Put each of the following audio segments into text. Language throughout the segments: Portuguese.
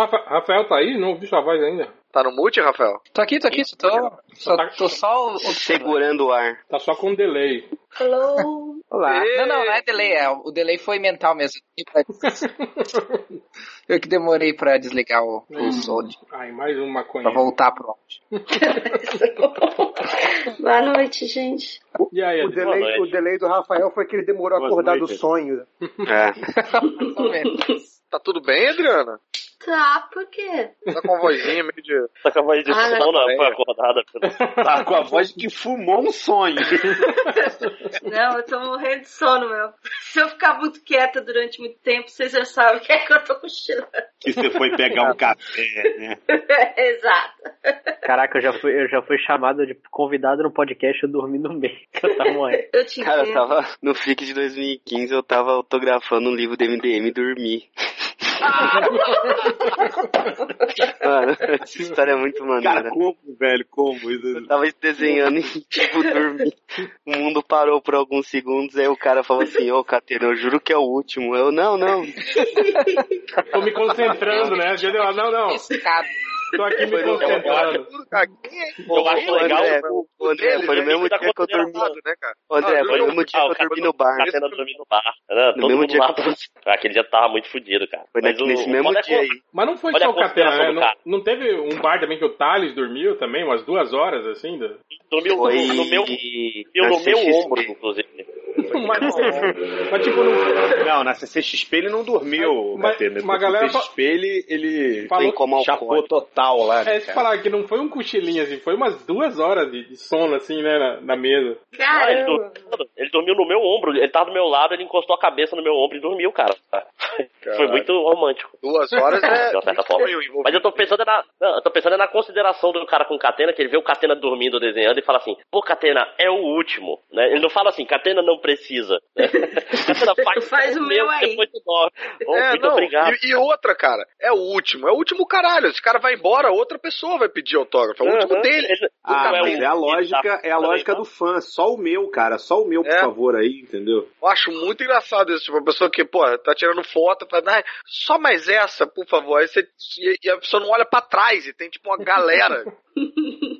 Rafa- Rafael tá aí? Não ouvi sua voz ainda. Tá no mute, Rafael? Tô aqui, tô aqui, só tô, só, tô só... Segurando o ar. Tá só com delay. Hello. Olá. Ei. Não, não, não é delay, é, o delay foi mental mesmo. Eu que demorei pra desligar o, o som, de- Ai, mais um maconha. pra voltar pro áudio. Boa noite, gente. E aí, O Adri? delay, noite. o delay do Rafael foi que ele demorou a acordar do noite. sonho. É. Tá tudo bem, Adriana? Tá, por quê? Tá com a vozinha meio de. Tá com a voz de Ah, não, não, foi acordada. Tá com a voz de que fumou um sonho. Não, eu tô morrendo de sono, meu. Se eu ficar muito quieta durante muito tempo, vocês já sabem que é que eu tô cochilando. Que você foi pegar um café, né? Exato. Caraca, eu já fui, eu já fui chamado de convidado no podcast, eu dormi no meio, que eu tava morrendo. Eu te Cara, eu tava no FIC de 2015, eu tava autografando um livro do MDM e dormi. Mano, essa história é muito maneira. Cara, como, velho? Como? Eu tava desenhando e, tipo, dormi. O mundo parou por alguns segundos, aí o cara falou assim, ô, Catena, eu juro que é o último. Eu, não, não. Tô me concentrando, né? Já deu- Não, não. Tô aqui me Eu concentrando. é? Eu acho legal. André, o André, foi no mesmo tá dia que eu dormi. considerado, né, cara? André, Ah, foi no eu- mesmo dia Ah, que eu dormi no bar. Catena dormindo no bar. Né? No mesmo dia eu Ah, Aquele dia tava muito fudido, cara. Foi nesse mesmo é dia aí. Mas não foi só o Catena, consideração né? Não, teve um bar também que o Thales dormiu também, umas duas horas, assim? Dormiu no, meu, dormiu no meu ombro, inclusive. Mas, mas tipo, não... Não, na CCXP ele não dormiu, Mas- mas a galera Na CCXP ele, ele Falou- Tem como chapou alcoólico. Total lá. É, falar que não foi um cochilinho, assim, foi umas duas horas de, de sono, assim, né, na, na mesa. Ah, ele, dormiu, ele dormiu no meu ombro, ele tava do meu lado, ele encostou a cabeça no meu ombro e dormiu, cara. Foi muito romântico. Duas horas é. De uma certa forma. Mas eu tô pensando na, não, eu tô pensando na consideração do cara com Catena, que ele vê o Catena dormindo, desenhando e fala assim, pô, Catena, é o último, né? Ele não fala assim, Catena não precisa. Né? Catena faz, Faz o meu aí. depois tu dorme. Oh, É, muito não, obrigado. E, e outra, cara, é o último. É o último caralho. Esse cara vai embora, outra pessoa vai pedir autógrafo. É o último dele. ele- Ah, é mas o- é a lógica, é a lógica do fã. Só o meu, cara. Só o meu, por É. favor, aí, entendeu? Eu acho muito engraçado isso. Tipo, a pessoa que, pô, tá tirando foto, fala, "Ai, só mais essa, por favor. Aí você, e, e a pessoa não olha pra trás e tem, tipo, uma galera.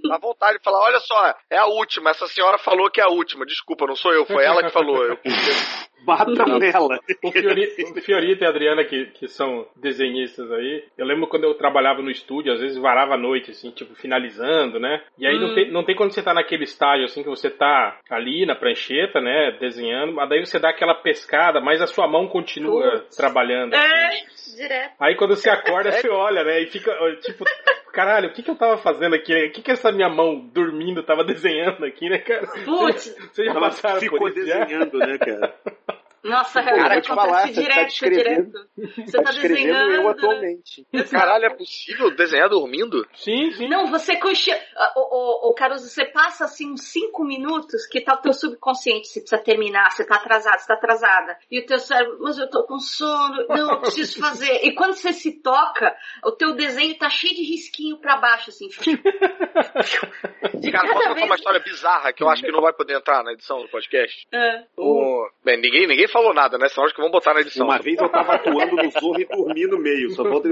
Dá vontade de falar, olha só, é a última. Essa senhora falou que é a última. Desculpa, não sou eu, foi ela que falou. Eu, Batam nela. O Fiorito, o Fiorito e a Adriana, que, que são desenhistas aí, eu lembro quando eu trabalhava no estúdio, às vezes varava a noite, assim, tipo, finalizando, né? E aí não, tem, não tem quando você tá naquele estágio, assim, que você tá ali na prancheta, né, desenhando, mas daí você dá aquela pescada, mas a sua mão continua Putz. trabalhando. É, direto. Aí quando você acorda, você olha, né, e fica, tipo, caralho, o que que eu tava fazendo aqui, né? O que que essa minha mão dormindo tava desenhando aqui, né, cara? Putz, Você já passaram ficou por isso já? desenhando, né, cara? nossa, Pô, eu cara, vou te falar, acontece você tá direto, descrevendo- direto. Você tá Tá escrevendo desenhando. eu atualmente. Caralho, é possível desenhar dormindo? Sim, sim. Não, você cochila. O, o, o Caruso, você passa assim uns 5 minutos que tá o teu subconsciente, você precisa terminar, você tá atrasado, você tá atrasada. E o teu cérebro, mas eu tô com sono, não, eu preciso fazer. E quando você se toca, o teu desenho tá cheio de risquinho pra baixo, assim. De Cara, posso contar vez. uma história bizarra que eu acho que não vai poder entrar na edição do podcast? É. O... Bem, ninguém, ninguém falou nada, né? Senão acho que vão botar na edição. Uma vez eu tava atuando no Zorro e dormi no meio. Só vou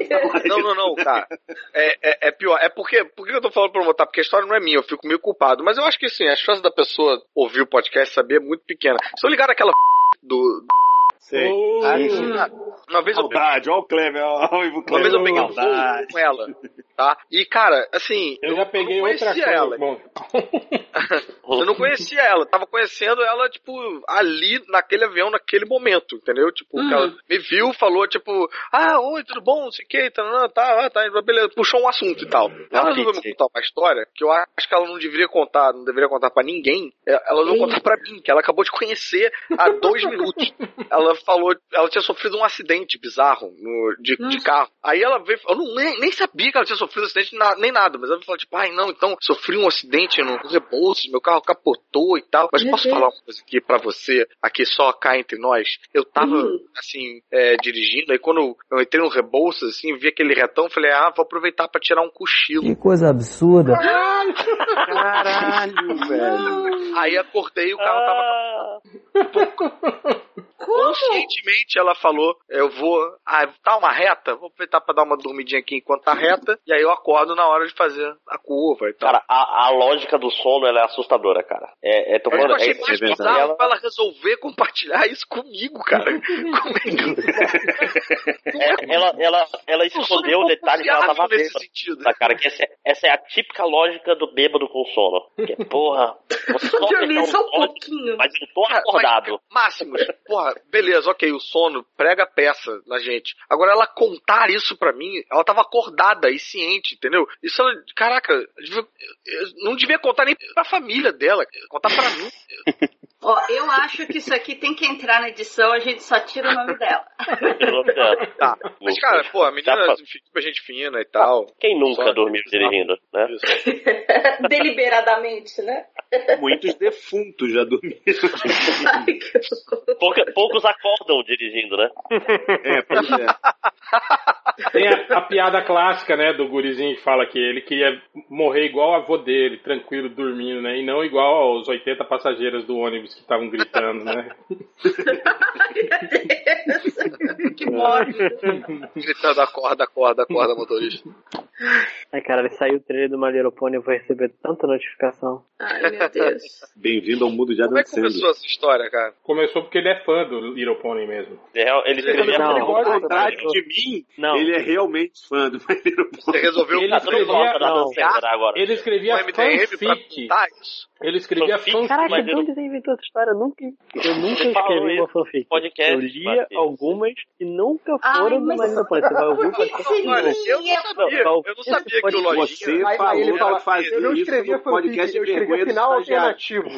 Não, não, não, cara. É, é, é pior. É porque. Por que eu tô falando pra botar? Porque a história não é minha, eu fico meio culpado. Mas eu acho que assim, a chance da pessoa ouvir o podcast e saber é muito pequena. Se eu ligar aquela do. Sei. Oh, Uma vez eu Saudade, ó o Kleber, ó o Ivo Uma vez eu peguei um voo com ela, tá? E, cara, assim, eu já peguei não outra conhecia ela. Bom, Eu não conhecia ela, tava conhecendo ela, tipo, ali naquele avião, naquele momento, entendeu? Tipo, Uhum. ela me viu, falou, tipo, ah, oi, tudo bom, não sei o que, tá, não, tá, ah, tá, beleza, puxou um assunto e tal. Ela resolveu me contar uma história que eu acho que ela não deveria contar, não deveria contar pra ninguém, É, ela não contar pra mim, que ela acabou de conhecer há dois minutos. Ela falou, ela tinha sofrido um acidente bizarro no- de, de carro. Aí ela veio, eu não, nem, nem sabia que ela tinha sofrido um acidente na- nem nada, mas ela falou, tipo, ai não, então sofri um acidente no Rebouças, meu carro capotou e tal. Mas Meu posso Deus. falar uma coisa aqui pra você, aqui só cá entre nós? Eu tava, Hum. assim, é, dirigindo, aí quando eu entrei no Rebouças, assim, vi aquele retão, falei, ah, vou aproveitar pra tirar um cochilo. Que coisa absurda. Caralho, velho. Aí acordei e o carro tava Ah, Conscientemente ela falou: Eu vou. Ah, tá uma reta? Vou aproveitar pra dar uma dormidinha aqui enquanto tá reta. E aí eu acordo na hora de fazer a curva e tal. Cara, a, a lógica do sono ela é assustadora, cara. É, é, tô Eu achei é, mais é bizarro ela- pra ela resolver compartilhar isso comigo, cara. Como é que é- ela, ela, ela escondeu o detalhe que ela tava nesse bêbada. sentido. Tá, cara, que essa, é- essa é a típica lógica do bêbado com sono. Que, é, porra, vou só Dormir fechar só um pouquinho. mas eu tô acordado. Máximos, porra, beleza, ok, o sono prega peça na gente. Agora, ela contar isso pra mim, ela tava acordada e ciente, entendeu? Isso ela, caraca, não devia contar nem pra família dela, contar pra mim. Ó, eu acho que isso aqui tem que entrar na edição, a gente só tira o nome dela. Tá, mas cara, pô, a menina, enfim, tipo, gente fina e tal. Quem nunca Só- dormiu dirigindo, né? Deliberadamente, né? Muitos defuntos já dormiram. Pouca- poucos acordam dirigindo, né? É, pois é. Tem a, a piada clássica, né, do gurizinho que fala que ele queria morrer igual o avô dele, tranquilo, dormindo, né? E não igual aos 80 passageiros do ônibus que estavam gritando, né? que morte. Gritando, acorda, acorda, acorda, motorista. Ai, cara, ele saiu o trailer do Pony, eu vou receber tanta notificação. Ai, meu Deus. Bem-vindo ao mundo de Como Adam é que começou essa história, cara? Começou porque ele é fã do Little Pony mesmo. Ele escrevia Não. Contrário de mim, Não. Ele é realmente fã do My Little Pony. Você resolveu Ele escrevia- na não. dança agora. Ele escrevia pra fanfic. Ele escrevia Fanfic? fanfic. Caraca, de eu onde você inventou essa história? Eu nunca, eu nunca escrevi uma fanfic. podcast, eu lia algumas que nunca foram do mas My Little Pony. Você vai ouvir eu não sabia, Não, eu não sabia que o pode- Lojinha... Você falou pra fazer não isso no podcast de vergonha final alternativo.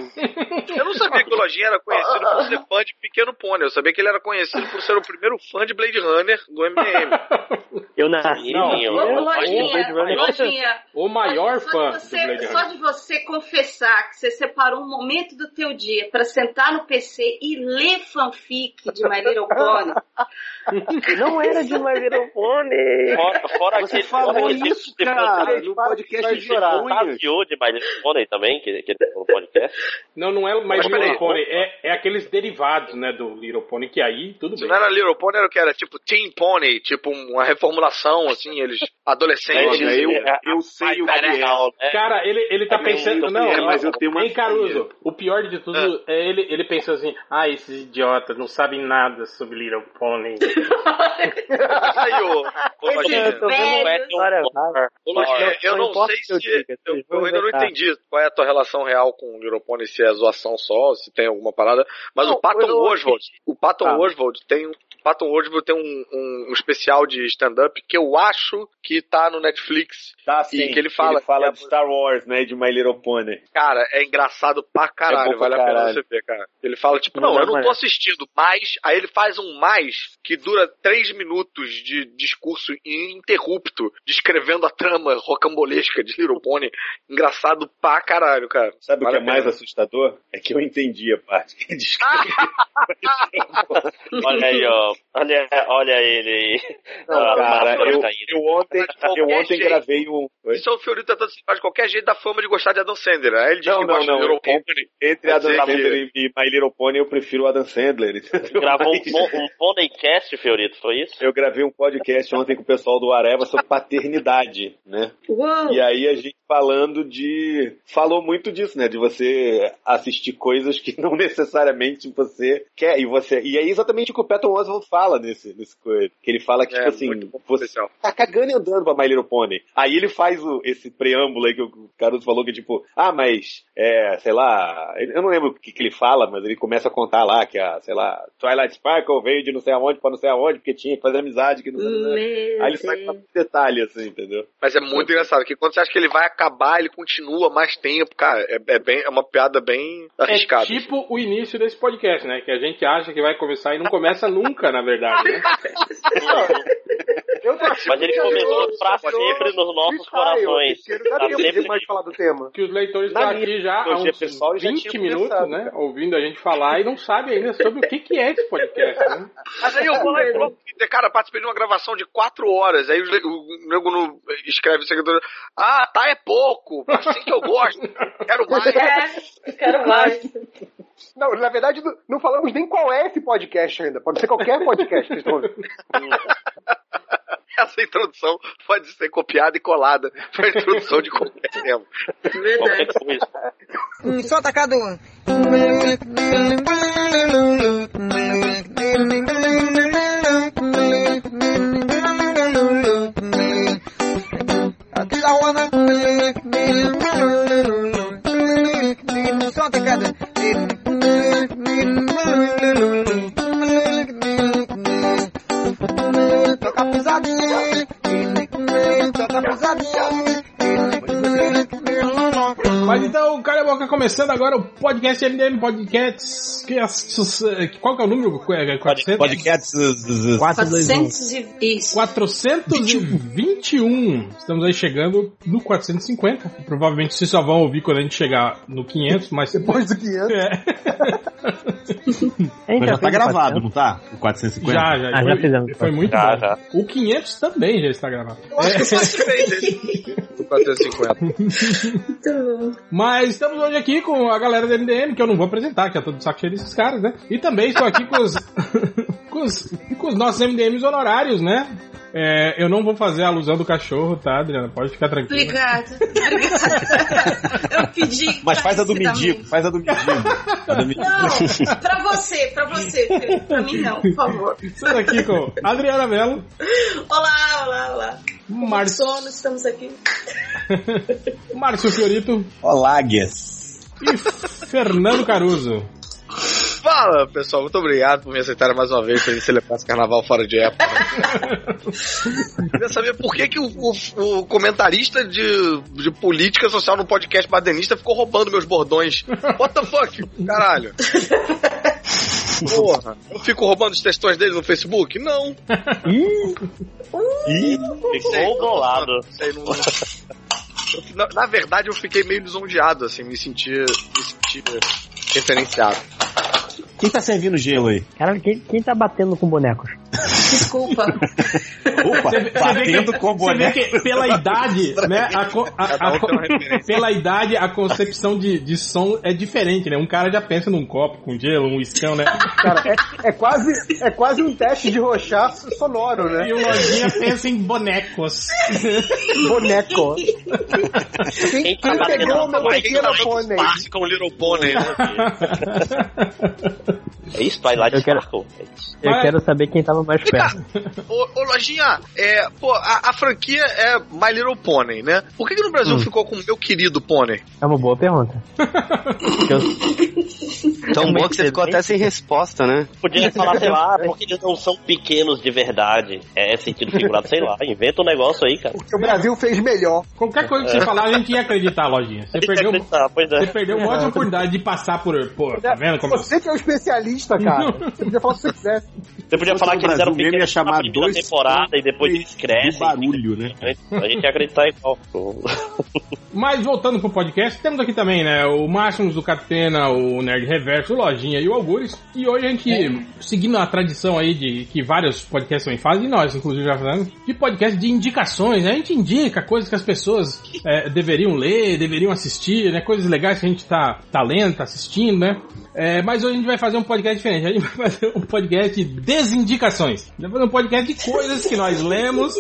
Eu não sabia que o Lojinha era conhecido por ser fã de Pequeno Pônei. Eu sabia que ele era conhecido por ser o primeiro fã de Blade Runner do MDM. Eu nasci. Não, eu- eu- Lojinha, Lojinha, O maior só fã de do você, Só de você confessar que você separou um momento do teu dia pra sentar no PC e ler fanfic de My Little Pony. Não era de My Little Pony. Fora, fora Você aquele- falou fora isso, tipo de cara, no podcast de fantasia vergonha. de My Little Pony também, que, que no podcast. Não, não é o Mas peraí. Little Pony, é, é aqueles derivados, né, do Little Pony, que aí tudo Se bem. não era Little Pony, era o que? Era tipo Teen Pony, tipo uma reformulação, assim, eles adolescentes. Olha, eu, É, eu sei o que é. Real, né? Cara, ele, ele tá É, pensando. eu- Não, é, mas eu tenho uma Hein, Caruso, o pior de tudo é ele, ele pensou assim: ah, esses idiotas não sabem nada sobre Little Pony. Aí, ô, ô, Eu não sei se... diga, Eu, ainda não entendi qual é a tua relação real com o Little Pony, se é zoação só, se tem alguma parada. Mas Não, o Patton Oswald, o Patton Tá. Oswald tem um Patton Oswalt tem um, um, um especial de stand-up que eu acho que tá no Netflix. Tá, E sim. que ele fala fala que de Star Wars, né? De My Little Pony. Cara, é engraçado pra caralho, É pra vale a pena caralho. você ver, cara. Ele fala, tipo, Não, não, eu não tô assistindo, mas. Aí ele faz um mais que dura três minutos de discurso ininterrupto, descrevendo a trama rocambolesca de Little Pony. Engraçado pra caralho, cara. Sabe Vale o que é mais assustador? É que eu entendi a parte que ele descreveu. Olha aí, ó. Olha, olha ele aí. Não, Ah, cara, eu, caindo. eu ontem, eu ontem jeito. gravei um. Oi? Isso é o Fiorito tentando se faz de qualquer jeito da fama de gostar de Adam Sandler. Aí ele diz Não, que não, gosta não, de Little Pony. Entre Adam Sandler e My Little Pony, eu prefiro o Adam Sandler. entendeu? Gravou um, Mas um Ponycast, Fiorito, foi isso? Eu gravei um podcast ontem com o pessoal do Areva sobre paternidade, né? Uou! E aí a gente falando de. Falou muito disso, né? De você assistir coisas que não necessariamente você quer. E você. E é exatamente o que o Patton Oswalt fala nesse, nesse coisa. Que ele fala que, É, tipo assim, você especial. tá cagando e andando pra My Little Pony. Aí ele faz o- esse preâmbulo aí que o Caruso falou que, tipo, ah, mas, é, sei lá, eu não lembro o que, que ele fala, mas ele começa a contar lá que a, sei lá, Twilight Sparkle veio de não sei aonde pra não sei aonde, porque tinha que fazer amizade, que não sei Meu Aí ele sai com detalhe, assim, entendeu? Mas é muito engraçado, que quando você acha que ele vai acabar, ele continua mais tempo, cara. É, é bem, é uma piada bem arriscada. É tipo o início desse podcast, né? Que a gente acha que vai começar e não começa nunca, na verdade, né? Mas ele que começou pra sempre nos nossos corações. dá Tá tempo mais falar do tema. Que os leitores estão aqui já há uns pessoal já 20 tinha minutos, começado, né? Ouvindo a gente falar e não sabem ainda sobre o que, que é esse podcast, né? Mas aí eu vou lá e Twitter, cara, participei de uma gravação de quatro horas. Aí o, nego no, escreve o seguidor, ah, tá, é pouco, assim que eu gosto. Quero mais. É, quero mais. Não, na verdade, não- não falamos nem qual é esse podcast ainda. Pode ser qualquer podcast vocês estão. Essa introdução pode ser copiada e colada pra introdução de qualquer tema. Qualquer coisa. Hum, Só atacado. Só atacado. Toca pisadinha. Toca pisadinha. Mas então, Calha a Boca começando agora o podcast MDM Podcasts. Que, é- qual que é o número? É 400? Podcast. 400 e... Isso. 421. Estamos aí chegando no 450. Provavelmente vocês só vão ouvir quando a gente chegar no 500, mas Depois do 500. É. Mas já tá fez gravado, 400? não tá? O 450? Já, já. Ah, foi, já fizemos. Foi muito Já, bom. já. O 500 também já está gravado. Eu acho que faz esse 450. Mas estamos hoje aqui com a galera do MDM, que eu não vou apresentar, que é todo saco cheio desses caras, né? E também estou aqui com os, com os, com os nossos MDMs honorários, né? É, eu não vou fazer a alusão do cachorro, tá, Adriana? Pode ficar tranquila. Obrigada. Obrigada. Eu pedi. Mas faz a do mendigo, faz a do mendigo. A do mendigo. Não, pra você, pra você, Felipe. Pra mim não, por favor. Estamos aqui com Adriana Mello, Olá, olá, olá. Márcio, Sono, estamos aqui. Márcio Fiorito Olá, Guess. e Fernando Caruso. Fala, pessoal. Muito obrigado por me aceitarem mais uma vez pra gente celebrar esse carnaval fora de época. Queria saber por que, que o, o- o comentarista de, de política social no podcast badenista ficou roubando meus bordões. What the fuck? Caralho. Porra, eu fico roubando os textões dele no Facebook? Não. Ih. Não sei, não- na, na verdade, eu fiquei meio lisonjeado, assim, me senti, me senti referenciado. Quem tá servindo gelo aí? Caralho, quem, quem tá batendo com bonecos? Desculpa. Opa, batendo que- com você vê que pela idade, né? a a- a pela idade, a concepção de, de som é diferente, né? Um cara já pensa num copo com gelo, um iscão, né? Cara, é, é quase, é quase um teste de rochaço sonoro, né? E o Lojinha pensa em bonecos. Boneco. Quem, Quem tá quem pegou o meu pequeno pônei? com o Little né? É isso, Twilight Eu quero- Sparkle. Eu Mas- quero saber quem tava mais perto. ô, ô Lojinha, é, pô, a, a franquia é My Little Pony, né? Por que, que no Brasil ficou com Meu Querido Pony? É uma boa pergunta. Eu- Tão É boa que você ficou até sem resposta, né? Podia falar, sei lá, porque eles não são pequenos de verdade. É sentido figurado, sei lá. Inventa um negócio aí, cara. Porque o Brasil fez melhor. Qualquer coisa que você falar, a gente ia acreditar, Lojinha. Você perdeu, acreditar, pois é. você perdeu uma ótima oportunidade de passar por. Pô, tá vendo como. Você que é o especialista, cara. Você podia falar o que você quisesse. Você podia falar que eles eram pequenos ia chamar na primeira dois temporada e depois eles crescem. barulho, né? A gente ia acreditar igual. Mas voltando pro podcast, temos aqui também, né? O Máximos do Catena, o Nerd Reverso, o Lojinha e o Algures. E hoje a gente, seguindo a tradição aí de que vários podcasts também fazem, e nós, inclusive, já fazemos, de podcast de indicações, né? A gente indica coisas que as pessoas é, deveriam ler, deveriam assistir, né? Coisas legais que a gente tá, tá lendo, tá assistindo, né? É, mas hoje a gente vai fazer um podcast diferente. A gente vai fazer um podcast de desindicações. A gente vai fazer um podcast de coisas que nós lemos,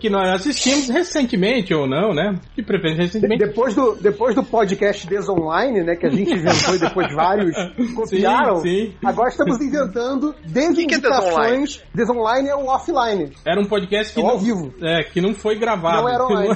que nós assistimos recentemente ou não, né? De preferência recentemente. Depois do, depois do podcast Desonline, né, que a gente inventou e depois vários copiaram, Sim, sim. agora estamos inventando desindicações. Desonline é o offline, Era um podcast que é o ao não, vivo. é, que não foi gravado. Não era online.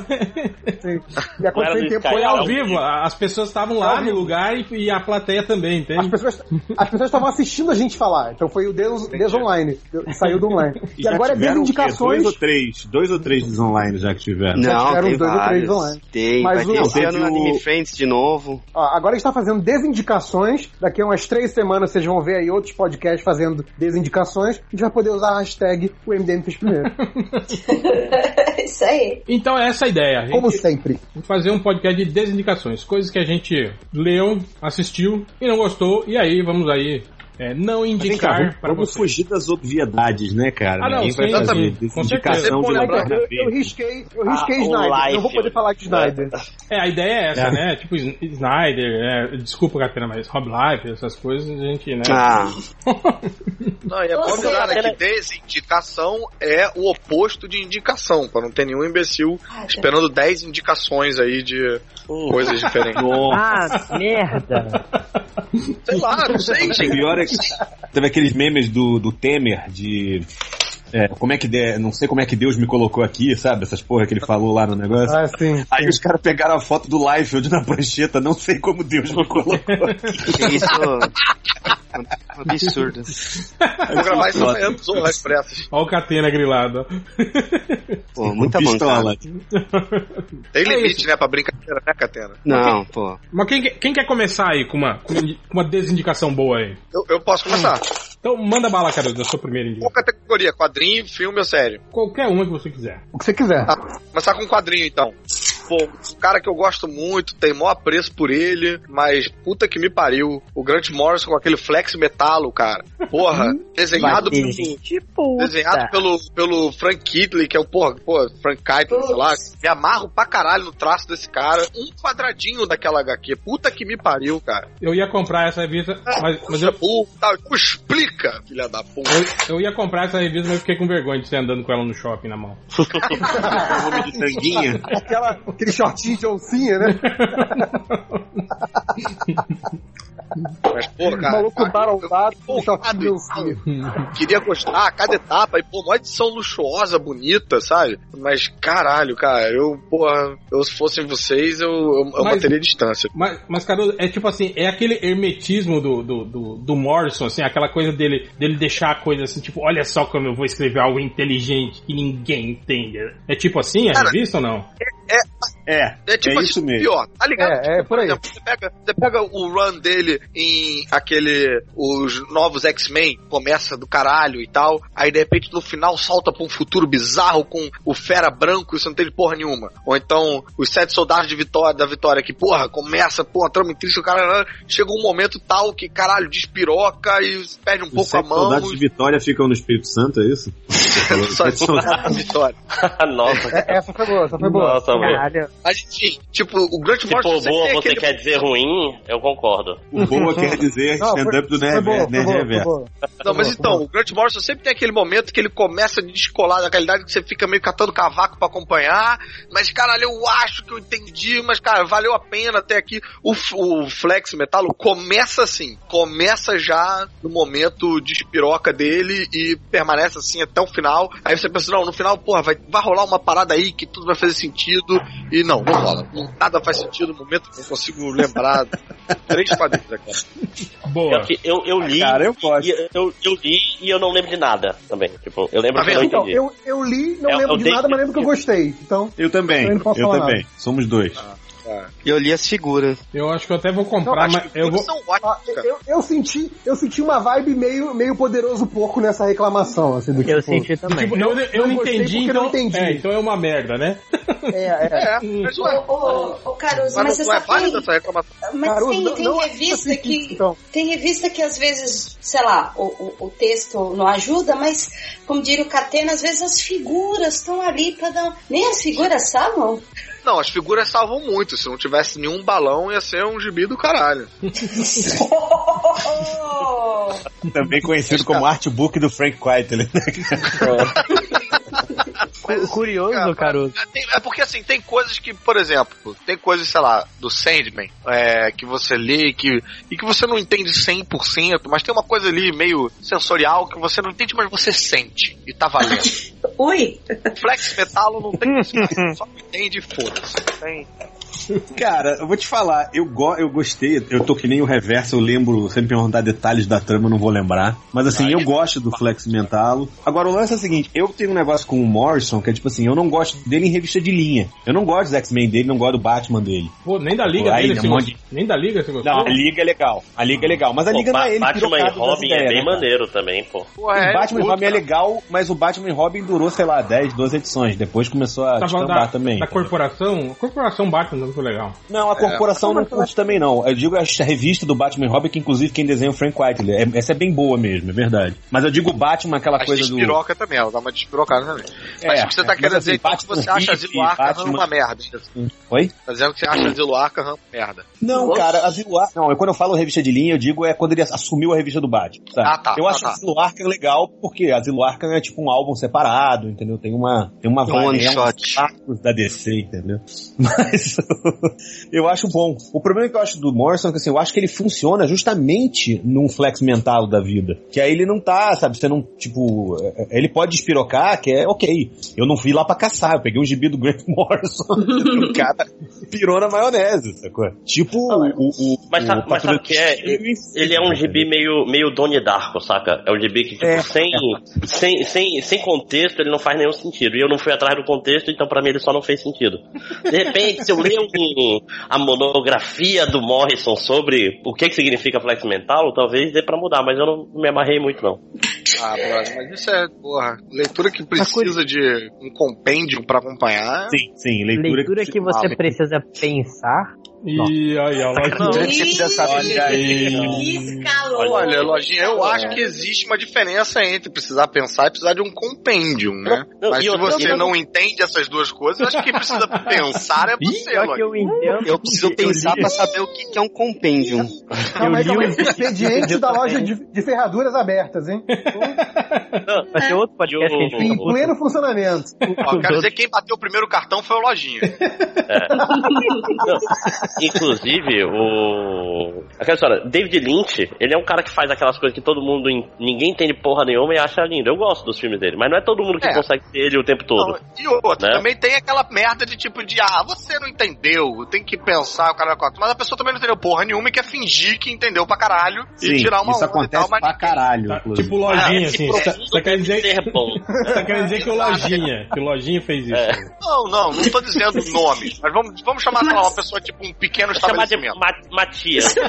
Sim. E aconteceu tempo Foi ao vivo, as pessoas estavam lá no lugar e, e a plateia também, As entende? pessoas, as pessoas estavam assistindo a gente falar, então foi o Des, Desonline, saiu do online. E, já agora é desindicações. Dois ou três? Dois ou três dos online já que tiveram? Já Não, tiveram tem dois ou três vários. online. Tem, Mas vai o- ter esse o- Anime Friends de novo. Ó, agora a gente tá fazendo desindicações. Daqui a umas três semanas vocês vão ver aí outros podcasts fazendo desindicações. A gente vai poder usar a hashtag o MDM fez primeiro. Isso aí. Então é essa a ideia. A gente Como sempre. fazer um podcast de desindicações. Coisas que a gente leu, assistiu e não gostou. E aí vamos aí é, não vem cá, indicar vamos, para vamos você. fugir das obviedades, né, cara? Ah, não, Ninguém vai sim, fazer sim, desse com indicação de certeza. lugar na Eu, eu vida. risquei, eu risquei Ah, Snyder. Life. Não vou poder falar de Snyder. É, a ideia é essa, É. né? Tipo, Sn- Snyder, é, desculpa, Catena, mas Rob Life, essas coisas, a gente, né? Ah, Não, e é bom lembrar né, que desindicação é o oposto de indicação, pra não ter nenhum imbecil esperando 10 indicações aí de coisas diferentes. Ah, merda. Sei lá, não sei, O gente. pior é que teve aqueles memes do, do Temer de. É, como é que de, não sei como é que Deus me colocou aqui, sabe? Essas porra que ele falou lá no negócio. Ah, sim. Aí os caras pegaram a foto do Liefeld na prancheta, não sei como Deus me colocou aqui. isso. Absurdo. Vou gravar isso amanhã nos Zorra Expressas. Olha o Catena grilado. ó. Pô, muita Pistola. Tem limite, né, pra brincadeira, né, Catena? Não, pô. Mas quem, que- quem quer começar aí com uma, com uma desindicação boa aí? Eu, eu posso começar. Então manda bala, cara, da sua primeira Qual indicação. categoria? Quadrinho, filme ou série? Qualquer uma que você quiser. O que você quiser. Tá, começar com quadrinho então. Pô, um cara que eu gosto muito, tem maior apreço por ele, mas puta que me pariu. O Grant Morrison com aquele flex metalo, cara. Porra, desenhado Vai ter pelo. gente puta. Desenhado pelo, pelo Frank Kitley, que é o porra, pô, Frank Kitley, sei lá. Me amarro pra caralho no traço desse cara. Um quadradinho daquela HQ. Puta que me pariu, cara. Eu ia comprar essa revista, mas, mas eu, Puta, explica, filha da puta. eu, eu ia comprar essa revista, mas eu fiquei com vergonha de ser andando com ela no shopping na mão. Homem de. Aquela, aquele shortinho de oncinha, né? Mas, O cara. maluco barombado com Pô, shortinho de sabe? oncinha. queria gostar cada etapa e, pô, uma edição luxuosa, bonita, sabe? Mas, caralho, cara, eu, porra, eu se fossem vocês, eu, eu, eu Mas- manteria distância. Mas, mas, cara, é tipo assim, é aquele hermetismo do, do, do, do Morrison, assim, aquela coisa dele, dele deixar a coisa assim, tipo, olha só como eu vou escrever algo inteligente que ninguém entende. É tipo assim a Cara, revista ou não? É, É tipo é assim, isso mesmo. pior, tá ligado? É, Tipo, é por aí. exemplo, você pega, você pega o run dele em aquele, os novos X-Men, começa do caralho e tal, aí de repente no final salta pra um futuro bizarro com o Fera Branco e você não tem porra nenhuma. Ou então, os Sete Soldados de Vitória, da Vitória, que porra, começa, porra, trama intrínseca, o cara chega um momento tal que caralho, despiroca e perde um Os pouco a sete mão. soldados de Vitória ficam no Espírito Santo, é isso? Só Sete soldados. de Vitória. Nossa. É, essa foi boa, essa foi boa. Nossa. Caralho. Mas enfim, tipo, o Grant Se Morrison for sempre boa, tem você aquele- quer dizer ruim, eu concordo. O boa quer dizer stand-up do Nerd boa, foi Nerd boa, foi Reverso. boa. Não, mas então, o Grant Morrison sempre tem aquele momento que ele começa a descolar da realidade que você fica meio catando cavaco pra acompanhar, mas caralho, eu acho que eu entendi, mas cara, valeu a pena até aqui. O, o Flex Metalo começa assim, começa já no momento de espiroca dele e permanece assim até o final. Aí você pensa, não, no final, porra, vai, vai rolar uma parada aí que tudo vai fazer sentido, e não, não rola. Nada faz sentido no momento que eu consigo lembrar. Três quadrinhos aqui. Boa. Eu, eu, eu li. Cara, eu gosto. E eu, eu li e eu não lembro de nada também. Tipo, eu lembro Tá que eu? Então, entendi. eu, eu li, não É, lembro eu de dei- nada, mas lembro que eu gostei. Então, Eu também, Eu posso também. Somos dois. E eu li as figuras. Eu acho que eu até vou comprar, Acho mas que eu vou. ah, eu, eu senti, eu senti uma vibe meio, meio poderoso pouco nessa reclamação, assim, do Eu tipo, senti também. Tipo, eu, eu não não entendi, então. não entendi. É, então é uma merda, né? É, é. É, mas ué, Ô, ô, ô, Caruso, mas mas você não é válida que- essa reclamação. Mas Caruso, tem, não- tem não revista que. então. Tem revista que às vezes, sei lá, o, o, o texto não ajuda, mas, como diria o Catena, às vezes as figuras estão ali pra dar. Nem as figuras salvam. Não, as figuras salvam muito. Se não tivesse nenhum balão, ia ser um gibi do caralho. Também conhecido como artbook do Frank Quitely. Cu- Curioso, Cara. Tem- é porque assim, tem coisas que, por exemplo, tem coisas, sei lá, do Sandman, é, que você lê e que, e que você não entende 100%, mas tem uma coisa ali meio sensorial que você não entende, mas você sente e tá valendo. Ui! Flex Metalo não tem isso, só entende e foda-se. Tem- Cara, eu vou te falar, eu, go eu gostei, eu tô que nem o reverso, eu lembro, sempre me perguntar detalhes da trama, eu não vou lembrar. Mas assim, eu gosto do Flex Mentalo. Agora o lance é o seguinte, eu tenho um negócio com o Morrison, que é tipo assim, eu não gosto dele em revista de linha. Eu não gosto dos X-Men dele, não gosto do Batman dele. Pô, nem da liga Pô, dele, você gostou? monte Nem da liga você gostou? Não, a Liga é legal. A Liga é legal. Mas a Pô, Liga não é ele Batman e Robin é ideias, bem né, maneiro também, pô. O é Batman e Robin é legal, mas o Batman e Robin durou, sei lá, 10, 12 edições. Depois começou a Tá descambar da, também. da corporação? A corporação Batman não foi legal. Não, a corporação não curte também não. Eu digo a revista do Batman Robin, que inclusive quem desenha é o Frank Whiteley. É- essa é bem boa mesmo, é verdade. Mas eu digo o Batman, aquela Mas coisa do... despiroca também, ela dá uma despirocada também. Mas É, o que você tá é, querendo mas dizer assim, então, que você acha Batman Asilo Arkham Batman- uma merda. Oi? Tá dizendo que você acha Asilo Arkham uma merda. Não, cara, Asilo Arkham... Não, quando eu falo revista de linha, eu digo é quando ele assumiu a revista do Batman, sabe? Ah, tá, Eu tá, acho tá. Asilo Arkham legal, porque Asilo Arkham é tipo um álbum separado, entendeu? Tem uma... Tem uma Um one é um shot. da DC, entendeu? Mas eu acho bom. O problema que eu acho do Morrison é que assim, eu acho que ele funciona justamente num flex mental da vida. Que aí ele não tá, sabe, você não, tipo, é- ele pode despirocar, que é ok. Eu não fui lá pra caçar, eu peguei um gibi do Grant Morrison, o cara pirou na maionese, sacou? Tipo o, o, Mas o sabe, mas sabe o que é? Ele é um gibi meio, meio Donnie Darko, saca? É um gibi que, tipo, É. sem, sem, sem, sem contexto, ele não faz nenhum sentido. E eu não fui atrás do contexto, então pra mim ele só não fez sentido. De repente, se eu ler a monografia do Morrison sobre o que, que significa flex mental, talvez dê pra mudar, mas eu não me amarrei muito, não. Ah, brother, mas isso é, porra, leitura que precisa de um compêndio pra acompanhar. Sim, sim, leitura, Leitura que você Ah, precisa pensar. E aí, ó, Não, lojinha. você precisa saber. Olha aí. Escalou. Olha, Lojinha, eu acho que existe uma diferença entre precisar pensar e precisar de um compêndio, né? Não, Mas se você eu- não entende essas duas coisas, eu acho que quem precisa pensar é você, Pior que eu Lojinha. entendo. Eu preciso pensar pra saber o que que é um compendium. Calma aí, li calma aí. um- Expediente da loja de, de ferraduras abertas, hein? Não, Vai ser outro podcast que a gente Em pleno funcionamento. Ó, quero dizer que quem bateu o primeiro cartão foi o Lojinha. Não, Inclusive, o. Aquela história, David Lynch, ele é um cara que faz aquelas coisas que todo mundo. ninguém entende porra nenhuma e acha lindo. Eu gosto dos filmes dele, mas não é todo mundo que É. consegue ser ele o tempo todo. Não, e outra, Né? também tem aquela merda de tipo de, ah, você não entendeu, tem que pensar o cara quatro. Mas a pessoa também não entendeu porra nenhuma e quer fingir que entendeu pra caralho Sim, e tirar uma isso onda e acontece tal, mas pra caralho, Tá, tipo lojinha, Ah, assim. Você tá- você quer dizer bom. Você tá querendo dizer que o lojinha, que o lojinha fez isso. É. Não, não, não tô dizendo nomes, mas vamos, vamos chamar, sei lá, uma pessoa tipo um pequeno Vou chamar de estabelecimento. Ma Matias.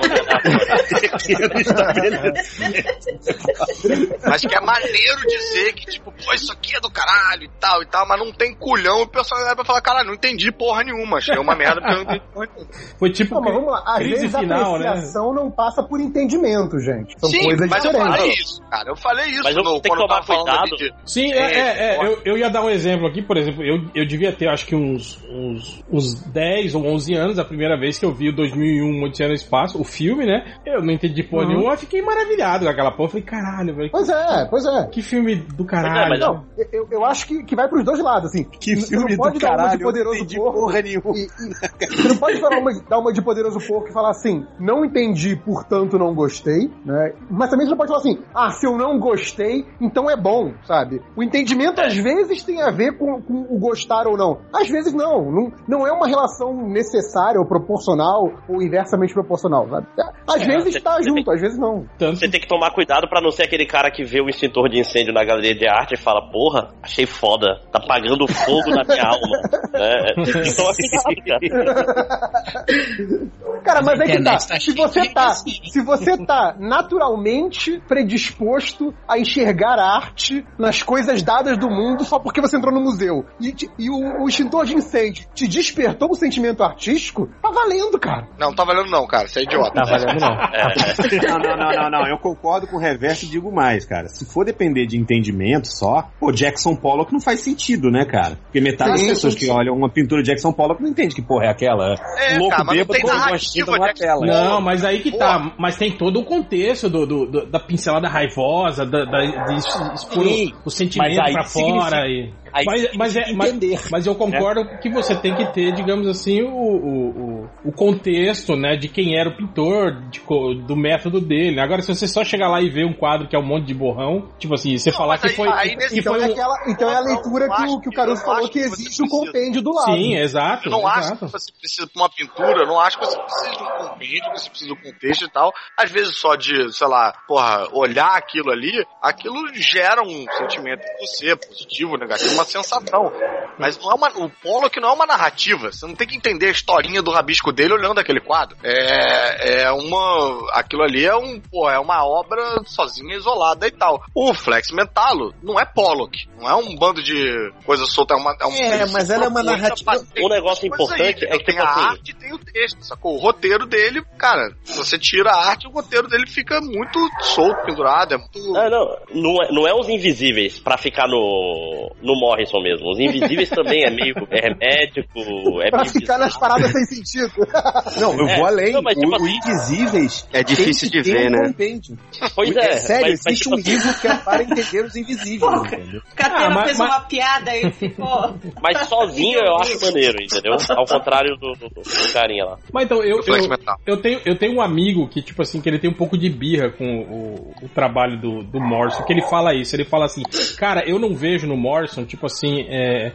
Mas que é maneiro dizer que, tipo, pô, isso aqui é do caralho e tal e tal, mas não tem culhão e o pessoal vai falar, cara, não entendi porra nenhuma, achei uma merda porque eu não entendi porra nenhuma. Foi tipo Não, mas vamos lá. Às crise vezes final, a né? apreciação não passa por entendimento, gente. São Sim, coisas mas eu diferentes. falei isso, cara, eu falei isso Mas eu no, tenho que quando eu tomar cuidado. de... Sim, é, é, é, eu, eu ia dar um exemplo aqui, por exemplo, eu, eu devia ter acho que uns, uns, uns 10 ou 11 anos, a primeira vez que eu vi o 2001 Odisseia no Espaço, o filme, né? Eu não entendi porra Uhum. nenhuma, eu fiquei maravilhado com aquela porra. Falei, caralho, velho, Pois é, pois é. que filme do caralho. mas Não, eu, eu acho que, que vai pros dois lados, assim. Que filme não pode do dar uma caralho, de não poderoso entendi porco. porra nenhuma. e- e- você não pode falar uma, dar uma de poderoso porco e falar assim, não entendi, portanto não gostei, né? Mas também você não pode falar assim, ah, se eu não gostei, então é bom, sabe? O entendimento às vezes tem a ver com, com o gostar ou não. Às vezes não. Não, não é uma relação necessária ou proporcional ou inversamente proporcional, sabe? Às É, vezes tá junto, tem- às vezes não. Tanto Você tem que tomar cuidado pra não ser aquele cara que vê o extintor de incêndio na galeria de arte e fala, porra, achei foda, tá apagando fogo na minha alma. Né? Então, assim, cara. Cara, mas é que tá. tá Se você tá, se você tá naturalmente predisposto a enxergar a arte nas coisas dadas do mundo só porque você entrou no museu e, e o, o extintor de incêndio te despertou o sentimento artístico, tá valendo, cara. Não, tá valendo não, cara, você é idiota. Tá valendo não. É, Não, não, não, não, não. Eu concordo com o reverso e digo mais, cara. Se for depender de entendimento só, pô, Jackson Pollock não faz sentido, né, cara? Porque metade das pessoas que olham uma pintura de Jackson Pollock não entende que porra é aquela. É, louco cara, bêbado com uma tinta de tela. Não, mas aí que Pô. tá. Mas tem todo o contexto do, do- do- da pincelada raivosa, da, da, de expor Sim, o, o sentimento mas aí pra significa- fora. E... aí Mas, mas, é, mas, entender. mas eu concordo que você tem que ter, digamos assim, o, o, o- contexto, né, de quem era o pintor, de co- do método dele. Agora, se você só chegar lá e ver um quadro que é um monte de borrão, tipo assim, você Não, falar mas que aí- foi. aí nesse- que Então foi é, um- aquela, então é a leitura que, acho o, que o Caruso falou acho que existe o precisa. compêndio do lado. Sim, exato. Eu não acho exato. que você precisa de uma pintura, eu não acho que você precisa de um compêndio, que você precisa de um contexto e tal. Às vezes só de, sei lá, porra, olhar aquilo ali, aquilo gera um sentimento em você, positivo, negativo, mas uma sensação. Mas não é uma, o Pollock não é uma narrativa. Você não tem que entender a historinha do rabisco dele olhando aquele quadro. É, é uma. Aquilo ali é um, pô, é uma obra sozinha, isolada e tal. O Flex Mentalo não é Pollock. Não é um bando de coisa solta. É, uma, é, um, É, mas ela é uma narrativa- Um negócio importante é que, tem tipo a assim, arte e tem o texto, sacou? O roteiro dele, cara, se você tira a arte, o roteiro dele fica muito solto, pendurado. É muito. Ah, não, não é, não é os invisíveis pra ficar no, no Morrison mesmo. Os invisíveis também é meio é médico, é pra meio ficar nas paradas sem sentido. Não, eu É, vou além. não, mas tipo o, o assim- Invisíveis É difícil de ver, um né? compêndio. Pois é, sério, mas- mas, existe tipo um assim- livro que é para entender os invisíveis? O Catena Ah, mas- fez mas- uma piada e ficou. Mas sozinho eu acho maneiro, entendeu? Ao contrário do, do, do carinha lá. Mas então, eu, eu, eu, tenho, eu tenho um amigo que, tipo assim, que ele tem um pouco de birra com o, o trabalho do, do Morrison, que ele fala isso, ele fala assim, cara, eu não vejo no Morrison, tipo assim, é,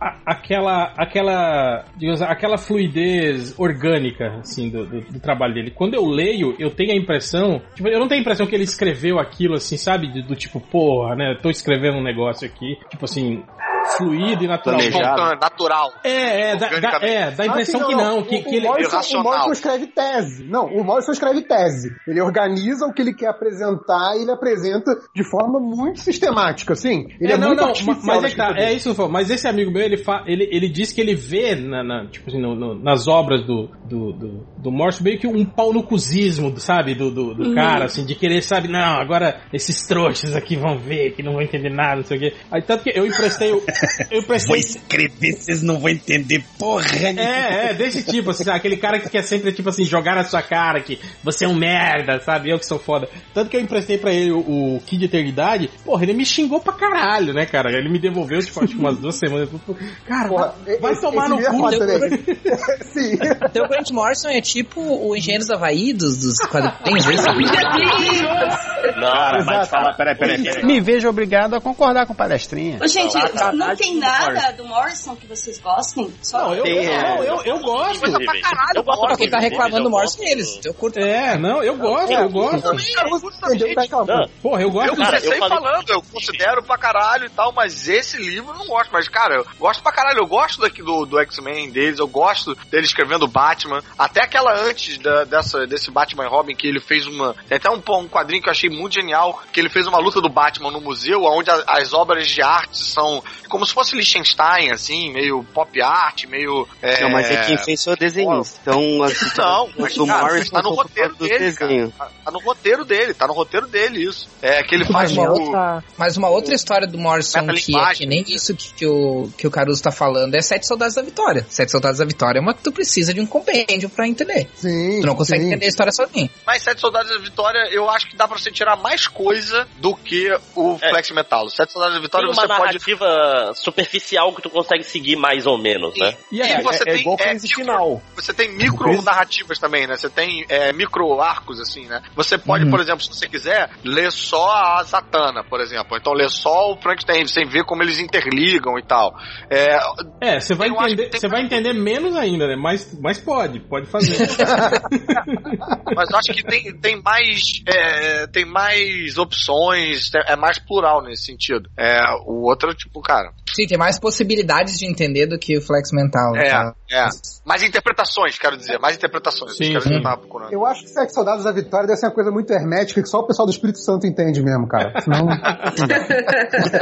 a- aquela, aquela, digamos, aquela fluidez orgânica, assim, do, do, do trabalho dele. Quando eu leio, eu tenho a impressão, tipo, eu não tenho a impressão que ele escreveu aquilo, assim, sabe, do, do tipo, porra, né, tô escrevendo um negócio aqui, tipo assim, fluido e natural. Espontâneo, natural. É, é, dá, dá- é, dá a impressão Ah, sim, que não, que, o, que ele... o, Morrison, o. Morrison escreve tese. Não, o Morrison escreve tese. Ele organiza o que ele quer apresentar e ele apresenta de forma muito sistemática, assim. Ele é, não, muito não, mas é que tá, é isso. Mas esse amigo meu, ele, fa, ele, ele diz que ele vê na, na- tipo assim, no- no- nas obras do, do, do, do Morse meio que um pau no cuzismo, sabe, do, do, do cara, assim, de querer, sabe, não, agora esses trouxas aqui vão ver, que não vão entender nada, não sei o quê. Aí tanto que eu emprestei, o- eu Vou emprestei escrever, vocês não vão entender porra nenhuma. é, é, desse tipo, assim, aquele cara que quer sempre, tipo assim, jogar na sua cara que você é um merda, sabe? Eu que sou foda. Tanto que eu emprestei pra ele o, o Kid de Eternidade, porra, ele me xingou pra caralho, né, cara? Ele me devolveu, tipo, acho que umas duas semanas. Cara, Porra, vai, vai esse- tomar esse no é cu. também. Sim. Então o Grant Morrison é tipo o Engenheiros Havaí dos, dos quadrinhos, é isso? Não, Cara, Exato. mas fala, peraí, peraí, peraí. Me vejo obrigado a concordar com palestrinha. Gente, não tem nada do Morrison que vocês gostem? Só Não, eu, Tem, é. não, eu, eu gosto. Coisa pra caralho, Eu gosto Quem tá reclamando do Morrison eu é eles. Eu curto. É, não, eu gosto, eu gosto. Porra, eu gosto Eu comecei eu falando, eu considero pra caralho e tal, mas esse livro eu não gosto. Mas, cara, eu gosto pra caralho. Eu gosto daqui do, do X-Men deles, eu gosto dele escrevendo Batman. Até aquela antes da- dessa, desse Batman e Robin, que ele fez uma. Tem até um, um quadrinho que eu achei muito genial, que ele fez uma luta do Batman no museu, onde a- as obras de arte são como se fosse Liechtenstein, assim, meio pop art, meio. É... Não, mas é quem fez foi o desenhista. Então, assim, Não, mas o cara, Morrison tá no roteiro dele, cara. Tá, tá no roteiro dele, tá no roteiro dele isso. É que ele faz Mas uma o. outra, mas uma outra história do Morrison que é que nem isso que, que, o, que o Caruso tá falando é Sete Soldados da Vitória. Sete Soldados da Vitória é uma que tu precisa de um compêndio pra entender. Sim. Tu não consegue sim. entender a história sozinho. Mas Sete Soldados da Vitória, eu acho que dá pra você tirar mais coisa do que o É. Flex Metal. Sete Soldados da Vitória Tem você uma pode. Superficial que tu consegue seguir mais ou menos, né? E E aí, você é, é tem, igual é, crise micro- final. Você tem micro narrativas também, né? Você tem é, micro arcos, assim, né? Você pode, por exemplo, se você quiser, ler só a Zatanna, por exemplo. Então ler só o Frankenstein, sem ver como eles interligam e tal. É, É, você vai entender, você vai entender menos ainda, né? Mas, mas pode, pode fazer. mas eu acho que tem, tem mais é, tem mais opções, é mais plural nesse sentido. É, o outro, tipo, cara, Sim, tem mais possibilidades de entender do que o Flex Mental. é, tá? é. Mais interpretações, quero dizer, mais interpretações. Sim, Sim, dizer, eu acho que Sete Soldados da Vitória deve ser uma coisa muito hermética que só o pessoal do Espírito Santo entende mesmo, cara. Senão.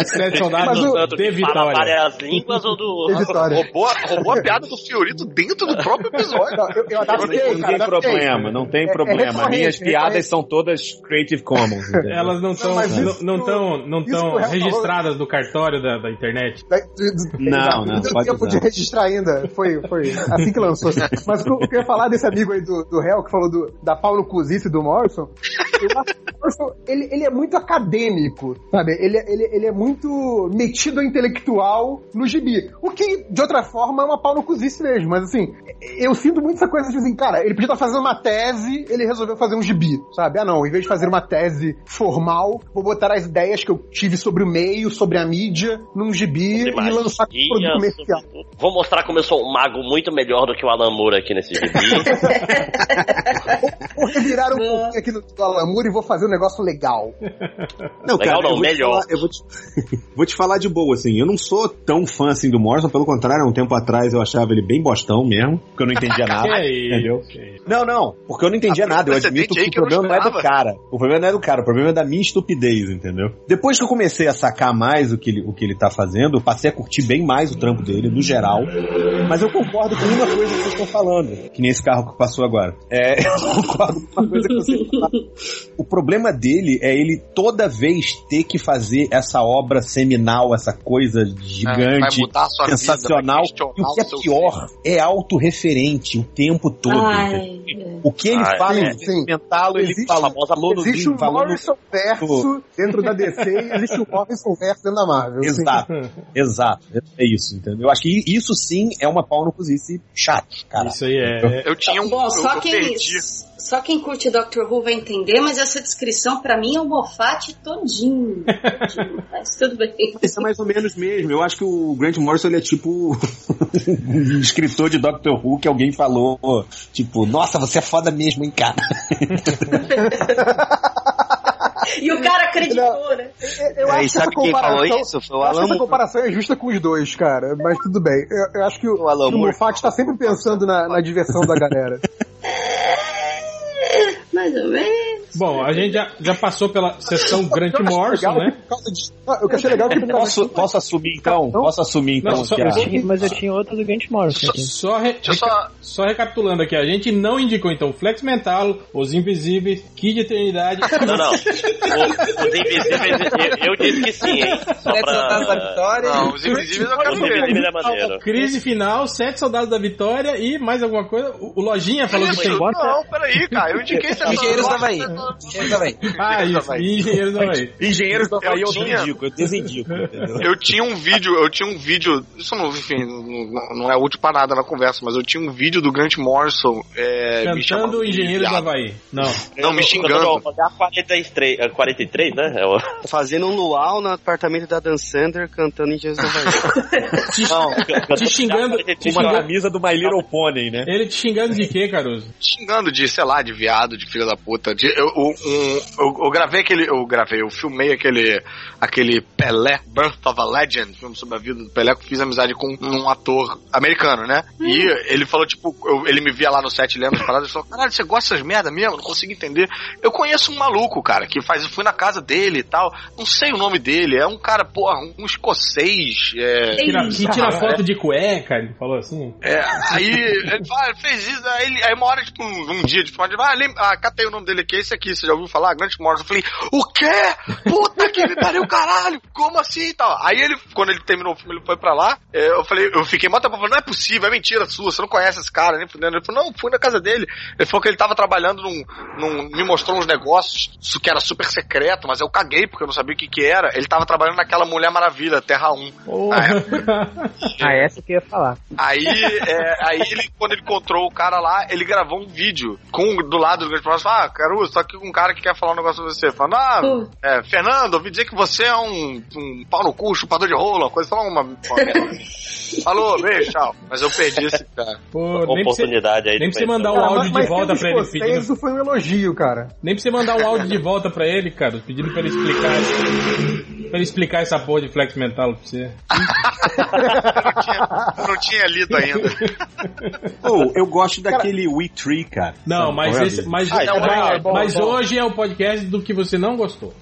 Sete soldados de fala Vitória. várias línguas ou do. de Vitória. Roubou, roubou a piada do Fiorito dentro do próprio episódio. Não, eu, eu adaptei, Não cara, tem adaptei. problema, não tem É- é problema. recorrente, Minhas é piadas são todas Creative Commons. entendeu? Elas não estão não, não tão, não isso tão que o Real registradas no cartório da, da internet. Da- de- de- Não, não, não tempo de registrar ainda. Foi, foi assim que lançou. Mas o que eu- ia falar desse amigo aí do, do réu que falou do, da Paulo Cusice do Morrison, o Morrison, ele, ele é muito acadêmico, sabe? Ele, é- ele, ele é muito metido intelectual no gibi. O que, de outra forma, é uma Paulo Cusice mesmo. Mas assim, eu sinto muito essa coisa de assim, cara, ele podia estar fazendo uma tese, ele resolveu fazer um gibi, sabe? Ah, não, em vez de fazer uma tese formal, vou botar as ideias que eu tive sobre o meio, sobre a mídia, num gibi e lançar como produto comercial. Vou mostrar como eu sou um mago muito melhor do que o Alan Moore aqui nesse gibi. Ou reviraram um pouquinho aqui no do Alan glamour e vou fazer um negócio legal. Não, Legal cara, não, eu vou te melhor. falar- eu vou te, vou te falar de boa, assim. Eu não sou tão fã assim do Morrison, pelo contrário, há um tempo atrás eu achava ele bem bostão mesmo, porque eu não entendia nada. Entendeu? Não, não, porque eu não entendia Ah, nada. Eu admito que o problema não é do cara. O problema não é do cara, o problema é da minha estupidez, entendeu? Depois que eu comecei a sacar mais o que ele, o que ele tá fazendo, eu passei a curtir bem mais o trampo dele, no geral. Mas eu concordo com uma coisa que vocês estão falando, que nem esse carro que passou agora. É, eu concordo com uma coisa que vocês estão falando. O problema dele é ele toda vez ter que fazer essa obra seminal, essa coisa vai gigante, vida, sensacional. vai questionar e o que é o pior é autorreferente o tempo todo. Ai, O que ele Ah, fala sim. documentá-lo, ele Existe- fala. falou no Existe um no- Morrison verso dentro da DC e existe um Morrison verso dentro da Marvel. Exato, exato. É isso, entendeu? Eu acho que isso sim é uma pau no cozice chato, cara. Isso aí é. Eu tinha um. Bom, eu, só eu quem, perdi. só quem curte Doctor Who vai entender, mas essa descrição pra mim é o Moffat todinho. todinho mas tudo bem. Isso é mais ou menos mesmo. Eu acho que o Grant Morrison ele é tipo um escritor de Doctor Who que alguém falou, tipo, nossa, você é foda mesmo, hein, cara. E o cara acreditou, né? Eu É, acho e que sabe quem falou isso? Foi o eu acho que Alan essa comparação é justa com os dois, cara. Mas tudo bem. Eu, eu acho que o, O Alan que o. Moffat tá sempre pensando na, na diversão da galera. Mais ou menos. Bom, a gente já, já passou pela sessão Grant Morrison, né? De- Ah, Eu achei legal que Posso, posso assumir então? Posso assumir então Não, só- Eu a... tinha- mas eu tinha outra do Grant Morrison Só, aqui. só, re- só. só recapitulando aqui, a gente não indicou então Flex Mental, Os Invisíveis, Kid Eternidade. Não, não. O- Os Invisíveis, eu, eu disse que sim, hein? Só Sete Soldados da pra... Vitória. Não, os invisíveis eu quero ver. É. Crise Final, Sete Soldados da Vitória e mais alguma coisa. O, Lojinha falou que tem. não, peraí, cara. Eu indiquei essa Engenheiros da Havaí. Engenheiros da Havaí. Ah, isso. Engenheiros da Havaí. Engenheiros do Havaí eu, não tinha- indico, eu desindico, entendeu? Eu tinha um vídeo, eu tinha um vídeo, isso não, enfim, não, é útil pra nada na conversa, mas eu tinha um vídeo do Grant Morrison é, Cantando Engenheiros da. Havaí. Não. Não, me xingando. Fazer a 43, a 43, né? É Fazendo um luau no apartamento da Dan Sander cantando Jesus do Havaí. Não, Te xingando, te Uma camisa do My Little Pony, né? Ele te xingando de quê, Caruso? xingando de, sei lá, de viado, de filho da puta. De, eu, um- eu, eu gravei aquele. Eu gravei, eu filmei aquele. aquele Pelé, Birth of a Legend, filme sobre a vida do Pelé, que eu fiz amizade com um ator americano, né? E ele falou, tipo, eu- ele me via lá no set lendo as paradas e falou: Caralho, você gosta dessas merda mesmo? Não consigo entender. Eu conheço um maluco, cara, que faz. Eu fui na casa dele e tal. Não sei o nome dele. É um cara, porra, um escocês. É, Tira, que tira foto de cueca, ele falou assim. é, aí ele fala, fez isso, aí, aí uma hora, tipo, um, um dia, tipo, ah, lembra, ah, catei o nome dele aqui, esse aqui, você já ouviu falar? Grant Morrison. Eu falei, o quê? Puta que me pariu, caralho! Como assim e tal? Aí ele, quando ele terminou o filme, ele foi pra lá, é, eu falei, eu fiquei mó tempo falando, não é possível, é mentira sua, você não conhece esse cara, nem fudendo. Ele falou, não, fui na casa dele. Ele falou que ele tava trabalhando num, num me mostrou uns negócios, isso que era super secreto, mas eu caguei porque eu não sabia o que que era. Ele tava trabalhando naquela Mulher Maravilha, Terra 1. Ah, essa que eu ia falar. Aí, é, aí ele, quando ele encontrou o cara lá, ele gravou um vídeo com do lado do grande Morrison. Ah, Caruso, tô aqui com um cara que quer falar um negócio com você. Falando, ah, Hum. é, Fernando, ouvi dizer que você é um, um pau no cu, chupador de rolo, uma coisa, falou uma. Falou, beijo, tchau. Mas eu perdi esse cara. Pô, nem pra você, Oportunidade aí. nem pra você mandar um Cara, áudio de volta pra ele pedindo. Isso foi um elogio, cara. Nem pra você mandar um áudio de volta pra ele, cara, pedindo pra ele explicar. pra ele explicar essa porra de flex mental pra você. Eu não tinha, não tinha lido ainda. Pô, eu gosto daquele We Tree, cara. Não, mas esse, mas, Ah, então mas- é bom, mas é bom. hoje é o podcast do que você não gostou.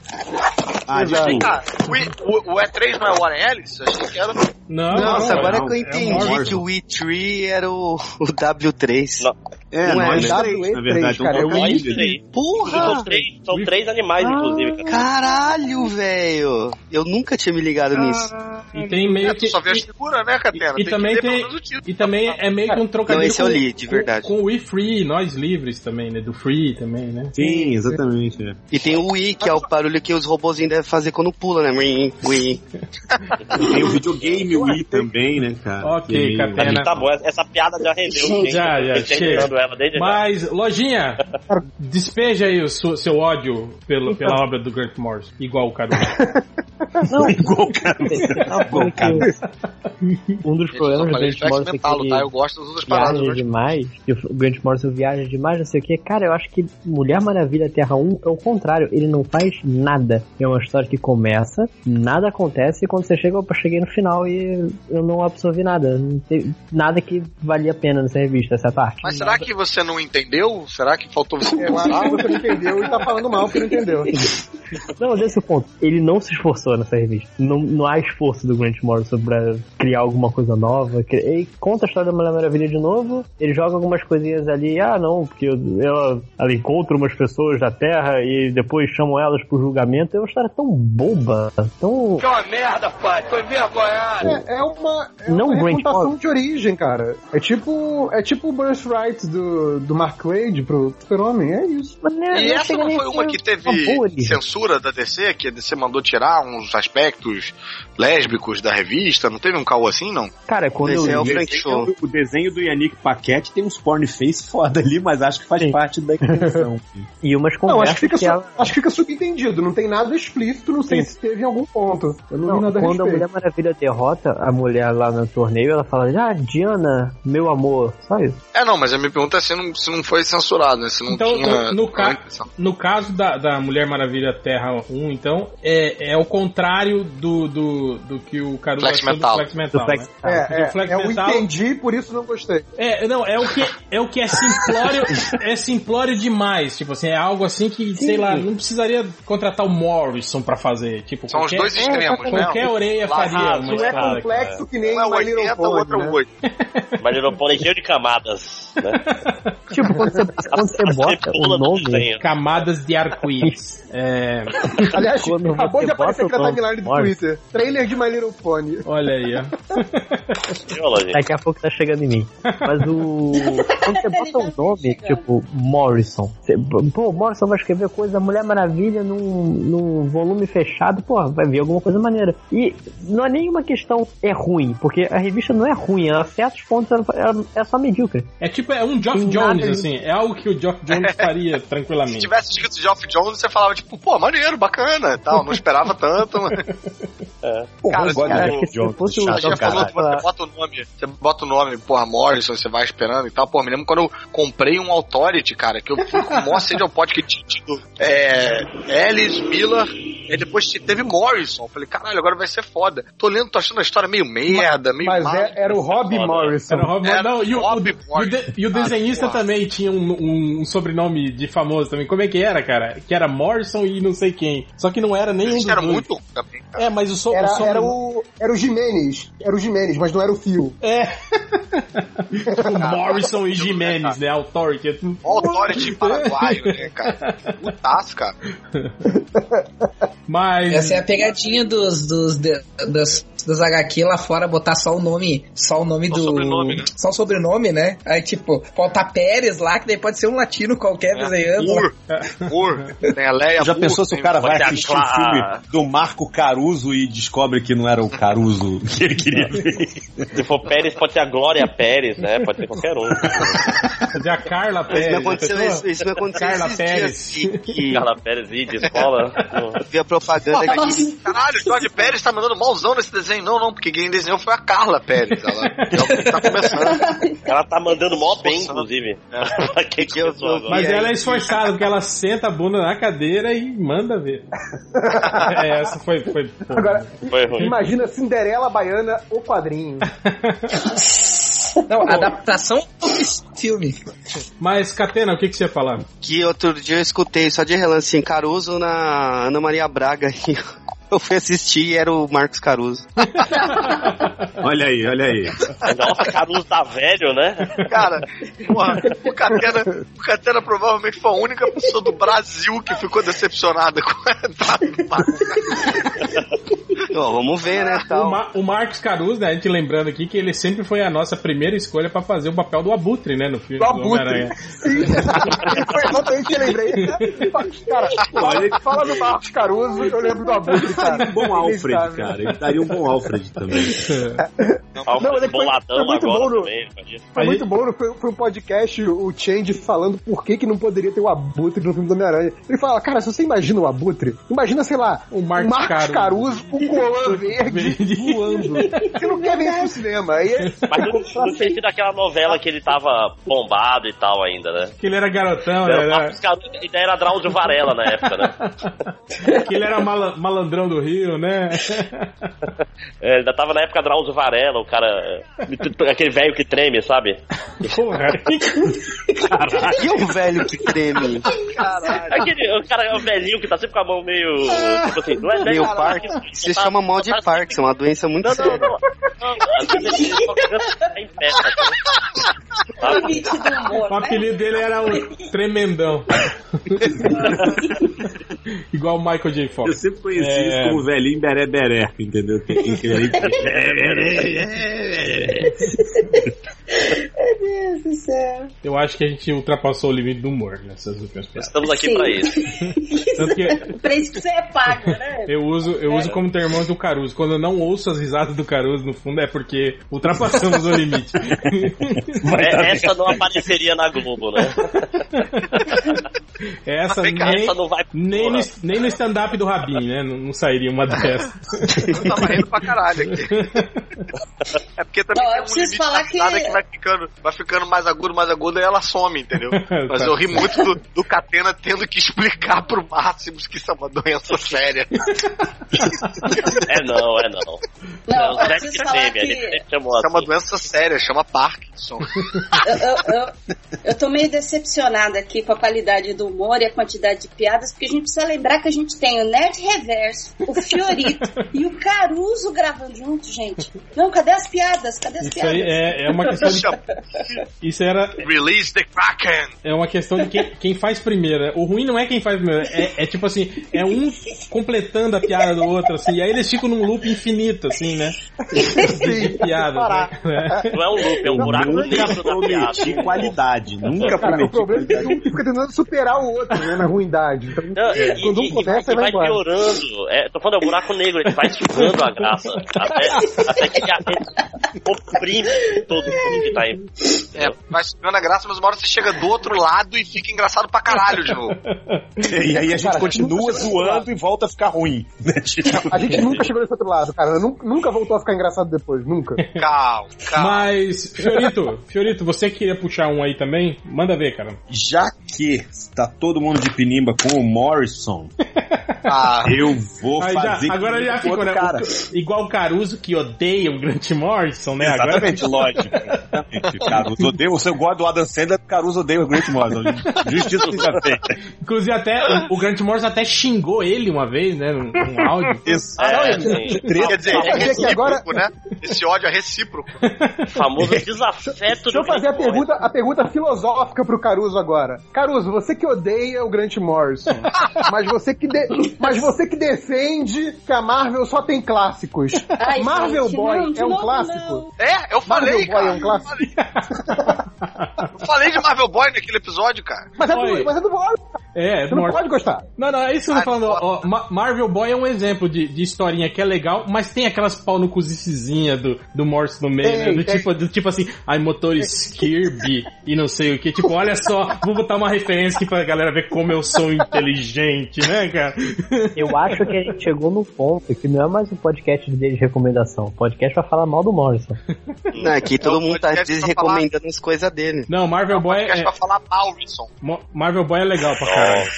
Ah. Vem cá, o, o, o E3 não é o Warren Ellis? Eu achei que era. Não, Nossa, não, agora não, que eu é entendi Morrison. que o We3 era o, o W3. Não. É, Não é, nós W3, três, na verdade. cara, um é o. Nós três. Porra! São três, são três animais, inclusive. cara. Caralho, velho! Eu nunca tinha me ligado nisso. E tem meio É, que. só vê as e- figuras, né, Catena? E, que também tem, e também é meio que um trocadilho Não, esse eu com- li, de verdade. Com, o We Free, nós livres também, né? Do Free também, né? Sim, exatamente. é. E tem o Wii, que é o barulho que os robozinhos devem fazer quando pula, né? Wii, Wii. Tem o videogame Wii também, né, cara? Ok, Que- Catena. Acho que tá bom, essa piada já rendeu. gente. Já, já, chega. Ela desde já. Mas, Lojinha, despeja aí o seu, seu ódio pelo, pela obra do Grant Morrison, igual o cara. Não, Igual o Caruso. Igual o um dos problemas do Grant Flex Morrison é que Mentalo, ele tá? Eu gosto das outras paradas. viaja mas- demais, que o Grant Morrison viaja demais, não sei o que. Cara, eu acho que Mulher Maravilha Terra 1 é o contrário, ele não faz nada. É uma história que começa, nada acontece, e quando você chega, opa, cheguei no final e eu não absorvi nada. Não tem nada que valia a pena nessa revista, essa parte. Mas será que você não entendeu? Será que faltou você Eu acho que você não entendeu e tá falando mal porque não entendeu. Não, mas esse é o ponto. Ele não se esforçou nessa revista. Não, não há esforço do Grant Morrison pra criar alguma coisa nova. Ele conta a história da Mulher Maravilha de novo, ele joga algumas coisinhas ali, ah não, porque eu- ela, ela encontra umas pessoas da Terra e depois chamam elas pro julgamento. É uma história tão boba, tão... Que uma merda, pai. Tô envergonhado. É, é uma, é Não, uma Grant Morrison. de origem, cara. É tipo, é tipo o Birthright do, do Mark Wade pro Super-Homem, é isso. Não é- E não essa não foi a uma que teve censura da DC, que a DC mandou tirar uns aspectos lésbicos da revista? Não teve um caô assim, não? Cara, quando é eu o li- Frank Show. O desenho do Yannick Paquette tem uns porn face foda ali, mas acho que faz Sim. parte da intenção. e umas Não, conversas acho que, fica que ela... acho que fica subentendido, não tem nada explícito, não sei Sim. se teve em algum ponto. Eu não, Não, vi nada a quando a respeito. Mulher Maravilha derrota a mulher lá no torneio, ela fala, ah, Diana, meu amor, só isso. É, não, mas a minha pergunta é se não, se não foi censurado, né? Se não Então, tinha. no, ca- no caso da, da Mulher Maravilha Terra 1, então, é, é o contrário do, do, do que o Caruso Flex achou Metal. do Flex Metal, Do Flex- né? É, Do Flex é, eu Metal- entendi, por isso não gostei. É, não, é o que é, o que é simplório, é simplório demais, tipo assim, é algo assim que, sei lá, não precisaria contratar o Morrison pra fazer, tipo, São os qualquer, dois extremos, né? qualquer orelha Lá- faria uma Não é complexo que nem Um é My Little 80, o Pony, outro é né? 8. Mas ele não cheio de camadas, né? Tipo, quando você, quando você bota o nome... Camadas de arco-íris. É, Aliás, Quando acabou de aparecer na o timeline do. Twitter. Trailer de My Little Pony. olha aí, ó. Daqui a pouco tá chegando em mim. Mas o. Quando você bota um nome, tipo, Morrison. Você, pô, Morrison vai escrever coisa Mulher Maravilha num, num volume fechado, pô, vai ver alguma coisa maneira. E não é nenhuma questão é ruim, porque a revista não é ruim, a certos pontos ela, ela é só medíocre. É tipo, é um Geoff Jones, nada- assim, é algo que o Geoff Jones faria Se tranquilamente. tivesse escrito Geoff Jones, você falava, tipo, pô, maneiro, bacana e tal. Não esperava tanto, mas. Pô, Cara, eu gosto cara, que se fosse o chato, falou você bota o nome, você bota o nome, porra, Morrison, você vai esperando e tal. Pô, me lembro quando eu comprei um Authority, cara, que eu fui com o maior sede ao pote que tinha tido é, Ellis, Miller, e depois teve Morrison. Eu falei, caralho, agora vai ser foda. Tô lendo, tô achando a história meio merda, meio Mas mal. é- era o Rob. Morrison. Era o Rob- Era não, e o, Rob o- e o Morrison. de- e o desenhista porra. também tinha um, um- um sobrenome de famoso também. Como é que era, cara? Que era Morrison e não sei quem. Só que não era nenhum dos Isso era dois. muito também. cara. É, mas o, so, Era, o sobrenome- era o. Era o Jimenez. Era o Jimenez, mas não era o Fio. É. o Morrison e Jimenez, né? Authority. Authority paraguaio, né, cara? Putaço, cara. Mas. Essa é a pegadinha dos, dos, das, dos HQ lá fora, botar só o nome, só o nome Só do. o sobrenome, né? Só o sobrenome, né? Aí, tipo, botar Pérez lá, que daí pode ser um latino qualquer desenhando. Ur, Ur, tem a Leia Já Ur, pensou se o cara vai assistir o filme do Marco Caruso e descobre que não era o Caruso que ele queria ver? Se for Pérez, pode ser a Glória Pérez, né? Pode ser qualquer um. De a Carla Isso Pérez. aconteceu, já pensou? isso, isso me aconteceu Carla esses Pérez. dias, assim, que Carla Pérez ir de escola. eu vi a propaganda aqui. Caralho, o Jorge Pérez tá mandando malzão nesse desenho. Não, não, porque quem desenhou foi a Carla Pérez. Ela é o que tá começando. Ela tá mandando mó bem, inclusive. Quem Que eu- agora. Mas aí? ela é esforçada, porque ela senta a bunda na cadeira e manda ver. é, essa foi. foi. Agora, Foi ruim. imagina Cinderela Baiana, o quadrinho. Não, adaptação do filme. Mas, Catena, o que, que você ia falar? Que outro dia eu escutei só de relance em Caruso na Ana Maria Braga. Eu fui assistir e era o Marcos Caruso. Olha aí, olha aí. Nossa, Caruso tá velho, né? Cara, porra, o Catena, o Catena provavelmente foi a única pessoa do Brasil que ficou decepcionada com a entrada do Marcos. Ó, vamos ver, né? O, Tal. Ma- o Marcos Caruso, né, a gente lembrando aqui que ele sempre foi a nossa primeira escolha pra fazer o papel do Abutre, né, no filme Do do, Abutre. Homem-Aranha. Sim, foi exatamente o que eu lembrei. Cara, fala, fala do Marcos Caruso, eu lembro do Abutre, cara. Um bom Alfred, cara. Ele daria um bom Alfred também. Alfred mas é que foi- muito agora bom no- também. Foi muito bom, no- foi, foi um podcast, o Change falando por que, que não poderia ter o Abutre no filme do Homem-Aranha. Ele fala, cara, se você imagina o Abutre, imagina, sei lá, O Marcos Caruso. Caruso com colã verde voando. Você não quer ver isso no cinema. Aí é- Mas não, não tinha sido aquela novela que ele tava bombado e tal ainda, né? Que ele era garotão, né? Era a ideia era Drauzio Varela na época, né? que ele era mala- malandrão do Rio, né? É, ainda tava na época Drauzio Varela, o cara. é, Aquele velho que treme, sabe? Porra. E o velho que treme? Aquele, o cara é o velhinho que tá sempre com a mão meio. Tipo assim, não é Meio velho, Park. tá- Você tá- chama mal de Parkinson, é uma doença muito Não, não, séria. não. não tá humor, O né? apelido dele era o Tremendão. Igual o Michael J. Eu Fox. sempre conheci É. isso como velhinho beré beré, entendeu? Que, Meu Deus do céu. Eu acho que a gente ultrapassou o limite do humor nessas últimas piadas. Estamos aqui Sim. pra isso. Que Pra isso que você é pago, né? eu uso, eu uso como termômetro do Caruso. Quando eu não ouço as risadas do Caruso, no fundo, é porque ultrapassamos o limite. É, essa não apareceria na Globo, né? Essa Vem cá, nem, essa não vai- nem, no, nem no stand-up do Rabin, né? Não, não sairia uma dessas. Eu tava rindo pra caralho aqui. É porque também Não, tem um limite falar que- que... vai ficando, vai ficando mais agudo, mais agudo, e ela some, entendeu? Mas eu ri muito do, do Catena tendo que explicar pro Máximos que isso é uma doença séria. É não, é não. Não, é, eu o Zé preciso que teme, que- ele chamou Isso é uma assim. doença séria, chama Parkinson. Eu, eu, eu, eu tô meio decepcionada aqui com a qualidade do humor e a quantidade de piadas, porque a gente precisa lembrar que a gente tem o Nerd Reverso, o Fiorito e o Caruso gravando junto, gente. Não, cadê as piadas? Cadê as Isso piadas? aí é, é uma questão de. Isso era. Release the Kraken! É uma questão de quem, quem faz primeiro. né? O ruim não é quem faz primeiro. É, é tipo assim, é um completando a piada do outro, assim. E aí eles ficam num loop infinito, assim, né? De piadas. Né? Não é um loop, é um buraco Nunca negro da piada. prometi qualidade. Nunca Cara, o prometi problema é que fica tentando superar o outro, né, na ruindade. Então, Não, e, quando um começa, e vai vai piorando. É, tô falando, é um buraco negro, ele vai sugando a graça. Até, até que ele comprime todo mundo que tá aí. É, vai subindo a graça, mas uma hora você chega do outro lado e fica engraçado pra caralho de novo. E aí a gente Cara, continua chegou nesse zoando e volta a ficar ruim. né? Tipo, A gente nunca chegou nesse outro lado, cara. Nunca, voltou a ficar engraçado depois, nunca. Calma, calma. Mas, Fiorito, Fiorito, você queria puxar um aí também? Manda ver, cara. Já que está todo mundo de pinimba com o Morrison, Ah, eu vou já- fazer agora que já ficou, outro né? cara. O- igual o Caruso que odeia o Grant Morrison, né? Agora- Exatamente, lógico. Exatamente. Caruso odeia, você gosta do Adam Sandler, Caruso odeia o Grant Morrison. Justiça seja feita. Inclusive até o, o Grant Morrison até xingou ele uma vez, né? Num, num áudio. É, sim. quer dizer, é Quer dizer que recíproco, agora- né? Esse ódio é recíproco. O famoso desafeto Deixa eu fazer a pergunta, a pergunta filosófica pro Caruso agora. Caruso, você que odeia o Grant Morrison, mas você que, de- mas você que defende que a Marvel só tem clássicos. Ai, Marvel gente, Boy não, é um novo clássico? não. É, eu falei, Marvel Boy cara. é um clássico? Eu falei de Marvel Boy naquele episódio, cara. Mas é do, mas é do Boy. É, Você não pode gostar. Não, não, é isso que eu tô falando. não. ó, Ma- Marvel Boy é um exemplo de, de historinha que é legal, mas tem aquelas pau no cozicizinha do, do Morse no meio, Tem, né? Do tem. tipo, do tipo assim, ai, motores Kirby e não sei o que. Tipo, olha só, vou botar uma referência aqui pra galera ver como eu sou inteligente, né, cara? Eu acho que a gente chegou no ponto que não é mais um podcast de recomendação. O podcast vai falar mal do Morrison. Não, aqui todo Não, mundo tá pra falar- desrecomendando as coisas dele. Não, Marvel Boy Podcast é, pra falar Maurison. Mo- Marvel Boy é legal pra caralho.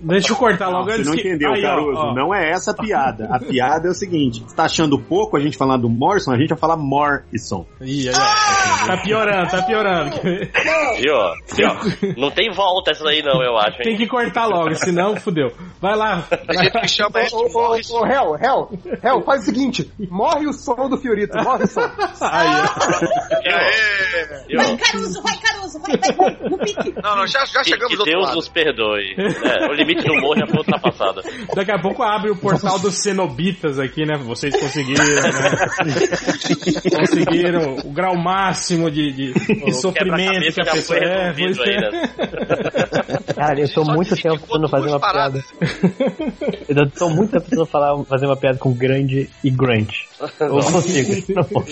Deixa eu cortar Não, logo você antes não que- entendeu, Aí, ó, Caruso. ó. Não é essa a piada. A piada é o seguinte: você tá achando pouco a gente falar do Morrison, a gente vai falar Morrison. Ih, aí, ó. Tá piorando, tá piorando. Viu? Viu? Não tem volta essa aí não, eu acho. Tem Hein? que cortar logo, senão fudeu. Vai lá. A gente chama de ô, Morrison. ô, Hel, Hel, Hel, faz o seguinte: morre o som do Fiorito, morre o som. Aí, ó. Vai, Caruso, vai, Caruso, vai, vai, vai, no pique. Não, não, já, já Que, chegamos que outro Deus lado. nos perdoe. É, o limite do humor já foi ultrapassado. Daqui a pouco abre o portal dos cenobitas aqui, né? Vocês conseguiram, né? conseguiram o grau máximo de, de, de sofrimento que a já pessoa foi é. foi- aí, né? Cara, eu tô muito tempo tentando fazer uma piada. Eu tô muito tempo tentando falar, fazer uma piada com grande e grande. Eu consigo. Não.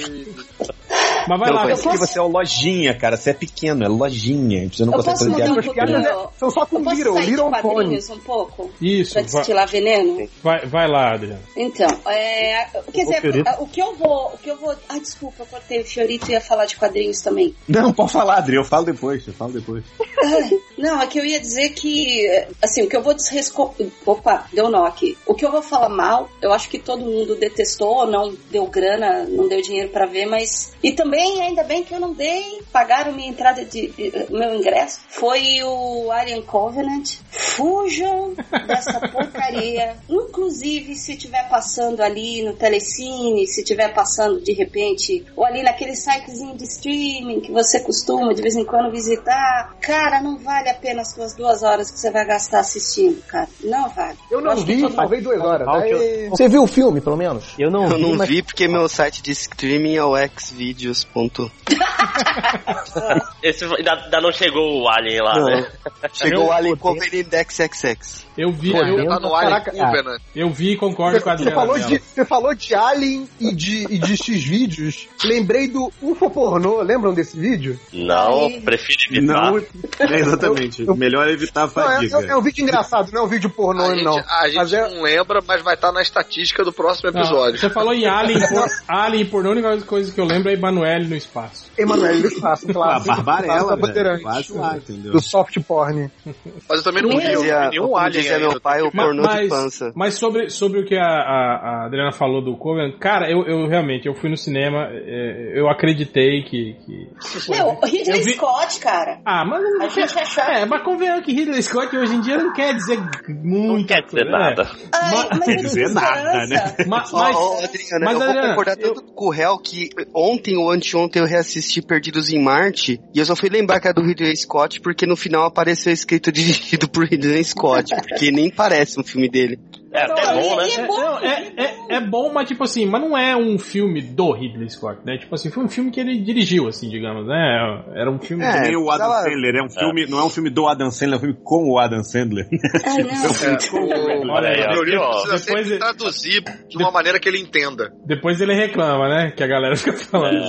Mas vai lá, eu que posso- você é o lojinha, cara. Você é pequeno, é lojinha. Você não Eu consegue fazer um piada. pouquinho? piadas são só com Little, Little Pony. quadrinhos um pouco? Isso, Pra vai, destilar veneno? vai, vai lá, Adriano. Então, é, quer dizer, o que eu vou, o que eu vou, ah, desculpa, eu cortei o Fiorito e ia falar de quadrinhos também. Não, pode falar, Adri. Eu falo depois. Eu falo depois. Ai, não, é que eu ia dizer que, assim, o que eu vou desresco... Opa, deu nó aqui. O que eu vou falar mal, eu acho que todo mundo detestou, não deu grana, não deu dinheiro pra ver, mas... E também, ainda bem que eu não dei, pagaram minha entrada de... meu ingresso. Foi o Alien Covenant. Fujam dessa porcaria. Inclusive, se tiver passando ali no Telecine, se tiver passando de repente, ou ali naquele sitezinho de streaming que você costuma de vez em quando visitar, cara, não vale a pena as suas duas horas que você vai gastar assistindo, cara. Não vale. Eu não que vi, talvez duas horas. Eu- Você viu o filme, pelo menos? Eu não Eu vi, não mas vi porque meu site de streaming é o xvideos. Ponto- Esse ainda, ainda não chegou o Alien lá, Não. né? Chegou o Alien Covenant XXX. Eu vi, Pô, eu, Tá no Caraca, Alien Covenant. eu vi e concordo com a Você falou, dela. de, você falou de Alien e de, e de X-Vídeos. Lembrei do UFO Pornô. Lembram desse vídeo? Não, Aí. prefiro evitar. Não, é exatamente. Melhor evitar a Não, é, fadiga. é- é um vídeo engraçado, não é um vídeo pornô, A gente, não. a gente Mas é- não lembra, mas vai estar na estatística do próximo Não, episódio. você falou em Alien, por, Alien pornô, a única coisa que eu lembro é Emanuele no espaço. Emanuel do Espaço, Ah, claro. Barbarella, da velho. Bandeirante. Quase lá, entendeu? Do soft porn. Mas eu também não vi, eu não vi nenhum Alien dizia ainda. meu pai, o pornô de pança. mas sobre, sobre o que a, a- a Adriana falou do Covenant, cara, eu, eu realmente, eu fui no cinema, é, eu acreditei que... que Meu, Ridley Eu vi- Scott, cara. Ah, mas não A gente achava- É, mas convenhamos que Ridley Scott hoje em dia não quer dizer muito. Não quer dizer nada. Ai, mas quer dizer nada, né? Mas, Ó, mas, ó, Adriana, mas, eu vou Adriana, concordar eu- tanto com o réu que ontem ou anteontem eu reassisti Perdidos em Marte e eu só fui lembrar que é do Ridley Scott porque no final apareceu escrito dirigido por Ridley Scott, porque nem parece um filme dele. É até Não, bom, né? é É, bom. não, é, é, é bom, mas tipo assim, mas não é um filme do Ridley Scott, né? Tipo assim, foi um filme que ele dirigiu, assim, digamos, né? Era um filme. É, meio o Adam Sandler. É um filme, não é um filme do Adam Sandler, é um filme com o Adam Sandler. Ai, não. É, o, Olha aí, o ó. Fiorito Ó, precisa depois sempre ele- traduzir de uma maneira que ele entenda. Depois ele reclama, né? Que a galera fica falando.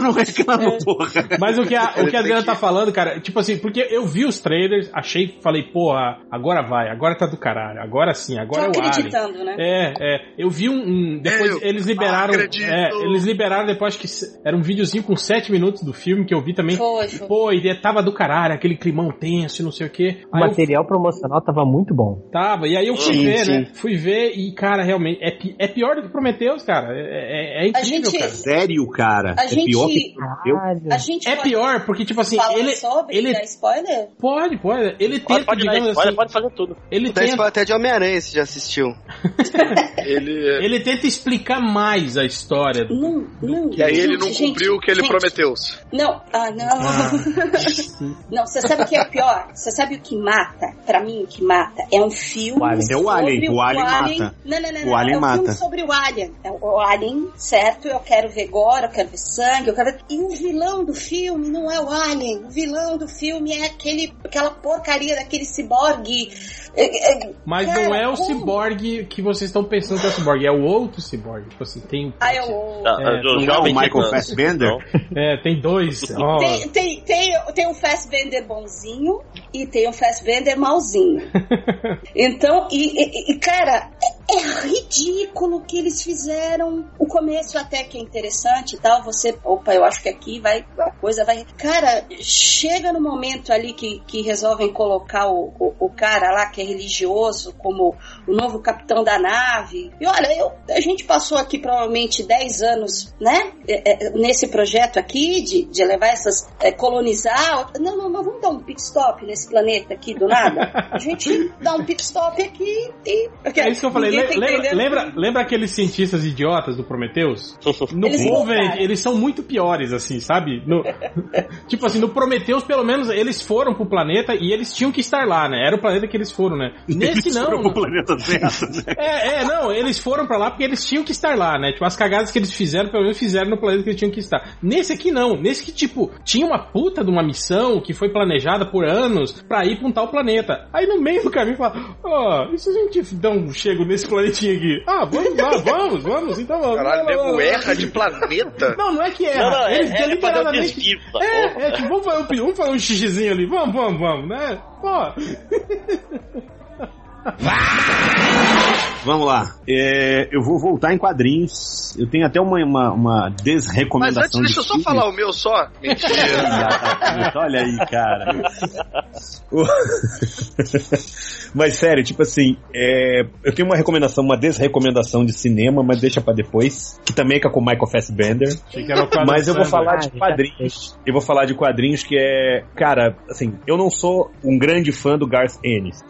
não reclamo, porra. Mas o que a, o que a Adriana que- tá falando, cara, tipo assim, porque eu vi os trailers, achei, falei, porra, agora vai, agora tá do caralho, agora sim, agora Tô é o Alien. acreditando, né? É, é. Eu vi um. um- depois Eu eles liberaram. acredito. É, eles liberaram depois, que era um videozinho com 7 minutos do filme que eu vi também. Foi, foi. Pô, e tava do caralho, aquele climão tenso e não sei o quê. o Aí eu material promocional tava muito bom. tava, e aí eu fui Sim, ver, sim. né? Fui ver e, cara, realmente, é, é pior do que Prometheus, cara. É, é, é incrível, gente- cara. Sério, cara? A é gente- pior que eu. Caralho. A gente É pior, porque, tipo assim, ele. sobre, ele dar spoiler? pode, pode. Ele Pode, tenta, pode, dar digamos spoiler, assim. pode fazer tudo. Ele tenta. até de Homem-Aranha, você já assistiu. Ele, Ele tenta explicar mais a história do. Não, não. e aí ele gente, não gente, cumpriu o que ele gente. prometeu. Não, ah, não. não, você sabe o que é pior? Você sabe o que mata? Pra mim, o que mata é um filme O Alien. É o Alien, sobre o Alien mata. Não, não, não, O não. Alien é um mata. filme sobre o Alien. É o Alien, certo? Eu quero ver gore, eu quero ver sangue, eu quero ver... E o vilão do filme não é o Alien. O vilão do filme é aquele, aquela porcaria daquele ciborgue. É, é, Mas não é o como? ciborgue que vocês estão pensando que é o ciborgue, é o outro ciborgue. Tipo assim, tem. Ah, é o... Ah, É, do é o Michael. Fassbender? É, tem dois. Ó, Tem, tem, tem, tem um Fassbender bonzinho e tem um Fassbender malzinho. Então, e, e- e, cara, é, ridículo o que eles fizeram. O começo até que é interessante e tal. Você, opa, eu acho que aqui vai, a coisa vai. Cara, chega no momento ali que, que resolvem colocar o, o, o cara lá que é religioso como o novo capitão da nave. E olha, eu, a gente passou aqui provavelmente 10 anos, né? é, é, nesse projeto aqui de, de levar essas. é, colonizar. Não, não, não, vamos dar um pit stop nesse planeta aqui do nada. A gente dá um pit stop aqui e. É isso que eu falei, tá lembra, lembra, lembra aqueles cientistas idiotas do Prometheus? No Eles voltaram. eles são muito piores, assim, sabe? No- tipo assim, no Prometheus, pelo menos, eles foram pro planeta e eles tinham que estar lá, né? Era o planeta que eles foram, né? Nesse Eles não. foram pro planeta certo, né? É, é, não, eles foram pra lá porque eles tinham que estar lá, né? Tipo, as cagadas que eles fizeram, pelo menos fizeram no planeta que eles tinham que estar. Nesse aqui não, nesse que, tipo, tinha uma puta de uma missão que foi planejada por anos pra ir pra um tal planeta. Aí no meio do caminho fala, ó, e se a gente um chego nesse planetinha aqui? Ah, vamos lá, vamos, vamos, então vamos. Caralho, Lá, lá, lá, nego erra de planeta. Não, não é que erra. Não, não, é- eles é um deliberadamente. desvio, bom? É, é, tipo, vamos fazer, um, vamos fazer um xixizinho ali, vamos, vamos, vamos, né? Pô. Vamos lá. É, eu vou voltar em quadrinhos. Eu tenho até uma, uma, uma Mas desrecomendação. antes, deixa eu só filme. falar o meu só. Mentira. Olha aí, cara. Mas sério, tipo assim, é, eu tenho uma recomendação, uma desrecomendação de cinema, mas deixa pra depois. Que também é com o Michael Fassbender. Mas eu vou falar de quadrinhos. Eu vou falar de quadrinhos que é. Cara, assim, eu não sou um grande fã do Garth Ennis.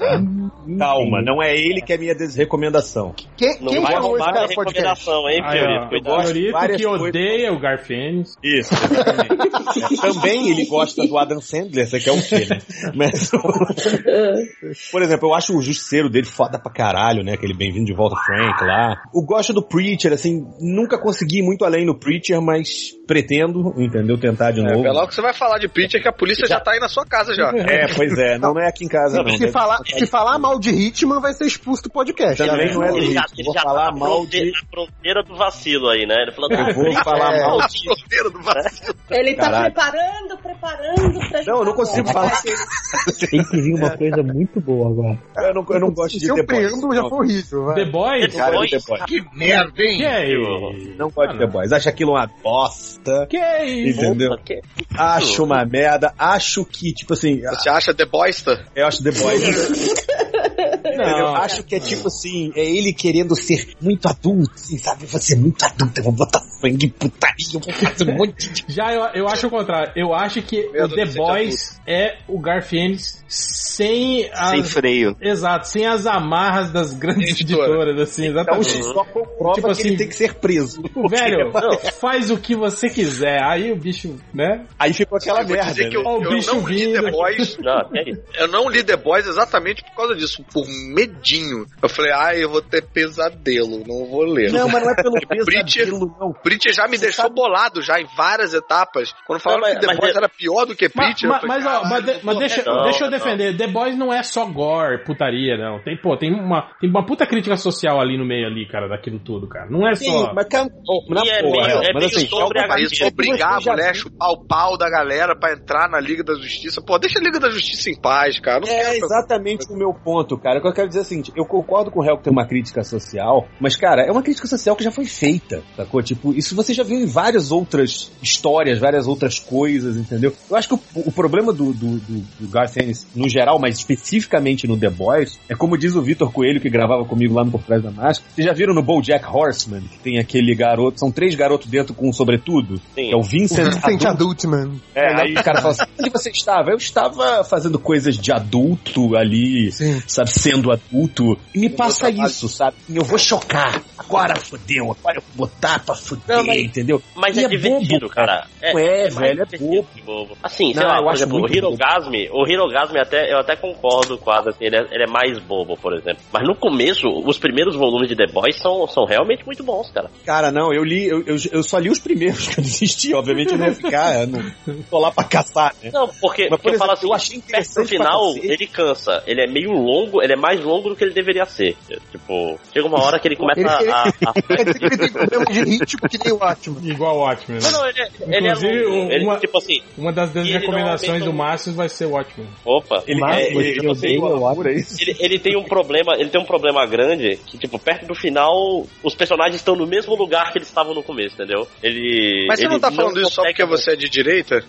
tá? Calma, não é ele que é minha desrecomendação. Quem, Não quem vai falou esse roubar cara a recomendação, hein, Fiorito? várias que coisas. odeia o Garfienes. Isso, exatamente. É, Também ele gosta do Adam Sandler, você quer o quê, né? Mas, por exemplo, eu acho o justiceiro dele foda pra caralho, né? Aquele Bem-vindo de Volta Frank lá. Eu gosto do Preacher, assim, nunca consegui ir muito além no Preacher, mas pretendo, entendeu? Tentar de É, novo. pela que você vai falar de Preacher que a polícia já tá aí na sua casa já. É, pois é, não é aqui em casa, não. Se Deve- falar, se falar mal de Hitman, vai ser expulso do podcast. Também né? não é do Ele já, ele Vou já falar tá mal de. na fronteira do vacilo aí, né? Ele falou, Eu vou falar É. mal de. fronteira do vacilo. Ele tá preparando, preparando pra Não, eu não consigo falar. Tem que vir uma coisa muito boa agora. Eu não, eu não gosto de Seu The Boys. preâmbulo já foi horrível, vai. The Boys? Cara, Boys? The Boys. Que merda, hein? Que é isso? Não gosto de The Boys. Acho aquilo uma bosta. Que é isso? Entendeu? Opa, que- Acho uma merda. Acho que, tipo assim, Você acha The Boysta? eu acho The Boys. Não. Acho que é tipo assim, é ele querendo ser muito adulto, assim, sabe? Vou ser muito adulto, eu vou botar sangue, putaria, eu vou fazer um monte de. Já eu, eu acho o contrário. Eu acho que Meu o The adolescente Boys é o Garfienes sem as... Sem freio. Exato, sem as amarras das grandes Editora. editoras, assim, Então exatamente. só comprova Tipo que assim, ele tem que ser preso. Velho, Não. faz o que você quiser. Aí o bicho, né? Aí ficou aquela merda. eu, né? Eu bicho não li. The Boys. Não, é. Eu não li The Boys exatamente por causa disso, por medinho. Eu falei, ai, eu vou ter pesadelo, não vou ler. Não, mas não é pelo pesadelo, não. Preacher já me deixou bolado já em várias etapas. Quando falaram Não, mas- que The mas Boys é- era pior do que Mas, Preacher, eu mas, falei, mas, ó, "Caralho, mas, de- não mas vou deixa, ler, não." deixa eu não. defender. The Boys não é só gore, putaria, não. Tem, pô, tem uma, tem uma puta crítica social ali no meio ali, cara, daquilo tudo, cara. Não é Sim, mas mas calma, na E é porra, meio- é mas meio assim, sobre a isso obrigar a Você mulher a chupar o pau da galera pra entrar na Liga da Justiça. Pô, deixa a Liga da Justiça em paz, cara. Não É quero- exatamente o meu ponto, cara. O eu quero dizer é o seguinte: eu concordo com o réu que tem uma crítica social, mas, cara, é uma crítica social que já foi feita, sacou? Tipo, isso você já viu em várias outras histórias, várias outras coisas, entendeu? Eu acho que o, o problema do, do, do, do Garth Ennis, no geral, mas especificamente no The Boys, é como diz o Vitor Coelho, que gravava comigo lá no Por Trás da Máscara. Vocês já viram no BoJack Horseman, que tem aquele garoto, são três garotos dentro com um sobretudo? Sim. Que é o Vincent, Vincent adulto. Adultman. É, aí o cara fala assim, onde você estava? Eu estava fazendo coisas de adulto ali, Sim. sabe, sendo adulto. E me passa isso, sabe? Eu vou chocar. Agora fodeu, agora eu vou botar pra foder, Não, mas- entendeu? Mas E é, divertido, bobo, cara. É, mais velho, é que bobo. Assim, sei Não, lá, eu por acho exemplo, o bobo. Hirogasme, o Hirogasme até, eu até concordo assim, ele é, ele é mais bobo, por exemplo. Mas no começo, os primeiros volumes de The Boys são, são realmente muito bons, cara. Cara, não, eu li, eu, eu, eu só li os primeiros que eu desisti, obviamente eu não ia ficar, eu não tô lá pra caçar, né? Não, porque, Mas, porque por eu falo exemplo, assim, eu achei interessante pra final, ele cansa. Ele é meio longo, ele é mais longo do que ele deveria ser. Tipo, chega uma hora que ele começa Ele- a... a- Quer dizer que ele tem problema de ritmo que nem o Atman. Igual o Watchmen. Não, não, ele é, ele é Inclusive, longo. Ele, uma- tipo assim, Uma das ele recomendações do Márcio vai ser o Watchmen. opa, Ele, é, ele, é ele, ele tem um problema, ele tem um problema grande que, tipo, perto do final, os personagens estão no mesmo lugar que eles estavam no começo, entendeu? Ele. Mas você ele não tá falando isso só porque você é de direita?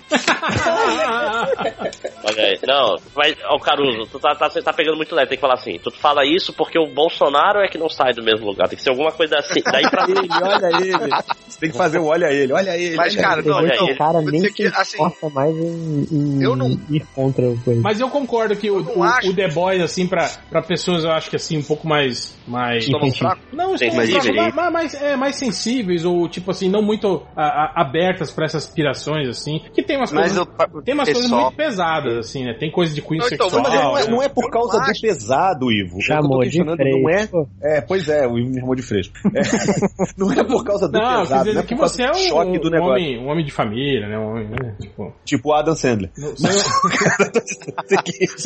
Olha aí. Não, mas, ó, Caruso, tu tá, tá, você tá pegando muito leve, tem que falar assim. Tu fala isso porque o Bolsonaro é que não sai do mesmo lugar. Tem que ser alguma coisa assim. Daí pra ele, olha ele. Você tem que fazer o olha ele, olha ele. Mas, cara, não, olha ele. O cara nem dizer que, se assim, mais em, em Eu não- ir contra o coisa. Mas eu concordo que o, Eu o, acho. o The Boys, assim, pra, pra pessoas, eu acho que assim, um pouco mais. mais... Não, estamos mas mais, é, mais sensíveis, ou tipo assim, não muito a- a- abertas pra essas aspirações, assim. Que tem umas Mas coisas. o Tem umas coisas pessoal- muito pesadas, assim, né? Tem coisa de cunho Não, então, sexual. mas Não é, né? não é por Eu causa do acho. Pesado, Ivo. Chamou de não é, fresco. é, pois é, o Ivo me chamou de fresco. É, não é por causa do Não, pesado, não é que por causa você é do um, choque do um negócio. homem, um homem de família, né? Um homem, né? Tipo, Tipo o Adam Sandler. você,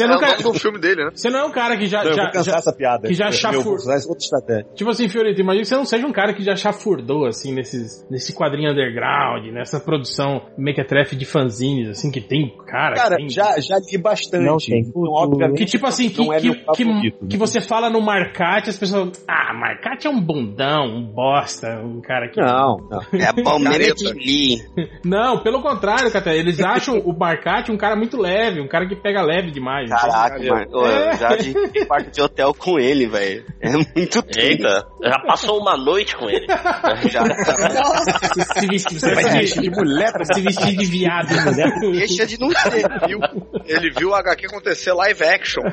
não, É o do filme dele, né? você não é um cara que já. Não, eu já- vou cansar já- essa piada. que já Eu- chafur- eu vou usar outra estratégia. Tipo assim, Fiorito, imagina que você não seja um cara que já chafurdou, assim, nesses, nesse quadrinho underground, nessa produção mequetrefe de fanzines, assim, que tem, cara... Cara, tem- já, já li bastante. Não tem Então, Que tipo assim, que, é que, que, favorito, né? que você fala no Marcate, as pessoas... Ah, Marcate é um bundão, um bosta, um cara que... Não, não. É Lee. Não, pelo contrário, Cata, eles acham o Marcate um cara muito leve, um cara que pega leve demais. Caraca, mano. Ô, eu já de quarto de hotel com ele, velho. É muito tempo. Eita, já passou uma noite com ele. Já. Se, se vestir, você Vai se vestir de mulher pra se vestir de viado, né? Deixa de não ser. Viu? Ele viu o HQ acontecer live action.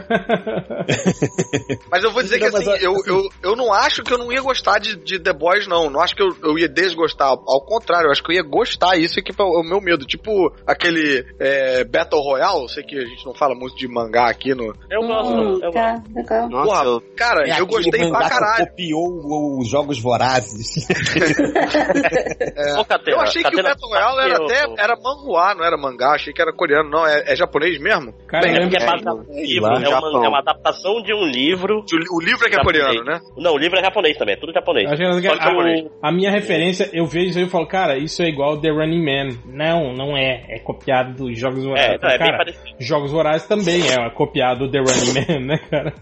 Mas eu vou dizer que Não, mas assim, a- eu, eu, eu não acho que eu não ia gostar de, de The Boys, não. Não acho que eu, eu ia desgostar. Ao contrário, eu acho que eu ia gostar. Isso aqui é o meu medo. Tipo aquele é, Battle Royale, sei que a gente não fala muito de mangá aqui no. Eu gosto, Hum, eu gosto. tá, legal. Nossa, Porra, eu, cara, É eu gostei mangá pra que caralho. copiou os Jogos Vorazes. Ô, Catena, Eu achei que o Catena, Battle Royale era eu- até era manhua, não era mangá. Achei que era coreano. Não, é, é japonês mesmo? Cara, É eu porque é lembro- baseado num É, livro, lá, é uma, é uma adaptação de um livro. O livro é que é japonês. coreano, né? Não, o livro é japonês também, é tudo japonês. Que Só que a, o- a minha referência, eu vejo isso aí e falo, cara, isso é igual The Running Man. Não, não é. É copiado dos Jogos Vorazes. É, não, é bem cara, parecido. Jogos Vorazes também é copiado do The Running Man, né, cara?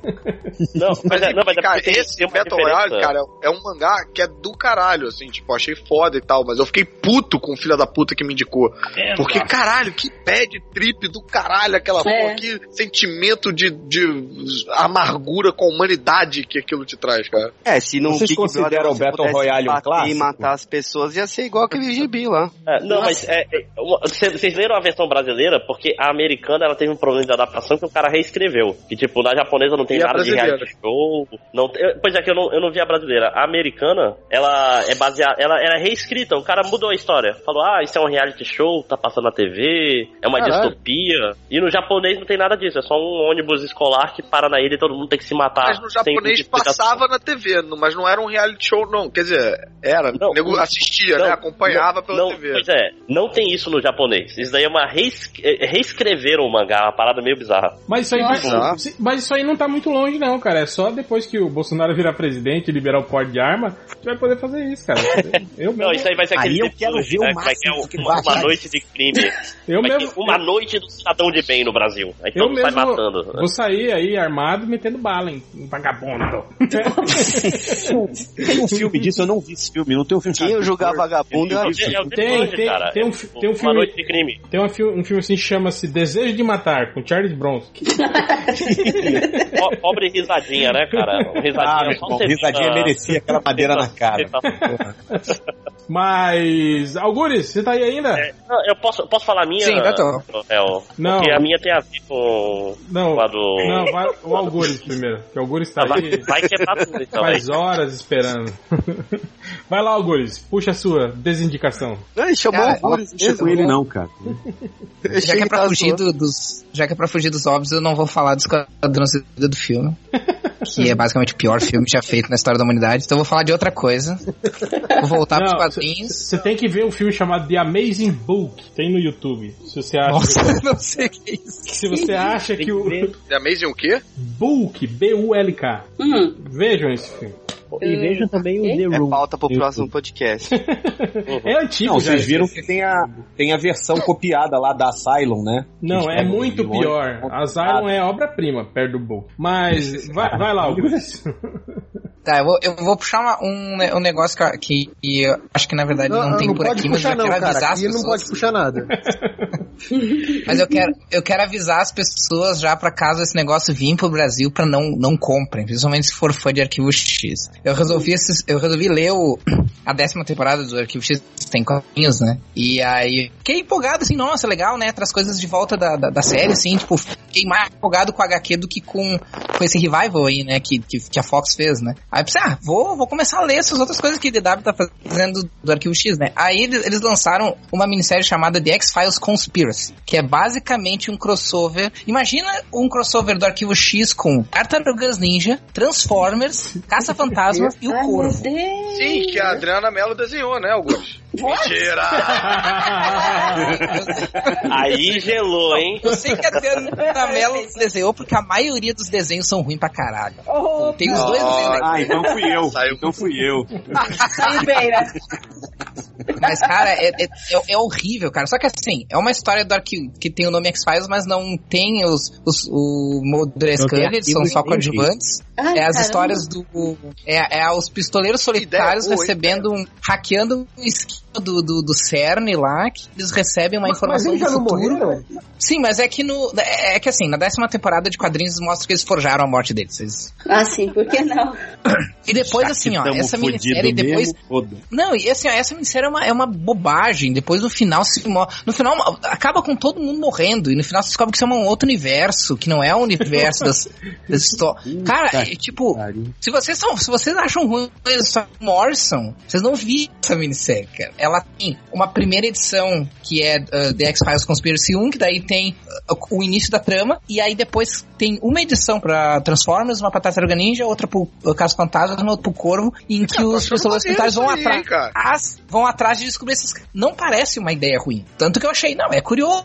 Não, mas é, não, mas é cara, esse Battle. Royale, cara, é um mangá que é do caralho, assim, tipo, achei foda e tal, mas eu fiquei puto com o filho da puta que me indicou. É, Porque, nossa. caralho, que bad trip do caralho, aquela É. porra, que sentimento de, de amargura com a humanidade que aquilo te traz, cara. é, se não Vocês Big consideram Brother o Battle Royale um bater e clássico? matar as pessoas, ia ser igual aquele gibi lá. É, não, mas é, é, vocês leram a versão brasileira? Porque a americana ela teve um problema de adaptação que o cara reescreveu. Que tipo, na japonesa não tem E nada de reality show. Não, eu- pois é que eu não, eu não vi a brasileira. A americana, ela é baseada. Ela, ela é reescrita, o cara mudou a história. Falou, ah, isso é um reality show, tá passando na TV, é uma Caralho. distopia. E no japonês não tem nada disso, é só um ônibus escolar que para na ilha e todo mundo tem que se matar. Mas no japonês passava na TV, mas não era um reality show, não. Quer dizer, era. Não, o nego não, assistia, não, né? Acompanhava não, pela não, TV. Pois é, não tem isso no japonês. Isso daí é uma rees, é, reescreveram o mangá, uma parada meio bizarra. Mas isso aí, vai- se- mas isso aí não tá muito longe, não, cara. É só depois que o Bolsonaro virar presidente e liberar o porte de arma, você vai poder fazer isso, cara. Eu Não, mesmo, isso aí vai ser Aí aquele eu quero ver o né, vai que é máximo que uma, uma vai. noite de crime. eu Vai mesmo, uma noite do cidadão de bem no Brasil. Aí eu todo mundo sai mesmo matando. vou sair aí armado metendo bala em, em vagabundo. Tem um filme disso, eu não vi esse filme. Não tem um filme Quem eu julgar vagabundo, eu É, é o Tem, tem, cara. tem um, tem um Uma filme. noite de crime. Tem um filme, um filme assim que chama-se Desejo de Matar, com Charles Bronson. Po- Pobre risadinha, né, cara? Risadinha, Ah, você risadinha merecia aquela madeira na cara. Mas. Algures, você tá aí ainda? É, não, eu posso, posso falar a minha? Sim, ainda tô. Rafael? Não. Porque a minha tem a ver com, Não, com a do... não, vai, o Algures primeiro. Que o Algures tá Ah, vai, aí vai quebrar tudo então. faz horas esperando. Vai lá, Algures, puxa a sua desindicação. Não, ele chamou Cara, o Algures Deixa mesmo. com ele não, cara. Já que é pra fugir do- dos. Já que é pra fugir dos óbvios, eu não vou falar do Esquadrão Suicida do filme. Que é basicamente o pior filme já feito na história da humanidade. Então eu vou falar de outra coisa. Vou voltar pros Não, quadrinhos. Você tem que ver um filme chamado The Amazing Book, tem no YouTube. Se você acha, Nossa, não sei o que é isso. se você acha que o The Amazing o quê? Book, B-U-L-K. Hum. Vejam esse filme. E vejo também o The É Room. pauta pro no próximo YouTube. podcast. É antigo Não, já. vocês viram que tem a, tem a versão copiada lá da Asylum, né? Não, é muito pior. contam Asylum é obra-prima, perto do Book. Mas vai, vai lá, Augusto. Tá, eu vou, eu vou puxar uma- um, um negócio que, que- eu acho que na verdade não, tem por pode aqui, mas eu não, quero cara. avisar as Aqui ele não pessoas. pode puxar nada. Mas eu quero, eu quero avisar as pessoas já pra caso esse negócio vir pro Brasil pra não, não comprem, principalmente se for fã de Arquivo X. Eu resolvi esses, eu resolvi ler o, a décima temporada do Arquivo X, tem quadrinhos, né? E aí fiquei empolgado assim, nossa, legal, né? Traz coisas de volta da, da, da série, assim, tipo, fiquei mais empolgado com o HQ do que com, com esse revival aí, né? Que, que, que a Fox fez, né? Aí eu pensei, ah, vou, vou começar a ler essas outras coisas que a DW tá fazendo do Arquivo X, né? Aí eles, eles lançaram uma minissérie chamada The X-Files Conspiracy, que é basicamente um crossover. Imagina um crossover do Arquivo X com Tartarugas Ninja, Transformers, Caça-Fantasma e o Corvo. Sim, que a Adriana Mello desenhou, né, Augusto? Mentira! Aí gelou, hein? Eu sei que a Adriana Mello desenhou porque a maioria dos desenhos são ruins pra caralho. Tem os dois desenhos. Ah, então fui eu. Então fui eu. Saiu bem, né? Mas, cara, é, é, é- é horrível, cara. Só que assim, é uma história do arquivo que tem o nome X-Files, mas não tem os, os o Mulder eles são só coadjuvantes. Ai, é as caramba. histórias do. É, é os pistoleiros solitários hein, recebendo. um- hackeando um esquema do, do, do CERN lá, que eles recebem uma Mas informação eles já do não futuro. morreram? Sim, mas é que no. É, é que assim, na décima temporada de quadrinhos mostra que eles forjaram a morte deles. Eles- Ah, sim, por que não? E depois, Já assim, ó, essa minissérie depois. mesmo. Não, e assim, ó, essa minissérie é uma, é uma bobagem. Depois no final se No final acaba com todo mundo morrendo. E no final se descobre que isso é um outro universo, que não é o universo das, das histórias. Cara, é, tipo, se vocês são. Se vocês acham ruim a história do Morrison, vocês não viram essa minissérie, cara. Ela tem uma primeira edição que é uh, The X-Files Conspiracy 1, que daí tem uh, o início da trama, e aí depois tem uma edição pra Transformers, uma pra Tartaruga Ninja, outra pro uh, Caso Fantasma, outra pro Corvo, em que os pistoleiros militares vão atrás vão atrás de descobrir esses. Não parece uma ideia ruim. Tanto que eu achei, não, é curioso,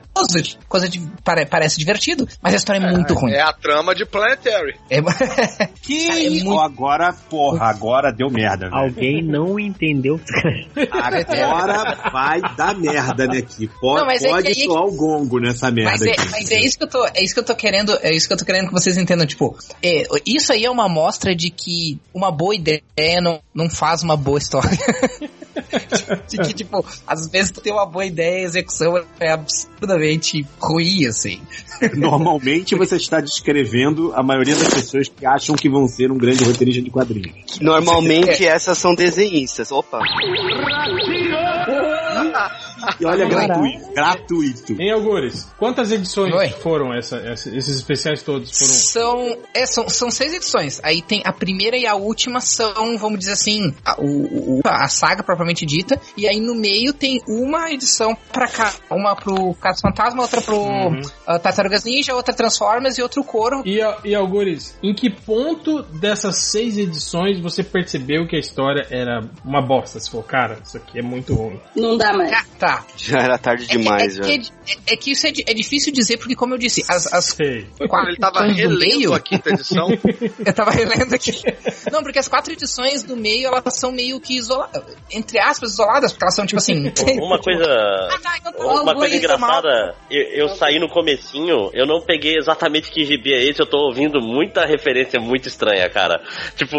coisa de, pare- parece divertido, mas a história é muito ruim. É a trama de Planetary. É, Que Cara, é isso? muito- Agora, porra, agora deu merda, velho. Alguém não entendeu. Agora vai dar merda, né, aqui. Pode, Não, é pode que aí- soar o gongo nessa merda Mas é, aqui. mas é isso que eu tô, é isso que eu tô querendo, é isso que eu tô querendo que vocês entendam, tipo, é, isso aí é uma amostra de que uma boa ideia não, não faz uma boa história. de que, tipo, às vezes tu tem uma boa ideia e a execução é absurdamente ruim, assim. Normalmente você está descrevendo a maioria das pessoas que acham que vão ser um grande roteirista de quadrinhos. Normalmente essas são desenhistas. Opa. E olha, gratuito. Gratuito. Hein, Algures? Quantas edições Oi. foram essa, essa- esses especiais todos? Foram São, é, são, são seis edições. Aí tem a primeira e a última são, vamos dizer assim, a, o, o- a saga propriamente dita. E aí no meio tem uma edição pra cá. Uma pro Caso Fantasma, outra pro Uhum. ah, Tartarugas Ninja, outra Transformers e outro Coro. E, e Algures, em que ponto dessas seis edições você percebeu que a história era uma bosta? Se for, cara, isso aqui é muito ruim. Não dá mais. Ah, tá. Já era tarde É que- demais, é, já. que, é, é que isso é, é difícil dizer, porque como eu disse, as, as. Foi quando ele tava relendo meio- a quinta edição. Eu tava relendo aqui. Não, porque as quatro edições do meio, elas são meio que isoladas. Entre aspas, isoladas, porque elas são tipo assim. Uma coisa. Ah, tá, então tá Uma coisa engraçada, eu, eu saí no comecinho, eu não peguei exatamente que gibi é esse, eu tô ouvindo muita referência muito estranha, cara. Tipo,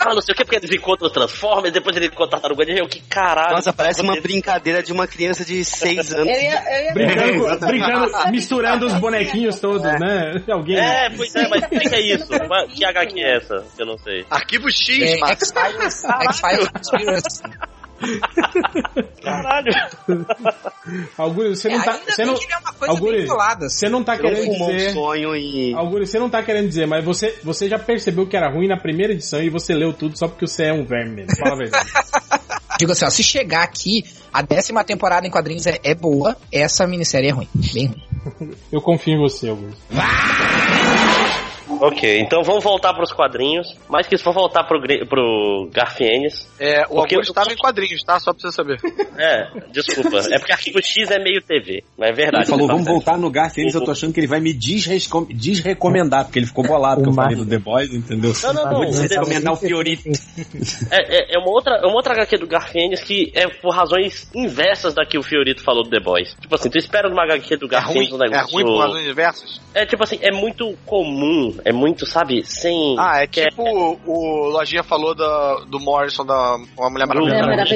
ah, não sei o que, porque eles encontram os Transformers, depois ele encontra a Tartaruga Ninja, eu, que caralho. Nossa, parece uma brincadeira de uma criança de 6 anos. Eu ia, eu ia Brincando, brincando, misturando os bonequinhos todos, né? Alguém. É, pois é, mas o que é isso? Que HQ é essa? Eu não sei. Arquivo X, É, mano. X-Files, X-Files. Caralho. Algures, você não É, tá. Você não, é uma coisa Algures, bem isolada. assim. você não tá querendo um dizer. sonho e... Algures, você não tá querendo dizer, mas você, você já percebeu que era ruim na primeira edição e você leu tudo só porque você é um verme mesmo. Fala a verdade. Digo assim, ó, se chegar aqui, a décima temporada em quadrinhos é, é boa, essa minissérie é ruim. Bem ruim. Eu confio em você, Augusto. Ok, então vamos voltar pros quadrinhos. Mas que se for voltar pro, pro Garfienes. É, o Porque Augusto tava em quadrinhos, tá? Só pra você saber. É, desculpa. É porque Arquivo X é meio TV. Não é verdade. Ele falou, tá vamos certo. voltar no Garfield, eu tô achando que ele vai me desrescom- desrecomendar, porque ele ficou bolado que eu O falei do The Boys, entendeu? Não, não, não. Vou desrecomendar o Fiorito. É, é, é uma outra, é uma outra HQ do Garfienes que é por razões inversas da que o Fiorito falou do The Boys. Tipo assim, tu espera numa HQ do É Garfienes ruim, um é negócio... ruim por razões diversas. É tipo assim, é muito comum, é É muito, sabe, sem. Ah, é que tipo o, o Lojinha falou da, do Morrison da Uma Mulher Maravilha.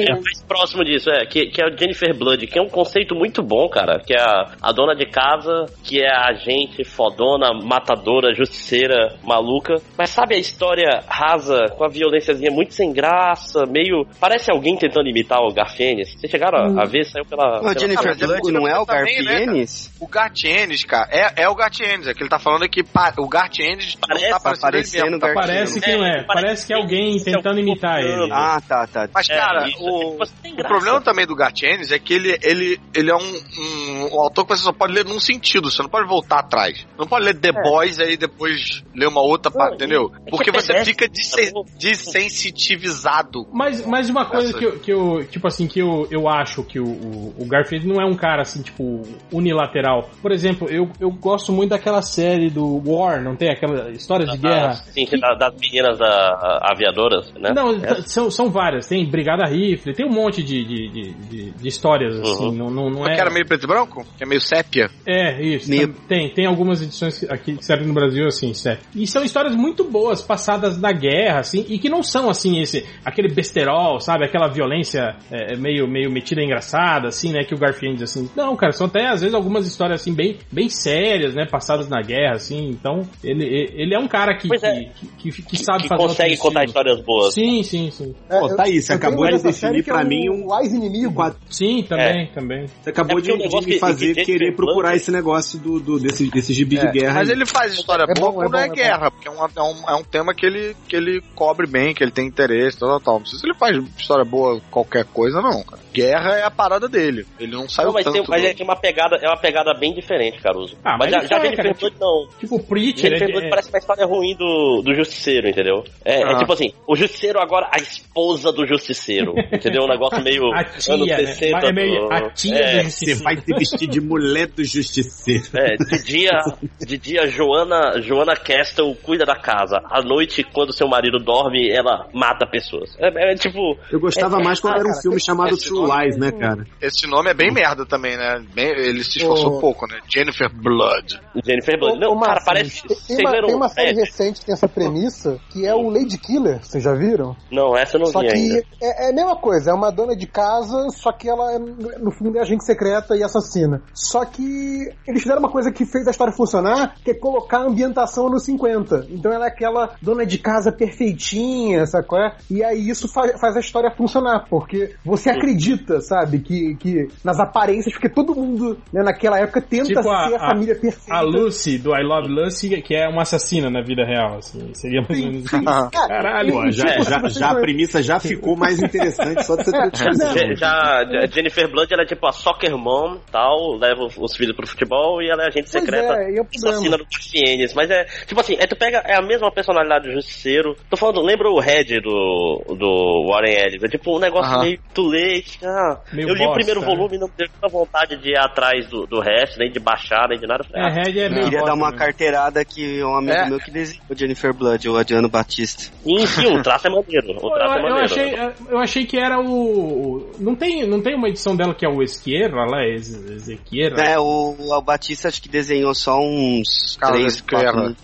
É mais próximo disso, é. Que, que é o Jennifer Blood, que é um conceito muito bom, cara. Que é a, a dona de casa, que é a agente fodona, matadora, justiceira, maluca. Mas sabe a história rasa, com a violênciazinha muito sem graça, meio. Parece alguém tentando imitar o Garfienes. Vocês chegaram a- a ver? Saiu pela. Pela- Jennifer Ah, Blood não é o né, Garfienes? O Gartienes, cara, é, é o Gartienes. É que ele tá falando que o Gartienes não tá parecendo ele mesmo. Tá Parece que não é. Parece que é alguém tentando imitar ele. Ah, tá, tá. Mas, cara, o, o problema também do Gartienes é que ele, ele, ele é um, um, um autor que você só pode ler num sentido, você não pode voltar atrás. Não pode ler The Boys e aí depois ler uma outra parte, entendeu? Porque você fica desen- desensitivizado. Mas, mas uma coisa que eu, que eu, tipo assim, que eu, eu acho que o, o, o Garfield não é um cara assim, tipo, unilateral. Por exemplo, eu, eu gosto muito daquela série do War, não tem aquela história de guerra. Sim, que da- das meninas da, aviadoras, né? Não, É. são, são várias. Tem Brigada Rifle, tem um monte de, de, de, de- de histórias, assim. Uhum. Não, não, não é... Que era meio preto e branco? Que é meio sépia? É, isso. Tem, tem, tem algumas edições aqui que servem no Brasil, assim, sério. E são histórias muito boas, passadas na guerra, assim, e que não são, assim, esse, aquele besterol, sabe? Aquela violência é, meio, meio metida engraçada, assim, né? Que o Garfield, diz assim. Não, cara, são até, às vezes, algumas histórias, assim, bem, bem sérias, né? Passadas na guerra, assim. Então, ele, ele é um cara que, é. que, que, que sabe que fazer consegue outro contar histórias boas. Sim, sim, sim. Pô, tá aí, você acabou de definir é pra mim um. O Ais Inimigo. Sim, também, também. Você acabou É de, me fazer que querer procurar esse negócio do, do, desse, desse gibi de É, guerra. mas aí. ele faz história É boa bom, é quando é, é guerra, porque é um, é, um, é um tema que ele, que ele cobre bem, que ele tem interesse, tal, tal, tal. Não sei se ele faz história boa qualquer coisa, não, cara. Guerra é a parada dele. Ele não mas, tanto. tem, mas é que uma pegada, é uma pegada bem diferente, Caruso. Ah, mas mas já, ele já é, Jennifer cara, Blood não. Tipo, Preacher, Jennifer é- É- parece uma história ruim do, do Justiceiro, entendeu? É, é Ah. tipo assim, o Justiceiro agora, a esposa do Justiceiro, entendeu? Um negócio meio A tia, anos né? 60. É meio do- a tia é, do Você Justiceiro. vai se vestir de mulher do justiceiro. É, de dia, de dia Joana, Joana Castle cuida da casa. À noite, quando seu marido dorme, ela mata pessoas. É, é tipo. Eu gostava é- mais quando ah, era um cara, filme chamado True nome- Lies, né, cara? Esse nome é bem merda também, né? Bem- ele se esforçou Ô. pouco, né? Jennifer Blood. Jennifer Blood. Não, cara, parece. Tem uma, tem uma série é, recente que tem essa premissa, que é o Lady Killer, vocês já viram? Não, essa eu não Só vi que ainda. é, é a mesma coisa, é uma dona de casa, só que ela é, no fundo é agente secreta e assassina. Só que eles fizeram uma coisa que fez a história funcionar, que é colocar a ambientação nos 50. Então ela é aquela dona de casa perfeitinha, é? E aí isso fa- faz a história funcionar, porque você acredita, sabe, que, que nas aparências, porque todo mundo né, naquela época tenta Tipo ser a, a, família perfeita. a Lucy do I Love Lucy, que é uma assassina na vida real, assim. Seria mais ou menos isso. Caralho, Pô, já, já, já a premissa já ficou mais interessante só de você ter Já, já- já- Jennifer Blood, ela é tipo a soccer mom, tal, leva os- os filhos pro futebol e ela é agente secreta, é, é o assassina do Garfienes. Mas é, tipo assim, é, tu pega, é a mesma personalidade do Justiceiro. Tô falando, lembra o Red do, do Warren Ellis? É tipo um negócio Aham. meio tulete. Ah, Meio eu li o bosta, primeiro né? volume e não teve muita vontade de ir atrás do, do resto, nem de baixar, nem de nada. É, Red é meio Queria bosta dar uma mesmo. carteirada que um amigo É. meu que desenhou Jennifer Blood, o Adriano Batista. Sim, sim, o traço é maneiro. O traço é eu, eu maneiro. achei, eu achei que era o. Não tem, não tem uma edição dela que é o Esquerra lá, Eze- Ezequiera? É, o, o Batista acho que desenhou só uns Carlos três, quatro.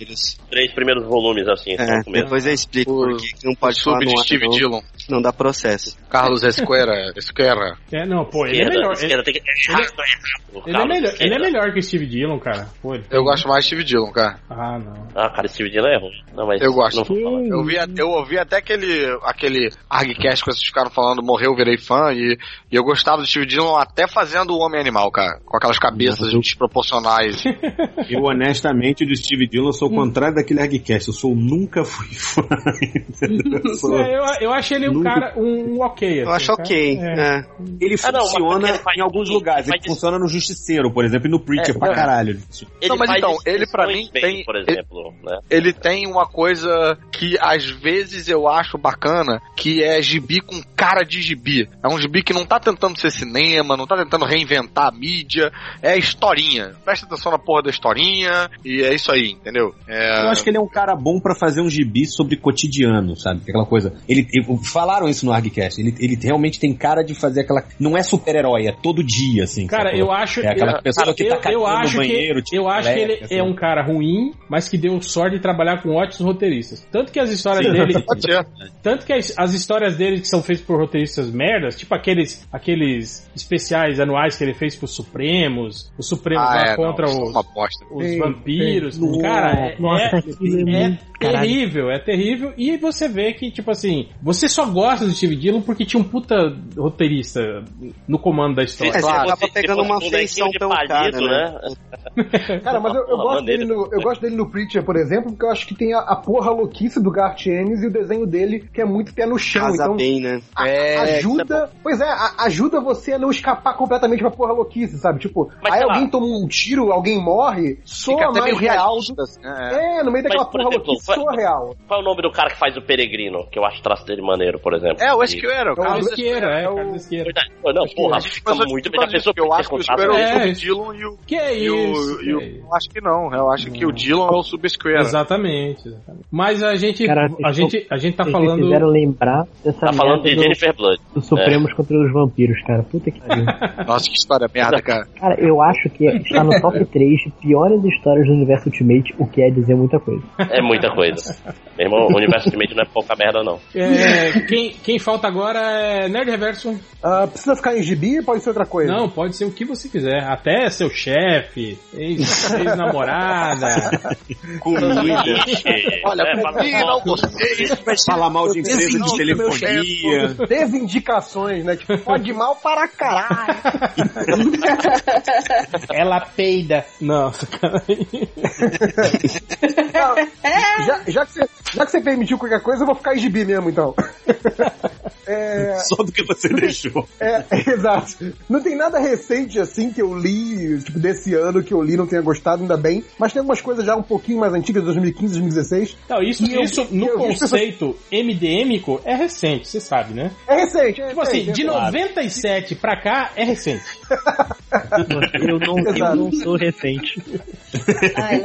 Três primeiros volumes, assim. É, depois eu explico O- por que que não pode o falar sub de Steve Dillon. Não dá processo. Carlos Esquerra. Esquerra. É, não, pô, ele é Esquerda, melhor. Ele, esquerda, tem que... é errado, é errado. ele é melhor, ele é melhor que o Steve Dillon, cara. Pô, ele- Eu gosto mais de Steve Dillon, cara. Ah, não. Ah, cara, Steve Dillon é ruim. Não, mas Eu gosto. Não. Eu, vi, eu ouvi até aquele, aquele ArgCast que vocês ficaram falando, morreu, virei fã, e, e eu gostava do Steve Dillon até fazendo o Homem Animal, cara. Com aquelas cabeças desproporcionais. Eu, honestamente, do Steve Dillon, sou o contrário daquele Argcast. Eu sou nunca fui fã. Eu sou- É, eu, eu achei ele um cara, um, um ok. Eu assim, acho cara. ok. É. é. Ele Ah, não, funciona ele em alguns de- lugares. ele Ele funciona no Justiceiro, por exemplo, e no Preacher É, pra é. caralho. Ele Não, mas então, ele pra mim bem, tem- por ele- exemplo, né? ele tem uma coisa que às vezes eu acho bacana, que é gibi com cara de gibi. É um gibi que não tá tentando ser cinema, não tá tentando reinventar a mídia, é historinha. Presta atenção na porra da historinha e é isso aí, entendeu? É... Eu acho que ele é um cara bom pra fazer um gibi sobre cotidiano, sabe? Aquela coisa. Ele, ele- falaram isso no ArgCast. Ele, ele realmente tem cara de fazer aquela. Não é super-herói, é todo dia, assim. Cara, sacou? eu acho É aquela eu, pessoa que eu, tá cagando eu acho no banheiro, que, tipo, eu acho que ele leve, assim. é um cara ruim, mas que deu sorte de trabalhar com ótimos roteiristas. Tanto que as histórias dele, tanto que as, as histórias dele que são feitas por roteiristas merdas, tipo aqueles aqueles especiais anuais que ele fez pro Supremos, os Supremos Ah, lá é, não, contra é os uma bosta. os Sim, vampiros. sim. Cara, é, Nossa, é, é é caralho. terrível, é terrível. E você vê que, tipo assim, você só gosta do Steve Dillon porque tinha um puta roteirista no comando da história. É, você Claro, acaba se pegando uma um bonequinho feição pelo palito, cara, né? Cara, mas eu, eu gosto dele no, eu gosto dele no Preacher, por exemplo, porque eu acho que tem a, a porra louquice do Garth Ennis e o desenho dele que é muito pé no chão. Casa então, bem, né? a- É, ajuda. Pois é, a- ajuda você a não escapar completamente pra porra louquice, sabe? Tipo, Mas, aí sei lá. alguém toma um tiro, alguém morre, soa mais real. realista, né? É, no meio daquela Mas, por porra exemplo, louquice, foi- soa real. Qual é o nome do cara que faz o Peregrino? Que eu acho o traço dele maneiro, por exemplo. É, o Esqueira, o É o Carlos é, é o- Carlos. Verdade. Não, porra, fica eu- muito bem. A pessoa eu acho que o Square é o É, Sub Dillon e o. Que é E o, isso? que é isso. eu acho que não, eu acho que o Dillon é o Sub Square. Exatamente. Mas a gente, Cara, a gente, a gente tá falando. fizeram lembrar dessa Tá falando merda de do, Jennifer Blood. do Supremos contra os vampiros, cara. Puta que pariu. Nossa, que história merda, cara. Cara, eu acho que está no top 3 de piores histórias do universo Ultimate, o que é dizer muita coisa. É muita coisa. Meu irmão, o universo Ultimate não é pouca merda, não. É, quem, quem falta agora é Nerd Reverso. Ah, precisa ficar em gibi pode ser outra coisa? Não, pode ser o que você quiser. Até seu chefe, ex- ex-namorada. Olha, É, fala não gostei. Falar mal de empresa de telefonia. Desindicações, né? Tipo, pode mal para caralho. Ela peida. Não, sacanagem. já, já, que você, já que você permitiu qualquer coisa, eu vou ficar em gibi mesmo, então. É, Só do que você deixou. é, exato. Não tem nada recente assim que eu li, tipo, desse ano que eu li, não tenha gostado, ainda bem. Mas tem algumas coisas já um pouquinho mais antigas, 2015, 2016. Não, isso, eu- isso no eu conceito MDMico é recente, você sabe, né? É recente, é Tipo assim, recente, de é recente. 97 pra cá é recente. Eu não, eu não sou recente.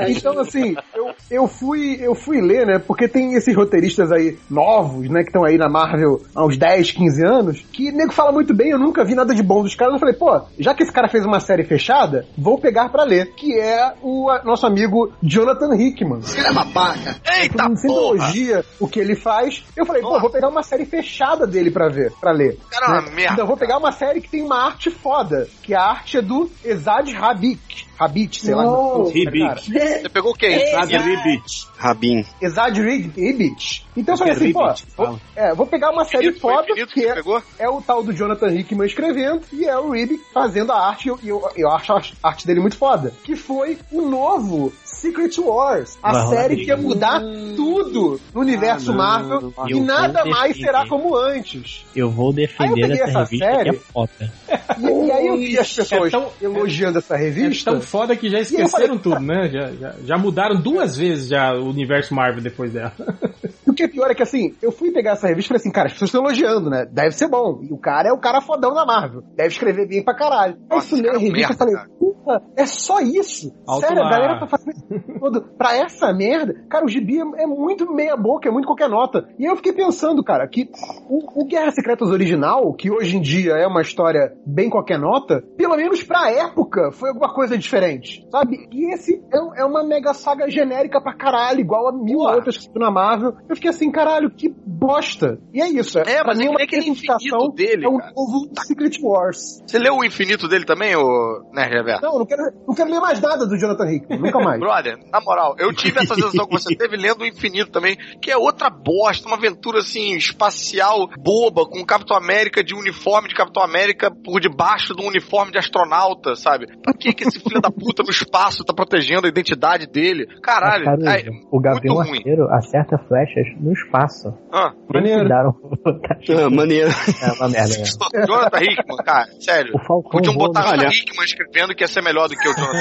Então, assim, eu, eu, fui, eu fui ler, né? Porque tem esses roteiristas aí novos, né? Que estão aí na Marvel há uns 10, 15 anos, que nego fala muito bem, eu nunca vi nada de bom dos caras. Eu falei, pô, já que esse cara fez uma série fechada, vou pegar pra ler. Que é o a- nosso amigo Jonathan Hickman. Ele é babaca. Eita, porra. elogia o que ele faz. Eu falei, pô, vou pegar uma série fechada dele pra ver, pra ler. Cara, é uma né? merda. Então, eu vou pegar uma série que tem uma arte foda, que a arte é do Ezad Habit. Habit, sei lá. como é que é, cara. Você pegou quem? Sabe, Ribbit. Rabin. Ezad Ribbit. Então eu falei assim, é pô, vou, é, vou pegar uma série foda Que que é, pegou? é o tal do Jonathan Hickman escrevendo e é o Ribbit fazendo a arte e eu, eu, eu acho a arte dele muito foda. Que foi o novo Secret Wars, a Vai série que ia mudar tudo no universo Ah, não. Marvel Eu e nada mais será como antes. Eu vou Aí eu defender peguei essa essa revista série. que é foda. E, e aí eu vi as pessoas É tão- elogiando essa É revista. tão foda que já eu esqueceram falei, tudo, né? Já, já, já mudaram duas vezes já o universo Marvel depois dela. E o que é pior é que assim, eu fui pegar essa revista e falei assim, cara, as pessoas estão elogiando, né? Deve ser bom. E o cara é o cara fodão da Marvel. Deve escrever bem pra caralho. Aí Nossa, fui ler a cara, revista e falei, puta, é só isso? Alto Sério, a galera tá fazendo todo pra essa merda. Cara, o gibi é, é muito meia boca, é muito qualquer nota. E aí eu fiquei pensando, cara, que o, o Guerra Secretas original, que hoje em dia é uma história bem qualquer nota, pelo menos pra época foi alguma coisa diferente, sabe? E esse é, é uma mega saga genérica pra caralho, igual a mil outras que tem na Marvel. Eu fiquei assim, caralho, que bosta. E é isso. É, pra mas mim é uma que infinito dele, é o cara. novo Secret Wars. Você leu o infinito dele também, ô Nerd Reverso? Não, não quero, não quero ler mais nada do Jonathan Hickman, nunca mais. Brother, na moral, eu tive essa sensação que você teve lendo o Infinito também, que é outra bosta, uma aventura assim, espacial, boba, com o Capitão América de uniforme de Capitão América por debaixo de um uniforme de astronauta, sabe? Pra que que esse filho da puta no espaço tá protegendo a identidade dele? Caralho, Mas, cara, ai, o Gavião muito ruim. Arqueiro acerta flechas no espaço. Ah, Maneiro. Ah, maneiro. É uma merda mesmo. Jonathan Hickman, cara, sério. O Falcão Podiam botar Jonathan Olha. Hickman escrevendo que ia ser melhor do que o Jonathan.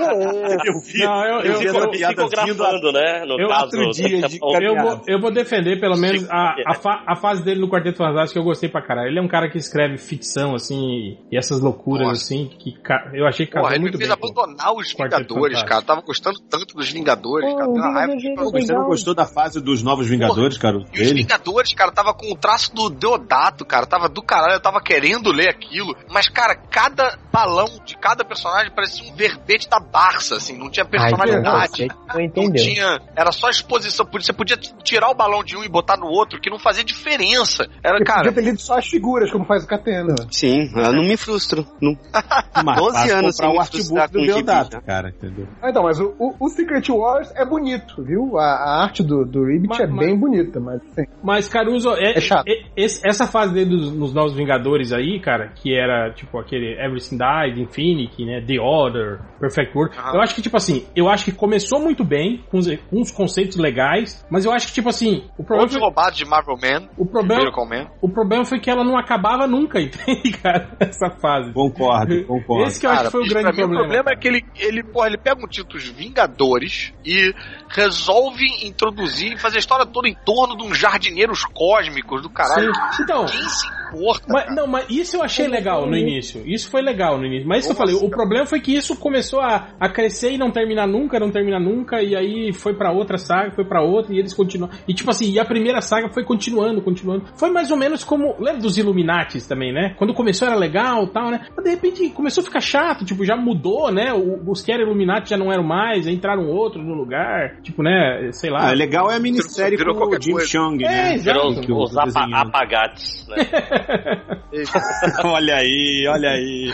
eu vi, Não, eu, eu, eu, eu, piada vindo né? No eu- caso, outro dia de eu vou, eu vou defender pelo menos a, a, fa- a fase dele no Quarteto Fantástico que eu gostei pra caralho. Ele é um cara que escreve ficção, assim, e essas loucuras, Nossa. assim, que eu achei que casou Porra, ele me muito fez bem. abandonar os Vingadores, cara. Tava gostando tanto dos Vingadores, cara. Uma raiva de Você não gostou da fase dos Novos Vingadores, cara? E os? Vingadores, cara, tava com o traço do Deodato, cara. Tava do caralho, eu tava querendo ler aquilo. Mas, cara, cada balão de cada personagem parecia um verbete da Barça, assim. Não tinha personalidade. Não Não entendeu. tinha. Era só exposição. Você podia tirar o balão de um e botar no outro, que não fazia diferença. Era, Eu cara. podia ter só as figuras, como faz o Catena. Sim, eu não me frustro. Não... Mas 12 faz anos sem o me artbook frustrar do com Deodato, né? cara, entendeu? Ah, então, mas o, o- o Secret Wars é bonito, viu? A, a arte do, do Ribbit Mas- é mas- bem bonita, mas assim, Mas, Caruso, é, É chato. é- esse- essa fase dele dos, nos Novos Vingadores aí, cara, que era tipo aquele Everything Died, Infinity, né? The Order, Perfect World. Aham. Eu acho que, tipo assim, eu acho que começou muito bem, com, com uns conceitos legais, mas eu acho que, tipo assim, o problema. Foi... roubado de Marvel Man. O problema, Man. o problema foi que ela não acabava nunca, entende, cara? Essa fase. Concordo, concordo. Esse que eu cara, acho que foi o grande problema. O problema é que ele, ele, porra, ele pega um título dos Vingadores e resolve introduzir e fazer a história toda em torno de uns jardineiros cósmicos do caralho. Sim. Então. 15 porca. Mas, não, mas isso eu achei legal no início. Isso foi legal no início. Mas isso eu falei, o problema foi que isso começou a, a crescer e não terminar nunca, não terminar nunca, e aí foi para outra saga, foi para outra, e eles continuam. E tipo assim, e a primeira saga foi continuando, continuando. Foi mais ou menos como. Lembra dos Illuminatis também, né? Quando começou era legal tal, né? Mas de repente começou a ficar chato, tipo, já mudou, né? Os que eram Illuminati já não eram mais, entraram outros no lugar. Tipo, né? Sei lá. É legal é a minissérie com o Jim Chong, né? é, né? Virou os, os apagates, né? olha aí, olha aí.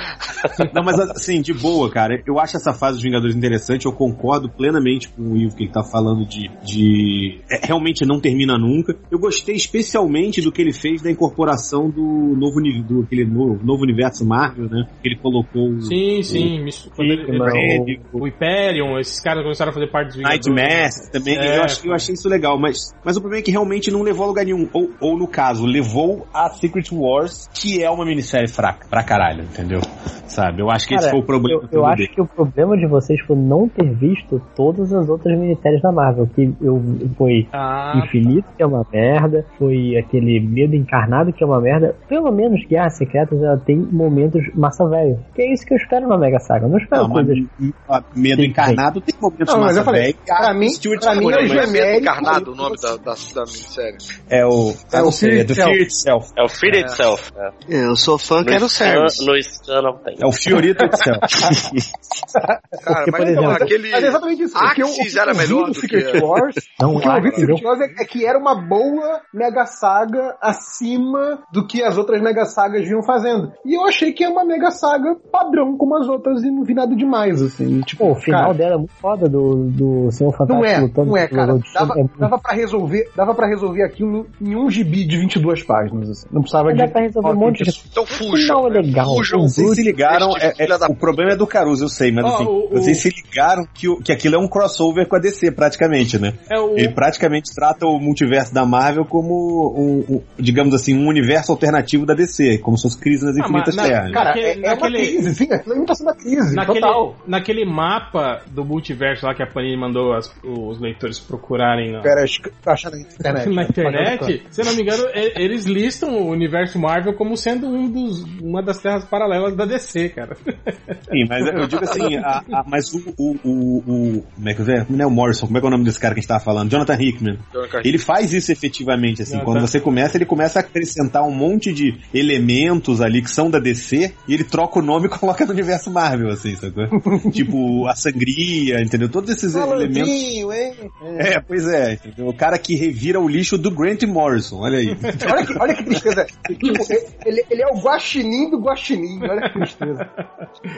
Não, mas assim, de boa, cara. Eu acho essa fase dos Vingadores interessante. Eu concordo plenamente com o Ivo que ele tá falando de. de é, realmente não termina nunca. Eu gostei especialmente do que ele fez da incorporação do novo do aquele novo, novo universo Marvel, né? Que ele colocou o Sim, sim. mis- quando ele- ele- o, o Hyperion, esses caras começaram a fazer parte dos Vingadores. Nightmask também, É, eu, achei, eu achei isso legal, mas, mas o problema é que realmente não levou a lugar nenhum. Ou, ou no caso, levou a Secret Wars, que é uma minissérie fraca, pra caralho, entendeu? Sabe? Eu acho que esse Cara, foi o problema. Eu, eu acho que o problema de vocês foi não ter visto todas as outras minissérias da Marvel. Que eu, foi Ah, Infinito, que é uma merda. Foi aquele Medo Encarnado, que é uma merda. Pelo menos Guerras Secretas ela tem momentos massa velho. Que é isso que eu espero na Mega Saga. Eu não espero Não, mas coisas. a Medo Sim, Encarnado tem momentos Não, mas massa velho. pra mim, Stuart pra mim é o mas genérico. Encarnado, o nome da, da, da minissérie. É o. É eu o Fear é Fear Itself. É o Fear Itself. É, Eu sou fã, No quero service. No Scan não tem. É o Fiorito Itself. Cara, Porque, mas por então, aquele. Mas é exatamente isso. O que eu, o Axis era vi melhor do Secret que- Wars, Não, o que eu vi do Secret Wars é, é que era uma boa mega saga acima do que as outras mega sagas vinham fazendo. E eu achei que é uma mega saga padrão como as outras e não vi nada demais, assim. Tipo, Pô, o final cara, dela é muito foda do, do Senhor Fantástico Não é, lutando não é, cara. Dava. É muito- dava pra resolver, dava para resolver aquilo em um gibi de 22 páginas, assim. Não precisava Dá pra resolver um monte de Então O fujam. final é né? legal. Fujam. O Vocês se ligaram, é- é- o problema é do Caruso, eu sei, mas assim, o- o- vocês se ligaram que, o- que aquilo é um crossover com a DC, praticamente, né? é o. Ele praticamente trata o multiverso da Marvel como, um, um, digamos assim, um universo alternativo da DC, como se fosse Crise nas Ah, Infinitas na- Terras. Cara, Naquele- é, é naquele- uma crise, sim, aquilo é a imitação da crise, Naquele, total. naquele mapa do multiverso lá que a Panini mandou as- os leitores procurarem na, Pera, acho que achando na internet. na internet, se eu não me engano, eles listam o universo Marvel como sendo um dos, uma das terras paralelas da DC, cara. Sim, mas eu digo assim, a- a- mas o, o, o, o- Como é que é? Não é o Morrison, como é que é o nome desse cara que a gente tava falando? Jonathan Hickman. Ele faz isso efetivamente, assim. Jonathan. Quando você começa, ele começa a acrescentar um monte de elementos ali que são da DC e ele troca o nome e coloca no universo Marvel, assim, sacou? tipo, a sangria, entendeu? Todos esses elementos. Hein? É, pois é, entendeu? O cara que revira o lixo do Grant Morrison, olha aí. Olha que, olha que tristeza. Tipo, ele, ele é o guaxinim do guaxinim. Olha que tristeza.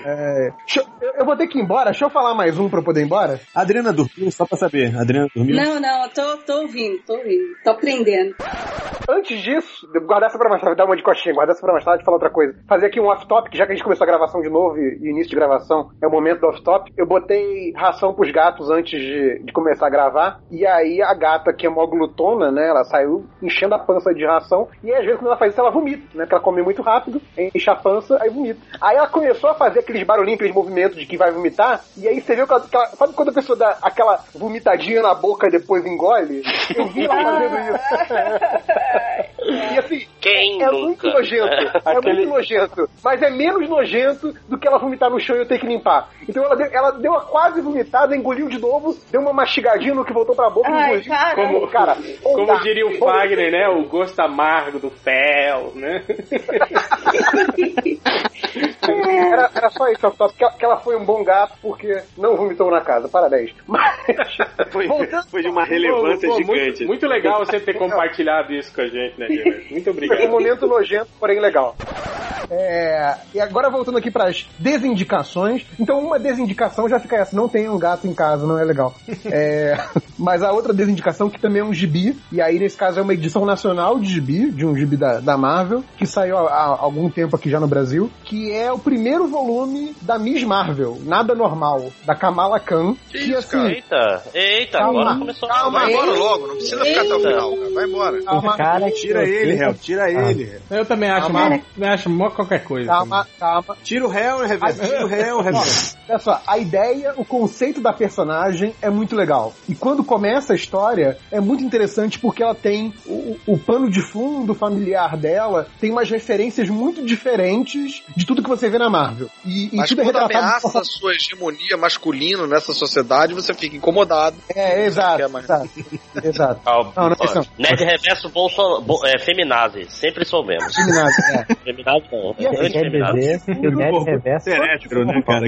É, eu- eu, vou ter que ir embora. Deixa eu falar mais um pra eu poder ir embora. Adriana dormiu, só pra saber. Adriana dormiu? Não, não, eu tô, tô ouvindo, tô ouvindo. Tô aprendendo. Antes disso, guardar essa pra mais tarde, dar uma de coxinha, guardar essa pra mais tarde e falar outra coisa. Fazer aqui um off-topic, já que a gente começou a gravação de novo e, e início de gravação é o momento do off-topic. Eu botei ração pros gatos antes de, de começar a gravar. E aí a gata, que é mó glutona, né? Ela saiu enchendo a pança de ração. E às vezes, quando ela faz ela vomita, né? Porque ela come muito rápido, enche a pança, aí vomita. Aí ela começou a fazer aqueles barulhinhos, aqueles movimentos de que vai vomitar. E aí você viu que ela, que ela- sabe quando a pessoa dá aquela vomitadinha na boca e depois engole? Eu vi ela fazendo isso. E assim, Quem é nunca? muito nojento. É Aquele- muito nojento. Mas é menos nojento do que ela vomitar no chão e eu ter que limpar. Então ela deu, ela deu uma quase vomitada, engoliu de novo, deu uma mastigadinha no que voltou pra boca e Ai, engoliu. cara. Como, Cara, como tá. diria o Fagner, né? O gosto amargo do fel, né? Era, era só isso, só que ela, que ela foi um bom gato porque não vomitou na casa. Parabéns. Mas, Foi, voltando- foi de uma relevância Pô, pô, gigante. Muito, muito legal você ter compartilhado isso com a gente, né, Guilherme? Muito Um momento nojento, porém legal. É, e agora voltando aqui para as desindicações. Então, uma desindicação já fica essa: não tem um gato em casa, não é legal. É, mas a outra desindicação, que também é um gibi, e aí nesse caso é uma edição nacional de gibi, de um gibi da, da Marvel, que saiu há, há algum tempo aqui já no Brasil, que é o primeiro volume da Miss Marvel, Nada Normal, da Kamala Khan. Que, assim, Eita, eita, Calma, agora começou Calma, a vai embora logo, não precisa ficar até o final, cara. Vai embora. calma, Cara, Tira ele, réu, tira ele. Eu também acho, Calma. mó, também acho mó qualquer coisa. calma, calma. Tira o réu, reverso. Tira o réu, reverso. Olha só, a ideia, o conceito da personagem é muito legal. E quando começa a história, é muito interessante porque ela tem o, o pano de fundo familiar dela, tem umas referências muito diferentes de tudo que você vê na Marvel. E, e Mas tudo é retratado. ameaça a sua hegemonia masculina nessa sociedade, você fica incomodado. É, exato. Exato. exato. Calma. Não, não é. Nerd reverso bolso, bo, é, feminazi. Sempre soubemos. Eliminado, é. Feminazi não. E assim, Quer Antifeminazi. dizer que o Nerd Reverso É hétero, né, cara?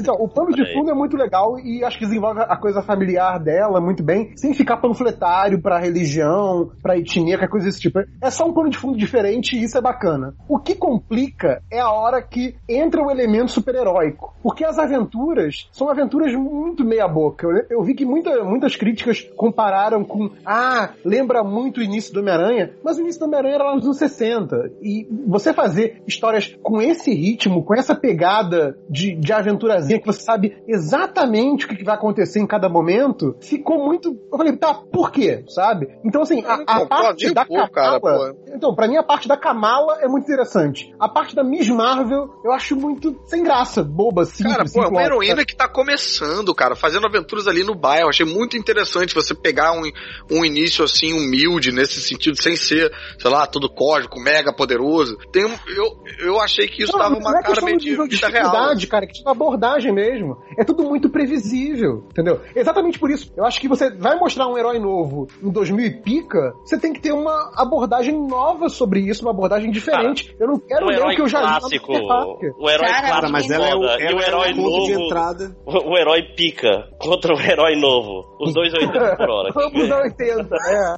Então, o pano de fundo é muito legal e acho que desenvolve a coisa familiar dela muito bem, sem ficar panfletário pra religião, pra etnia, qualquer coisa desse tipo. É só um pano de fundo diferente e isso é bacana. O que complica é a hora que entra o elemento super-heróico. Porque as aventuras são aventuras muito meia-boca. Eu, eu vi que muita- muitas críticas compararam com, ah, lembra muito o início do Homem-Aranha, mas o início do Homem-Aranha era lá nos anos 60. E você fazer histórias com esse ritmo, com essa pegada de, de aventurazinha, que você sabe exatamente o que vai acontecer em cada momento, ficou muito. Eu falei, tá, por quê? Sabe? Então, assim, a, a parte da pô, cara, Kamala. então, pra mim, a parte da Kamala é muito interessante. A parte da Miss Marvel eu acho muito sem graça, boba, simples. Cara, pô, é uma heroína que tá começando, cara, fazendo aventuras ali no bairro. Achei muito interessante você pegar um, um início assim, humilde nesse sentido, sem ser, sei lá, todo código, mega poderoso. Tem um, eu, eu achei que isso Não, dava não uma é cara meio de de vida real. cara, que tinha uma abordagem mesmo. É tudo muito previsível, entendeu? Exatamente por isso. Eu acho que você vai mostrar um herói novo em 2000 e pica, você tem que ter uma abordagem nova sobre isso, uma abordagem diferente. eu não quero O ler o herói que eu já lá clássico. Parker. O herói Cara, clássico. mas ela é o- ela e o é o herói ponto novo. de entrada. O, o herói pica contra o herói novo. Os dois 80 por hora. Vamos dar 80, é.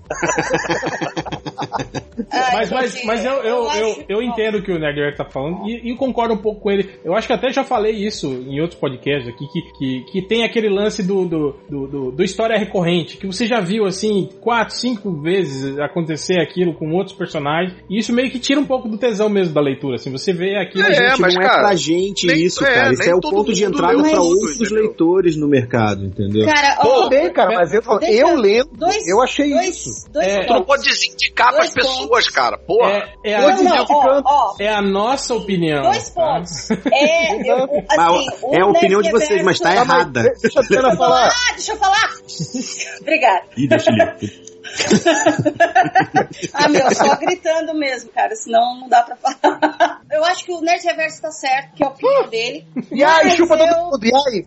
Mas, mas, mas eu, eu, eu, eu entendo o que o Nerd tá falando e, e concordo um pouco com ele. Eu acho que até já falei isso em outros podcasts aqui, que, que, que tem aquele lance do, do, do, do- do história recorrente, que você já viu assim, quatro, cinco vezes acontecer aquilo com outros personagens, e isso meio que tira um pouco do tesão mesmo da leitura, assim, você vê aquilo... É, gente, mas, não é cara, pra gente nem- isso, é, cara. Isso é o ponto de entrada tudo, outros entendeu? leitores no mercado, entendeu? Cara, Tudo ó, bem, cara, mas eu, Deixa- eu lendo, dois- eu achei dois, isso. dois É. Tu não pode desindicar pras Dois pessoas, cara. Porra. É, é, a, Não, não, ó, ó, é a nossa opinião. dois tá? pontos. É, eu, assim, Mas é a opinião de vocês, mas tá errada. Deixa Diana falar. Ah, deixa eu falar. Obrigada. Ih, deixa ele. Ah, meu, só gritando mesmo, cara, senão não dá pra falar. Eu acho que o Nerd Reverso tá certo, que é a opinião dele. E aí, Mas chupa todo eu- mundo, e aí?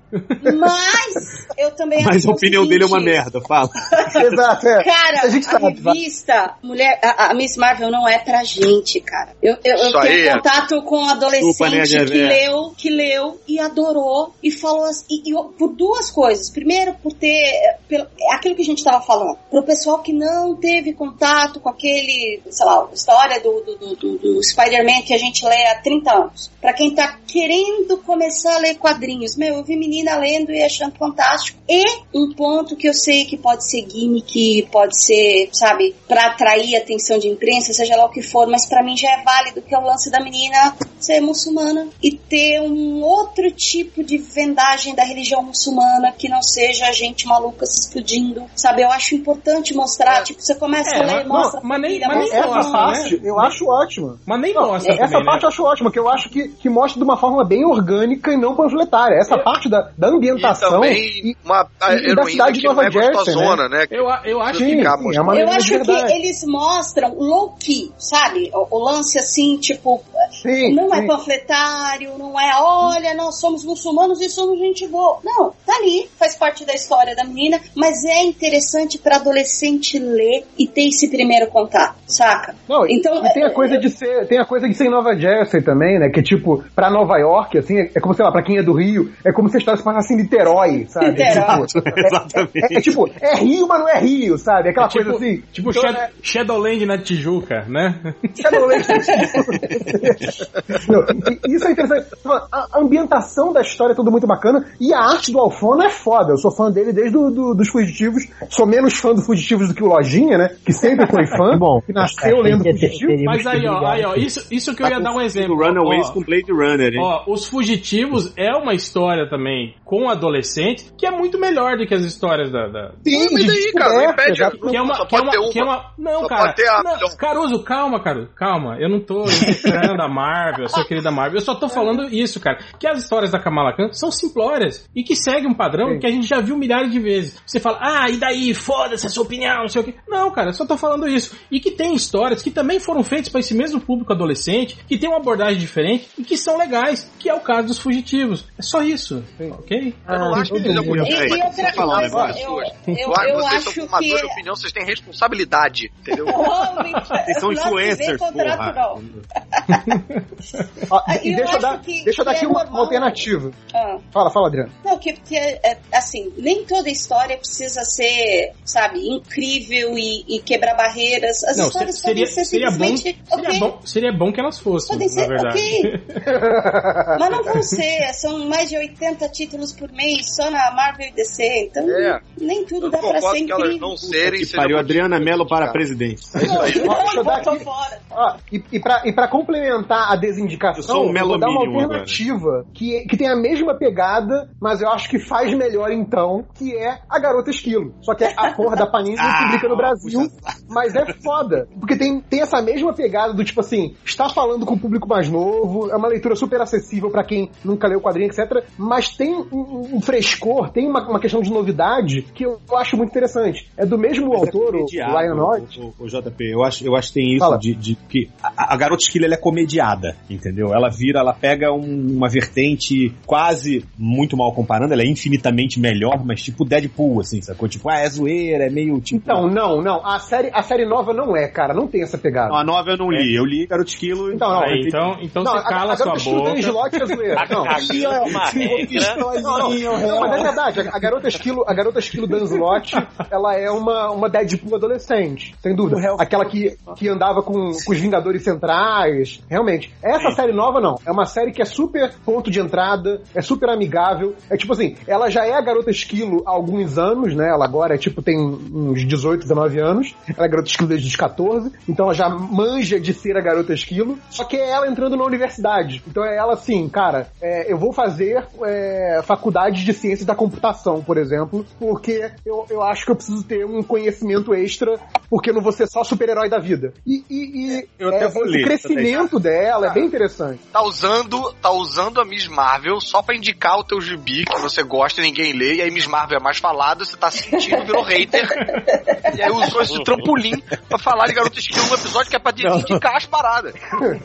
Mas eu também Mas acho a opinião dele é uma merda, fala. Exato, é. Cara, a gente a sabe, revista Mulher, a, a Miss Marvel não é pra gente, cara. Eu, eu, eu tenho aí é. contato com um adolescente né, que leu, que leu e adorou e falou assim, e, e por duas coisas. Primeiro, por ter pelo, é aquilo que a gente tava falando, pro pessoal que não teve contato com aquele, sei lá, história do, do, do, do- do Spider-Man que a gente lê há 30 anos. Pra quem tá querendo começar a ler quadrinhos, meu, eu vi menina lendo e achando fantástico. E um ponto que eu sei que pode ser gimmick, pode ser, sabe, pra atrair a atenção de imprensa, seja lá o que for, mas pra mim já é válido que é o lance da menina ser muçulmana e ter um outro tipo de vendagem da religião muçulmana que não seja gente maluca se explodindo, sabe? Eu acho importante mostrar, tipo, você começa É, a ler, mas- mostra não, mas nem- mas nem mostra essa parte eu acho ótima. Mas nem Não, mostra Essa também, parte né? eu acho ótima, que eu acho que, que mostra de uma forma bem orgânica e não panfletária. Essa parte da, da ambientação. também uma a e da cidade de que não Nova é Jersey, né? né? Eu, eu acho Sim, que. sim, é uma Eu acho que eles mostram low-key, sabe? O, o lance assim, tipo, Sim, não é panfletário, não é, olha, nós somos muçulmanos e somos gente boa. Não, tá ali, faz parte da história da menina, mas é interessante pra adolescente ler e ter esse primeiro contato, saca? Não, e- então, e tem a é- coisa de ser, tem a coisa de ser em Nova Jersey também, né? Que tipo, pra Nova York, assim, é, é como, sei lá, pra quem é do Rio, é como se a história se passasse em Niterói, sabe? Niterói. Tipo, é, é- é tipo, é Rio, mas não é Rio, sabe? Aquela tipo, coisa assim. Tipo Então, Shad- Shadowland na Tijuca, né? Shadowland. Não, e- isso é interessante. A a ambientação da história é tudo muito bacana e a arte do Alfono é foda. Eu sou fã dele desde do, do- dos Fugitivos. Sou menos fã dos Fugitivos do que o Lojinha, né? Que sempre foi fã. Bom, que nasceu lendo achei que Fugitivo. teríamos Mas aí, ó, aí, ó, isso, isso que eu ia dar um exemplo. Runaways Ó, com Blade Runner, hein? Ó, Os Fugitivos é uma história também com adolescente que é muito melhor do que as histórias da. da- Sim, Mas daí, cara, não impede. Que é uma, Só que é uma, ter que é uma. uma- não, Só cara. a não. Caruso, calma, Caruso, calma. Eu não tô invocando a Marvel, eu sou querida Marvel. Eu só tô falando isso, cara. Que as histórias da Kamala Khan são simplórias e que seguem um padrão Sim. que a gente já viu milhares de vezes. Você fala, ah, e daí? Foda-se a sua opinião, não sei o quê. Não, cara, eu só tô falando isso. E que tem histórias que também foram feitas para esse mesmo público adolescente, que tem uma abordagem diferente e que são legais, que é o caso dos fugitivos. É só isso, ok? Eu não acho que seja E, e outra falar coisa, eu, eu, Eu acho que eu vocês acho são que... formadores de opinião, vocês têm responsabilidade, entendeu? Mentira. Vocês são influencers. Ó, Ah, e deixa eu dar, que- deixa eu dar que aqui é uma, uma alternativa. Ah. Fala, fala, Adriano. Não, que, que é, é, assim, nem toda história precisa ser, sabe, incrível e, e quebrar barreiras. As Não, histórias se- seria, podem ser seria, bom, simplesmente. seria, bom, seria bom que elas fossem, Podem ser, ok. Mas não vão ser, são mais de 80 títulos por mês só na Marvel e DC, então É. nem tudo Eu dá pra ser que elas incrível. não serem. Que pariu, Adriana Mello para cara. presidente. É isso aí. Fora. Ó, e, e, pra, e pra complementar a desindicação, Eu sou um vou dar uma alternativa que, que tem a mesma pegada, mas eu acho que faz melhor então, que é a Garota Esquilo. Só que a porra da Panini não Ah, publica no Brasil, mas é foda. Porque tem, tem essa mesma pegada do tipo assim, está falando com o público mais novo, é uma leitura super acessível pra quem nunca leu o quadrinho, etc. Mas tem um, um frescor, tem uma, uma questão de novidade que eu acho muito interessante. É do mesmo autor, o Comediado, Ryan. O, o, o JP, eu acho, eu acho que tem isso de, de que a, a garota esquilo ela é comediada, entendeu? Ela vira, ela pega um- uma vertente quase muito mal comparando, ela é infinitamente melhor, mas tipo Deadpool, assim, sacou? Tipo, ah, é zoeira, é meio tipo. Então, não, não. A série, a série nova não é, cara. Não tem essa pegada. Não, a nova eu não li, eu li Garota Esquilo. Então, não. Aí, então, então Não, você cala a, sua garota esquilo boca. tem slot é zoeira. Não. Aqui é uma regra. Não, mas é verdade. A a garota esquilo, a garota esquilo Dan Slott, ela é uma, uma Deadpool adolescente, sem dúvida. Aquela que, que andava com, com os Vingadores Centrais. Realmente. Essa série nova, não. É uma série que é super ponto de entrada, é super amigável. É tipo assim, ela já é a garota esquilo há alguns anos, né? Ela agora é tipo, tem uns 18, 19 anos. Ela é garota esquilo desde os 14. Então ela já manja de ser a garota esquilo. Só que é ela entrando na universidade. Então é ela assim, cara, é, eu vou fazer é, faculdade de ciências da computação, por exemplo, porque eu, eu acho que eu preciso ter um conhecimento extra, porque eu não vou ser só super-herói da vida. E, e, e Eu até é, esse ler crescimento dela é bem interessante. Tá usando, tá usando a Miss Marvel só pra indicar o teu gibi que você gosta e ninguém lê, e aí Miss Marvel é mais falado, você tá sentindo, virou hater. e aí usou esse trampolim pra falar de Garota Esquilo no episódio que é pra indicar as paradas.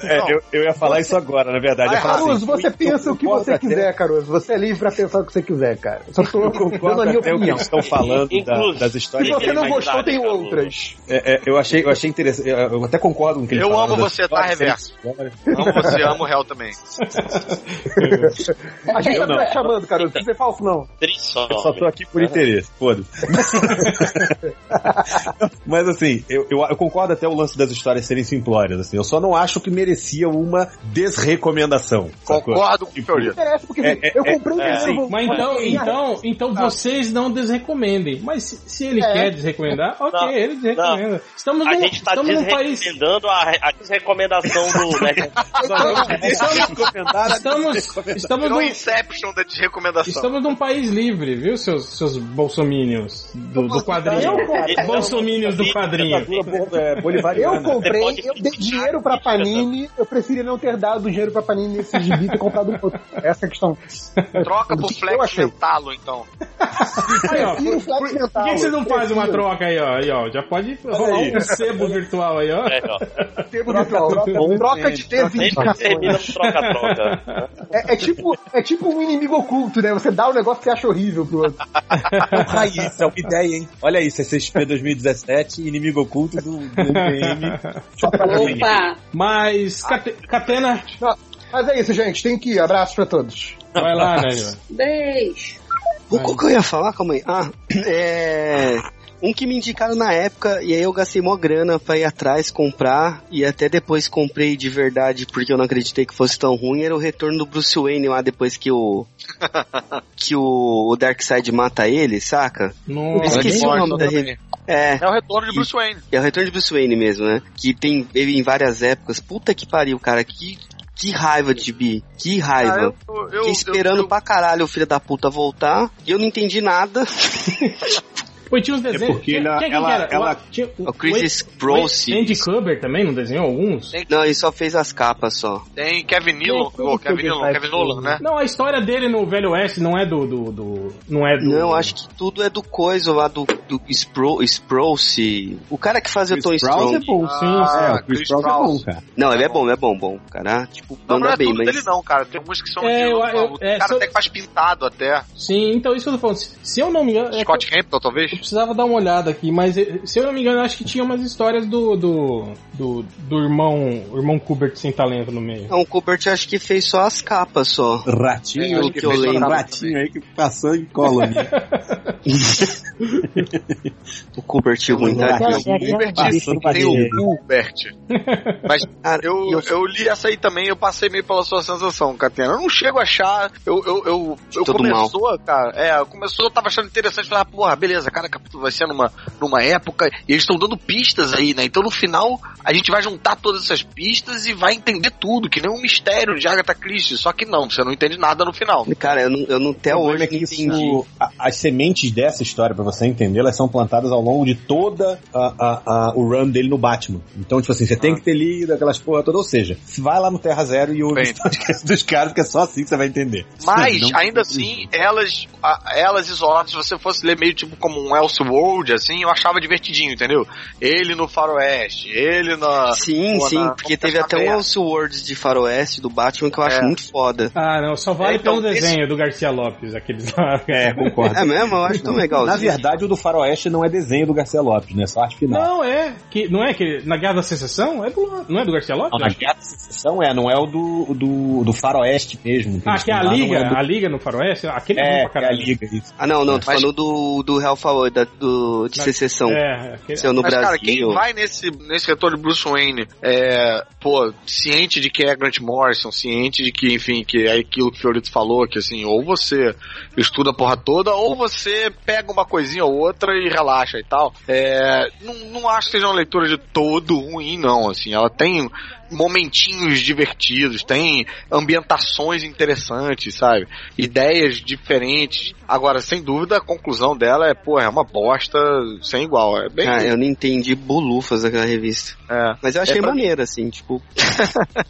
É, eu, eu ia falar isso agora, na verdade. Eu Caruso, assim, você eu pensa o que você até- quiser, Caruso. Você é livre pra pensar o que você quiser, cara. Só tô dando Concordo a minha o opinião. estão falando da- das Se histórias. você não gostou, tem Caruso. outras. É, é, eu achei, eu achei interessante. Eu até concordo com que ele Eu amo você, tá, Reverso? Amo você, amo o réu também. A gente Eu tá não. te chamando, Caruso. Não é falso, não. Eu só tô aqui por interesse, foda-se. Mas assim, eu, eu, eu concordo até o lance das histórias serem simplórias, assim. Eu só não acho que merecia uma desrecomendação. Concordo com o Tipo. Interessa, porque É, assim, é, eu é, comprei é, sim. livro. Mas então, então, então vocês não desrecomendem. Mas se, se ele É. quer desrecomendar, ok, Não, ele desrecomenda. Estamos A num, gente tá estamos num país. desrecomendando a, a desrecomendação do. Né? Estamos, estamos, num, Inception da desrecomendação. estamos num país livre, viu, seus, seus bolsominions do, do quadrinho. Eu, cara, Bolsominions do quadrinho. É. Eu comprei, Você pode eu dei dinheiro pra Panini, eu preferia não ter dado dinheiro pra Panini nesse gibi e ter comprado um outro. Essa é a questão. Troca por Eu Flex. Mentalo, então. Aí, ó, Prefiro por, Flex por- por Mental, que, que você não faz uma troca aí, ó? Aí, ó já pode rolar aí. um sebo virtual aí, ó. É, ó. Tempo virtual. Troca de ter Sempre termina no troca-troca. É, é tipo, é tipo um inimigo oculto, né? Você dá um negócio que você acha horrível pro outro. Porra, isso é uma ideia, hein? Olha isso, CCXP 2017, inimigo oculto do, do MPM. Opa! Mas, Catena, Não, Mas é isso, gente. Tem que ir. Abraço pra todos. vai lá, né, Beijo. O que eu ia falar? Calma aí. Ah, é. Um que me indicaram na época, e aí eu gastei mó grana pra ir atrás, comprar, e até depois comprei de verdade, porque eu não acreditei que fosse tão ruim, era o retorno do Bruce Wayne lá depois que o. que o, o Darkseid mata ele, saca? Nossa, Eu esqueci o Morrison nome da revista. É, É o retorno de Bruce Wayne. é o retorno de Bruce Wayne mesmo, né? Que tem ele em várias épocas. Puta que pariu, cara. Que, que raiva de bi. Que raiva. Ah, eu- eu- Fiquei esperando eu- eu- pra caralho o filho da puta voltar. E eu não entendi nada. Pô, tinha uns desenhos. porque Quem- ela- quem, quem ela- que era? ela- Tinha- O Chris Wayne- Sprouse. Andy Kuber também não desenhou alguns? Não, ele só fez as capas só. Tem Kevin Nealon, oh, eu Kevin Nealon, Kevin? Nolan, né? Não, a história dele no Velho Oeste não é do. do, do- não é do. Não, acho que tudo é do coisa lá do, do Spro, Sprouse. O cara que fazia o Tony Sprouse é bom, Sim, sim. Ah, É, o Chris Chris Sprouse é bom, cara. Não, ele é bom, é bom, bom. Cara, tipo, Não, não é bem, tudo mas. dele não, cara. Tem alguns que são É, de eu- eu- O é, cara só- até que faz pintado até. Sim, então isso que eu tô falando. Se, eu não me engano. é Scott Campbell, talvez? Eu precisava dar uma olhada aqui, mas eh, se eu não me engano, eu acho que tinha umas histórias do. do. do, do irmão. O irmão Kubert sem talento no meio. Não, o Kubert acho que fez só as capas só. Ratinho, É, que que eu lembro ratinho aí que passou em colo ali. o Kubert revista que tem o Hubert. Mas Cara, eu, eu- eu li essa aí também, eu passei meio pela sua sensação, Catena. Eu não chego a achar. Eu, eu, eu, eu começou, cara. É, começou, eu tava achando interessante. Falei, ah, porra, beleza, cada capítulo vai ser numa, numa época. E eles estão dando pistas aí, né? Então no final a gente vai juntar todas essas pistas e vai entender tudo, que nem um mistério de Agatha Christie. Só que não, você não entende nada no final. Cara, eu não, eu não até hoje é que não isso- entendi. a- as sementes dessa história, pra você entender, elas são plantadas ao longo de toda a, a- a- o run dele no Batman. Então, tipo assim, você tem que ter lido aquelas porra toda, ou seja, vai lá no Terra Zero e ouve os dos caras, que é só assim que você vai entender. Mas, Não- ainda assim, elas, a- elas isoladas, se você fosse ler meio tipo como um Elseworld, assim, eu achava divertidinho, entendeu? Ele no faroeste, ele na... Sim, Pô, sim, na- porque teve até um caverna. Elseworlds de faroeste do Batman que eu acho É. muito foda. Ah, não, só vale É, então, pelo desenho do Garcia Lopes, aqueles lá. É, concordo. É mesmo? Eu acho tão legal. Na verdade, o do Faroeste não é desenho do Garcia Lopes, né? Só arte final. Não, é. Que, não é que na Guerra da Secessão? É do, não é do Garcia Lopes? Não, na que- Guerra da Secessão é, não é o do, do, do Faroeste mesmo. Ah, que é a Liga, é do- a Liga no Faroeste? Aquele é, É, é a caralho. Liga, isso. Ah, não, não, Mas- falando do, do Hellfire, da, do, de secessão. É, aquele- Seu no Mas, Brasil. cara, quem vai nesse, nesse retorno de Bruce Wayne, é, pô, ciente de que é Grant Morrison, ciente de que, enfim, que é aquilo que o Fiorito falou, que assim, ou você estuda a porra toda, ou você pega uma coisinha ou outra e relaxa e tal. É, não, não acho que seja uma leitura de todo ruim, não, assim, ela tem momentinhos divertidos, tem ambientações interessantes, sabe? Ideias diferentes. Agora, sem dúvida, a conclusão dela é, pô, é uma bosta sem igual. É bem. Ah, eu não entendi bolufas daquela revista. É. Mas eu achei É pra- maneiro, assim, tipo.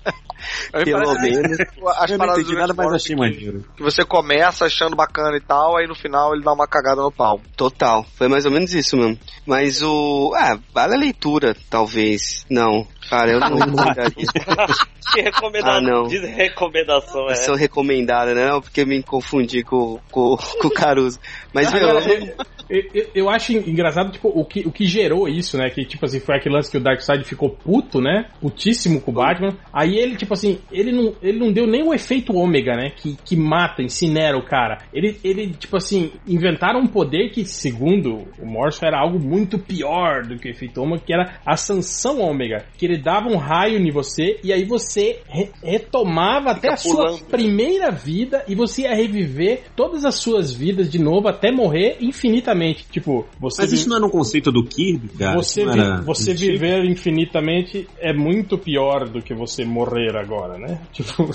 Pelo menos. As Eu não entendi nada, mas achei maneiro. que você começa achando bacana e tal, aí no final ele dá uma cagada no pau. Total, foi mais ou menos isso mesmo. Mas o. Ah, vale a leitura, talvez. Não, cara, eu não. que recomenda... Ah, não. de recomendação é Versão recomendada, né? Porque eu me confundi com, com, com o Caruso. Mas, meu, Agora, eu, eu- eu acho engraçado, tipo, o que, o que gerou isso, né? Que, tipo assim, foi aquele lance que o Darkseid ficou puto, né? Putíssimo com o Batman. Aí ele, tipo assim, ele não, ele não deu nem o efeito ômega, né? Que, que mata, incinera o cara. Ele, ele, tipo assim, inventaram um poder que, segundo o Morrison, era algo muito pior do que o efeito ômega, que era a sanção ômega. Que ele dava um raio em você e aí você re- retomava até a sua pulando. primeira vida e você ia reviver todas as suas vidas de novo até morrer infinitamente. Tipo, você. Mas vi- isso não era um conceito do Kirby, cara? você, vi- era você viver infinitamente é muito pior do que você morrer agora, né? Tipo.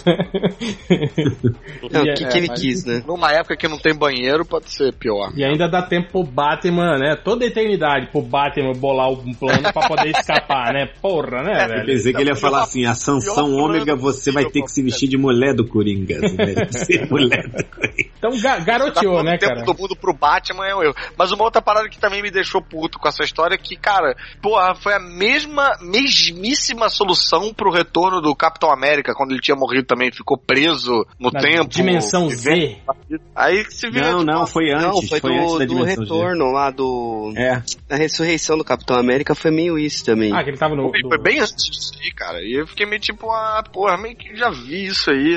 Não, E o que, é- que ele mas- quis, né? Numa época que não tem banheiro, pode ser pior. E ainda dá tempo pro Batman, né? Toda a eternidade pro Batman bolar um plano pra poder escapar, né? Porra, né, Eu velho? pensei que ele ia falar assim, a sanção ômega você vai ter que se vestir de mulher do Coringa. Ser mulher do Coringa. Então ga garoteou, né, o tempo cara? do mundo pro Batman é erro. Mas uma outra parada que também me deixou puto com essa história é que, cara, porra, foi a mesma, mesmíssima solução pro retorno do Capitão América, quando ele tinha morrido também, ficou preso no Na tempo. dimensão Z. Aí que se vê. Não, não, foi antes. Não, foi, antes do, da do retorno lá do. É. Da ressurreição do Capitão América foi meio isso também. Ah, que ele tava no. Foi, no- foi bem antes disso aí, cara. E eu fiquei meio tipo, ah, porra, meio que já vi isso aí.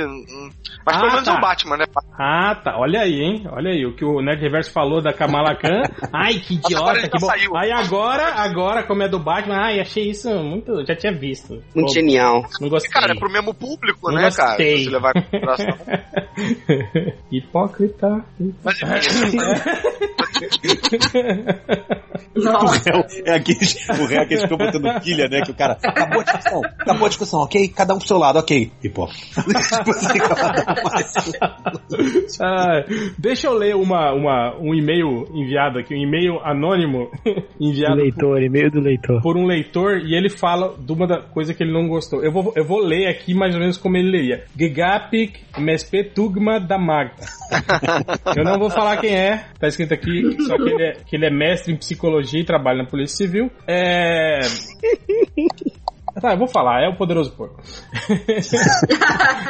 Mas Ah, pelo menos tá. é o Batman, né? Ah, tá. Olha aí, hein? Olha aí. O que o Nerd Reverso falou da Kamala Khan. Ai, que idiota, que bom. saiu. Aí agora, agora, como é do Batman, ai, achei isso muito. Já tinha visto. Muito Pô, genial. Não gostei. Cara, é pro mesmo público, Não né, cara? gostei. Se você. Hipócrita. Mas enfim, Nossa. É, é aqueles, o réu que eles ficam botando pilha, né? Que o cara, acabou a discussão, acabou a discussão, ok? Cada um pro seu lado, ok. E pô. Ah, deixa eu ler uma, uma, um e-mail enviado aqui, um e-mail anônimo enviado Leitor, e-mail do leitor. por um leitor e ele fala de uma da coisa que ele não gostou. Eu vou, eu vou ler aqui mais ou menos como ele leria. Gigapik MSP Tugma da Magda. Eu não vou falar quem é, tá escrito aqui, só que ele é, que ele é mestre em psicologia e trabalha na Polícia Civil. É. Tá, eu vou falar, é o poderoso porco.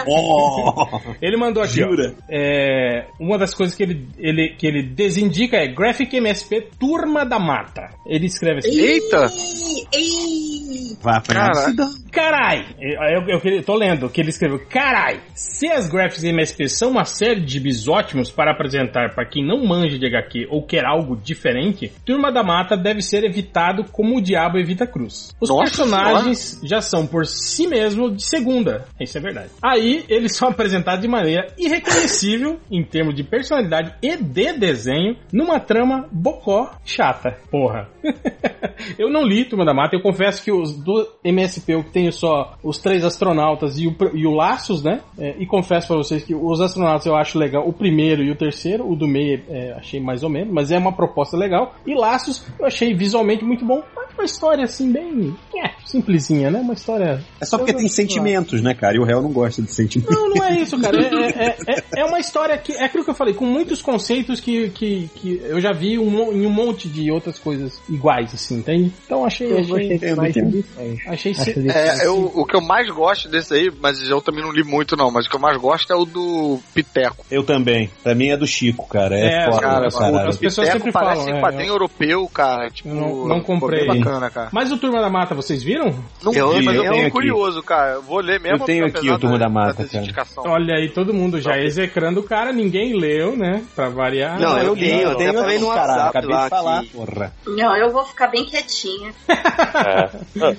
Oh, Ele mandou aqui, ó, Jura? é, uma das coisas que ele, ele, que ele desindica é Graphic MSP Turma da Mata. Ele escreve assim: Eita! Vai apanhar. Cara, Carai! Eu, eu, eu tô lendo que ele escreveu. Carai! Se as graphics MSP são uma série de gibis ótimos para apresentar para quem não manja de HQ ou quer algo diferente, Turma da Mata deve ser evitado como o diabo evita a cruz. Os Nossa personagens já são por si mesmo de segunda. Isso é verdade. Aí eles são apresentados de maneira irreconhecível em termos de personalidade e de desenho numa trama bocó chata. Porra. eu não li Turma da Mata, eu confesso que os do MSP eu tenho só os três astronautas e o, e o Laços, né? É, e confesso pra vocês que os astronautas eu acho legal, o primeiro e o terceiro, o do meio é, achei mais ou menos, mas é uma proposta legal. E Laços eu achei visualmente muito bom, mas uma história assim bem é, simplesinha, né? Uma história. É só porque tem sentimentos, né, cara? E o réu não gosta de sentimentos. Não, não é isso, cara. É, é, é, é uma história que. É aquilo que eu falei, com muitos conceitos que, que, que eu já vi um, em um monte de outras coisas iguais, assim, entende? Então achei. Eu achei, gostei mais entendo. achei. É, eu, o que eu mais gosto desse aí, mas eu também não li muito não, mas o que eu mais gosto é o do Piteco. Eu também. Pra mim é do Chico, cara. É, É, foda Cara, as pessoas Piteco sempre parece falam, é, quadrinho eu- europeu, cara. Tipo, não- não comprei. bacana, cara. Mas o Turma da Mata, vocês viram? Não Eu- eu eu tenho tô aqui. curioso, cara. Eu vou ler mesmo. Eu tenho aqui o Turma da Mata, cara. Olha aí, todo mundo já execrando o cara, ninguém leu, né? Pra variar. Não, eu li, eu eu até tenho falei no caralho, WhatsApp acabei lá de falar. Não, eu vou ficar bem quietinha. É.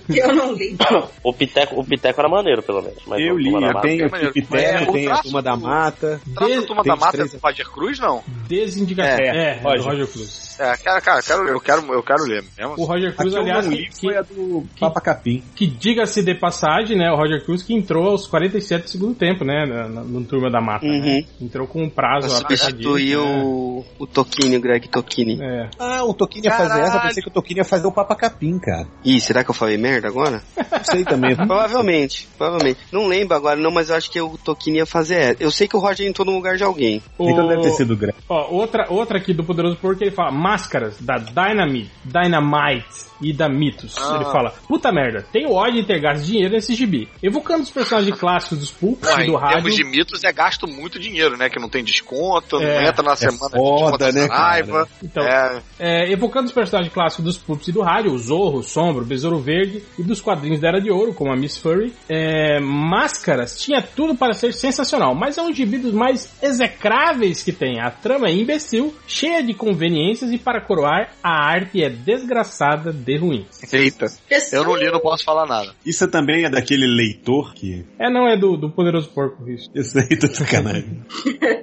Eu não li. O Piteco, o Piteco era maneiro, pelo menos. Mas Eu li, da eu tenho aqui o Piteco, é, tenho a Turma da Mata. Traça a turma tem da mata três- do Roger Cruz, não? Desindicação. É, É, é. Roger Cruz. É, cara, cara, eu quero, eu quero, eu quero ler mesmo. O Roger Cruz, que eu aliás, que, li foi a do Papa Capim. que diga-se de passagem, né? O Roger Cruz que entrou aos 47 do segundo tempo, né? na- na- No Turma da Mata. né? Uhum. Entrou com um prazo Pra substituir apertadinho, o, o Tokini, o Greg Tokini. né? É. Ah, o Toquinho ia fazer essa, eu pensei que o Toquinho ia fazer o Papa Capim, cara. Ih, será que eu falei merda agora? Não sei também. Provavelmente, provavelmente. Não lembro agora não, mas eu acho que o Tokini ia fazer essa. Eu sei que o Roger entrou no lugar de alguém. O- Então deve ter sido grande. Ó, outra, outra aqui do Poderoso Porco, ele fala máscaras da Dynamite, Dynamite e da Mitos. Ah. Ele fala, puta merda, tenho ódio de ter gasto dinheiro nesse gibi. Evocando os personagens clássicos dos Pulps e do em rádio. termos de mitos, é gasto muito dinheiro, né? Que não tem desconto, não É. entra na É semana foda, de né, raiva. Então, É. é, evocando os personagens clássicos dos Pulps e do rádio, o Zorro, o Sombra, o Besouro Verde e dos quadrinhos da Era de Ouro, como a Miss Furry, é, Máscaras tinha tudo para ser sensacional, mas é um gibi dos mais execráveis que tem. A trama é imbecil, cheia de conveniências e para coroar, a arte é desgraçada de ruim. Eita. Eu não li, não posso falar nada. Isso também é daquele leitor que. É, não, é do, do Poderoso Porco, isso. Isso aí tá sacanagem.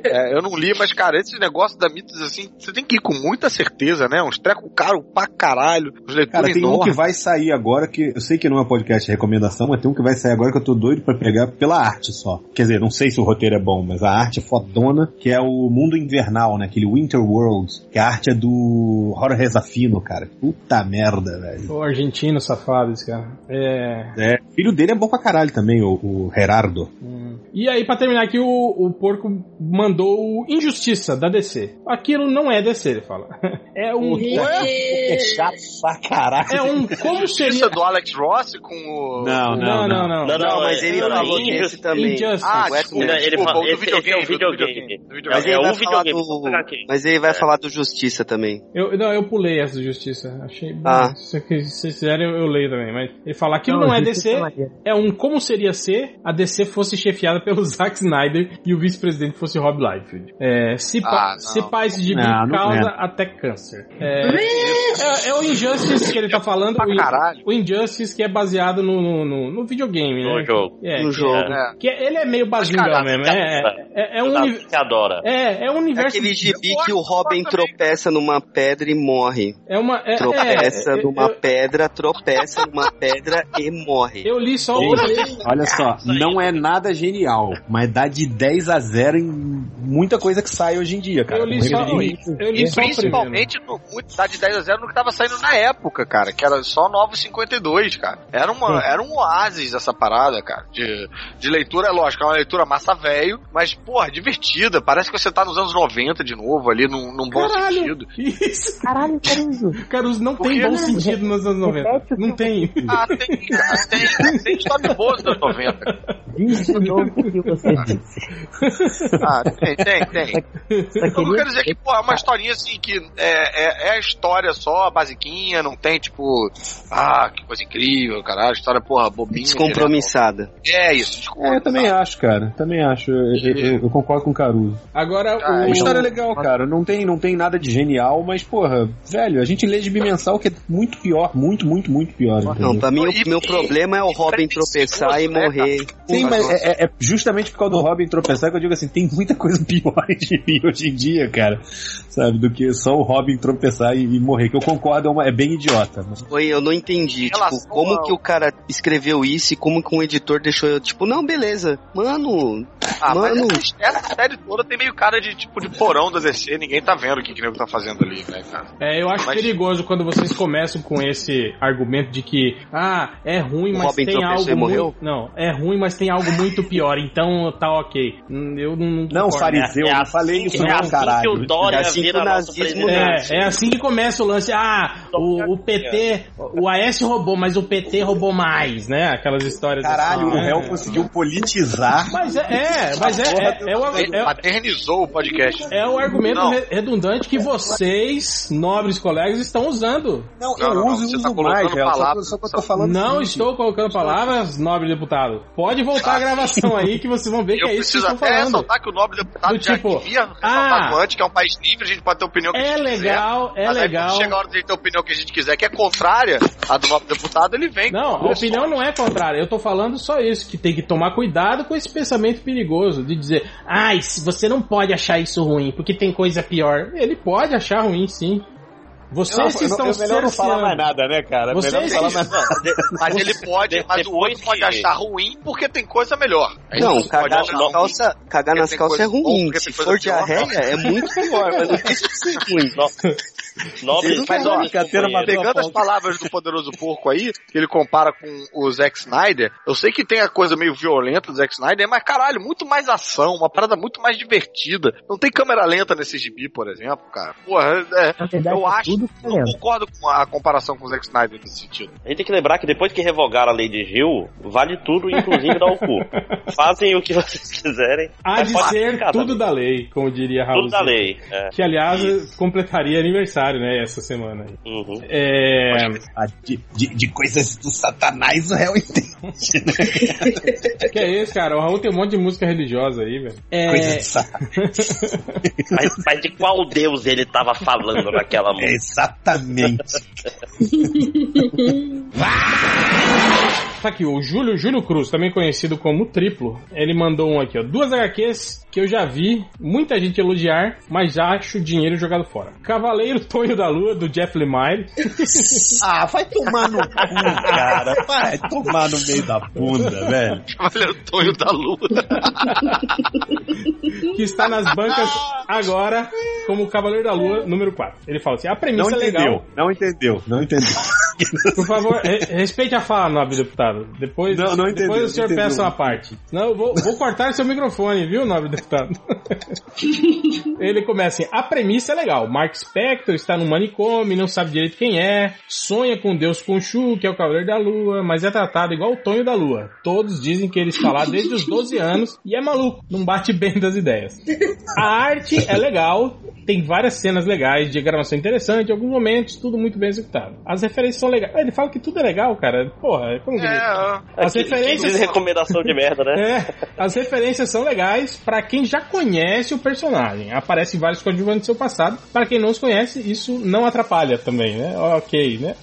É, eu não li, mas, cara, esse negócio da mitos, assim, você tem que ir com muita certeza, né? Uns trecos caros pra caralho, os leitores Cara, tem um que enormes. vai sair agora que. Eu sei que não é podcast de recomendação, mas tem um que vai sair agora que eu tô doido pra pegar pela arte só. Quer dizer, não sei se o roteiro é bom, mas a arte é fodona, que é o Mundo Invernal, né? Aquele Winter World, que a arte é do Hora Rezafino, cara. Puta merda, velho. O argentino safado, esse cara. É. É, filho dele é bom pra caralho também, o, o Gerardo. E aí, pra terminar aqui, o, o porco mandou o Injustiça da DC. Aquilo não é DC, ele fala. É um. É chato pra caralho. É um. Como seria. do Alex Ross com o. Não, não, Não, não, não. Não, mas é- ele falou desse também. Injustice. Ah, desculpa, Ele, do esse é videogame, do videogame. Mas É, ele é vai falar videogame. do. Mas ele vai falar do Justiça também. Eu, não, eu pulei essa do Justiça. Achei bom. Ah. Se vocês quiserem, eu, eu leio também. Mas ele fala aquilo não, é DC. É um como seria ser a DC fosse chefiada pelo Zack Snyder e o vice-presidente fosse Rob Liefeld. É, se, pa, Ah, não. se paz de Não, não causa é. até câncer. É, é, é o Injustice que ele tá falando. O, In- o Injustice que é baseado no, no, no- no videogame, né? No jogo. É, No que jogo. é- que é- ele é meio bazinga mesmo. É, é, é um uni- que adora. é, é um É universo. aquele gibi que o Robin tropeça numa pedra e morre. É uma. É, Tropeça é, numa eu, pedra, tropeça numa pedra e morre. eu li só o. Gente, olha só, não é nada genial, mas dá de 10 a 0 em muita coisa que sai hoje em dia, cara. Eu li só, de limite. eu li só. Principalmente no muito tá de 10 a 0 no que tava saindo na época, cara, que era só 9,52, cara. Era, uma, era um oásis essa parada, cara. De, de leitura, é lógico, é uma leitura massa velho, mas, porra, divertida. Parece que você tá nos anos 90 de novo, ali, num, num bom Caralho. sentido. Isso. Caralho, Caruso. Caruso não tem quê? bom sentido nos anos 90. Não tem. Ah, tem, tem, tem história boa dos anos 90. Diz de novo o que você disse. Ah, tem, tem, tem. Eu não quero dizer que, pô, é uma historinha assim que é, é, é a história só, basiquinha, não tem tipo, ah, que coisa incrível, caralho, história, porra, bobinha. Descompromissada. direto. É isso, desculpa. É, eu também acho, cara. Também acho. Eu, eu- eu concordo com o Caruso. Agora, Ah, A o. história é legal, cara. Não tem, não tem nada de genial, mas, porra, velho, a gente lê de bimensal que é muito pior, muito, muito, muito pior. Não, pra mim E- o meu e- problema é o Robin tropeçar e né, morrer. Sim, mas é, é- justamente por causa do Robin tropeçar que eu digo assim, tem muita coisa pior de mim hoje em dia, cara. Sabe, do que só o Robin tropeçar e, e morrer, que eu concordo, é, uma- é bem idiota. Mas... Oi, eu não entendi. Em relação Tipo, como ao- que o cara escreveu isso e como que um editor deixou eu, tipo, não, beleza. Mano, Ah, mano. mas essa, essa série toda tem meio cara de tipo de porão da DC, ninguém tá vendo o que que o nego tá fazendo ali, né, cara? É, eu acho Mas- perigoso quando vocês começam com esse argumento de que, ah, é ruim, O mas Robin tem algo morreu? muito. Não, é ruim, mas tem algo muito pior, então tá ok. Hum, Eu não. não fariseu, É eu não assim falei isso é não, assim caralho. que o Dória É assim que o nazismo. É, é assim que começa o lance. Ah, o, o PT, o AS roubou, mas o PT roubou mais, né? Aquelas histórias. Caralho, assim, o né? réu conseguiu politizar. Mas é, é, mas é, é, é, é, paternizou o podcast. é o argumento redundante que vocês, nobres colegas, estão usando. Não, Não, eu não, não, uso você uso tá mais. Só, palavras- só que eu tô falando. Não assim, estou colocando palavras, nobre deputado. Pode voltar a gravação aí que vocês vão ver que Eu é isso que estão falando. ressaltar que o nobre deputado Do já tipo, devia ah, antes, que é um país livre, a gente pode ter a opinião que a É gente legal, quiser. é mas aí, legal. quando chega a hora de a ter a opinião que a gente quiser, que é contrária à do nobre deputado, ele vem. Não, a opinião não é contrária. Eu tô falando só isso, que tem que tomar cuidado com esse pensamento perigoso de dizer, ai, se você não pode achar isso ruim, porque tem coisa pior. Ele pode achar ruim, sim. Vocês que não- estão eu melhor não falar mais nada, né, cara? Vocês melhor não falar mais nada. Mas ele pode, De- mas o outro pode achar ruim porque tem coisa melhor. Aí Não, cagar ruim. calças, cagar nas calças é ruim. porque Se for diarreia, é muito pior, mas não deixa de ser ruim. Nobres Mas, ó, pegando as palavras do Poderoso Porco aí, que ele compara com o Zack Snyder, eu sei que tem a coisa meio violenta do Zack Snyder, mas caralho, muito mais ação, uma parada muito mais divertida. Não tem câmera lenta nesse gibi, por exemplo, cara. Porra, é, Na verdade, eu é acho, tudo eu não lento. concordo com a comparação com o Zack Snyder nesse sentido. A gente tem que lembrar que depois que revogaram a lei de Gil, vale tudo, inclusive dar o cu. Fazem o que vocês quiserem. Há de ser ficar tudo também. da lei, como diria Raul. Tudo da lei. É. Que, aliás, completaria aniversário, né, essa semana. aí. Uhum. É... De, de, de coisas do satanás o réu entende. né? Que é isso, cara? O Raul tem um monte de música religiosa aí, velho. É... Coisa do satanás. Mas, mas de qual deus ele tava falando naquela música? Exatamente. Tá aqui, o Júlio, Júlio Cruz, também conhecido como Triplo, ele mandou um aqui, ó. Duas HQs que eu já vi muita gente elogiar, mas acho dinheiro jogado fora. Cavaleiro Tonho da Lua, do Jeff Lemire. Ah, vai tomar no cu, cara. Vai tomar no meio da bunda, velho. Olha o Tonho da Lua. que está nas bancas agora como Cavaleiro da Lua número 4. Ele fala assim: a premissa Não é entendeu, legal. não entendeu, não entendeu. Por favor, re- respeite a fala, nobre deputado. Depois, Não, não entendeu, depois o senhor entendeu. peça uma parte. Não, eu vou, vou cortar seu microfone, viu, nobre deputado? Ele começa assim: a premissa é legal. Mark Spector está no manicômio, não sabe direito quem é, sonha com Deus Khonshu, que é o Cavaleiro da Lua, mas é tratado igual o Tonho da Lua. Todos dizem que ele está lá desde os 12 anos e é maluco, não bate bem das ideias. A arte é legal, tem várias cenas legais, diagramação interessante, em alguns momentos, tudo muito bem executado. As referências são legais. Ele fala que tudo é legal, cara. Porra, como que... As referências. diz recomendação de merda, né? É, as referências são legais pra quem já conhece o personagem. Aparecem vários coadjuvantes do seu passado. Pra quem não os conhece, isso não atrapalha também, né? Ok, né?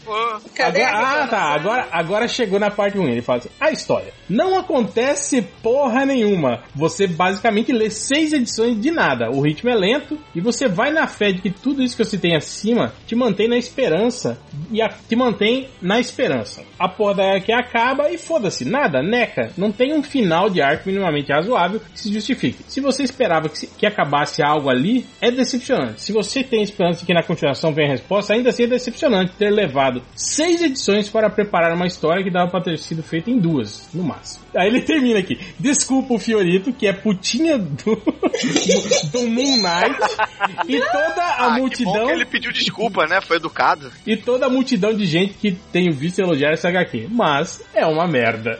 Cadê Agora, a ah, tá. Agora, agora chegou na parte ruim. Ele fala assim: a história. Não acontece porra nenhuma. Você basicamente lê seis edições de nada. O ritmo é lento e você vai na fé de que tudo isso que eu citei acima te mantém na esperança e a- te mantém na esperança. A porra da que acaba e foda-se. Nada, neca. Não tem um final de arco minimamente razoável que se justifique. Se você esperava que, se- que acabasse algo ali, é decepcionante. Se você tem esperança de que na continuação venha a resposta, ainda assim é decepcionante ter levado seis edições para preparar uma história que dava para ter sido feita em duas, no máximo. Aí ele termina aqui. Desculpa o Fiorito, que é putinha do, do Moon Knight, e toda a Ah, que bom multidão. que ele pediu desculpa, né? Foi educado. E toda a multidão de gente que tenho visto elogiar essa HQ. Mas é uma merda.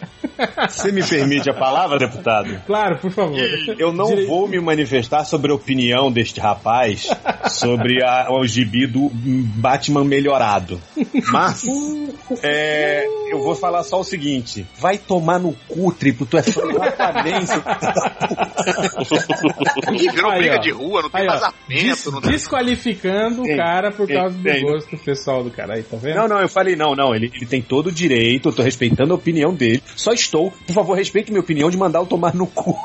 Você me permite a palavra, deputado? Claro, por favor. Eu não vou me manifestar sobre a opinião deste rapaz sobre a, o gibi do Batman melhorado. Mas é, eu vou falar só o seguinte: vai tomar no cu, triplo. Tu é do seu Virou Aí, briga ó. de rua, não tem Aí, ó. vazamento. Des- não tem... desqualificando o cara por tem, causa do tem. gosto pessoal do cara. Aí, tá vendo? Não, não, eu falei, não, não, ele, ele tem todo o direito, eu tô respeitando a opinião dele. Só estou, por favor, respeite minha opinião de mandar o tomar no cu.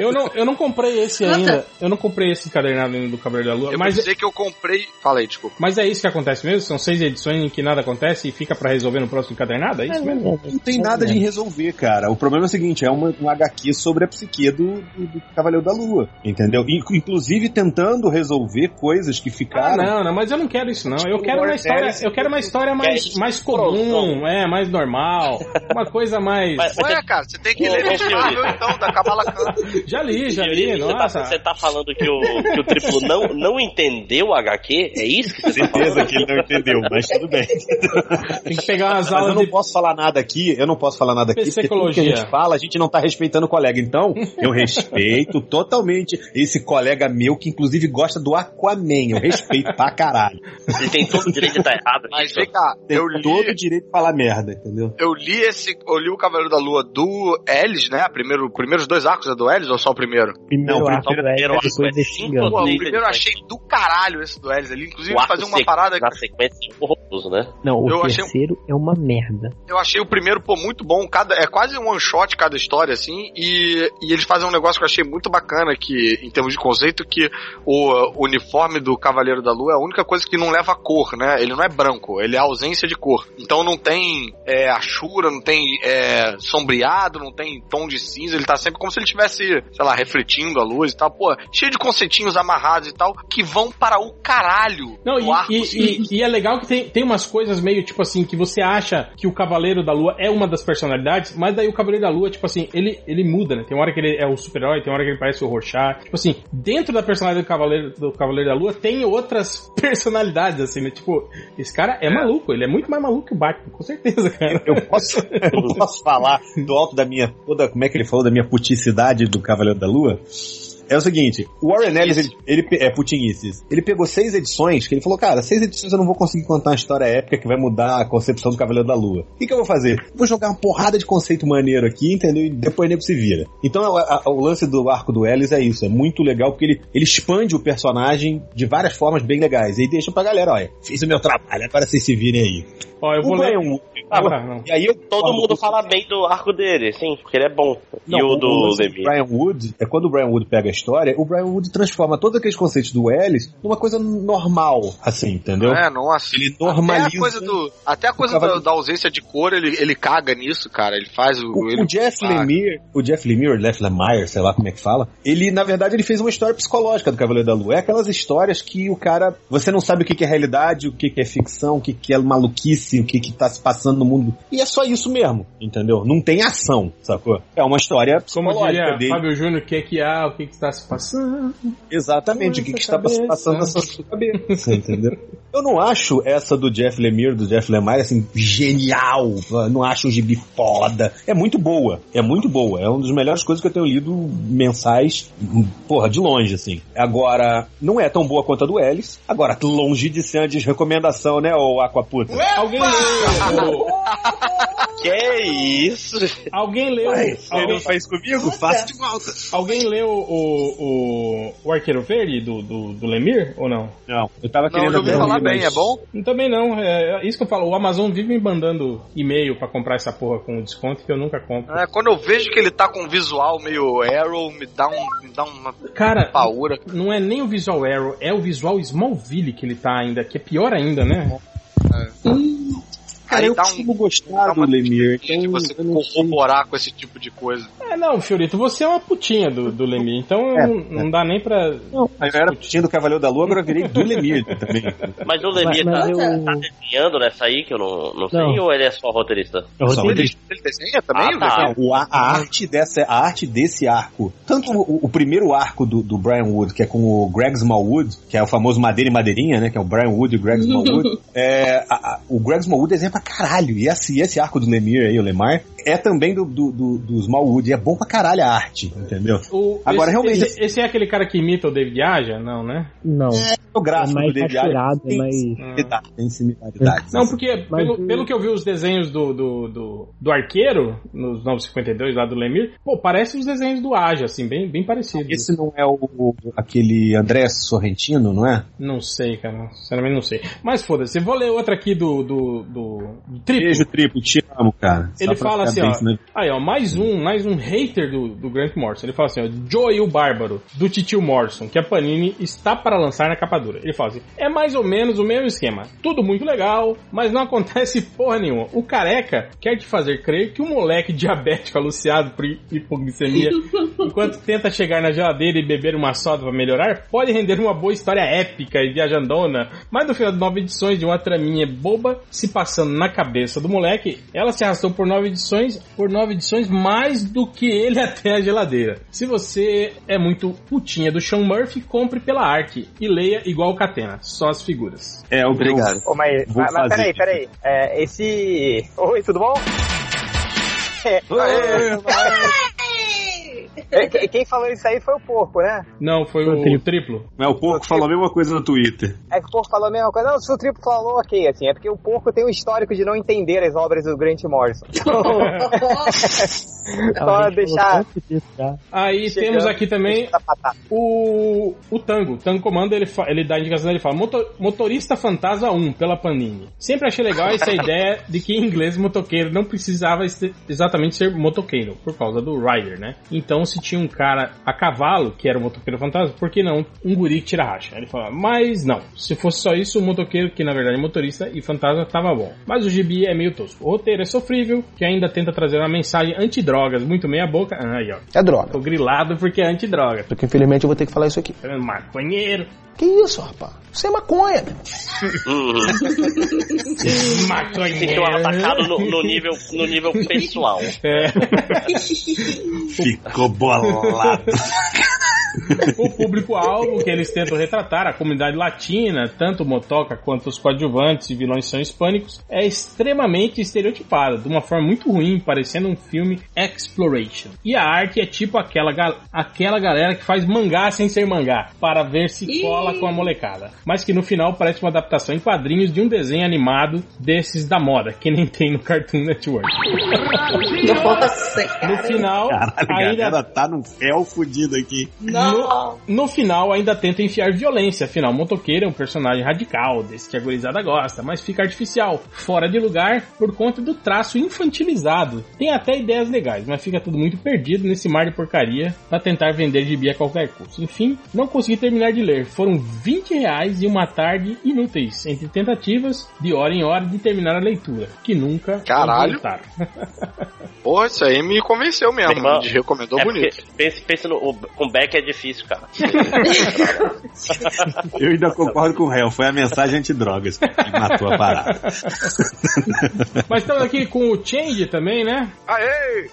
Eu não, eu não comprei esse ainda. Eu não comprei esse encadernado ainda do Cavaleiro da Lua. Eu Mas, dizer que eu comprei. Fala aí, desculpa. mas é isso que acontece mesmo? São seis edições em que nada acontece e fica pra resolver no próximo encadernado? É isso mesmo? Não tem nada de resolver, cara. O problema é o seguinte: é uma, um HQ sobre a psique do, do, do Cavaleiro da Lua, entendeu? In- Inclusive tentando resolver coisas que Ah, ficaram. não, não, mas eu não quero isso não. Eu Tipo, quero uma história, eu quero uma história mais, mais comum, é, mais normal, uma coisa mais. Ué, cara, você tem que ler senhorita. então, da Kamala Khan. Já li, já li, você, tá, nossa. você tá falando que o, que o triplo não, não entendeu o HQ? É isso que você tá Certeza falando? que ele não entendeu, mas tudo bem. Tem que pegar umas Mas eu aulas não de posso falar nada aqui, eu não posso falar nada aqui, porque tudo que a Psicologia. gente fala, a gente não tá respeitando o colega. Então, eu respeito totalmente esse colega meu que inclusive gosta do Aquaman. Eu respeito pra caralho. Ele tem todo o direito de estar errado. Mas vem cá, Tem eu li. todo o direito de falar merda, entendeu? Eu li esse. Eu li o Cavaleiro da Lua do Ellis, né? Primeiro, primeiros dois arcos é do Ellis ou só o primeiro? Primeiro Não, arco primeiro do Ed, arco depois é é cinco. Pô, o primeiro eu achei do caralho esse do Ellis ali. Inclusive, O fazer uma parada. na sequência é horroroso, né? Não, o Eu achei- terceiro é uma merda. Eu achei o primeiro, pô, muito bom. Cada, é quase um one shot cada história, assim. E, e eles fazem um negócio que eu achei muito bacana, que, em termos de conceito, que o, o uniforme do Cavaleiro da Lua é a única coisa que não leva leva cor, né? Ele não é branco, ele é ausência de cor. Então não tem é, achura, não tem é, sombreado, não tem tom de cinza, ele tá sempre como se ele tivesse, sei lá, refletindo a luz e tal. Pô, cheio de conceitinhos amarrados e tal, que vão para o caralho. Não, e, arco e- seguinte. e- e é legal que tem, tem umas coisas meio tipo assim, que você acha que o Cavaleiro da Lua é uma das personalidades, mas daí o Cavaleiro da Lua, tipo assim, ele, ele muda, né? Tem uma hora que ele é o super-herói, tem hora que ele parece o Rorschach. Tipo assim, dentro da personalidade do Cavaleiro, do Cavaleiro da Lua tem outras personalidades, assim, né? Tipo, esse cara é, maluco, ele é muito mais maluco que o Batman, com certeza, cara. Eu posso, eu posso falar do alto da minha. Toda, como é que ele falou? Da minha puticidade do Cavaleiro da Lua? É o seguinte, o Warren Ellis, ele, ele é putinices. Ele pegou seis edições, que ele falou, cara, seis edições eu não vou conseguir contar uma história épica que vai mudar a concepção do Cavaleiro da Lua. O que, que eu vou fazer? Vou jogar uma porrada de conceito maneiro aqui, entendeu? E depois nego se vira. Então a- a- o lance do arco do Ellis é isso, é muito legal, porque ele, ele expande o personagem de várias formas bem legais. E deixa pra galera, olha, fiz o meu trabalho, agora vocês se virem aí. Ó, eu O vou ler. Wood- Ah, não. E aí Todo mundo fala bem do arco dele, sim, porque ele é bom. e Não, o do Lemir. Brian Wood é quando o Brian Wood pega a história, o Brian Wood transforma todos aqueles conceitos do Ellis numa coisa normal, assim, entendeu? É, nossa. Ele Até normaliza. a coisa, do, até a coisa da, da ausência de cor, ele, ele caga nisso, cara. Ele faz o. O, ele o Jeff caga. Lemire, o Jeff Lemire, Jeff Lemire, sei lá como é que fala, ele, na verdade, ele fez uma história psicológica do Cavaleiro da Lua. É aquelas histórias que o cara, você não sabe o que é realidade, o que é ficção, o que é maluquice, o que que tá se passando no mundo. E é só isso mesmo, entendeu? Não tem ação, sacou? É uma história Como psicológica diria dele. Fábio Júnior, o que é que há, o que que está se passando? Exatamente, o que, que está cabeça. passando na sua cabeça, entendeu? Eu não acho essa do Jeff Lemire, do Jeff Lemire, assim, genial. Eu Não acho um gibi foda. É muito boa, é muito boa. É uma das melhores coisas que eu tenho lido mensais, porra, de longe, assim. Agora, não é tão boa quanto a do Ellis. Agora, longe de ser uma desrecomendação, né, ô Aquaputa? Alguém leu. Que isso? Alguém leu. Você alguém, não fez comigo? Faça de volta. alguém leu o, o, o Arqueiro Verde do, do, do Lemir ou não? Não, eu tava Não, querendo eu ouvi falar bem, mas- é bom? Também não, é, é isso que eu falo. O Amazon vive me mandando e-mail pra comprar essa porra com desconto que eu nunca compro. É, quando eu vejo que ele tá com um visual meio Arrow, me dá, um, me dá uma Cara, paura. não é nem o visual Arrow, é o visual Smallville que ele tá ainda, que é pior ainda, né? Cara, Aí eu dá um- costumo gostar dá do de Então, você eu não sei. corroborar com esse tipo de coisa. É, não, Fiorito, você é uma putinha do, do Lemir, então É, não, não dá nem pra. Não, eu era putinha do Cavaleiro da Lua, agora eu virei do Lemire também. Mas o Lemir Mas- tá, mas eu- tá desenhando nessa aí, que eu não, não sei, Não. ou ele é só roteirista? É roteiro. ele- desenha também? Ah, tá. Não, o- a, a arte dessa, a arte desse arco, tanto o, o primeiro arco do, do Brian Wood, que é com o Greg Smallwood, que é o famoso Madeira e Madeirinha, né, que é o Brian Wood e o Greg Smallwood, é, a- a- o Greg Smallwood desenha pra caralho, e esse, esse arco do Lemire aí, o Lemar, é também do, do, do, do Smallwood, e é bom pra caralho a arte, entendeu? O, Agora, esse, realmente- Esse, esse é aquele cara que imita o David Aja? Não, né? Não. O gráfico É mais do David Ayer é mais- tem similaridade, tem similaridades. Não, porque Mas pelo, pelo que eu vi os desenhos do, do, do, do Arqueiro, nos 952 lá do Lemir, pô, parece os desenhos do Aja, assim, bem, bem parecidos. Esse não é o, o- aquele André Sorrentino, não é? Não sei, cara. Sinceramente não sei. Mas foda-se, eu vou ler outra aqui do, do, do, do Triplo. Beijo, triplo, te amo, cara. Ele Só fala assim, ó. senão- Aí, ó, mais um, mais um hater do, do Grant Morrison. Ele fala assim, ó, Joey o Bárbaro, do Titio Morrison, que a Panini está para lançar na capa dura. Ele fala assim, é mais ou menos o mesmo esquema. Tudo muito legal, mas não acontece porra nenhuma. O careca quer te fazer crer que um moleque diabético aluciado por hipoglicemia, enquanto tenta chegar na geladeira e beber uma soda para melhorar, pode render uma boa história épica e viajandona, mas no final de nove edições de uma traminha boba se passando na cabeça do moleque, ela se arrastou por nove edições, por nove edições mais do que ele até a geladeira. Se você é muito putinha do Sean Murphy, compre pela arte e leia igual o Catena, só as figuras. É, obrigado. Ô, mas, Vou mas, mas fazer. peraí, peraí. É, esse. Oi, tudo bom? Que- quem falou isso aí foi o porco, né? Não, foi o, triplo. Mas o porco falou a mesma coisa no Twitter. É que o porco falou a mesma coisa. Não, se o triplo falou, ok, assim, é porque o porco tem um histórico de não entender as obras do Grant Morrison. Então, só deixar. Aí Chegando, temos aqui também o, o Tango. O Tango Comando, ele, fa- ele dá a indicação, ele fala "Moto- Motorista Fantasma 1, pela Panini. Sempre achei legal essa ideia de que em inglês motoqueiro não precisava exatamente ser motoqueiro, por causa do rider, né? Então se se tinha um cara a cavalo, que era o motoqueiro fantasma, por que não um guri que tira racha? Ele falou, mas não, se fosse só isso, o motoqueiro, que na verdade é motorista e fantasma, tava bom. Mas o gibi é meio tosco. O roteiro é sofrível, que ainda tenta trazer uma mensagem anti-drogas, muito meia boca. Ah, aí, ó. É droga. Tô grilado porque é anti-droga. Só que infelizmente eu vou ter que falar isso aqui. Maconheiro. Que isso, rapaz? Isso é maconha. Maconheiro. Sentiu atacado no, no nível, no nível pessoal. É. Ficou bolado. o público-alvo que eles tentam retratar, a comunidade latina, tanto o Motoca quanto os coadjuvantes e vilões são hispânicos, é extremamente estereotipada, de uma forma muito ruim, parecendo um filme exploration. E a arte é tipo aquela, ga- aquela galera que faz mangá sem ser mangá, para ver se cola com a molecada. Mas que no final parece uma adaptação em quadrinhos de um desenho animado desses da moda, que nem tem no Cartoon Network. Nossa, No final, Caralho, a ainda galera tá num fel fudido aqui. No, no final ainda tenta enfiar violência, afinal, o motoqueiro é um personagem radical, desse que a gurizada gosta, mas fica artificial, fora de lugar por conta do traço infantilizado. Tem até ideias legais, mas fica tudo muito perdido nesse mar de porcaria pra tentar vender gibi a qualquer custo. Enfim, não consegui terminar de ler. Foram 20 reais e uma tarde inúteis, entre tentativas de hora em hora de terminar a leitura, que nunca Caralho. Porra, isso aí me convenceu mesmo. Irmão, Me recomendou é bonito. Pense, pense no. o- Com Beck é difícil, cara. Eu ainda concordo com o réu. Foi a mensagem antidrogas que matou a parada. Mas estamos aqui com o Change também, né? Aê!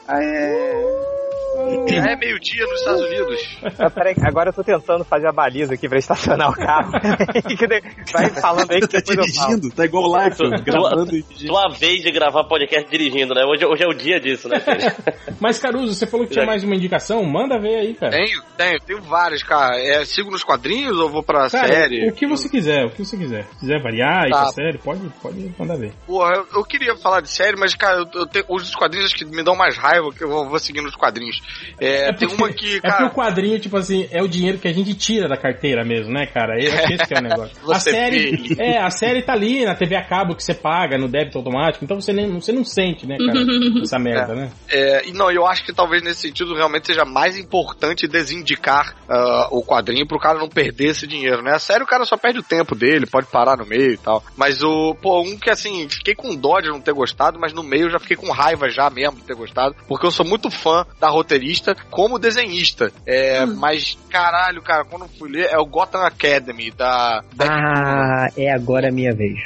É meio-dia nos Estados Unidos. Ah, peraí, agora eu tô tentando fazer a baliza aqui pra estacionar o carro. Vai falando aí que Tá dirigindo, tá igual o Life, gravando e dirigindo. Tua vez de gravar podcast dirigindo, né? Hoje, hoje é o dia disso, né, filho? Mas Caruso, você falou que tinha mais uma indicação? Manda ver aí, cara. Tenho, tenho, tenho várias, cara. É, sigo nos quadrinhos ou vou pra Cara, série? o que você quiser, o que você quiser. Se quiser variar, ir Tá. pra série, pode, pode mandar ver. Porra, eu, eu queria falar de série, mas, cara, eu, eu tenho, os quadrinhos que me dão mais raiva, que eu vou, vou seguindo os quadrinhos. É, tem uma que, É porque cara. o quadrinho, tipo assim, é o dinheiro que a gente tira da carteira mesmo, né, cara? Eu acho que esse que é o negócio. a série, vê. é, a série tá ali na TV a cabo que você paga no débito automático, então você, nem, você não sente, né, cara, essa merda, né? É, e não, eu acho que talvez nesse sentido realmente seja mais importante desindicar ah, o quadrinho pro cara não perder esse dinheiro, né? A série o cara só perde o tempo dele, pode parar no meio e tal. Mas o, pô, um que assim, fiquei com dó de não ter gostado, mas no meio eu já fiquei com raiva já mesmo de ter gostado, porque eu sou muito fã da roteirista como desenhista. É, Mas, caralho, cara, quando eu fui ler, é o Gotham Academy da. Ah, é agora a minha vez.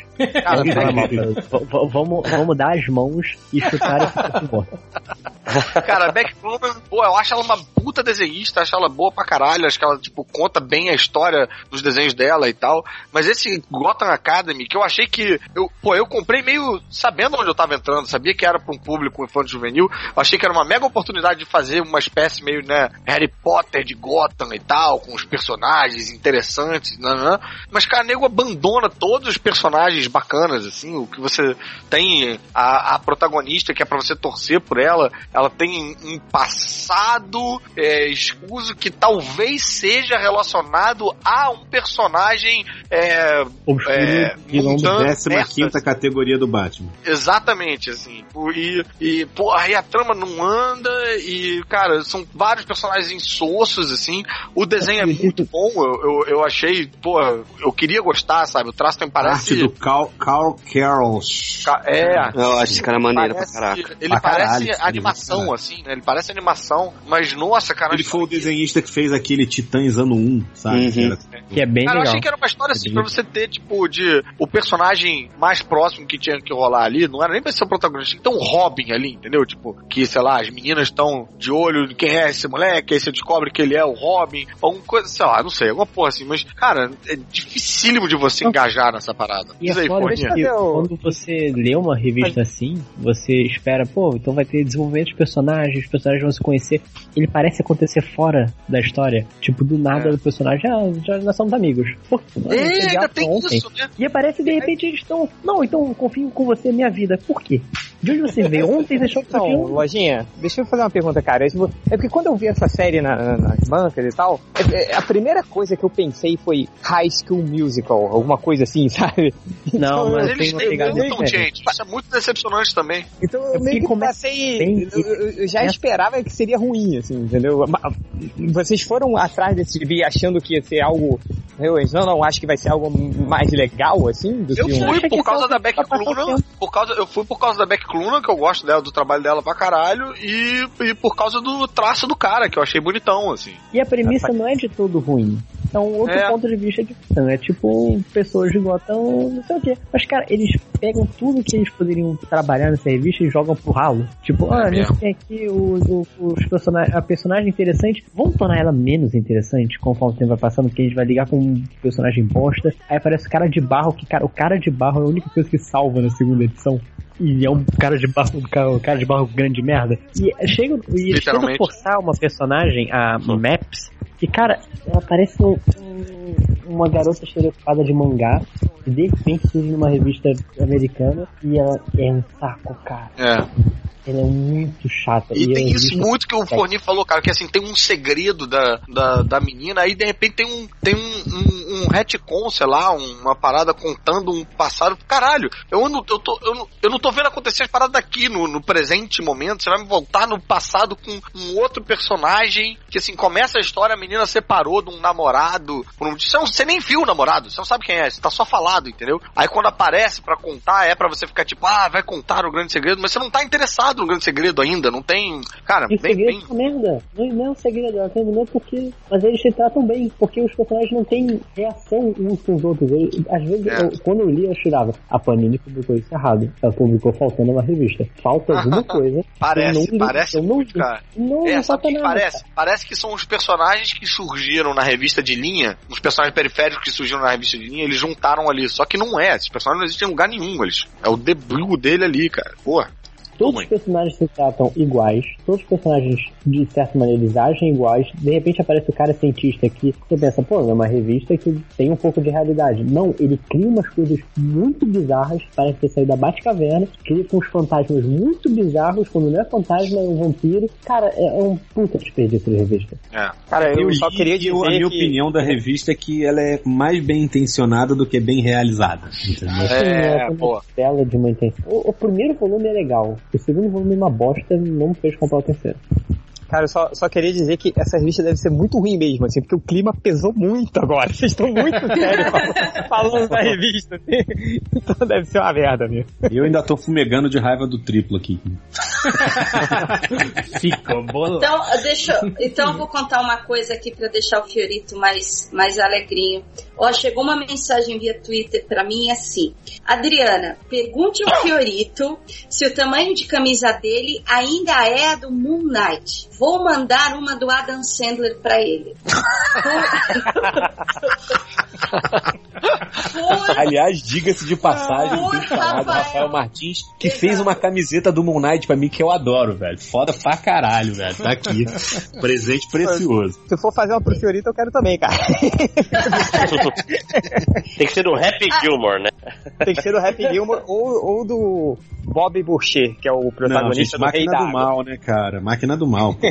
Cara, Vamos v- vamos, dar as mãos e chutar esse. Cara, Beck Blumer, pô, eu acho ela uma puta desenhista, acho ela boa pra caralho, acho que ela, tipo, conta bem a história dos desenhos dela e tal. Mas esse Gotham Academy, que eu achei que. Eu, pô, eu comprei meio sabendo onde eu tava entrando, sabia que era pra um público infantil juvenil. Eu achei que era uma mega oportunidade de fazer uma espécie meio, né, Harry Potter de Gotham e tal, com os personagens interessantes, nanã. Mas, cara, nego abandona todos os personagens bacanas, assim, o que você tem a, a protagonista, que é pra você torcer por ela, ela tem um passado é, escuso que talvez seja relacionado a um personagem é, Obscuro, é, Vilão mundano da 15 dessa. categoria do Batman. Exatamente, assim. E, e pô, aí a trama não anda e, cara, são vários personagens insossos, assim. O desenho é muito bom, eu, eu, eu achei, pô, eu queria gostar, sabe? O traço tem parece... Arte do Carl, Carl Carroll. Ca- É, Eu acho esse cara maneiro Parece- pra caraca. Ele Pra parece caralho, esse animação, filme, assim, né? Ele parece animação, mas nossa, cara. Ele foi o desenhista que fez aquele Titãs Ano 1, sabe? Uhum. Que era- Que é bem Cara, eu legal. achei que era uma história assim, pra você ter, tipo, de. O personagem mais próximo que tinha que rolar ali, não era nem pra ser o protagonista, tinha que ter um Robin ali, entendeu? Tipo, que, sei lá, as meninas estão de olho em quem é esse moleque, aí você descobre que ele é o Robin, ou uma coisa, sei lá, não sei, alguma porra assim, mas, cara, é dificílimo de você engajar nessa parada. E é aí, foda quando você lê uma revista assim, você espera, pô, então vai ter desenvolvimento de personagens, os personagens vão se conhecer. Ele parece acontecer fora da história. Tipo, do nada É. o personagem, ah, já nós somos amigos. Pô, É, tem ontem. isso, né? E aparece de repente eles estão. Não, então eu confio com você minha vida. Por quê? De onde você veio? Ontem você achou que Não, Lojinha, deixa eu fazer uma pergunta, cara. É É porque quando eu vi essa série na- na- nas bancas e tal, é- é- a primeira coisa que eu pensei foi High School Musical, alguma coisa assim, sabe? Não, Então, mas eu- Eles têm muito, gente. Isso é muito decepcionante também. Então É eu meio porque que bem- Eu, eu- eu já esperava que seria ruim, assim, entendeu? Vocês foram atrás desse gibi achando que ia ser algo. Eu não, não, acho que vai ser algo mais legal, assim, do Eu que um. fui por causa da o Cluna, por causa, eu fui por causa da Beck Cluna, que eu gosto dela, do trabalho dela pra caralho, e, e por causa do traço do cara, que eu achei bonitão, assim. E a premissa não é de todo ruim. É um outro É. ponto de vista de Gotham. É tipo, pessoas de Gotham, não sei o quê. Mas, cara, eles pegam tudo que eles poderiam trabalhar nessa revista e jogam pro ralo. Tipo, ah, a gente tem aqui os, os, os personagens, a personagem interessante. Vamos tornar ela menos interessante conforme o tempo vai passando, porque a gente vai ligar com um personagem bosta. Aí aparece o cara de barro, que cara, o cara de barro é a única coisa que salva na segunda edição. E é um cara de barro, um cara, cara de barro grande merda. E chega, e eles tentam Literalmente. forçar uma personagem, a Maps, que, cara, ela parece um- um- uma garota estereotipada de mangá, de repente surge numa revista americana e ela é um saco, cara. É. Ela é muito chata. E a tem isso revista- muito que o Forni falou, cara, que assim, tem um segredo da, da, da menina, aí de repente tem um, tem um, um, um retcon, sei lá, uma parada contando um passado. Caralho, eu não, eu tô, eu não, eu não tô vendo acontecer as paradas aqui no, no presente momento. Você vai me voltar no passado com um outro personagem que assim, começa a história, a menina separou de um namorado. um- Você, não, você nem viu o namorado, você não sabe quem é, você tá só falado, entendeu? Aí quando aparece pra contar, é pra você ficar tipo, ah, vai contar o grande segredo, mas você não tá interessado no grande segredo ainda, não tem. Cara, E o nem, segredo nem, é merda. Não, não é um segredo, ela terminou porque. Mas eles se tratam bem, porque os personagens não têm reação uns com os outros. Eu- às vezes, É. eu- quando eu li, eu chorava. A Panini publicou isso errado. Ela publicou faltando uma revista. Falta alguma coisa. Parece, parece eu não muito, cara. Não, é, não falta nada. parece? Parece que são os personagens que surgiram na revista de linha, os personagens periféricos que surgiram na revista de linha, eles juntaram ali. Só que não é, esses personagens não existem em lugar nenhum, eles. É o debut dele ali, cara. Porra. Todos os personagens se tratam iguais, todos os personagens, de certa maneira, eles agem iguais. De repente aparece o cara cientista aqui, você pensa, pô, é uma revista que tem um pouco de realidade. Não, ele cria umas coisas muito bizarras, parece ter saído da Batcaverna, cria com uns fantasmas muito bizarros, quando não é fantasma, é um vampiro. Cara, é, é um puta desperdício de revista. É. Cara, eu, li só queria dizer eu- a minha que... opinião da revista é que ela é mais bem intencionada do que bem realizada. Entendeu? É, uma boa. Tela de uma intenção. O, o primeiro volume é legal, o segundo volume é uma bosta, não fez comprar o terceiro. Cara, eu só, só queria dizer que essa revista deve ser muito ruim mesmo, assim, porque o clima pesou muito agora. Vocês estão muito sérios falando, falando da revista, assim. Então deve ser uma merda mesmo. Eu ainda tô fumegando de raiva do triplo aqui. Ficou bolado. Então, deixa, eu- então eu vou contar uma coisa aqui pra deixar o Fiorito mais, mais alegrinho. Ó, chegou uma mensagem via Twitter pra mim assim: Adriana, pergunte ao Fiorito se o tamanho de camisa dele ainda é a do Moon Knight. Vou mandar uma do Adam Sandler pra ele. Aliás, diga-se de passagem, Por tem que falar do Rafael. Rafael Martins, que fez uma camiseta do Moon Knight pra mim que eu adoro, velho. Foda pra caralho, velho. Tá aqui. Presente precioso. Se for fazer uma pro Fiorito, eu quero também, cara. Tem que ser do Happy Gilmore, né? Tem que ser do Happy Gilmore ou, ou do Bob Boucher, que é o Não, protagonista gente, do máquina do mal, né, cara? Máquina do mal, pô.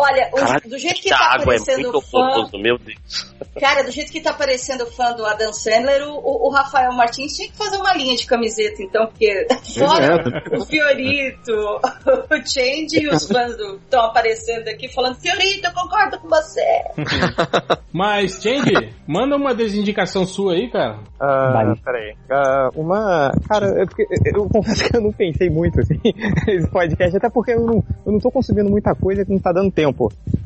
Olha, do jeito que tá água é aparecendo muito fã. meu Deus. Cara, do jeito que tá aparecendo fã do Adam Sandler, o, o- Rafael Martins tinha que fazer uma linha de camiseta, então, porque fora o Fiorito, o Change e os fãs estão aparecendo aqui falando, Fiorito, eu concordo com você. Mas, Change, manda uma desindicação sua aí, cara. Vai. peraí. Ah, uma. Cara, é porque eu, eu confesso que eu não pensei muito assim, nesse podcast, até porque eu não, eu não tô consumindo muita coisa que não tá dando tempo.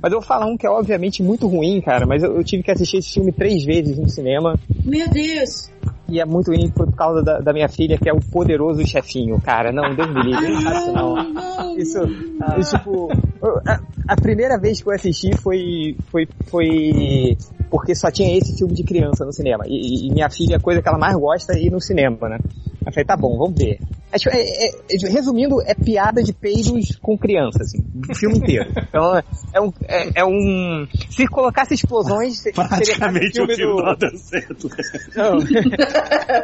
Mas eu vou falar um que é obviamente muito ruim, cara, mas eu, eu tive que assistir esse filme três vezes no cinema. Meu Deus. E é muito ruim por causa da, da minha filha, que é o poderoso chefinho, cara. Não, Deus me livre, não faço não. Isso, isso, tipo, a, a primeira vez que eu assisti foi, foi, foi porque só tinha esse filme de criança no cinema. E, e minha filha, a coisa que ela mais gosta é ir no cinema, né? Eu falei, tá bom, vamos ver. Acho- é- é- é- resumindo, é piada de peidos com criança, assim, o filme inteiro. Então é, é um, é, é um. Se colocasse explosões, se- seria quase Praticamente o filme filme do. do. Não.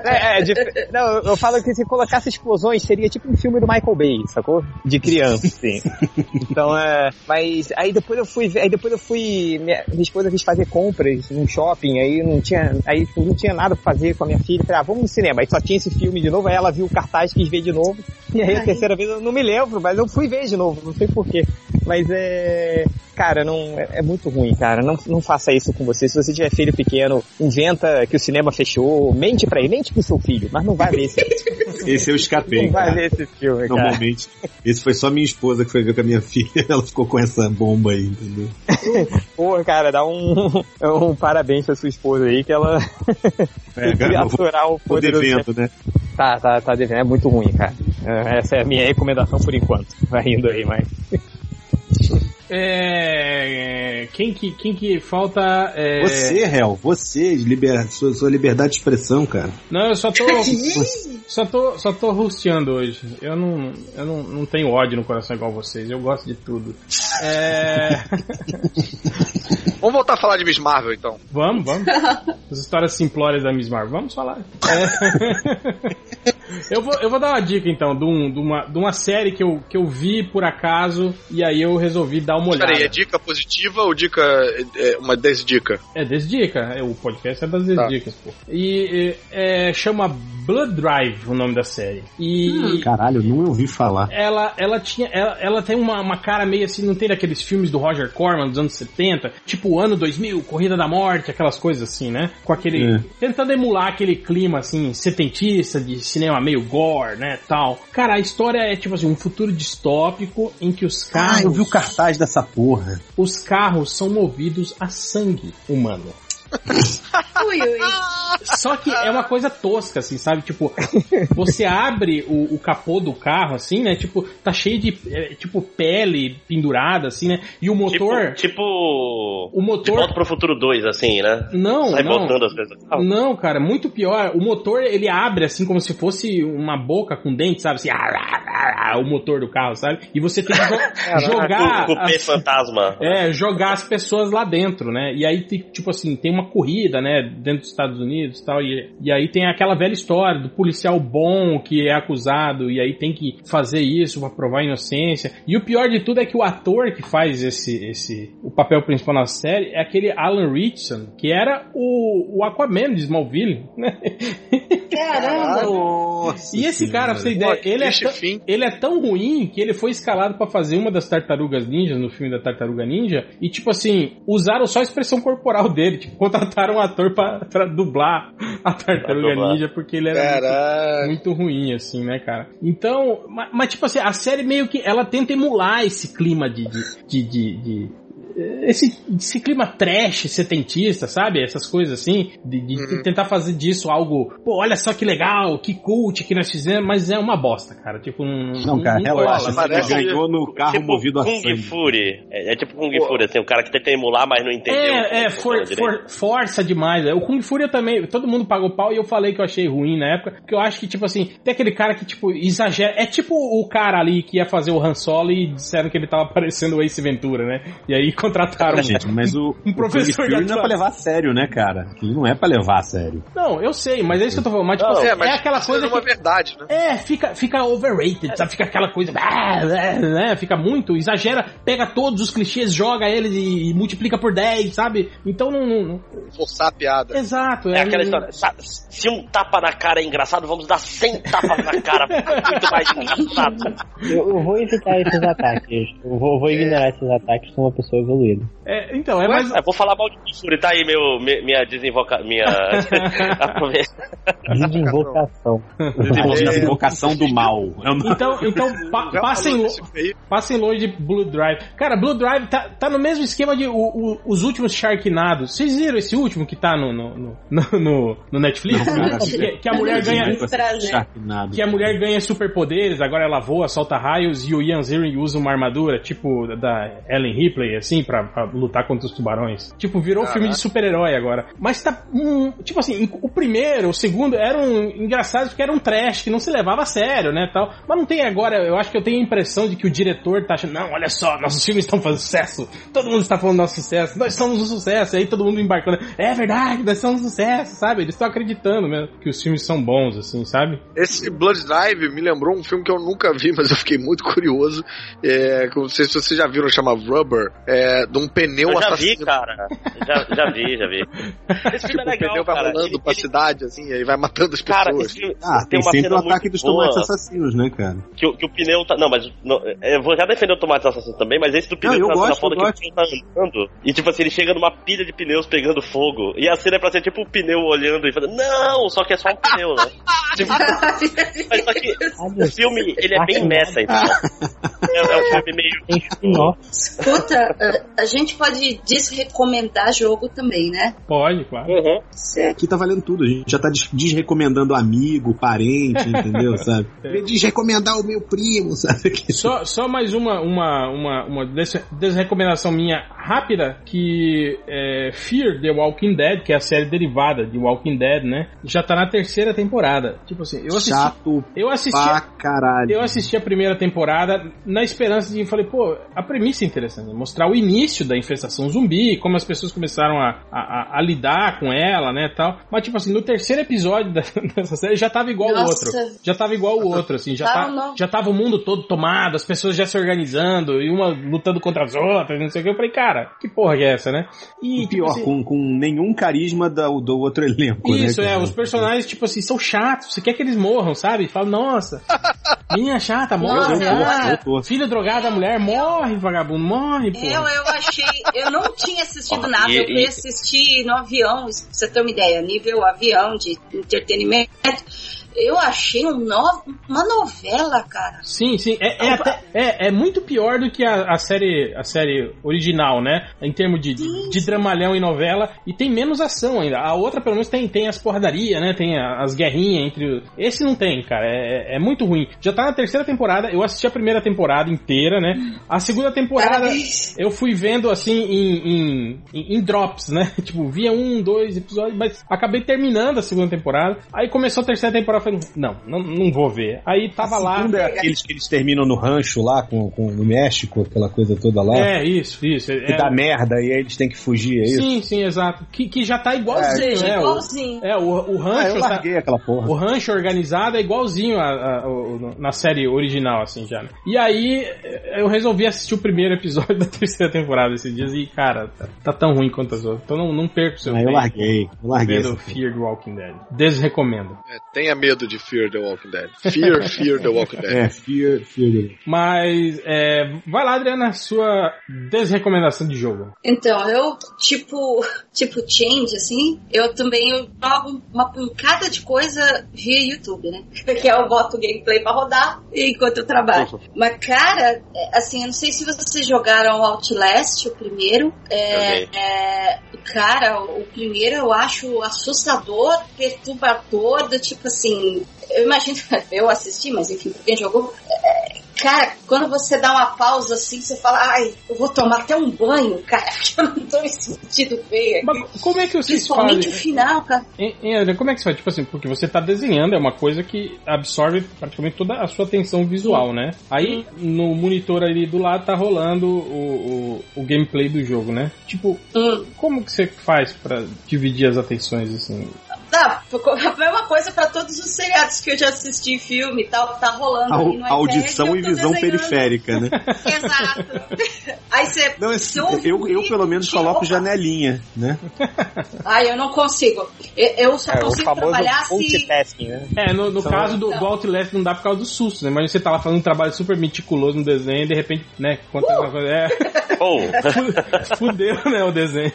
É, é, dif- não, eu falo que se colocasse explosões seria tipo um filme do Michael Bay, sacou? De criança, assim. Então é. Mas aí depois eu fui aí depois eu fui. Minha, minha esposa quis fazer compras num shopping, aí não tinha. Aí tipo, não tinha nada pra fazer com a minha filha. Falei, ah, vamos no cinema. Aí só tinha esse filme de novo, aí ela viu o cartaz, quis ver de novo. E aí a terceira vez eu não me lembro, mas eu fui ver de novo, não sei porquê. Mas é. Cara, não, é, é muito ruim, cara. Não, não faça isso com você. Se você tiver filho pequeno, inventa que o cinema fechou, mente pra ele, mente pro seu filho, mas não vai ver esse Esse eu escapei. Não vai cara. ver esse filme, cara. Normalmente. Esse foi só minha esposa que foi ver com a minha filha. Ela ficou com essa bomba aí, entendeu? Pô, cara, dá um, um parabéns pra sua esposa aí, que ela É, cara, aturar o tô poderoso. devendo, né? Tá, tá, tá devendo. É muito ruim, cara. É, Essa é a minha recomendação por enquanto. Vai indo aí, mas. É, quem que, quem que falta é... Você, réu, você, liber... sua, sua liberdade de expressão, cara. Não, eu só tô. só tô. Só tô rusteando hoje. Eu não. Eu não, não tenho ódio no coração igual vocês. Eu gosto de tudo. É. Vamos voltar a falar de Miss Marvel, então. Vamos, vamos. As histórias simplórias da Miss Marvel. Vamos falar. É. eu, vou, eu vou dar uma dica então, de, um- de uma, de uma série que eu, que eu vi por acaso e aí eu resolvi dar uma olhada. Peraí, é dica positiva ou dica. É, é uma desdica? É desdica, é, o podcast é das Tá. desdicas, pô. E é, chama Blood Drive o nome da série. E Caralho, eu não ouvi falar. ela, ela tinha. Ela, ela tem uma, uma cara meio assim, não tem daqueles filmes do Roger Corman dos anos 70, tipo ano 2000, Corrida da Morte, aquelas coisas assim, né? Com aquele. É. Tentando emular aquele clima assim, setentista, de cinema meio gore, né? Tal. Cara, a história é tipo assim, um futuro distópico em que os carros. Ah, eu vi o cartaz dessa porra. Os carros são movidos a sangue humano. Ui, ui. Só que é uma coisa tosca, assim, sabe? Tipo, você abre o, o capô do carro, assim, né? Tipo, tá cheio de, é, tipo, pele pendurada, assim, né? E o motor... Tipo. O motor- De volta pro futuro 2, assim, né? Não, Sai não. botando as coisas. Ah, Não, cara, muito pior. O motor, ele abre assim como se fosse uma boca com dente, sabe? Assim, o motor do carro, sabe? E você tem que jo- jogar... O P as- fantasma. É, jogar as pessoas lá dentro, né? E aí, tipo assim, tem uma corrida, né? Dentro dos Estados Unidos e tal. E, e aí tem aquela velha história do policial bom que é acusado e aí tem que fazer isso pra provar a inocência. E o pior de tudo é que o ator que faz esse, esse o papel principal na série é aquele Alan Richardson, que era o, o Aquaman de Smallville, né? Caramba! E esse cara, pra você ter ideia, Pô, ele é, tão, ele é tão ruim que ele foi escalado pra fazer uma das tartarugas ninjas no filme da Tartaruga Ninja. E, tipo assim, usaram só a expressão corporal dele. Tipo, contrataram um ator pra, pra dublar a Tartaruga dublar. Ninja porque ele era muito, muito ruim, assim, né, cara? Então, mas, mas, tipo assim, a série meio que ela tenta emular esse clima de, de, de- de- esse, esse clima trash setentista, sabe? Essas coisas assim, de, de Uhum. tentar fazer disso algo, pô, olha só que legal, que cult que nós fizemos, mas é uma bosta, cara. Tipo, não. Não, cara, cola, relaxa. né? Parece- ganhou no carro tipo movido a Kung sangue. Fury. É, é tipo Kung Pô. Fury, assim, o cara que tenta emular, mas não entendeu. É, é, for, for- força demais. O Kung Fury eu também, todo mundo pagou pau e eu falei que eu achei ruim na época, porque eu acho que, tipo assim, tem aquele cara que, tipo, exagera. É tipo o cara ali que ia fazer o Han Solo e disseram que ele tava parecendo o Ace Ventura, né? E aí contrataram. Gente, mas o, Um o professor de não é pra levar a sério, né, cara? Aquilo não é pra levar a sério. Não, eu sei, mas é isso que eu tô falando. Mas, tipo, Não, assim, é, mas é aquela coisa de uma que. verdade, né? É, fica, fica overrated, sabe? Fica aquela coisa. ah, né? Fica muito, exagera, pega todos os clichês, joga eles e, e multiplica por 10, sabe? Então não. não- Forçar a piada. Exato, É aquela não- história. Se um tapa na cara é engraçado, vamos dar 100 tapas na cara. Muito mais engraçado. Eu, eu vou evitar esses ataques. Eu vou, vou ignorar esses ataques como uma pessoa evoluída. É, então, é mais. É, vou falar mal de Fury, tá aí meu, mi- minha desinvoca... Minha... Desinvocação. Desinvocação do mal. Então, então pa- passem, lo- passem longe de Blue Drive. Cara, Blue Drive tá, tá no mesmo esquema de o- o- os últimos Sharknados. Vocês viram esse último que tá no, no, no, no- no Netflix? cara. que, que a mulher ganha. Sharknado. Que a mulher ganha superpoderes, agora ela voa, solta raios e o Ian Ziering usa uma armadura, tipo da Ellen Ripley, assim, pra pra lutar contra os tubarões. Tipo, virou Caraca. filme de super-herói agora. Mas tá. hum, tipo assim, o primeiro, o segundo eram engraçados porque era um trash que não se levava a sério, né? Tal. Mas não tem agora, eu acho que eu tenho a impressão de que o diretor tá achando, não, olha só, nossos filmes estão fazendo sucesso. Todo mundo está falando do nosso sucesso, nós somos um sucesso. E aí todo mundo embarcando. É verdade, nós somos um sucesso, sabe? Eles estão acreditando mesmo que os filmes são bons, assim, sabe? Esse Blood Drive me lembrou um filme que eu nunca vi, mas eu fiquei muito curioso. É, não sei se vocês já viram, chama Rubber, é, de um pneu Eu já assassino. vi, cara. Já, já vi, já vi. Esse filme Tipo, é o pneu legal, vai cara. rolando pra cidade, assim, aí vai matando as Cara, pessoas. filme Ah, tem, tem uma sempre o cena muito ataque dos boa. tomates assassinos, né, cara? Que, o- que o pneu tá. Não, mas. Não, eu vou já defender o Tomate Assassino também, mas esse do pneu Não, tá na gosto, foda eu que o pneu tá andando. E tipo assim, ele chega numa pilha de pneus pegando fogo. E a cena é pra ser tipo o pneu olhando e falando, não! Só que é só um pneu, né? Tipo, mas só que o filme, ele é bem meta, então. É, é um filme meio. Escuta, a, gente pode desrecomendar jogo também, né? Pode, claro. Uhum. Aqui tá valendo tudo, a gente já tá des- desrecomendando amigo, parente, entendeu, sabe? É. Desrecomendar o meu primo, sabe? Só, só mais uma, uma, uma, uma des- desrecomendação minha rápida, que é Fear The Walking Dead, que é a série derivada de Walking Dead, né? Já tá na terceira temporada. Tipo assim, eu assisti. Chato eu assisti. pra caralho. Eu assisti a primeira temporada na esperança de. Falei, pô, a premissa é interessante. Mostrar o início da infestação zumbi, como as pessoas começaram a, a, a- a lidar com ela, né, tal. Mas, tipo assim, no terceiro episódio da- dessa série já tava igual o outro. Já tava igual o outro, assim. Já, Tava, tá, já tava o mundo todo tomado, as pessoas já se organizando, e uma lutando contra as outras, não sei o que. Eu falei, cara, que porra que é essa, né? E, E tipo pior, assim, com, com nenhum carisma do, do outro elenco, né? isso, é, cara? os personagens, tipo assim, são chatos. Você quer que eles morram, sabe? Fala, nossa, menina chata, morre. Eu- eu- ah, eu tô. filho drogado da mulher, morre, vagabundo, morre, pô. Eu, eu achei. Eu não tinha assistido Ah, nada. e- eu fui e- assistir no avião, pra você ter uma ideia, nível avião de entretenimento. Eu achei um no- uma novela, cara. Sim, sim, é, é, até- é, é muito pior do que a, a série a série original, né? Em termos de, de, de dramalhão e novela, e tem menos ação ainda. A outra, pelo menos, tem, tem as porradarias, né? Tem as guerrinhas entre. Esse não tem, cara. É, é muito ruim. Já tá na terceira temporada, eu assisti a primeira temporada inteira, né? A segunda temporada Parabéns. eu fui vendo assim em, em, em- drops, né? Tipo, via um, dois episódios, mas acabei terminando a segunda temporada. Aí começou a terceira temporada, falei, não, não, não vou ver. Aí tava A lá. é aqueles que eles terminam no rancho lá, com, com no México, aquela coisa toda lá. É, isso, isso. Que É, dá merda e aí eles têm que fugir, é isso? Sim, sim, exato. Que, que já tá igualzinho, seja, né? Igualzinho. é, o, o Ah, eu rancho. tá- larguei aquela porra. o rancho organizado é igualzinho a- a- o- na série original, assim, já. né? E aí, eu resolvi assistir o primeiro episódio da terceira temporada esses dias e, cara, tá, tá tão ruim quanto as outras. Então não, não perco o seu Ah, eu larguei, eu larguei. Vendo Fear the Walking Dead. Desrecomendo. É, tenha medo de Fear the Walking Dead. Fear, Fear the Walking Dead. É, Fear, Fear. Mas, é, vai lá, Adriana, sua desrecomendação de jogo. Então, eu, tipo, tipo Change, assim, eu também eu jogo uma pancada de coisa via YouTube, né? Que é eu boto o gameplay pra rodar enquanto eu trabalho. Mas, cara, é, assim, eu não sei se vocês jogaram Outlast, o primeiro. É, é, cara, o primeiro eu acho assustador, perturbador, do tipo assim. Eu imagino, eu assisti, mas enfim, pra quem jogou. é, Cara, quando você dá uma pausa assim, você fala, ai, eu vou tomar até um banho, cara, que eu não tô me sentindo bem aqui. Mas como é que vocês Principalmente fazem? o final, cara. Hein, Adriana, como é que você faz? Tipo assim, porque você tá desenhando, é uma coisa que absorve praticamente toda a sua atenção visual, né? Aí no monitor ali do lado tá rolando o, o, o gameplay do jogo, né? Tipo, Hum. como que você faz pra dividir as atenções assim? Tá, a mesma coisa pra todos os seriados que eu já assisti, filme e tal, tá rolando ali no A, audição iPad, e visão desenhando. periférica, né? Exato. Aí você. Não, eu, eu, pelo menos coloco janelinha, né? Ai, eu não consigo. Eu, eu só É, consigo trabalhar se. multitasking, né? É, no, no Então, caso do, do Outlast não dá por causa do susto, né? Imagina você tá lá fazendo um trabalho super meticuloso no desenho e de repente, né, acontece uma coisa. É, Oh, fu- fudeu, né, o desenho.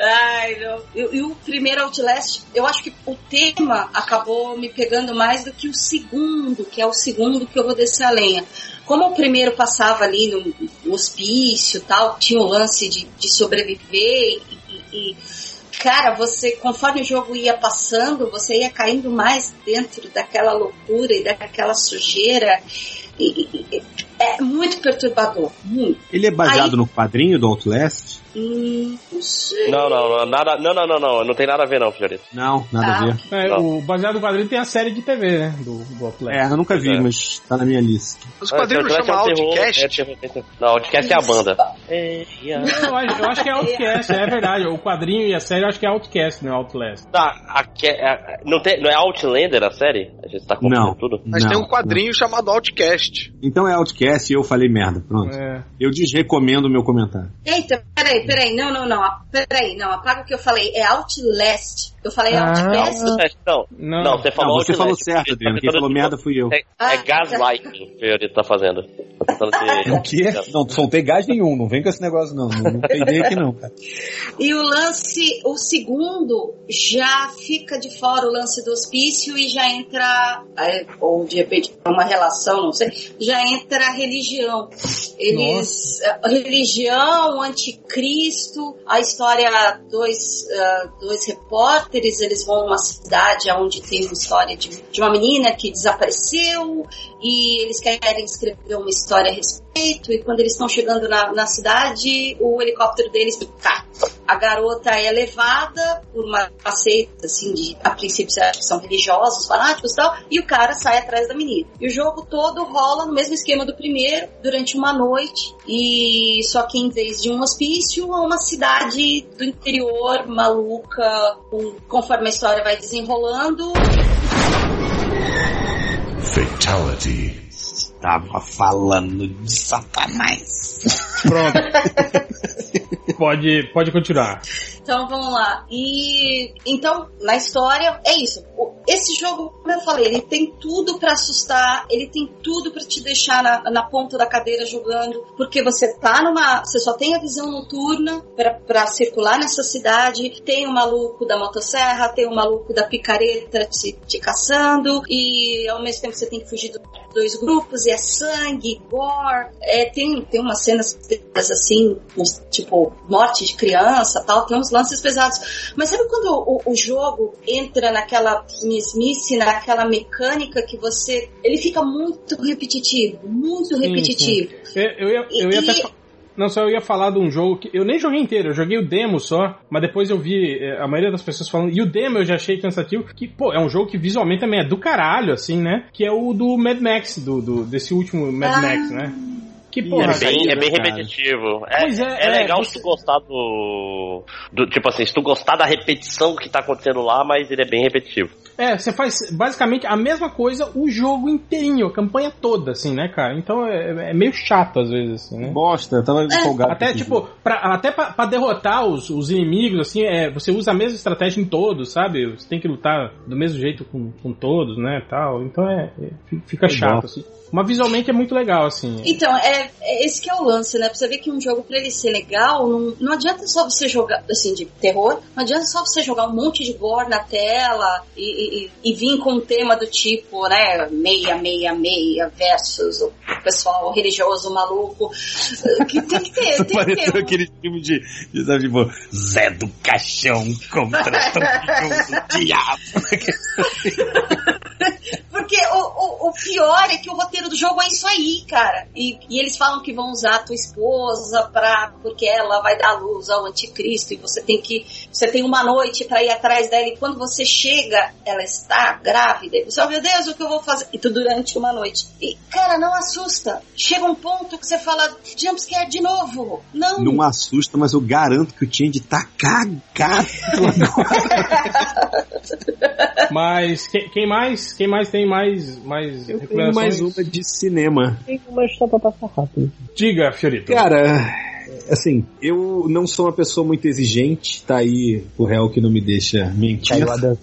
Ai, não. E o primeiro Outlast, eu acho que o tema acabou me pegando mais do que o segundo, que é o segundo que eu vou descer a lenha. Como o primeiro passava ali no, hospício tal, tinha o lance de, de sobreviver e, e- e, cara, você, conforme o jogo ia passando, você ia caindo mais dentro daquela loucura e daquela sujeira. e- e- é muito perturbador. Muito. Ele é baseado Aí- no quadrinho do Outlast? Hum, não sei. Não, não, não, nada, não, não, não, não, não tem nada a ver não, Fiorito. Não, nada a ver. É, Não. o baseado no quadrinho tem a série de TV, né? Do, do Outlast. É, eu nunca vi, É. mas tá na minha lista. Os quadrinhos não chamam Outcast? É, terror, é terror. Não, Outcast é a banda. Não, eu acho- que é Outcast, é verdade. O quadrinho e a série eu acho que é Outcast, não é Outlast. Tá, aqui é- é- não, tem, não é Outlander a série? A gente tá confundindo Não. tudo? Mas Não, tem um quadrinho chamado Outcast. Então é Outcast e eu falei merda, pronto. É. Eu desrecomendo o meu comentário. Eita, peraí, peraí, não, não, não, peraí, não, apaga o que eu falei, é Outlast. Eu falei Ah. Outcast. Não, Não. não, você falou Não, você Outlast. falou certo, Adriano. Quem falou merda fui eu. É, Ah, é gaslighting que ele tá fazendo. Tá te- O quê? Não, não soltei gás nenhum, não vem com esse negócio não. Não, não peidei aqui não, cara. E o lance, o segundo, já fica de fora o lance do hospício e já entra, é, ou de repente uma relação, não sei, já entra religião. Eles, a religião, anticristo, a história, dois, ah, dois repórteres, eles vão numa cidade onde tem uma história de, de uma menina que desapareceu e eles querem escrever uma história a respeito e quando eles estão chegando na, na cidade, o helicóptero deles cai. A garota é levada por uma seita, assim, de, a princípio são religiosos, fanáticos e tal, e o cara sai atrás da menina. E o jogo todo rola no mesmo esquema do primeiro, durante uma noite, e só que em vez de um hospício, é uma cidade do interior, maluca, com- conforme a história vai desenrolando, Fatality. Tava falando de Satanás. Pronto. pode, pode continuar. Então vamos lá. E então, na história, é isso. Esse jogo, como eu falei, ele tem tudo pra assustar, ele tem tudo pra te deixar na, na ponta da cadeira jogando, porque você tá numa. Você só tem a visão noturna pra circular nessa cidade, tem o maluco da motosserra, tem o maluco da picareta te, te caçando, e ao mesmo tempo você tem que fugir dos dois grupos, e é sangue, gore, é, tem, tem umas cenas assim, tipo, morte de criança tal, tem uns lances pesados. Mas sabe quando o, o jogo entra naquela mesmice, naquela mecânica que você. Ele fica muito repetitivo, muito Sim, repetitivo. sim. Eu, eu ia, eu ia E- até Não, só eu ia falar de um jogo que eu nem joguei inteiro, eu joguei o demo só, mas depois eu vi eh, a maioria das pessoas falando, e o demo eu já achei cansativo, que, pô, é um jogo que visualmente também é do caralho, assim, né? Que é o do Mad Max, do, do- desse último Mad Ah. Max, né? Que porra, é bem, é bem repetitivo. É, Pois é, é, é, legal você- se tu gostar do, do. Tipo assim, se tu gostar da repetição que tá acontecendo lá, mas ele é bem repetitivo. É, você faz basicamente a mesma coisa o jogo inteirinho, a campanha toda, assim, né, cara? Então é, é meio chato às vezes, assim, né? Bosta, tava empolgado. Até, tipo, pra, até pra, pra derrotar os, os inimigos, assim, é, você usa a mesma estratégia em todos, sabe? Você tem que lutar do mesmo jeito com, com todos, né, tal. Então é, é- fica chato, assim. Mas visualmente é muito legal, assim. Então, é, é esse que é o lance, né? Pra você ver que um jogo, pra ele ser legal, não, não adianta só você jogar, assim, de terror, não adianta só você jogar um monte de gore na tela e, e, e vir com um tema do tipo, né, meia, meia, meia versus o pessoal religioso maluco. Que tem que ter, tem que ter. um- aquele filme de, de sabe, tipo, Zé do Caixão contra o Diabo. Porque o, o, o pior é que roteiro do jogo é isso aí, cara. E, e eles falam que vão usar a tua esposa pra, porque ela vai dar luz ao anticristo e você tem que. Você tem uma noite pra ir atrás dela e quando você chega, ela está grávida. E você, oh meu Deus, o que eu vou fazer? E tu durante uma noite. E, cara, não assusta. Chega um ponto que você fala, jumpscare de novo. Não. Não assusta, mas eu garanto que o Change tá cagado Mas quem, quem mais? Quem mais tem mais, mais Eu tenho mais uma de cinema. Tem uma história pra passar rápido. Diga, Fiorito. Cara, assim, eu não sou uma pessoa muito exigente, tá aí o réu que não me deixa mentir.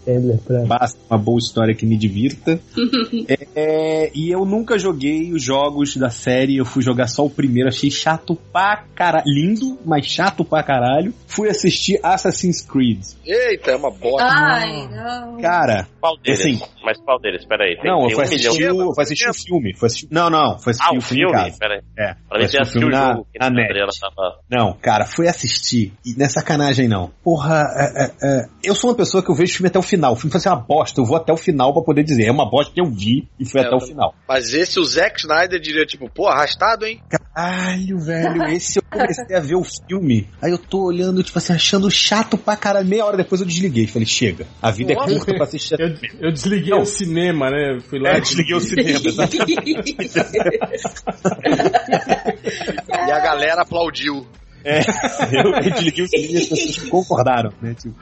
Sandler pra... Basta uma boa história que me divirta. É, e eu nunca joguei os jogos da série, eu fui jogar só o primeiro, achei chato pra caralho. Lindo, mas chato pra caralho. Fui assistir Assassin's Creed. Eita, é uma bosta. Ai, não. Cara, Qual deles? assim, Mas qual deles? Peraí. Tem, não, eu tem fui um assistir, milhão. o, fui assistir o filme. Fui assistir, não, não, fui assistir Ah, o filme, filme? Peraí. É, Pra mim assistir o filme o na, jogo que na a net. Tá tava. Não, cara, fui assistir. E não é sacanagem, não. Porra, é, é, é, eu sou uma pessoa que eu vejo o filme até o final. O filme vai ser uma bosta, eu vou até o final pra poder dizer. É uma bosta que eu vi e fui É, até o final. Mas esse, o Zack Snyder diria, tipo, pô, arrastado, hein? Caralho, velho, esse eu comecei a ver o filme. Aí eu tô olhando, tipo assim, achando chato pra caralho. Meia hora depois eu desliguei. Falei, chega. A vida é Nossa. curta pra assistir. Eu, eu desliguei o cinema, né? Fui lá. É, desliguei o cinema, E a galera aplaudiu. É, eu, eu desliguei o cinema e as pessoas concordaram, né? Tipo,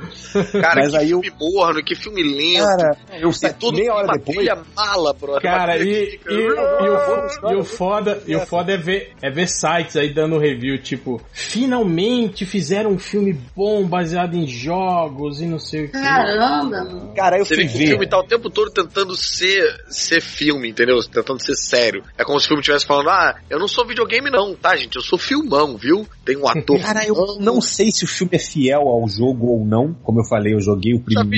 Cara, Mas que aí eu- filme morno, que filme lento. Cara, eu saí tudo meia hora depois. mala, brother. Cara, e, e, e o, fo- e o foda, e o foda é, ver, é ver sites aí dando review, tipo, finalmente fizeram um filme bom baseado em jogos e não sei o que. Caramba! Cara, eu Você fui vê que o filme tá o tempo todo tentando ser, ser filme, entendeu? Tentando ser sério. É como se o filme estivesse falando, ah, eu não sou videogame não, tá, gente? Eu sou filmão, viu? Tem um ator. Cara, eu não sei se o filme é fiel ao jogo ou não. Como eu falei, eu joguei o primeiro.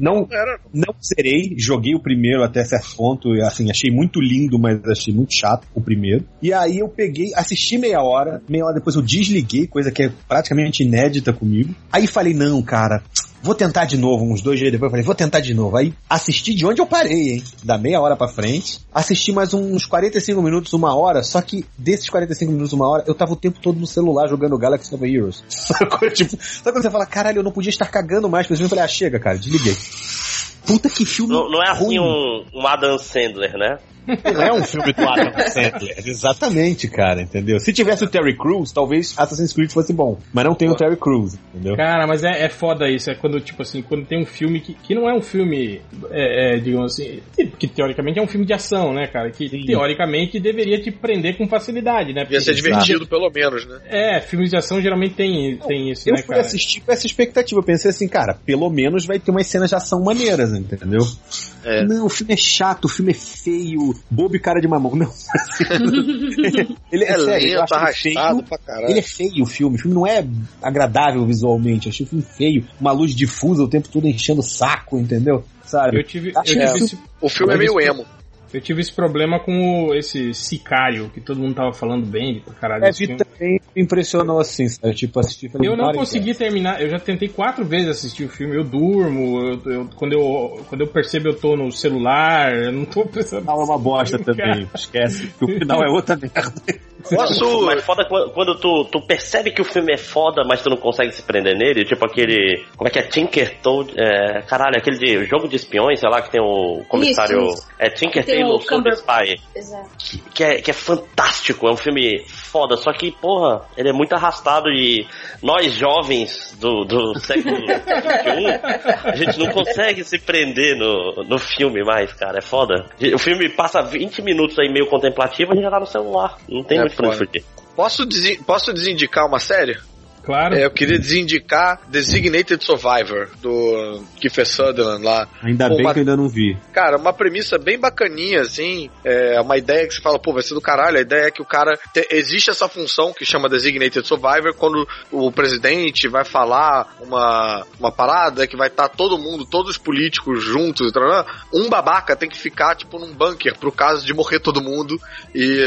Não, não zerei, joguei o primeiro até certo ponto. e, Assim, achei muito lindo, mas achei muito chato o primeiro. E aí eu peguei, assisti meia hora, meia hora depois eu desliguei, coisa que é praticamente inédita comigo. Aí falei, não, cara. Vou tentar de novo, uns dois dias depois eu falei, vou tentar de novo. Aí assisti de onde eu parei, hein? Da meia hora pra frente. Assisti mais uns 45 minutos, uma hora, só que desses 45 minutos, uma hora, eu tava o tempo todo no celular jogando Galaxy of Heroes. Sacou? Tipo, sabe quando você fala, caralho, eu não podia estar cagando mais, mas eu falei, ah, chega, cara, desliguei. Puta que filme Não, não é assim ruim. um, um Adam Sandler, né? Não é um filme do Adam Sandler. Exatamente, cara, entendeu? Se tivesse o Terry Crews, talvez Assassin's Creed fosse bom. Mas não tem o Terry Crews, entendeu? Cara, mas é, é foda isso. É quando, tipo assim, quando tem um filme que, que não é um filme, é, é, digamos assim, que, que teoricamente é um filme de ação, né, cara? Que teoricamente deveria te prender com facilidade, né? Ia ser Porque- divertido, pelo menos, né? É, filmes de ação geralmente tem, tem isso, Eu né, fui cara? assistir com essa expectativa. Eu pensei assim, cara, pelo menos vai ter umas cenas de ação maneiras, entendeu? É. Não, o filme é chato, o filme é feio, bobo e cara de mamão. Não. ele é, É sério, eu lento, arrastado feio. pra caralho. Ele é feio o filme, o filme não é agradável visualmente, achei o filme feio, uma luz difusa o tempo todo enchendo o saco, entendeu? Sabe? Eu tive, eu tive o filme- esse, O filme é meio emo. Eu tive esse problema com o- esse Sicário, que todo mundo tava falando bem pra caralho É, filme. também me impressionou assim, sabe? Tipo, assisti e falei, Eu não "Cara, consegui terminar, eu já tentei quatro vezes assistir o filme, eu durmo, eu- eu- quando, eu, quando eu percebo eu tô no celular, eu não tô pensando. O final é uma bosta também, esquece, que o final é outra merda. Posso. Mas foda quando, tu, tu percebe que o filme é foda, mas tu não consegue se prender nele. Tipo aquele. Como é que é? Tinker Toad. É, caralho, aquele de jogo de espiões, sei lá, que tem o comissário. Isso, isso. É Tinker Tailor Super Cumber- Spy. Exato. que é, que é fantástico, é um filme foda, só que, porra, ele é muito arrastado e nós jovens do, do século XXI, a gente não consegue se prender no, no filme mais, cara, é foda. O filme passa 20 minutos aí meio contemplativo, a gente já tá no celular, não tem É muito pra onde foda. fugir. Posso, desi- posso desindicar uma série? Claro. É, eu queria desindicar Designated Survivor, do Kiefer Sutherland lá. Ainda Pô, bem uma- que eu ainda não vi. Cara, uma premissa bem bacaninha, assim. É uma ideia que você fala, pô, vai ser do caralho. A ideia é que o cara. te- existe essa função que chama Designated Survivor quando o presidente vai falar uma, uma parada que vai estar todo mundo, todos os políticos juntos. tarará. Um babaca tem que ficar, tipo, num bunker pro caso de morrer todo mundo e,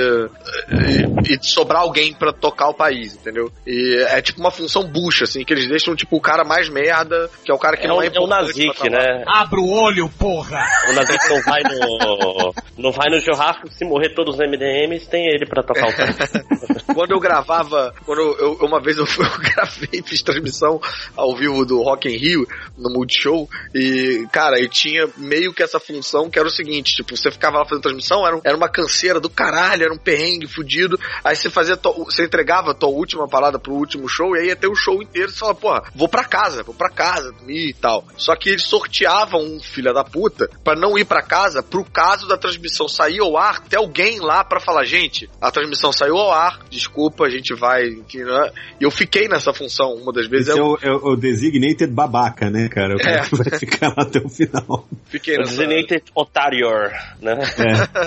e, e sobrar alguém pra tocar o país, entendeu? E é tipo uma função bucha, assim, que eles deixam, tipo, o cara mais merda, que é o cara que É não o, é é o importante Nazik, né? Abra o olho, porra! O Nazik não vai no. não vai no churrasco, se morrer todos os MDMs, tem ele pra tocar o cara. quando eu gravava, quando eu, eu- uma vez eu, fui- eu gravei, fiz transmissão ao vivo do Rock in Rio, no Multishow, e, cara, eu tinha meio que essa função que era o seguinte, tipo, você ficava lá fazendo transmissão, era, um- era uma canseira do caralho, era um perrengue fudido, aí você fazia, tua- você entregava a tua última parada pro último show, e aí ia ter o show inteiro, e você fala, porra, vou pra casa, vou pra casa, dormir e tal. Só que eles sorteavam um filho da puta pra não ir pra casa, pro caso da transmissão sair ao ar, ter alguém lá pra falar, gente, a transmissão saiu ao ar, desculpa, a gente vai. que, né? E eu fiquei nessa função uma das vezes. Esse é eu o, é o designated babaca, né, cara? O cara É. que vai ficar lá até o final. fiquei O nessa. Designated Otarior, né?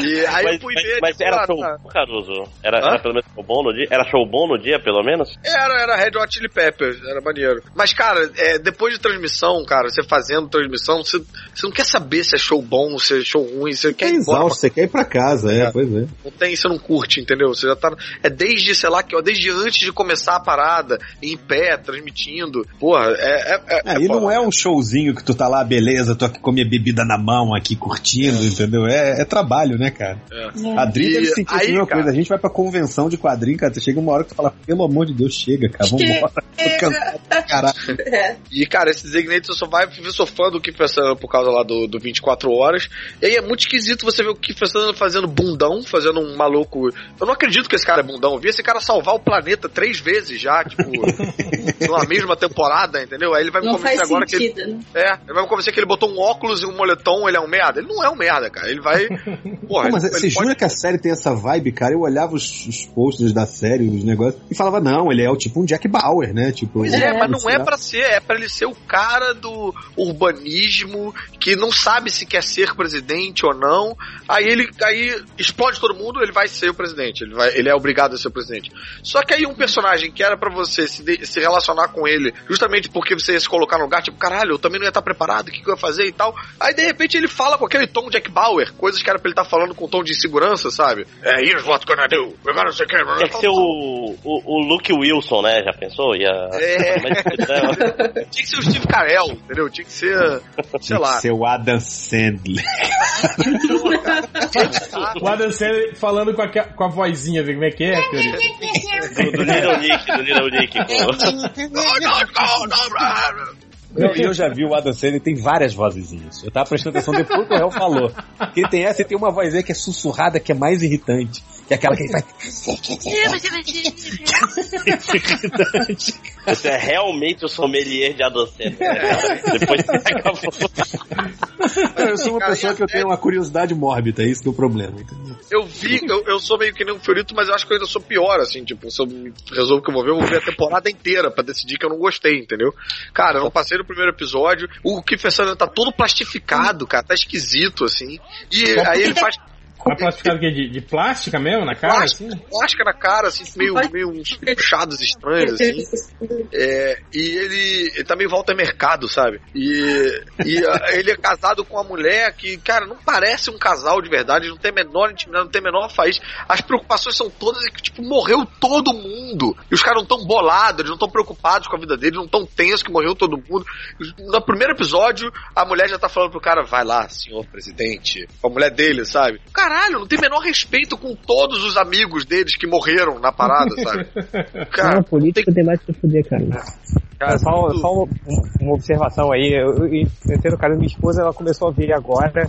E aí mas, eu fui mas- ver. mas tipo, era ah, show tá. Caruso? Era, Hã? era pelo menos show bom no dia? Era show bom no dia, pelo menos? Era, era Red Hot Chili Peppers, era maneiro. Mas, cara, é, depois de transmissão, cara, você fazendo transmissão, você, você não quer saber se é show bom, se é show ruim, você quer É ir embora. exausto, você quer ir pra casa, é, pois é. Não tem, você não curte, entendeu? Você já tá. É desde, sei lá, que ó, desde antes de começar a parada, em pé, transmitindo. Porra, é. é, é, É, e não é um showzinho que tu tá lá, beleza, tô aqui com minha bebida na mão, aqui curtindo, entendeu? É, é trabalho, né, cara? É. A deve sentir a mesma coisa. A gente vai pra convenção de quadrinho, cara. tu Chega uma hora que tu fala, pelo amor de Deus, chega, cara, vambora. Tô cansado pra caralho. E, cara, esse Designated só vai eu sou fã do Kiefer Sutherland por causa lá do, do 24 Horas. E aí é muito esquisito você ver o Kiefer Sutherland fazendo bundão, fazendo um maluco. Eu não acredito que esse cara é bundão. Eu vi esse cara salvar o planeta três vezes já, tipo, na mesma temporada, entendeu? Aí ele vai me Não convencer faz agora que sentido, ele. né? É, ele vai me convencer que ele botou um óculos e um moletom, ele é um merda. Ele não é um merda, cara. Ele vai. Porra, Pô, mas ele, você ele jura que a série tem essa vibe, cara? Eu olhava os, os posters da série, os negócios, e falava, não, ele é o tipo um Jack Bauer, né? Tipo, Pois é, mas não é pra ser, é pra ele ser o cara do urbanismo que não sabe se quer ser presidente ou não. Aí ele aí explode todo mundo, ele vai ser o presidente, ele, vai, ele é obrigado a ser o presidente. Só que aí um personagem que era pra você se, de- se relacionar com ele, justamente porque você ia se colocar no lugar, tipo, caralho, eu também não ia estar preparado, o que, que eu ia fazer e tal. Aí de repente ele fala com aquele tom Jack Bauer, coisas que era pra ele estar falando com tom de insegurança, sabe? É, here's what gonna do, we're gonna say Tinha que ser o, o, o Luke Wilson, né? Já pensou? Ia... É. Né, Tinha que ser o Steve Carell, entendeu? Tinha que ser, sei lá. Seu Adam Sandler. O Adam Sandler falando com a, com a vozinha, como é que é, do, do Little Nick, do Little Nick. Eu, eu já vi o Adam Sandler, tem várias vozezinhas. Eu tava prestando atenção depois que o réu falou. Que ele tem essa e tem uma vozinha que é sussurrada, que é mais irritante. Que é aquela que ele faz. Você é realmente o sommelier de adolescente. Né, cara? Depois que você acabou. Eu sou uma pessoa que eu tenho uma curiosidade mórbida, é isso que é o problema. entendeu? Eu vi, eu, eu sou meio que nem um Fiorito, mas eu acho que eu ainda sou pior, assim, tipo, se eu resolvo que eu vou ver, eu vou ver a temporada inteira pra decidir que eu não gostei, entendeu? Cara, eu não passei no primeiro episódio, o Kiefer Sutherland tá todo plastificado, cara, tá esquisito, assim, e aí ele faz Mas plastificado o quê? De, de plástica mesmo, na cara? plástica, Assim? plástica na cara, assim, meio, meio uns puxados estranhos, assim. É, e ele, ele também volta ao mercado, sabe? E, e ah, ele é casado com uma mulher que, cara, não parece um casal de verdade, não tem a menor intimidade, não tem a menor faísca. As preocupações são todas que, tipo, morreu todo mundo. E os caras não estão bolados, eles não estão preocupados com a vida deles, não estão tensos que morreu todo mundo. No primeiro episódio, a mulher já tá falando pro cara, vai lá, senhor presidente. Com a mulher dele, sabe? Caralho, não tem o menor respeito com todos os amigos deles que morreram na parada, sabe? Cara, não, política tem mais que fuder, cara. Cara, só só uma, uma observação aí. Eu, eu, eu entendo, cara, minha esposa ela começou a ver agora.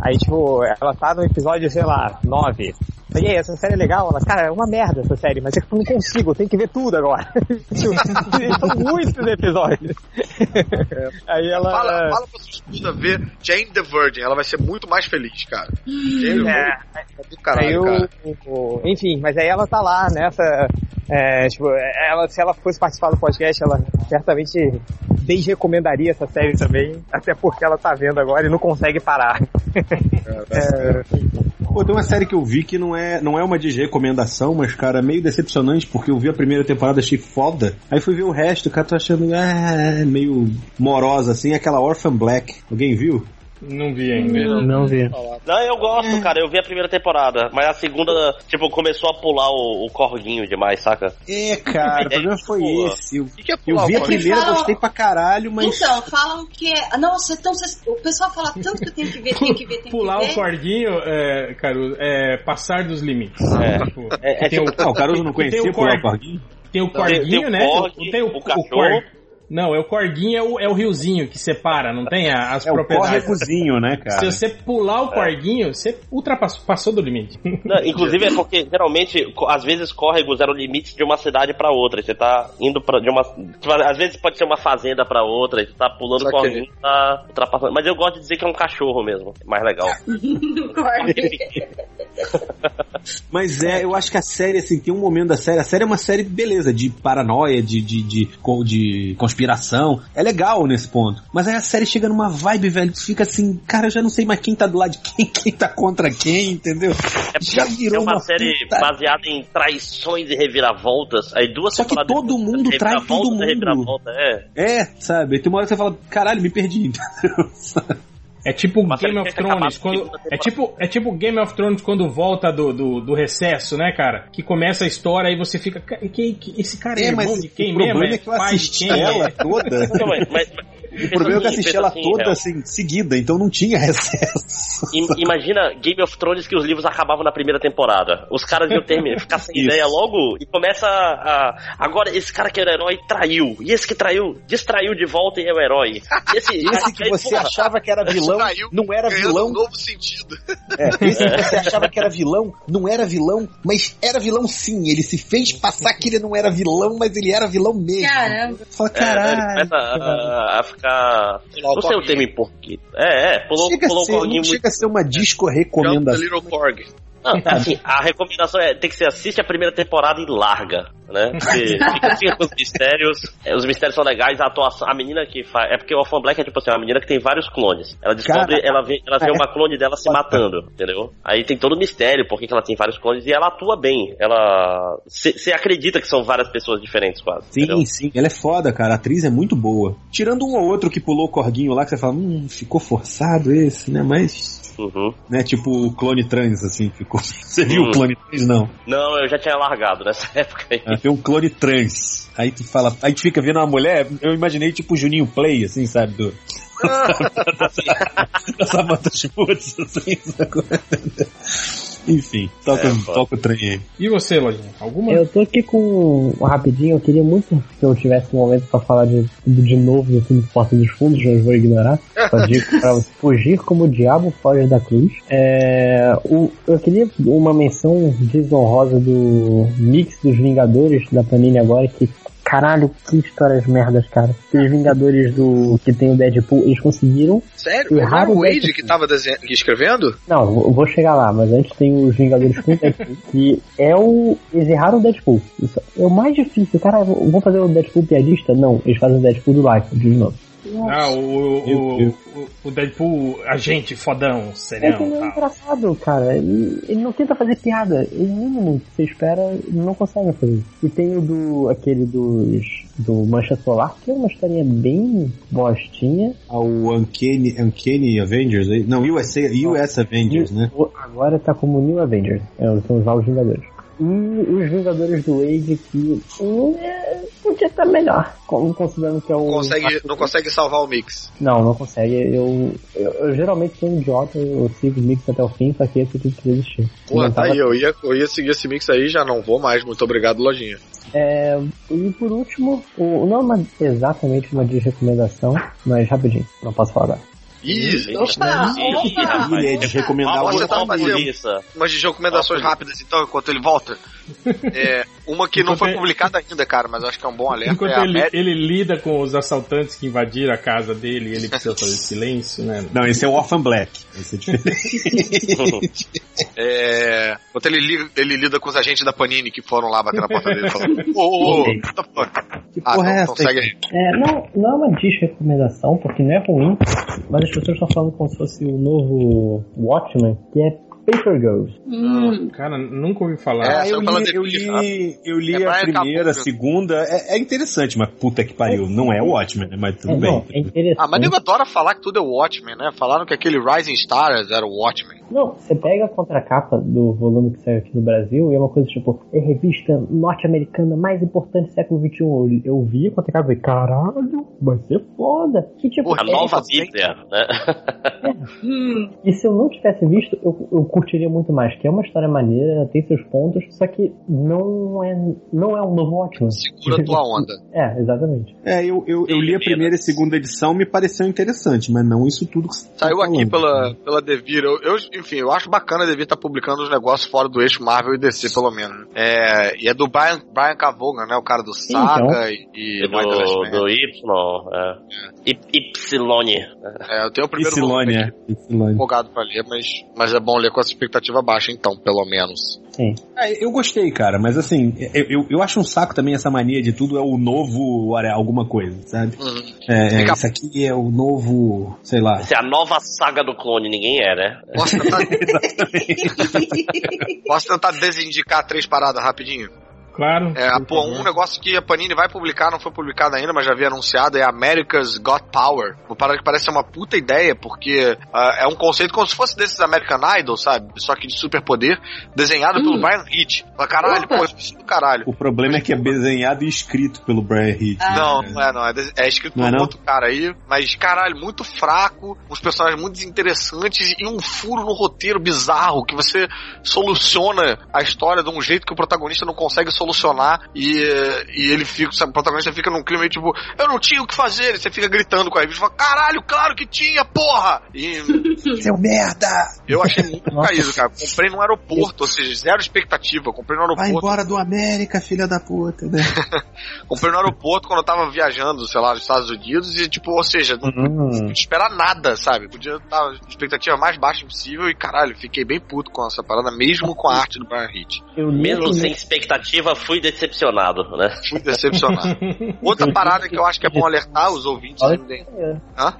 Aí, tipo, ela tá no episódio, sei lá, 9. E aí, essa série é legal? Ela, cara, é uma merda essa série, mas é que eu não consigo, eu tenho que ver tudo agora. São muitos episódios. Aí ela. Fala, fala pra sua esposa ver Jane the Virgin, ela vai ser muito mais feliz, cara. Jane É. é do caralho, aí eu, cara. o- enfim, mas aí ela tá lá nessa. É, tipo, ela, se ela fosse participar do podcast, ela certamente desrecomendaria essa série também, até porque ela tá vendo agora e não consegue parar. É, Pô, tem uma série que eu vi que não é, não é uma desrecomendação, mas, cara, meio decepcionante, porque eu vi a primeira temporada, achei foda. Aí fui ver o resto, cara, tô achando ah, meio morosa, assim, aquela Orphan Black. Alguém viu? Não vi ainda. Não vi. Não, eu gosto, cara. Eu vi a primeira temporada, mas a segunda, tipo, começou a pular o, o corguinho demais, saca? É, cara, o problema foi Pô. esse. Eu, que é eu pular vi o a primeira, Falam- gostei pra caralho, mas. Então, falam que é. Nossa, então vocês- o pessoal fala tanto que eu tenho que ver, tenho que ver, tenho Pular que o ver. corguinho, é, Caruso, é passar dos limites. É. Tipo, É- é tipo- Ah, o Caruso não conhecia o pular o cor- corguinho? Tem o corguinho, tem o né? corgue, tem o, o o cachorro. cor- Não, é o corguinho, é o, é o riozinho que separa, não tem as É o propriedades. córregozinho, né, cara? Se você pular o corguinho, você ultrapassou passou do limite. Não, inclusive é porque geralmente, às vezes córregos eram limites de uma cidade pra outra. Você tá indo pra, de uma. tipo, às vezes pode ser uma fazenda pra outra, você tá pulando o corguinho tá ultrapassando. Mas eu gosto de dizer que é um cachorro mesmo. Mais legal. Mas é, eu acho que a série, assim, tem um momento da série. A série é uma série, beleza, de paranoia, de, de, de, co- de conspiração. É legal nesse ponto. Mas aí a série chega numa vibe, velho, que fica assim, cara, eu já não sei mais quem tá do lado de quem, quem tá contra quem, entendeu? É Já virou é uma, uma série puta- baseada em traições e reviravoltas. Aí duas Só que todo depois, mundo trai todo mundo. é. É, sabe? Tem uma hora que você fala, caralho, me perdi? É tipo Uma Game of Thrones, quando, é tipo é tipo Game of Thrones quando volta do, do, do recesso, né, cara? Que começa a história e você fica, "Ca- que, que- esse cara é, É, irmão de quem o problema mesmo? é que eu assisti quem? ela toda. Não, mas- mas- O problema é que eu assisti assim, ela pensa toda real. assim, seguida, então não tinha recesso. Im- Imagina Game of Thrones que os livros acabavam na primeira temporada. Os caras iam terminar, ficar sem ideia logo e começa a. Agora, esse cara que era herói traiu. E esse que traiu, distraiu de volta e é o herói. E esse, Esse que você porra, achava que era vilão, Traiu, não era vilão. um novo sentido. É, esse que você achava que era vilão, não era vilão, mas era vilão sim. Ele se fez passar que ele não era vilão, mas ele era vilão mesmo. Caramba. Fala, É, né, ele caralho. começa a, a ficar. Pular o Não sei o termo em português. É, é, pulou, Chega a pulou o ser, corguinho não muito. chega a ser uma disco Jump the recomendação. Little Korg. Não, assim, a recomendação é tem que ser assiste a primeira temporada e larga, né? Porque fica, fica com os mistérios, é, os mistérios são legais, a atuação, a menina que faz, é porque o Orphan Black é tipo assim, uma menina que tem vários clones. Ela descobre, Cara, ela vê, ela vê é. uma clone dela se matando, entendeu? Aí tem todo o mistério, por que que ela tem vários clones e ela atua bem. Ela você acredita que são várias pessoas diferentes quase. Sim, entendeu? sim, ela é foda, cara. A atriz é muito boa. Tirando um ou outro que pulou o corguinho lá, que você fala, hum, ficou forçado esse, né? Mas. Uhum. Né, tipo o clone trans, assim, ficou. Você viu Hum. o clone trans? Não. Não, eu já tinha largado nessa época aí. Ah, tem um clone trans. Aí tu fala, aí tu fica vendo uma mulher, eu imaginei tipo o Juninho Play, assim, sabe? Do, da Samantha Schmutz, assim? Enfim, toca, É, toca o trem aí. E você, Lojinha? Alguma? Eu tô aqui com rapidinho, eu queria muito que eu tivesse um momento pra falar de, de novo do filme Porta dos Fundos, mas vou ignorar. Só digo pra fugir como o diabo foge da cruz. É, o- eu queria uma menção desonrosa do mix dos Vingadores da Panini agora, que caralho, que histórias merdas, cara. Os Vingadores do que tem o Deadpool, eles conseguiram Sério? O o Wade que tava escrevendo? Não, vou vou chegar lá, mas antes tem os Vingadores com Deadpool, que é o. Eles erraram o Deadpool. Isso é o mais difícil. Cara, vão fazer o Deadpool piadista? Não, eles fazem o Deadpool do Life, de novo. Ah, o, o, o, o Deadpool, agente fodão, É que serião. ele é tal. engraçado, cara. Ele, ele não tenta fazer piada. O mínimo que você espera, ele não consegue fazer. E tem o do. aquele dos. do Mancha Solar, que é uma historinha bem bostinha. O Uncanny, Uncanny Avengers, aí? não, USA, US Avengers, né? Agora tá como New Avengers. É, são os novos Vingadores. E os Vingadores do Wade que hum, é, podia estar melhor, considerando que é um. Consegue, não consegue salvar o mix. Não, não consegue. Eu, eu, eu geralmente sou um idiota, eu sigo o mix até o fim, só que esse tive que desistir. Não tá tava- aí, eu ia, eu ia seguir esse mix aí, já não vou mais. Muito obrigado, lojinha. É, e por último, o, não é uma, exatamente uma de recomendação, mas rapidinho, não posso falar Opa, opa. Ele é de recomendar fazer Isso. umas de recomendações rápidas então, enquanto ele volta. É, uma que não foi ele- publicada ainda, cara, mas eu acho que é um bom alerta. Enquanto é ele, ele lida com os assaltantes que invadiram a casa dele e ele precisa fazer silêncio, né? Não, esse é o Orphan Black. Esse é diferente. É, enquanto ele, li- ele lida com os agentes da Panini que foram lá bater na porta dele e falando: Ô, ô, ô, fuck? Que Ah, porra então, é então essa? segue aí. É, não, não é uma desrecomendação, porque não é ruim, mas as pessoas estão falando como se fosse o novo Watchmen, que é Paper Girls. Hum. Cara, nunca ouvi falar. É, Ah, eu li, eu li, eu li É a primeira, a segunda. É, é interessante, mas puta que pariu. Não é o Watchmen, né? Mas tudo É, bem. não, é. Ah, mas nego adora falar que tudo é Watchmen, né? Falaram que aquele Rising Stars era o Watchmen. Não, você pega a contracapa do volume que saiu aqui no Brasil e é uma coisa tipo, é a revista norte-americana mais importante do século XXI. Eu, eu vi a contracapa e falei, caralho, vai ser foda. E, tipo, A é- nova Bíblia, né? Hum. E se eu não tivesse visto, eu, eu curtiria muito mais, que é uma história maneira, tem seus pontos, só que não é, não é um novo ótimo. Segura tua onda. É, exatamente. É, eu, eu, eu li a primeira e segunda edição, me pareceu interessante, mas não isso tudo que você tá Saiu aqui falando. pela, pela Devir. Eu, eu, enfim, eu acho bacana a Devir estar publicando os negócios fora do eixo Marvel e DC, pelo menos. É, e é do Brian, Brian Cavogan, né? O cara do Saga e, e E Michael do, do Y, é. Y- Ypsilone. É, eu tenho o primeiro volume Ypsilone, aqui, é. Ypsilone. empolgado pra ler, mas, mas é bom ler com essa expectativa baixa, então, pelo menos. Sim. É, eu gostei, cara, mas assim, eu, eu, eu acho um saco também essa mania de tudo é o novo alguma coisa, sabe? Uhum. É, é, Fica- isso aqui é o novo, sei lá. Essa é a nova saga do clone, ninguém é, né? Posso tentar, posso tentar desindicar três paradas rapidinho? Claro. É, pô, um negócio que a Panini vai publicar, não foi publicado ainda, mas já havia anunciado, é America's Got Power. Uma parada que parece ser uma puta ideia, porque ah, é um conceito como se fosse desses American Idol, sabe? Só que de superpoder, desenhado pelo Brian Hitch. Caralho, pô, isso é do caralho. O problema é que é desenhado e escrito pelo Brian Hitch. Não, não é, não. É, é escrito Não por é, não? outro cara aí, mas caralho, muito fraco, uns personagens muito desinteressantes e um furo no roteiro bizarro que você soluciona a história de um jeito que o protagonista não consegue solucionar e, e ele fica, sabe, o protagonista fica num clima meio tipo, eu não tinha o que fazer, e você fica gritando com a revista, fala, caralho, claro que tinha, porra! E Seu merda! eu achei muito caído, cara. Comprei num aeroporto, ou seja, zero expectativa. Comprei no Vai aeroporto. embora do América, filha da puta, né? Comprei no aeroporto quando eu tava viajando, sei lá, nos Estados Unidos e, tipo, ou seja, não Hum. podia esperar nada, sabe? Podia estar a expectativa mais baixa possível e, caralho, fiquei bem puto com essa parada, mesmo com a arte do Brian Hitch. Mesmo sem expectativa, fui decepcionado, né? Fui decepcionado. Outra parada que eu acho que é bom alertar os ouvintes Olha, também.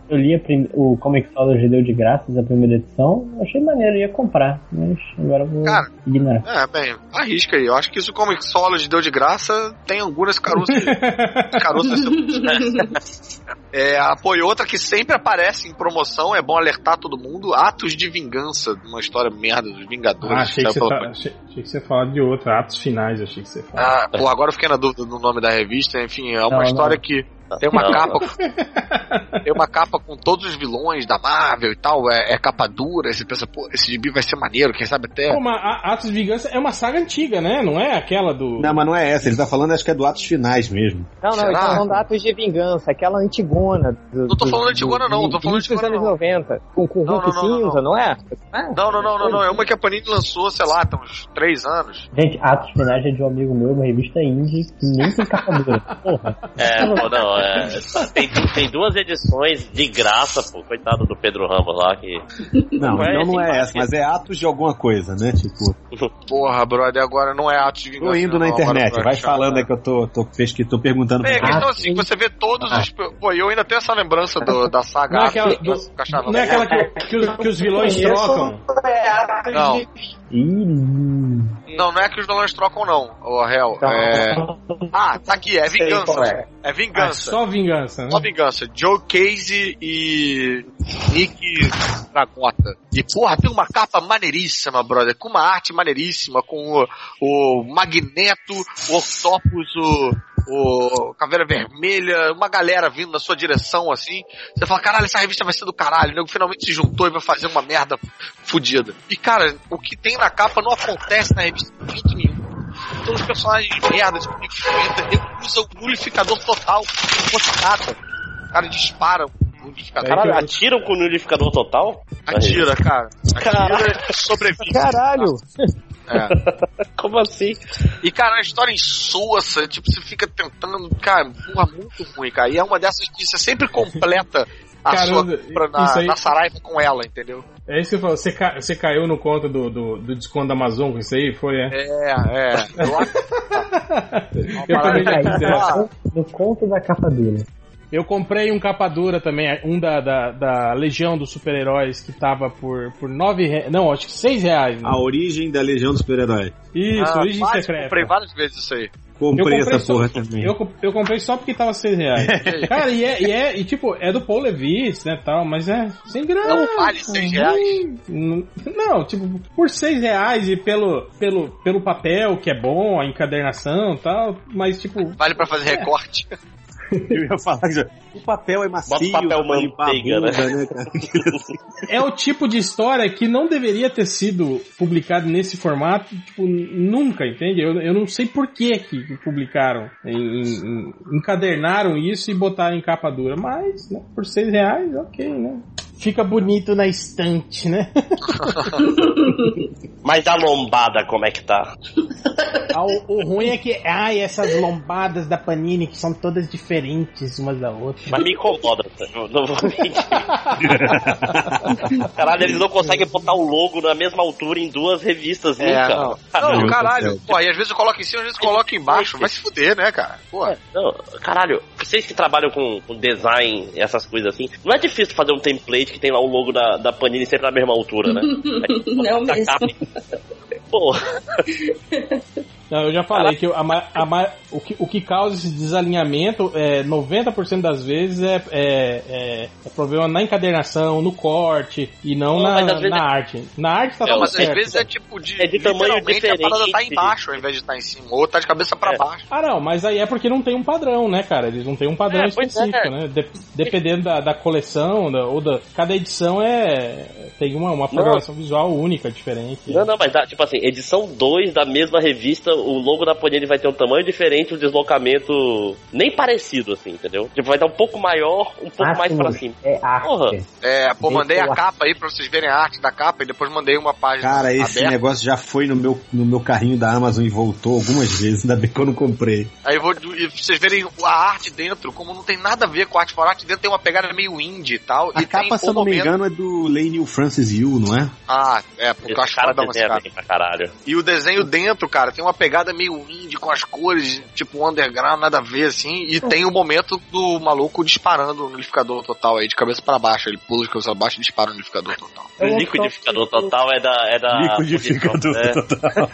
Eu li prim- o Comixology deu de graças a primeira edição, achei maneiro, ia comprar, mas agora eu vou Cara, ignorar. É, bem, arrisca aí. Eu acho que isso como Solid deu de graça, tem algumas caroças. caroças. é, apoio outra que sempre aparece em promoção, é bom alertar todo mundo. Atos de Vingança, uma história merda dos Vingadores. Ah, achei que, saiu você pela tá, achei, achei que você falava de outro, atos finais, achei que você falava. Ah, pô, agora eu fiquei na dúvida do nome da revista. Enfim, é uma Não, história não. que tem uma Não, capa. tem uma capa com todos os vilões da Marvel e tal. É, é capa dura. Você pensa, pô, esse gibi vai ser maneiro, quem sabe até. Pô, mas a- Atos de Vingança é uma saga antiga, né? Não é aquela do. Não, mas não é essa, ele tá falando, acho que é do Atos Finais mesmo. Não, não, Será? eles falando Atos de Vingança, aquela antigona. Do, Não tô falando antigona, não, tô falando dos anos 90. Com, com Não, Hulk não, não, não, cinza, não, é? Não, não, não, não, não. É uma que a Panini lançou, sei lá, tem uns três anos. Gente, Atos Finais é de um amigo meu, uma revista indie que nem tem capa dura. Porra. É, pô, não, é. Tem, tem duas edições de graça, pô. Coitado do Pedro Ramos lá, que. Não, Não é então não é essa, mas é Atos de alguma coisa, né? Tipo, Porra, brother, agora não é ato de vingança. tô indo na não, internet, vai achar. falando aí que eu tô, tô, pesqui- tô perguntando pra questão é assim, você vê todos Ah. os. Pô, eu ainda tenho essa lembrança do- da saga. Não é Atos aquela, de que eu achava não é aquela que, que os, que os vilões trocam? Não. Ih, Não, não é que os vilões trocam, não, o réu. É... Ah, tá aqui, é vingança. é. É Ah, vingança. só vingança, né? Só vingança. Joe Casey e Nick Dragota. E porra, tem uma capa maneiríssima, brother. Com uma arte maneiríssima, com o, o Magneto, o Octopus, o, o Caveira Vermelha, uma galera vindo na sua direção, assim. Você fala, caralho, essa revista vai ser do caralho. O nego finalmente se juntou e vai fazer uma merda fodida. E cara, o que tem na capa não acontece na revista de jeito nenhum. Todos os personagens de merda, tipo, Fury, ele usa o nulificador total, não fosse nada. O cara dispara o nulificador. Caralho, atiram com o nulificador total? Atira, cara. Atira Caralho. sobrevive. Caralho! É. Como assim? E, cara, a história insossa, tipo, você fica tentando, cara, porra, muito ruim, cara. E é uma dessas que você sempre completa a Caramba, sua compra na, aí- na Saraiva com ela, entendeu? É isso que eu falo. Você, ca- você caiu no conto do, do, do desconto da Amazon com isso aí? Foi, é? É, é. Eu Eu também já fiz essa. no, no conto da capa dura. Eu comprei um capa dura também, um da, da, da Legião dos Super-Heróis que tava por, por nove reais. Não, acho que seis reais. Né? A origem da Legião dos Super-Heróis. Isso, Ah, Origem quase Secreta. Comprei várias vezes isso aí. Comprei Eu essa só- porra também. Eu, eu comprei só porque tava seis reais. Cara, e é, e é, e tipo, é do Paul Levis, né, tal, mas é sem graça. Não vale seis reais. Hum, Não, tipo, por seis reais e pelo, pelo, pelo papel, que é bom, a encadernação e tal, mas tipo... Vale pra fazer recorte. Eu ia falar que o papel é macio, Bota papel manteiga, bunda, né? né? É o tipo de história que não deveria ter sido publicado nesse formato, tipo, nunca, entende? Eu, eu não sei por que que publicaram, em- em- encadernaram isso e botaram em capa dura, mas, né, por seis reais, ok, né? Fica bonito na estante, né? Mas a lombada, como é que tá? Ah, o, o ruim é que, ai, essas lombadas da Panini que são todas diferentes umas da outra. Mas me incomoda, eu não vou mentir. Caralho, eles não conseguem botar o logo na mesma altura em duas revistas É, nunca. não. Caralho. Não, caralho. Pô, e às vezes eu coloco em cima, às vezes eu coloco embaixo. Vai se fuder, né, cara? Pô. Não, caralho, vocês que trabalham com, com design, essas coisas assim, não é difícil fazer um template que tem lá o logo da, da Panini sempre na mesma altura, né? Não mesmo. Pô, Não, eu já falei que a a o, que, o que causa esse desalinhamento é 90% das vezes é, é, é- é problema na encadernação, no corte e não, Não, na, na é- arte. Na arte tá É, tudo mas certo. às vezes é tipo de. É de tamanho literalmente a parada tá diferente. embaixo ao invés de estar em cima. Ou tá de cabeça pra baixo. Ah, não, mas aí é porque não tem um padrão, né, cara? Eles não têm um padrão É, pois específico, é. né? De- dependendo da, da coleção da- ou da. Cada edição é. tem uma, uma programação visual única, diferente. Não, não, mas dá, tipo assim, edição 2 da mesma revista, o logo da Panini vai ter um tamanho diferente, o deslocamento nem parecido, assim, entendeu? Tipo, vai dar um pouco maior, um pouco mais pra cima. É Porra. É, pô, mandei a capa aí pra vocês verem a arte da capa e depois mandei uma página Cara, esse aberta. negócio já foi no meu, no meu carrinho da Amazon e voltou algumas vezes, ainda bem que eu não comprei. Aí eu vou, e vocês verem a arte dentro, como não tem nada a ver com a arte fora, a arte dentro tem uma pegada meio indie e tal. A e capa, tem se eu um não me momento- engano, é do Lane Francis Yu, não é? Ah, é, porque eu acho cara esse desenha cara. pra caralho. E o desenho dentro, cara, tem uma pegada meio indie com as cores, tipo underground, nada a ver assim. E tem o momento do maluco disparando no liquidificador total aí, de cabeça pra baixo. Ele pula de cabeça pra baixo e dispara no liquidificador total. O liquidificador total é da. É da Liquidificador é. total.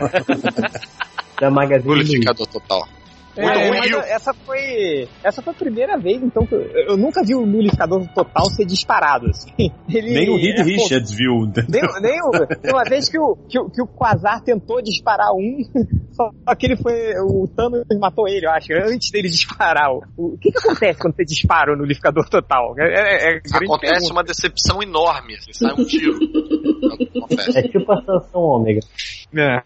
Da Magazine. Liquidificador total. É, Muito mas ruim. essa foi. Essa foi a primeira vez, então, que eu, eu nunca vi o nulificador total ser disparado. Assim. Ele, Nem o Reed é, Richards viu. Nem, nem o, tem uma vez que o, que, o, que o Quasar tentou disparar um, só que ele foi. O Thanos matou ele, eu acho, antes dele disparar. O, o que, que acontece quando você dispara o nulificador total? É, é, é Acontece pergunta. uma decepção enorme, assim, sai um tiro. É tipo a sanção ômega.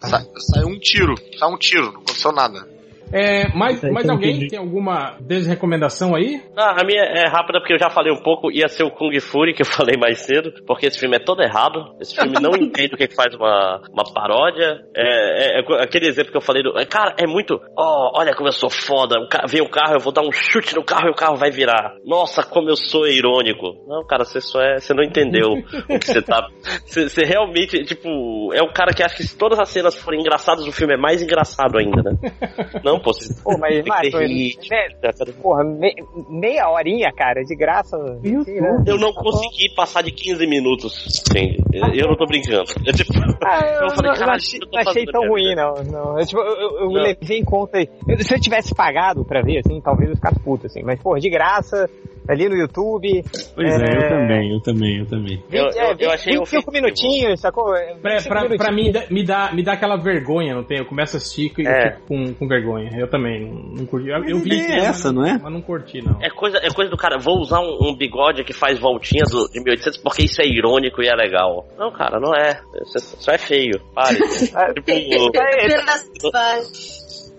Sai, sai um tiro, sai um tiro, não aconteceu nada. É, mais, mais alguém entendi. tem alguma desrecomendação aí? Não, a minha é rápida porque eu já falei um pouco, ia ser o Kung Fury, que eu falei mais cedo, porque esse filme é todo errado. Esse filme não entende o que, que faz uma, uma paródia. É, é- é aquele exemplo que eu falei do. é, Cara, é muito. Ó, olha como eu sou foda. O ca- vem o carro, eu vou dar um chute no carro e o carro vai virar. Nossa, como eu sou irônico. Não, cara, você só é. Você não entendeu o que você tá. Você, você realmente, tipo, é o cara que acha que se todas as cenas forem engraçadas, o filme é mais engraçado ainda, né? Não, pô, você Pô, mas, tem que ter Marco, ritmo. né, porra, me- meia horinha, cara, de graça. assim, né? Eu não consegui passar de 15 minutos, entende? Eu não tô brincando. É tipo, Ah, eu, eu falei, não, não caralho, achei, eu não achei tão ruim, vida? não. não. Eu, tipo, eu, eu- eu Não. levei em conta. eu- se eu tivesse pagado pra ver, assim, talvez eu ficasse puto, assim. Mas, pô, de graça, ali no YouTube. Pois é, eu também, eu também, eu também. Eu- eu- eu achei 25 minutinhos, sacou? Pra, 25 pra, pra mim, minutinhos. me dá, me dá aquela vergonha, não tem? Eu começo a assistir e É. eu fico com, com vergonha. Eu também, não, não curti. Eu, eu vi é mas essa, não é? Mas não curti, não. É coisa, é coisa do cara, vou usar um, um bigode que faz voltinha do, de 1800 porque isso é irônico e é legal. Não, cara, não é. Isso é- só é feio. Pare. tipo, Tá,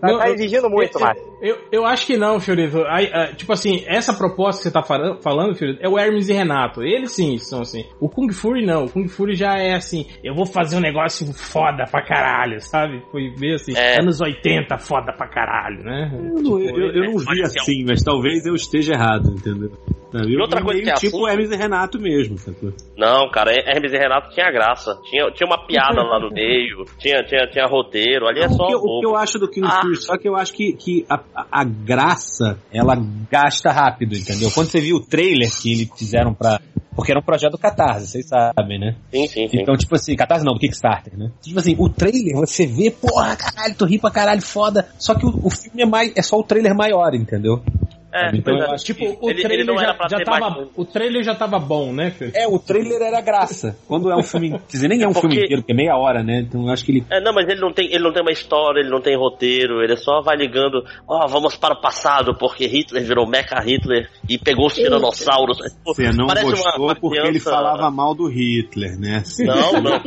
Não, tá eu- exigindo muito, Márcio. Eu, eu acho que não, Fiorito. Ah, tipo assim, essa proposta que você tá fala- falando, Fiorito, é o Hermes e Renato. Eles sim são assim. O Kung Fury não. O Kung Fury já é assim, eu vou fazer um negócio foda pra caralho, sabe? Foi ver assim, É. anos 80 foda pra caralho, né? Eu, não- eu- eu não vi assim, mas talvez eu esteja errado, entendeu? Eu, outra coisa meio que é tipo assunto- Hermes e Renato mesmo, sacou? Não, cara, Hermes e Renato tinha graça. Tinha, tinha uma piada lá no meio, tinha, tinha, tinha roteiro, ali é o, só. que, eu- bobo. o que eu acho do King Ah. Fury, só que eu acho que, que a, a- a graça, ela gasta rápido, entendeu? Quando você viu o trailer que eles fizeram pra... Porque era um projeto do Catarse, vocês sabem, né? Sim, sim, sim. Então, tipo assim, Catarse não, do Kickstarter, né? Tipo assim, o trailer, você vê, porra, caralho, tu ri pra caralho, foda. Só que o, o filme é, mais, é só o trailer maior, entendeu? É, então eu é. acho Tipo, o ele- ele trailer não era já, pra já tava. mais- O trailer já tava bom, né, Fiorito? É, o trailer era graça. Quando é um filme. Quer dizer, nem é um Porque- filme inteiro, porque é meia hora, né? Então eu acho que ele. É, não, mas ele não tem, ele não tem uma história, ele não tem roteiro, ele só vai ligando, ó, vamos para o passado, porque Hitler virou Mecha Hitler e pegou os tiranossauros. É, Você não parece uma- gostou uma porque ele criança- falava mal do Hitler, né? Não, não.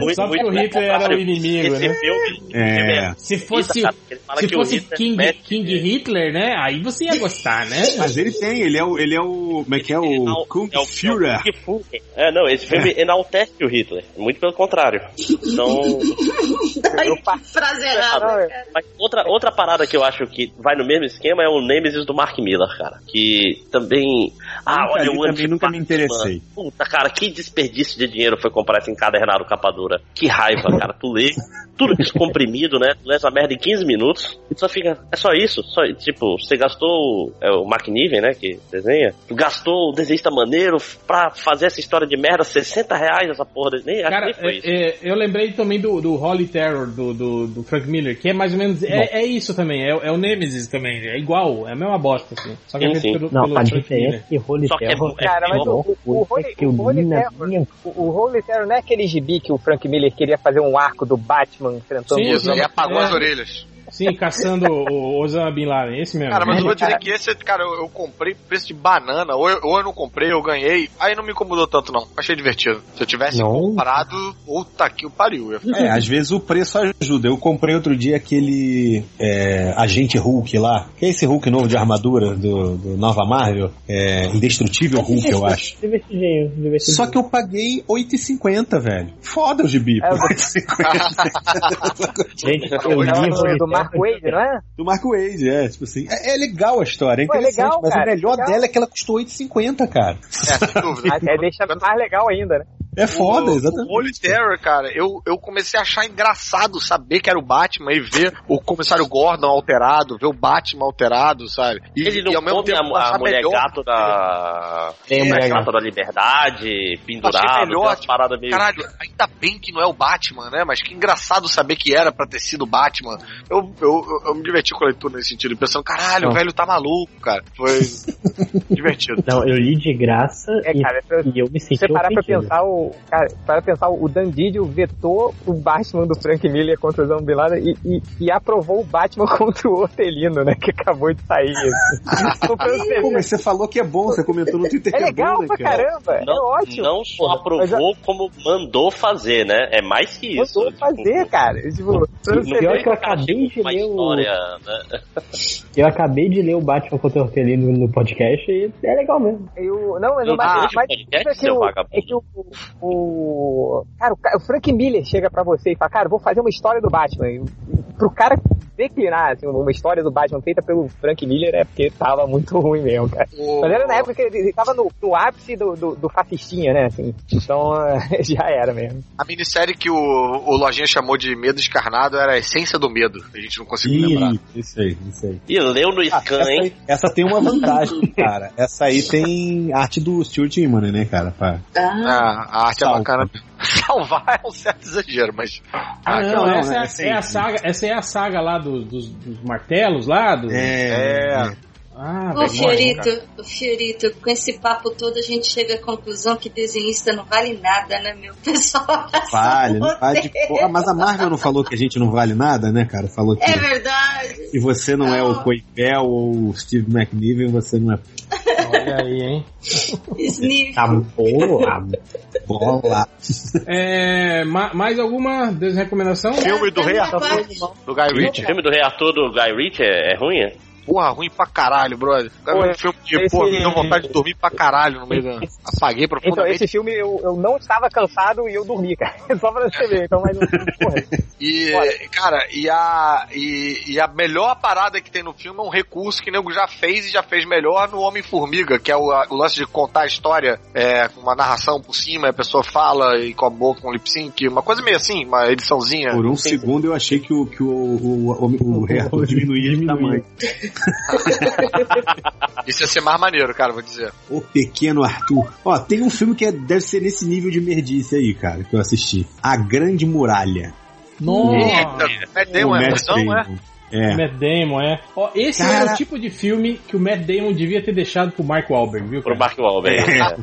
Muito, Só porque o Hitler era o inimigo, Esse né? filme, É. Se fosse, ele se fosse Hitler King, King Hitler, né? Aí você ia gostar, né? Mas ele tem, ele é o. Ele é o. Como é que é? O Kung é o- Führer. Kung Fu. É, não, esse filme enaltece o Hitler. Muito pelo contrário. Então. Ai, frase errada. Mas outra, outra parada que eu acho que vai no mesmo esquema é o Nemesis do Mark Miller, cara. Que também. Ah, Nunca olha o também anti nunca me interessei. Puta, cara, que desperdício de dinheiro foi comprar esse encadernado capa dura. Que raiva, cara. Tu lê tudo isso comprimido, né? Tu lê essa merda em 15 minutos e tu só fica. É só isso? Só, tipo, você gastou, é o Mark Niven, né, que desenha, gastou o desenhista maneiro pra fazer essa história de merda, 60 reais essa porra nem, acho Cara, que nem foi isso. é- é, eu lembrei também do, do Holy Terror do, do, do Frank Miller, que é mais ou menos. É, é isso também, é, é o Nemesis também, é igual, é a mesma bosta, assim. Só que é Sim, sim. pelo, Não, pelo a diferença é que Holy Só que é- Terror... é Cara, mas o, o, o, Holy, que o Holy Terror, minha- o, o Holy Terror não é aquele gibi que o Frank Miller queria fazer um arco do Batman enfrentando Sim, os sim. E apagou É. as orelhas. Sim, caçando o Osama Bin Laden, esse mesmo. Cara, mas eu vou dizer que esse, cara, eu, eu comprei preço de banana, ou eu, ou eu não comprei, eu ganhei, aí não me incomodou tanto não, achei divertido. Se eu tivesse Não. comprado, puta que o pariu. Eu ia É, às vezes o preço ajuda. Eu comprei outro dia aquele é, Agente Hulk lá, que é esse Hulk novo de armadura do, do Nova Marvel, é, Indestrutível Hulk, eu acho. Divertidinho, divertidinho. Só que eu paguei 8,50, velho. Foda o gibi, É, por eu- 8,50. Gente, eu o li Mark Wade, não é? Do Mark Wade, é, tipo assim. É, é legal a história, é Pô, é interessante, legal, mas cara, o melhor legal. dela é que ela custou 8,50, cara. É, sem dúvida. É, deixa mais legal ainda, né? É foda, o, exatamente. O Holy Terror, cara, eu, eu comecei a achar engraçado saber que era o Batman e ver o comissário Gordon alterado, ver o Batman alterado, sabe? E, Ele não e ao mesmo tempo a, a achar mulher melhor- gato da. Tem a a mulher gato da liberdade, pendurado, melhor, tipo, paradas meio. Caralho, ainda bem que não é o Batman, né? Mas que engraçado saber que era pra ter sido o Batman. Eu, eu, eu, eu me diverti com a leitura nesse sentido, pensando, caralho, o Não. velho tá maluco, cara. Foi divertido. Não, eu li de graça É, e, cara, se e eu me senti você parar pra pensar, o, cara, parar pra pensar, o Dan Didio vetou o Batman do Frank Miller contra o Osama Bin Laden e, e, e aprovou o Batman contra o Hortelino, né? Que acabou de sair. assim. Então, você Pô, mas você falou que é bom, você comentou no Twitter é que é legal bom, né, pra cara? caramba, Não, é ótimo. não só Porra, mas aprovou, como mandou fazer, né? É mais que isso. Mandou fazer, cara. Tipo, você Não Pior que eu acabei de ler o... história, né? Eu acabei de ler o Batman contra o Hortelino no podcast e é legal mesmo. Eu, não, mas Não o mais, deixa o mais podcast, é que, o, é que o, o. Cara, o, Frank Miller chega pra você e fala, cara, vou fazer uma história do Batman. E, pro cara declinar assim, uma história do Batman feita pelo Frank Miller é porque tava muito ruim mesmo, cara. O- Mas era na época que ele, ele tava no, no ápice do, do, do fascistinha, né? Assim. Então já era mesmo. A minissérie que o, o Lojinha chamou de Medo Escarnado era a essência do medo. A gente não conseguiu lembrar. Isso aí, isso aí. E leu no Ah, scan, essa, hein? aí, essa tem uma vantagem, cara. Essa aí tem arte do Stuart Immonen, né, cara? Pra... Ah, A, a arte Salva. é bacana. Salvar é um certo exagero, mas. Ah, não, não, essa, é, a- essa é a saga, essa é a saga lá do- dos, dos martelos lá. Do... É. Ah, Ô, velho, Fiorito, ô, Fiorito, com esse papo todo a gente chega à conclusão que desenhista não vale nada, né, meu pessoal? Vale, não vale. Porra, mas a Marvel não falou que a gente não vale nada, né, cara? Falou que, É verdade. que você não é o Coipel ou o Steve McNiven, você não é Olha aí, hein? Sniff. Tá boa. bola. É, ma- mais alguma desrecomendação? Filme do Rei Arthur, do Guy O Ritchie. filme do Rei Arthur do Guy Ritchie é, é ruim? é? Porra, ruim pra caralho, brother. Cara, Pô, um filme de, esse- pô, me deu vontade de dormir pra caralho no meio da. Apaguei Então, profundamente. esse filme eu, eu não estava cansado e eu dormi, cara. Só pra você ver. Então, mas. Porra, E, cara, e a, e, e a melhor parada que tem no filme é um recurso que o nego já fez e já fez melhor no Homem-Formiga, que é o, a- o lance de contar a história é, com uma narração por cima, a pessoa fala e com a boca, com lip sync, uma coisa meio assim, uma ediçãozinha. Por um segundo eu achei que o, que o, o, o, o Arthur diminuía de tamanho. Isso ia ser mais maneiro, cara, vou dizer. O pequeno Arthur. Ó, tem um filme que é- deve ser nesse nível de merdice aí, cara, que eu assisti. A Grande Muralha. Nossa! Eita, Matt Damon é emoção, é? Damon. É. Matt Damon, é. Ó, esse Cara- era o tipo de filme que o Matt Damon devia ter deixado pro Mark Wahlberg, viu? Pro cara? Mark Wahlberg. É.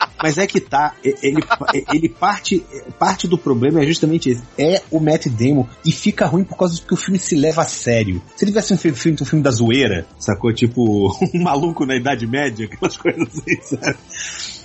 Mas é que tá, ele, ele parte, parte do problema é justamente esse. É o Matt Damon e fica ruim por causa que o filme se leva a sério. Se ele tivesse um filme, filme, um filme da zoeira, sacou? Tipo, um maluco na Idade Média, aquelas coisas assim, sabe?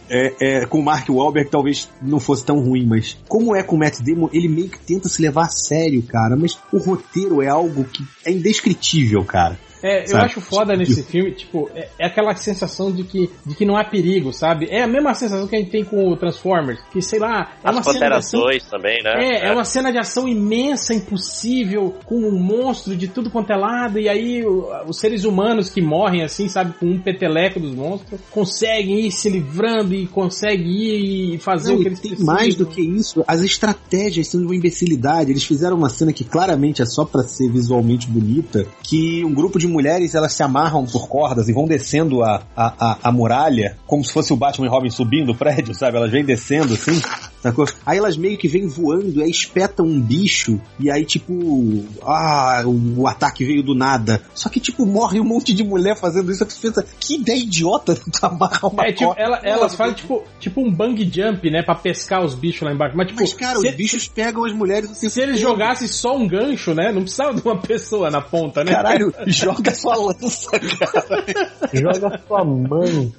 É, é, com o Mark Wahlberg talvez não fosse tão ruim, mas como é com o Matt Damon, ele meio que tenta se levar a sério, cara. Mas o roteiro é algo que é indescritível, cara. É, eu Sabe? acho foda nesse filme, tipo, é, é aquela sensação de que, de que não há perigo, sabe? É a mesma sensação que a gente tem com o Transformers, que sei lá, é uma As cena de ação 2 também, né? É, é uma cena de ação imensa, impossível, com um monstro de tudo quanto é lado, e aí o- os seres humanos que morrem assim, sabe, com um peteleco dos monstros, conseguem ir se livrando e conseguem ir e fazer Não, o que eles tem precisam. mais do que isso, as estratégias são uma imbecilidade. Eles fizeram uma cena que claramente é só pra ser visualmente bonita, que um grupo de mulheres elas se amarram por cordas e vão descendo a, a, a, a muralha, como se fosse o Batman e Robin subindo o prédio, sabe? Elas vêm descendo assim, sacou? Aí elas meio que vêm voando, aí espetam um bicho, e aí tipo, ah, o, o ataque veio do nada. Só que tipo, morre um monte de mulher fazendo isso, aí tu pensa, que ideia idiota tu amarrar uma É, tipo, ela- elas fazem tipo, tipo um bang jump, né? Pra pescar os bichos lá embaixo. Mas, tipo, Mas, cara, se, os bichos pegam as mulheres assim. se eles jogassem só um gancho, né? Não precisava de uma pessoa na ponta, né? Caralho, joga sua lança, cara. Joga sua mãe.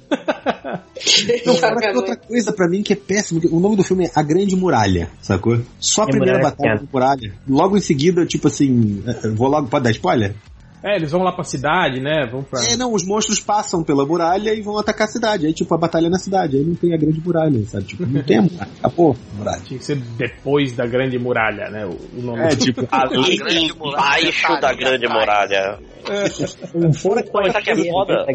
Não, fora que outra coisa pra mim que é péssimo. O nome do filme é A Grande Muralha, sacou? Só a É primeira batalha da muralha. Logo em seguida, tipo assim. eh, Vou logo. Pode dar spoiler? É, eles vão lá pra cidade, né? Vão pra. É, não, os monstros passam pela muralha e vão atacar a cidade. Aí, tipo, a batalha na cidade. Aí não tem a grande muralha, sabe? Tipo, não tem a muralha. Acabou a muralha. Tinha que ser depois da grande muralha, né? O, o nome É, do- tipo, Ali embaixo da grande muralha. Um Fora que coisa que é foda.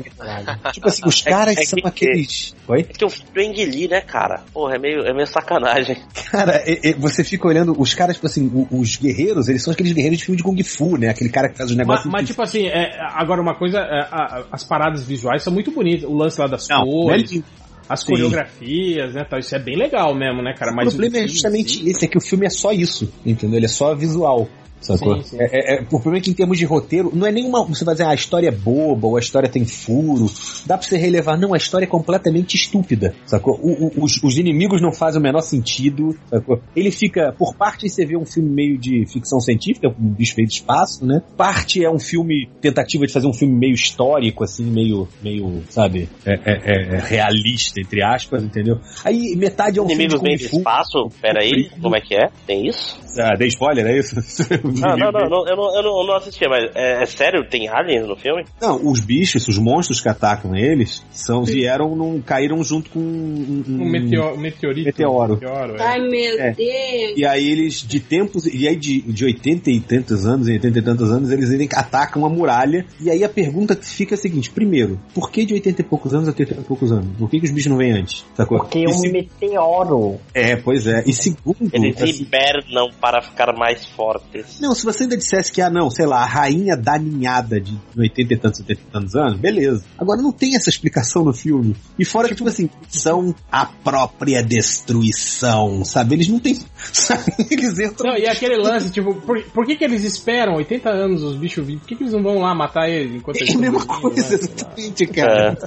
Tipo assim, os caras são aqueles. Oi? É que o Spring Lee, né, cara? Porra, é meio, é meio sacanagem. Cara, é- é- você fica olhando, os caras, tipo assim, os guerreiros, eles são aqueles guerreiros de filme de Kung Fu, né? Aquele cara que faz os Mas, negócios. mas, tipo assim, é, agora uma coisa, é, a- as paradas visuais são muito bonitas. O lance lá das Não, cores, não é as Sim. coreografias, né? Tal, isso é bem legal mesmo, né, cara? o Mas problema é filme, justamente esse, é que o filme é só isso, entendeu? Ele é só visual. Sacou? Sim, sim. É, é- é- o problema é que em termos de roteiro, não é nenhuma. Você vai dizer, ah, a história é boba, ou a história tem furo. Dá pra você relevar. Não, a história é completamente estúpida. Sacou? O- o- os, os inimigos não fazem o menor sentido. Sacou? Ele fica. Por parte você vê um filme meio de ficção científica, um bicho feio do espaço, né? Parte é um filme. Tentativa de fazer um filme meio histórico, assim, meio. meio, sabe? É, é- é realista, entre aspas, entendeu? Aí metade é um Inimigos filme de do Kung Fu. espaço? Pera aí, como é que é? Tem isso? Ah, dei spoiler, é isso? Não, não, não, eu, não, eu não, eu não assisti, mas é, é sério? Tem aliens no filme? Não, os bichos, os monstros que atacam eles, são, vieram, num, caíram junto com um, Um meteoro, um meteorito. Meteoro. meteoro, é. Ai, meu É. Deus. E aí eles, de tempos, e aí de, de 80 e tantos anos, em 80 e tantos anos, eles ainda atacam a muralha. E aí a pergunta que fica é a seguinte: primeiro, por que de 80 e poucos anos a 80 e poucos anos? Por que, que os bichos não vêm antes? Sacou? Porque é um se- meteoro. É, pois é. E segundo. Eles assim, hibernam para ficar mais fortes. Não, se você ainda dissesse que, ah, não, sei lá, a rainha da ninhada de 80 e tantos, 70 e tantos anos, beleza. Agora não tem essa explicação no filme. E fora que, tipo assim, são a própria destruição, sabe? Eles não têm. Sabe? Eles entram. Não, e aquele lance, tipo, por, por que, que eles esperam 80 anos os bichos vivos? Por que, que eles não vão lá matar eles enquanto eles É a mesma coisa, né? exatamente, cara.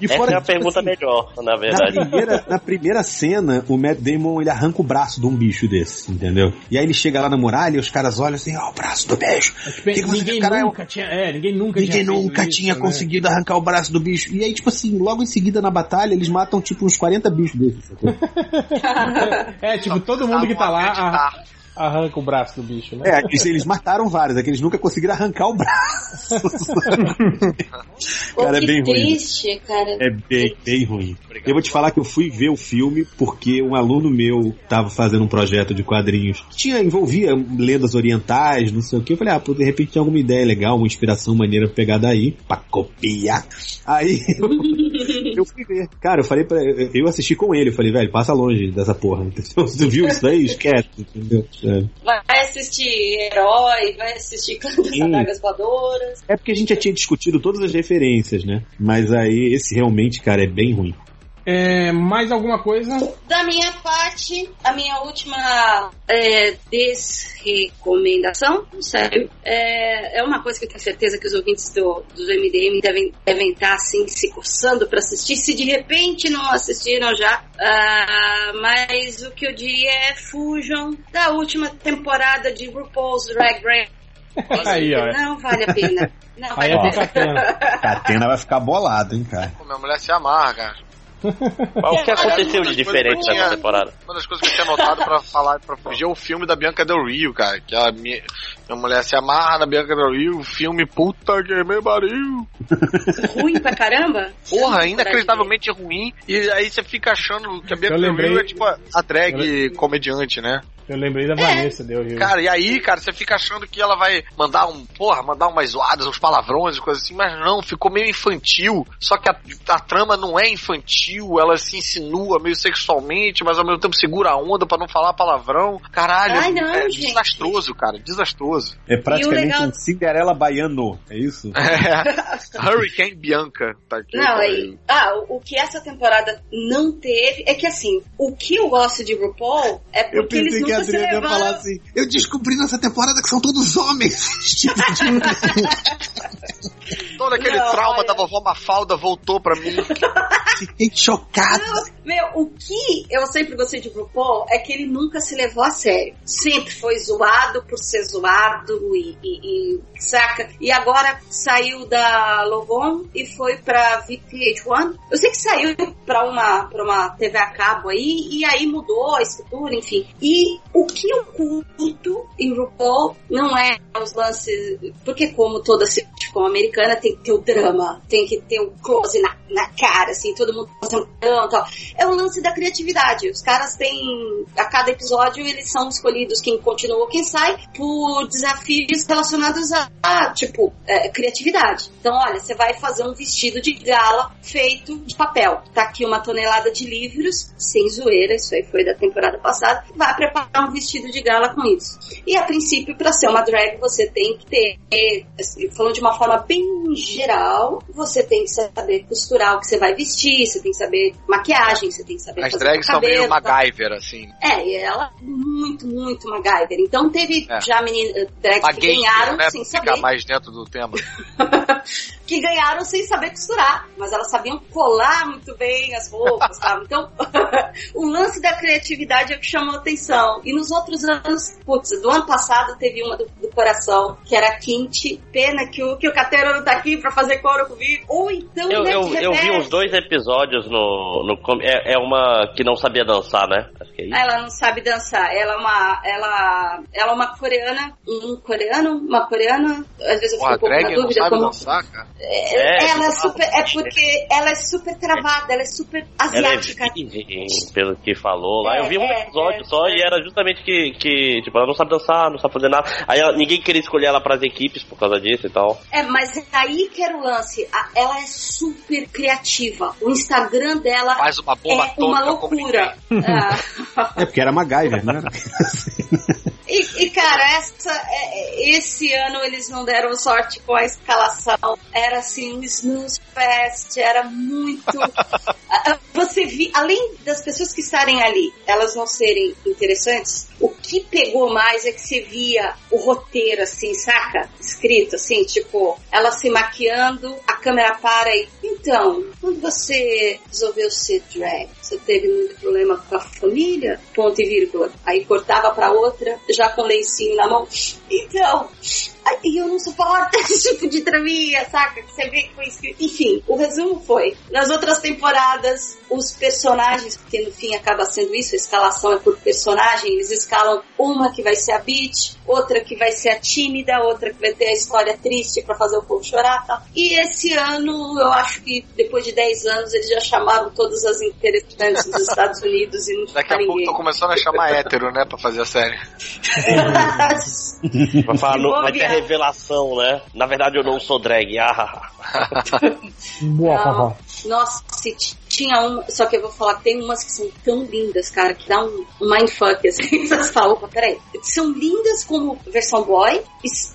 E Essa fora é a tipo pergunta assim, melhor, na Na verdade. primeira, na primeira cena, o Matt Damon ele arranca o braço de um bicho desse, entendeu? E aí ele chega lá na muralha e os caras olham assim, ó, o braço do bicho. Tipo, Que que ninguém caralho, nunca tinha. É, ninguém nunca Ninguém tinha nunca isso, tinha né? conseguido arrancar o braço do bicho. E aí, tipo assim, logo em seguida na batalha, eles matam tipo uns 40 bichos desses. sacou? É, tipo, todo mundo que tá lá a- arranca o braço do bicho, né? É, eles, eles mataram vários, é que eles nunca conseguiram arrancar o braço. Pô, cara, é bem ruim. triste, cara. É bem, bem ruim. Eu vou te falar que eu fui ver o filme porque um aluno meu tava fazendo um projeto de quadrinhos. Tinha, envolvia lendas orientais, não sei o que. Eu falei, ah, pô, de repente tem alguma ideia legal, uma inspiração maneira pra pegar daí, pra copiar. Aí eu fui ver. Cara, eu falei pra. Eu assisti com ele, eu falei, velho, passa longe dessa porra. Entendeu? Tu viu isso daí? Esquece, entendeu? É. Vai assistir Herói, vai assistir Clã das. Adagas Voadoras. É porque a gente já tinha discutido todas as referências, né? Mas aí esse realmente, cara, é bem ruim. É, mais alguma coisa? Da minha parte, a minha última é, desrecomendação, sério, é, é uma coisa que eu tenho certeza que os ouvintes do, do MDM devem, devem estar assim, se coçando para assistir, se de repente não assistiram já. Ah, mas o que eu diria é fujam da última temporada de RuPaul's Drag Race. Aí, ó. Não vale a pena. Não Aí vale a pena. Catena vai ficar bolado, hein, cara. Minha mulher se amarra, cara. Mas o que aconteceu de diferente nessa temporada? Uma das coisas que eu tinha notado pra falar, pra fugir, é o filme da Bianca Del Rio, cara. Que a minha, minha mulher se amarra na Bianca Del Rio, o filme puta que me pariu. Ruim pra caramba? Porra, inacreditavelmente ruim. E aí você fica achando que a Bianca Eu Del lembrei- Rio é tipo a a drag comediante, né? Eu lembrei da Vanessa Del Rio. Cara, e aí, cara, você fica achando que ela vai mandar um, porra, mandar umas zoadas, uns palavrões e coisas assim, mas não, ficou meio infantil. Só que a, a trama não é infantil, ela se insinua meio sexualmente, mas ao mesmo tempo segura a onda pra não falar palavrão. Caralho, Ai, não, é gente. desastroso, cara, desastroso. É praticamente legal- um Cinderela baiano, é isso? É. Hurricane Bianca, tá aqui. Não, aí. Ah, o, o que essa temporada não teve é que assim, o que eu gosto de RuPaul é porque Eu pensei eles que a nunca se Adriana ia levaram. falar assim: Eu descobri nessa temporada que são todos homens. Tipo Todo aquele Não, trauma olha. da vovó Mafalda voltou pra mim. Fiquei chocado. Meu, o que eu sempre gostei de RuPaul é que ele nunca se levou a sério. Sempre foi zoado por ser zoado e, e- e- saca? E agora saiu da Logon e foi pra VH1. Eu sei que saiu pra uma, pra uma TV a cabo aí e aí mudou a estrutura, enfim. E o que eu curto em RuPaul não é os lances, porque como toda sitcom americana tem que ter o drama, tem que ter o close na, na cara, assim, todo mundo fazendo e tal. É o lance da criatividade. Os caras têm, a cada episódio, eles são escolhidos quem continua ou quem sai por desafios relacionados a, a, tipo, é, criatividade. Então, olha, você vai fazer um vestido de gala feito de papel. Tá aqui uma tonelada de livros, sem zoeira, isso aí foi da temporada passada. Vai preparar um vestido de gala com isso. E a princípio, para ser uma drag, você tem que ter, assim, falando de uma forma bem geral, você tem que saber costurar o que você vai vestir, você tem que saber maquiagem, você tem que saber As fazer drags são cabelo, meio tal. MacGyver, assim. É, e ela muito, muito MacGyver. Então teve É. já menina, drags A que gay, ganharam né? sem Pra ficar saber. mais dentro do tema. Que ganharam sem saber costurar. Mas elas sabiam colar muito bem as roupas, sabe? Então, o lance da criatividade é o que chamou atenção. E nos outros anos, putz, do ano passado teve uma do, do coração, que era a Quinte. Pena que o, que o Catero não tá aqui pra fazer coro comigo. Ou então, Eu, né, eu, eu vi uns dois episódios no. no é, é uma que não sabia dançar, né? Acho que é isso. Ela não sabe dançar. Ela é uma, ela, ela é uma coreana, um coreano, uma coreana. Às vezes eu fico um pouco na não dúvida como. dançar, cara. É, ela é super, é porque ela é super travada, ela é super Ela é asiática. virgem, pelo que falou lá. É, eu vi um é, episódio é, só e era justamente que, que, tipo, ela não sabe dançar, não sabe fazer nada. Aí ela- ninguém queria escolher ela pras equipes por causa disso e tal. É, mas é aí que era o lance. A- Ela é super criativa. O Instagram dela Faz uma bomba é uma loucura. Ah. É porque era MacGyver, né? E, e, cara, essa, é- é- esse ano eles não deram sorte com a escalação. Era assim, um snooze fest, era muito. Você vi, além das pessoas que estarem ali, elas não serem interessantes, o que pegou mais é que você via o roteiro, assim, saca? Escrito, assim, tipo, ela se maquiando, a câmera para e. Então, quando você resolveu ser drag, você teve muito problema com a família? Ponto e vírgula. Aí cortava pra outra, já com lencinho na mão. Então, aí eu não suporto esse tipo de traminha, saca? Que você vê que foi escrito. Enfim, o resumo foi: nas outras temporadas, os personagens, porque no fim acaba sendo isso, a escalação é por personagem, eles escalam uma que vai ser a Beach, outra que vai ser a tímida, outra que vai ter a história triste pra fazer o povo chorar e tal. E esse ano, eu acho que depois de 10 anos, eles já chamaram todas as interessantes dos Estados Unidos e não Daqui a pouco ninguém. tô começando a chamar hétero, né, pra fazer a série. Vai, falar, vai ter. Revelação, né? Na verdade eu não sou drag. Ah, Não. Nossa, se tinha um. Só que eu vou falar que tem umas que são tão lindas, cara, que dá um, um mindfuck assim. Você fala, opa, peraí. São lindas como versão boy,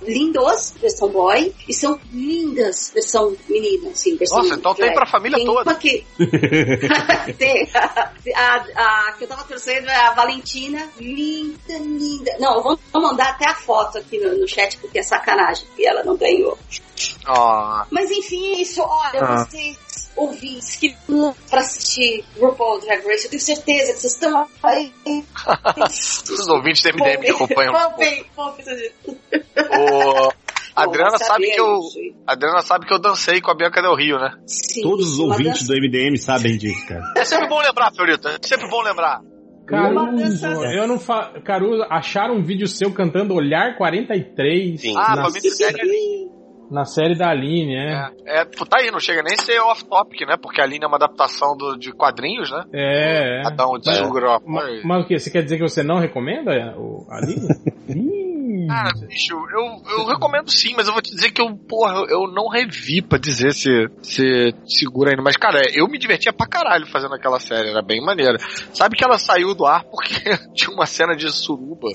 lindos versão boy, e são lindas versão menina, assim, versão Nossa, então tem drag. pra família Tem toda. Que, tem. A, a que eu tava torcendo é a Valentina. Linda, linda. Não, eu vou, vou mandar até a foto aqui no, no chat, porque é sacanagem. E ela não ganhou. Ó. Mas enfim, é isso. Olha, Ah. vocês ouvintes que vão pra assistir RuPaul Drag Race, eu tenho certeza que vocês estão aí. Os ouvintes do MDM que acompanham. Vão bem, vão bem. O... A Adriana sabe que eu. A Adriana sabe que eu dancei com a Bianca Del Rio, né? Todos os ouvintes do MDM sabem disso, cara. É sempre bom lembrar, Fiorito. É sempre bom lembrar. Caruso, eu não fa... Caruso, acharam um vídeo seu cantando Olhar 43 Ah, na, pra mim segue ali. Na série da Aline, é. É, pô, tá aí, não chega nem a ser off-topic, né? Porque a Aline é uma adaptação do- de quadrinhos, né? É. é. Adão de Mas- Mas o que? Você quer dizer que você não recomenda o Aline? Cara, bicho, eu, eu recomendo sim, mas eu vou te dizer que eu, porra, eu não revi pra dizer se, se segura ainda. Mas, cara, eu me divertia pra caralho fazendo aquela série, era bem maneira. Sabe que ela saiu do ar porque tinha uma cena de suruba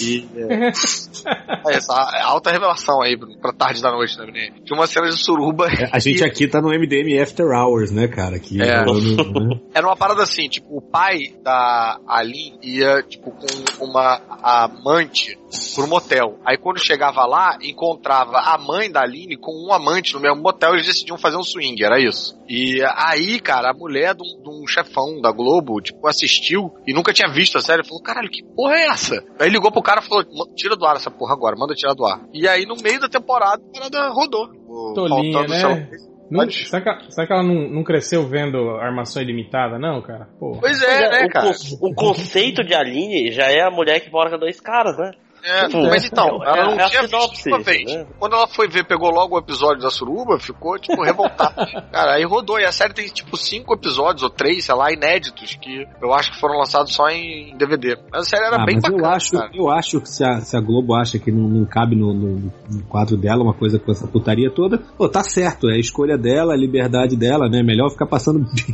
e. É, é essa alta revelação aí pra tarde da noite, né, menino? Tinha uma cena de suruba. A gente e- aqui tá no MDM After Hours, né, cara? Que É. rolando, né? Era uma parada assim, tipo, o pai da Aline ia, tipo, com uma amante pro motel. Aí quando chegava lá, encontrava a mãe da Aline com um amante no mesmo motel, eles decidiam fazer um swing, era isso. E aí, cara, a mulher de um, de um chefão da Globo, tipo, assistiu e nunca tinha visto a série, falou, caralho, que porra é essa? Aí ligou pro cara e falou, "Ma- tira do ar essa porra agora, manda tirar do ar. E aí, no meio da temporada, a parada rodou. O- Tolinha, né? Não, será, que, ela- será que ela não, não cresceu vendo Armação Ilimitada, não, cara? Pô. Pois Mas é, né, o, cara? con- o conceito de Aline já é a mulher que mora com dois caras, né? É, mas então, é- ela não é tinha visto uma vez. né? Quando ela foi ver, pegou logo o episódio da suruba, ficou, tipo, revoltada. Cara, aí rodou. E a série tem, tipo, cinco episódios, ou três, sei lá, inéditos, que eu acho que foram lançados só em DVD. Mas a série era Ah, bem mas eu bacana, acho, cara. eu acho que se a, se a Globo acha que não, não cabe no, no- no quadro dela uma coisa com essa putaria toda, pô, tá certo, é a escolha dela, a liberdade dela, né? Melhor ficar passando Big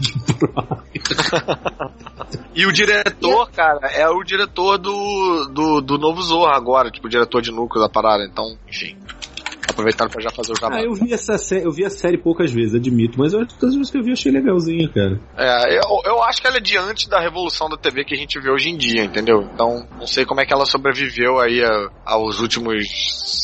E o diretor, cara, é o diretor do, do, do novo Zorra agora, tipo, o diretor de núcleo da parada. Então, enfim. Aproveitaram pra já fazer o jabá. Ah, eu vi essa série, eu vi a série poucas vezes, admito, mas eu, todas as vezes que eu vi eu achei legalzinha, cara. É, eu, eu acho que ela é diante da revolução da TV que a gente vê hoje em dia, entendeu? Então, não sei como é que ela sobreviveu aí a- aos últimos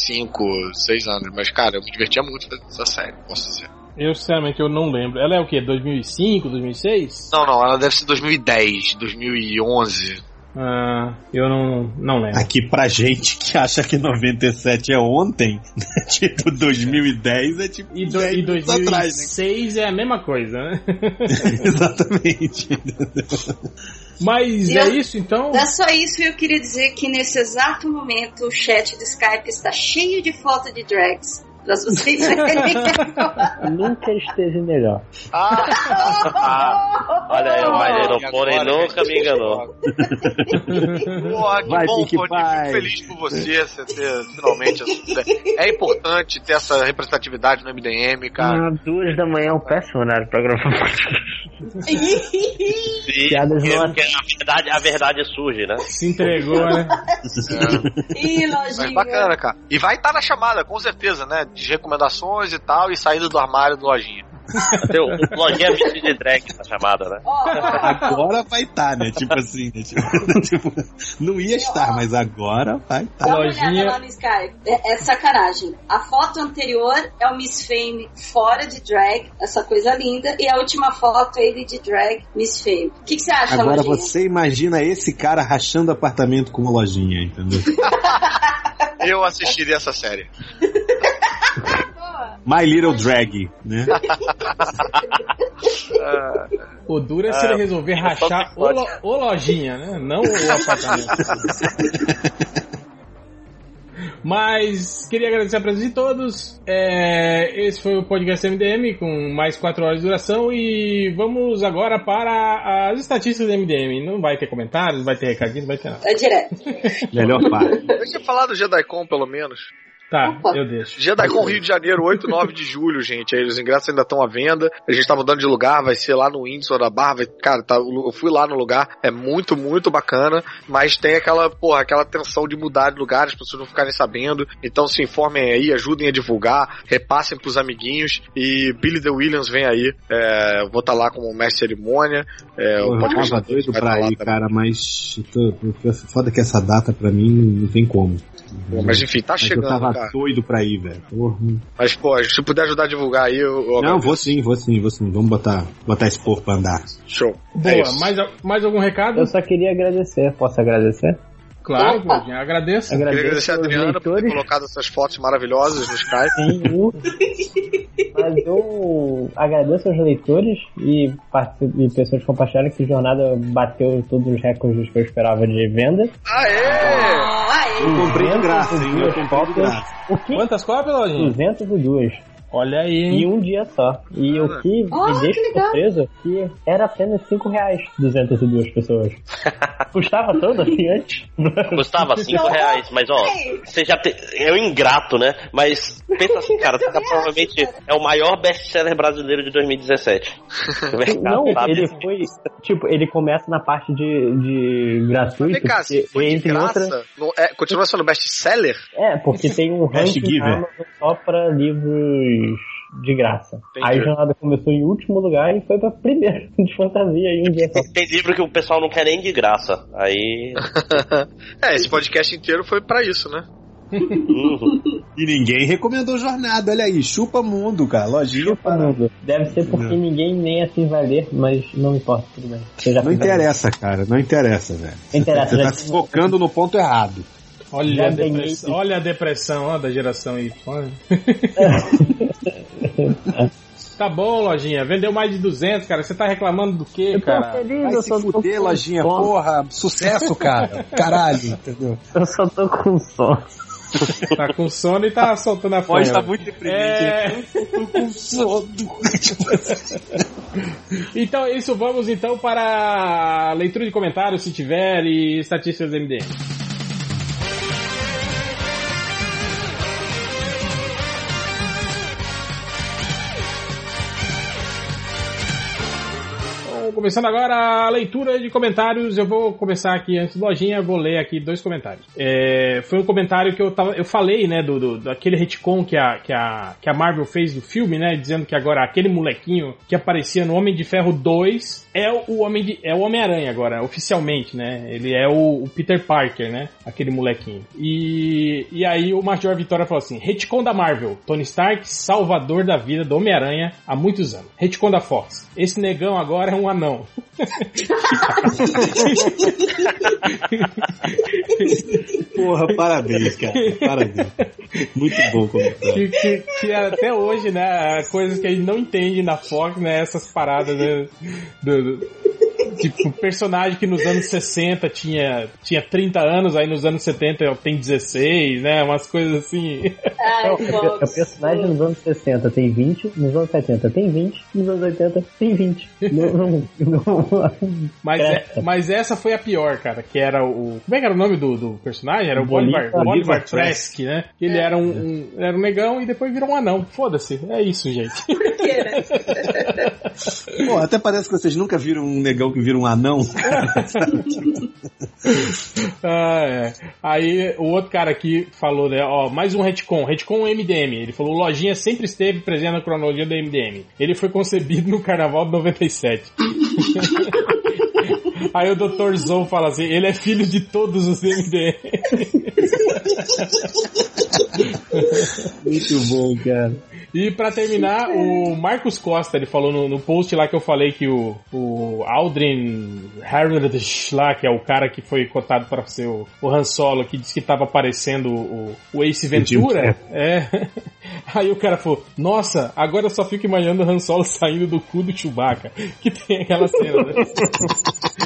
5, 6 anos. Mas, cara, eu me divertia muito nessa série, posso dizer. Eu, sinceramente, eu não lembro. Ela é o quê? 2005, 2006? Não, não, ela deve ser 2010, 2011. Ah, eu não, não lembro. Aqui pra gente que acha que 97 é ontem, tipo 2010 é tipo E, do, 10 e anos atrás, né? 2006 é a mesma coisa, né? Exatamente. Mas E é eu- isso, então? É só isso, eu queria dizer que nesse exato momento o chat do Skype está cheio de foto de drags. Pra vocês verem. Nunca esteve melhor. Olha aí, o Maneiro E Pônei agora, nunca me enganou. Porra, que Vai, bom. Pie. Fico feliz por você, você ter finalmente. É importante ter essa representatividade no MDM, cara. Ah, duas da manhã é um péssimo horário pra gravar. Sim, Piadas porque- a verdade, a verdade surge, né? Se entregou, né? Ih, Mas lojinha. bacana, cara. E vai estar na chamada, com certeza, né? De recomendações e tal, e saída do armário do lojinha. Tem o, o lojinha vestido de drag na chamada, né? Agora vai estar, né? Tipo assim, né? Tipo, tipo, não ia estar, mas agora vai estar. Uma olhada lá no Skype. É, é sacanagem. A foto anterior é o Miss Fame fora de drag, essa coisa linda. E a última foto é ele de drag, Miss Fame. O que, que você acha, Agora Lojinha? você imagina esse cara rachando apartamento com uma lojinha, entendeu? Eu assistiria essa série. My Little Drag, né? O duro é se ele resolver é rachar o, lo- o lojinha, né? Não o apartamento. Mas queria agradecer a presença de todos. É, esse foi o podcast MDM com mais 4 horas de duração. E vamos agora para as estatísticas do MDM. Não vai ter comentários, não vai ter recadinho, não vai ter nada. É direto. Melhor parte. Deixa eu falar do JediCon, pelo menos. Tá, eu deixo. JediCon Rio de Janeiro, 8 e 9 de julho, gente. Aí os ingressos ainda estão à venda. A gente tá mudando de lugar, vai ser lá no Windsor da Barra. Vai, cara, tá, eu fui lá no lugar, é muito, muito bacana. Mas tem aquela, porra, aquela tensão de mudar de lugar, as pessoas não ficarem sabendo. Então se informem aí, ajudem a divulgar, repassem pros amiguinhos. E Billy The Williams vem aí. É, eu vou estar lá como mestre de cerimônia. É, o Eu tava doido pra tá lá ir, cara, mas tô, foda que essa data pra mim não, não tem como. Pô, Mas enfim, tá Mas chegando, eu tava cara. doido pra ir, velho. Mas, pô, se puder ajudar a divulgar aí, eu, eu Não, vou sim, vou sim, vou sim. Vamos botar, botar esse povo pra andar. Show. Boa, É mais, mais algum recado? Eu só queria agradecer. Posso agradecer? Claro. Claudinha, agradeço. Queria Agradeço agradecer a Adriana por ter leitores. colocado essas fotos maravilhosas no Skype. Sim, mas eu agradeço aos leitores e, e pessoas que compartilharam que a jornada bateu todos os recordes que eu esperava de venda. Aê! Eu comprei de graça, hein? Eu comprei de graça. O que? Quantas cópias, Lojinha? 202. Olha aí, Em hein? um dia só. E o que Ah, me deixa que surpreso é que era apenas 5 reais 202 pessoas. Custava tanto assim antes? Custava 5 reais, mas ó, você já te... é um ingrato, né? Mas pensa assim, cara, você tá provavelmente é o maior best-seller brasileiro de 2017. O mercado Não, sabe. ele foi. Tipo, ele começa na parte de, de gratuito. Vem cá, foi de entre graça, outra- não- é, continua sendo best-seller? É, porque tem um ranking só pra livros de graça. Entendi. Aí a jornada começou em último lugar e foi pra primeiro de fantasia em um dia só. Tem livro que o pessoal não quer nem de graça. Aí. é, esse podcast inteiro foi pra isso, né? Uhum. E ninguém recomendou jornada, olha aí, chupa mundo, cara. Lojinha para. Mundo. Deve ser porque Não. ninguém nem assim vai ler, mas não importa, tudo bem. Não interessa, cara, não interessa, velho. Interessa, Você já tá se focando no ponto errado. Olha a, isso. olha a depressão ó, da geração Y. Olha. tá bom, Lojinha. Vendeu mais de 200, cara. Você tá reclamando do quê, Eu tô cara? feliz, Vai eu se só tô fuder, com lojinha, sono. porra, sucesso, cara. Caralho, entendeu? Eu só tô com sono. Tá com sono e tá soltando a Pode folha. tá muito deprimente. É... Eu tô com sono. Então é isso, vamos então para a leitura de comentários, se tiver, e estatísticas do MDM. Começando agora a leitura de comentários, eu vou começar aqui antes do lojinha, vou ler aqui dois comentários. É, foi um comentário que eu tava, eu falei, né, do, do daquele retcon que a, que a que a Marvel fez do filme, né, dizendo que agora aquele molequinho que aparecia no Homem de Ferro 2 é o Homem de, é o Homem-Aranha agora, oficialmente, né? Ele é o, o Peter Parker, né? Aquele molequinho. E, e aí o Major Vitória falou assim: retcon da Marvel, Tony Stark, salvador da vida do Homem-Aranha há muitos anos. Retcon da Fox, esse negão agora é um anão. Porra, parabéns, cara. Parabéns. Muito bom comentário. que, que, que até hoje, né, coisas que a gente não entende na Fox, né, essas paradas, né, do, do- tipo, personagem que nos anos 60 tinha, tinha 30 anos, aí nos anos 70 tem 16, né, umas coisas assim. Ai, Não, o pe- o personagem nos anos 60 tem 20, nos anos 70 tem 20, nos anos 80 tem 20. Não, não, não- Mas, é- mas essa foi a pior, cara, que era o... Como é que era o nome do, do personagem? Era o Bolivar, Bolivar- Trask, né? Ele era um, um- era um negão e depois virou um anão. Foda-se, é isso, gente. Pô, até parece que vocês nunca viram um negão que vira um anão. Ah, é. Aí o outro cara aqui falou, né, ó, mais um retcon, retcon MDM. Ele falou, Lojinha sempre esteve presente na cronologia do MDM. Ele foi concebido no Carnaval de 97. Aí o Dr. Zou fala assim, ele é filho de todos os MDM. Muito bom, cara. E pra terminar, o Marcos Costa, ele falou no, no post lá que eu falei que o, o Aldrin Harrod lá, que é o cara que foi cotado para ser o, o Han Solo, que disse que tava aparecendo o, o Ace Ventura. É. Aí o cara falou, nossa, agora eu só fico imaginando o Han Solo saindo do cu do Chewbacca. Que tem aquela cena, né?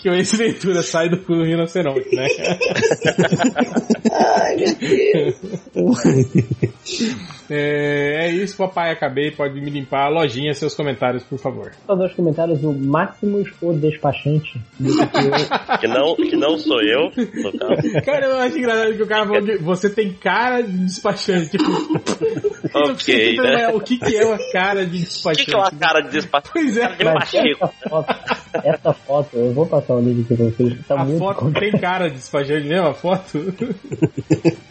que o Ace Ventura sai do cu do rinoceronte, né? Ai, meu Deus. É, é isso, papai. Acabei. Pode me limpar a lojinha, seus comentários, por favor. Só dois comentários, o Máximos ou Despachante. que não, que não sou eu, no caso. Cara, eu acho engraçado que o cara falou que você tem cara de despachante. Tipo, Ok, né? o que, que é uma cara de O despachante? que, que é uma cara de despachante? Pois é. Cara de pacheco. essa foto, essa foto, eu vou passar o link aqui pra vocês, tá A muito foto tem cara de despachante mesmo, a foto?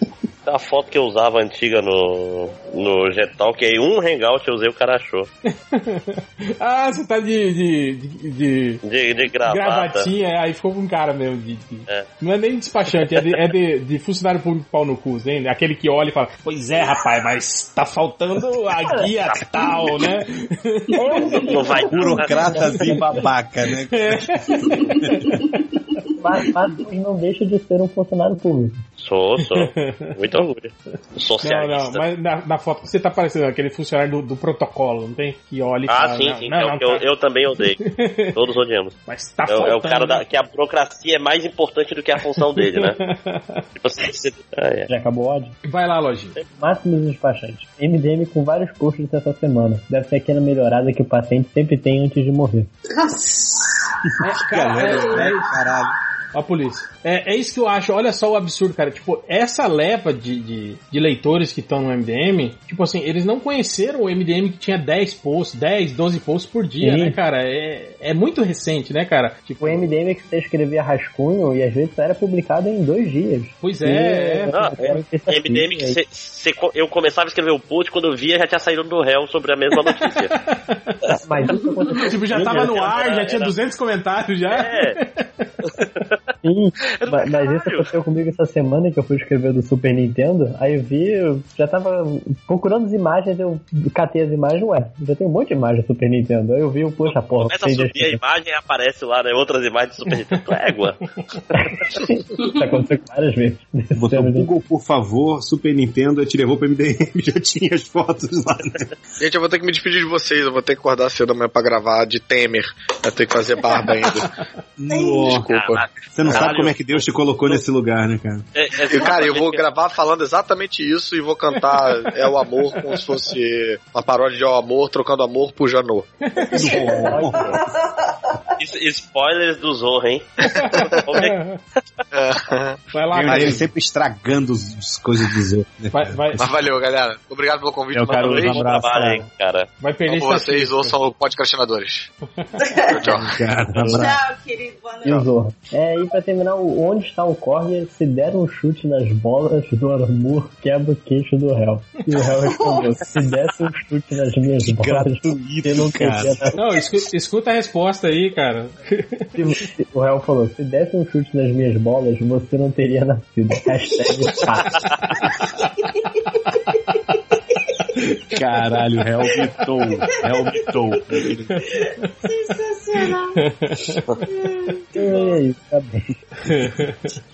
A foto que eu usava antiga no, no Jetão, que aí um hangout eu usei, o cara achou. ah, você tá de, de, de, de De, gravata. gravatinha, é, aí ficou com cara mesmo. De, de- É. Não é nem despachante, é de, é de, de funcionário público pau no cu, hein? Aquele que olha e fala, pois é, rapaz, mas tá faltando a guia tal, né? Não vai né? Burocratas e babaca, né? É. Mas, mas não deixa de ser um funcionário público. Sou, sou. Muito orgulho. Não, não, Socialista. mas na, na foto que você tá parecendo aquele funcionário do, do protocolo, não tem? Que olha e Ah, fala, sim, não, sim. não, é o não, que eu, tá- eu também odeio. Todos odiamos. Mas tá é, o- é o faltando, cara da, né? que a burocracia é mais importante do que a função dele, né? tipo assim, você- ah, é. Já acabou o ódio? Vai lá, lojinha. Máximos despachantes. MDM com vários posts essa semana. Deve ser aquela melhorada que o paciente sempre tem antes de morrer. É, cara, é, é, caralho. Ó a polícia. É, é isso que eu acho. Olha só o absurdo, cara. Tipo, essa leva de, de, de leitores que estão no MDM, tipo assim, eles não conheceram o MDM que tinha 10 posts, 10, 12 posts por dia, Sim. né, cara? É, é muito recente, né, cara? Tipo, O MDM é que você escrevia rascunho e às vezes só era publicado em dois dias. Pois E- é, é. É. MDM que cê- cê eu começava a escrever o post, quando eu via já tinha saído do réu sobre a mesma notícia. Mas isso aconteceu. tipo, já tava no ar, já tinha 200 comentários já. Sim, ma- mas isso aconteceu comigo essa semana que eu fui escrever do Super Nintendo. Aí eu vi, eu já tava procurando as imagens, eu catei as imagens, ué, já tem um monte de imagem do Super Nintendo. Aí eu vi, poxa, porra, Começa a subir a imagem e aparece lá, né? Outras imagens do Super Nintendo. Égua. Isso aconteceu várias vezes. Botou Google, por favor, Super Nintendo, te levou pro MDM, já tinha as fotos lá, né? Gente, eu vou ter que me despedir de vocês. Eu vou ter que acordar cedo amanhã pra gravar de Temer. Eu tenho que fazer barba ainda. Desculpa. Você não sabe Caralho. como é que Deus te colocou nesse lugar, né, cara? E, cara, eu vou gravar falando exatamente isso e vou cantar É o Amor como se fosse uma paródia de É o Amor, trocando amor por. Es- Spoilers do Zorro, hein? Vai lá, Eu cara. ele sempre estragando as coisas dos outros. Né? Vai, vai, Mas valeu, galera. Obrigado pelo convite. Eu mais quero um abraço, Trabalho, hein, cara. vai perder Amo vocês, ouçam o podcastinadores. tchau, tchau. Cara, Tchau, querido. Boa E o noite. Zorro. É, e pra terminar, o Onde está o Corner? Se der um chute nas bolas do amor, quebra o queixo do réu. E o réu respondeu: Se desse um chute nas minhas bolas, você não cara. Não, escu- escuta a resposta aí, cara. Se- O réu falou: Se desse um chute nas minhas bolas, você não teria nascido. Hashtag. Caralho, Hell mitou. Hell mitou. Sensacional. É isso, tá bem.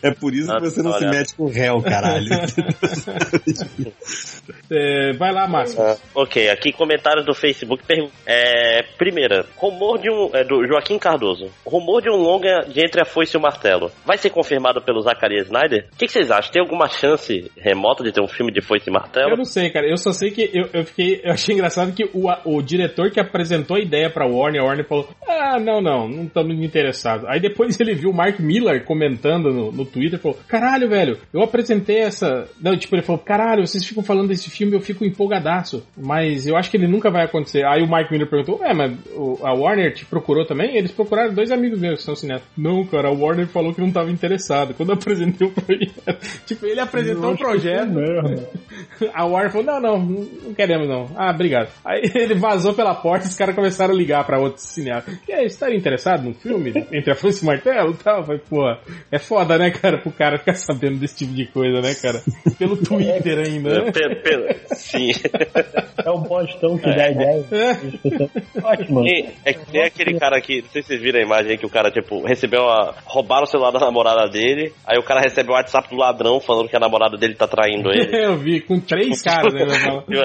É por isso que você não se mete com o réu, caralho. É, vai lá, Márcio. Ah, ok, aqui comentários do Facebook. É, primeira, rumor de um. É, do Joaquim Cardoso. Rumor de um longa de Entre a Foice e o Martelo. Vai ser confirmado pelo Zacarias Snyder? O que, que vocês acham? Tem alguma chance remota de ter um filme de Foice e Eu Martelo? não sei, cara. Eu só sei que eu, eu fiquei. Eu achei engraçado que o, o diretor que apresentou a ideia pra Warner, a Warner falou: Ah, não, não, não estamos interessados. Aí depois ele viu o Mark Miller comentando no, no Twitter e falou: Caralho, velho, eu apresentei essa. Não, tipo, ele falou: Caralho, vocês ficam falando desse filme, eu fico empolgadaço. Mas eu acho que ele nunca vai acontecer. Aí o Mark Miller perguntou: É, mas a Warner te procurou também? Eles procuraram dois amigos meus que são cineastas. Não, cara, a Warner falou que não tava interessado. Quando eu apresentei o projeto. tipo, ele apresentou o projeto. A Warner falou: não, não, não queremos não. Ah, obrigado. Aí ele vazou pela porta e os caras começaram a ligar pra outros cineastas. E aí, estaria interessado num filme entre a Foice e o Martelo e tal? Falei, pô, é foda, né, cara, pro cara ficar sabendo desse tipo de coisa, né, cara? Pelo Twitter ainda, né? Pe- pe- Sim. É o Bostão que dá a ideia. Pessoas- Ótimo. E- É que tem aquele cara que, não sei se vocês viram a imagem aí, que o cara, tipo, recebeu a. roubaram o celular da namorada dele, aí o cara recebe o WhatsApp do ladrão falando que a namorada dele tá traindo ele. Eu vi, com três caras, né?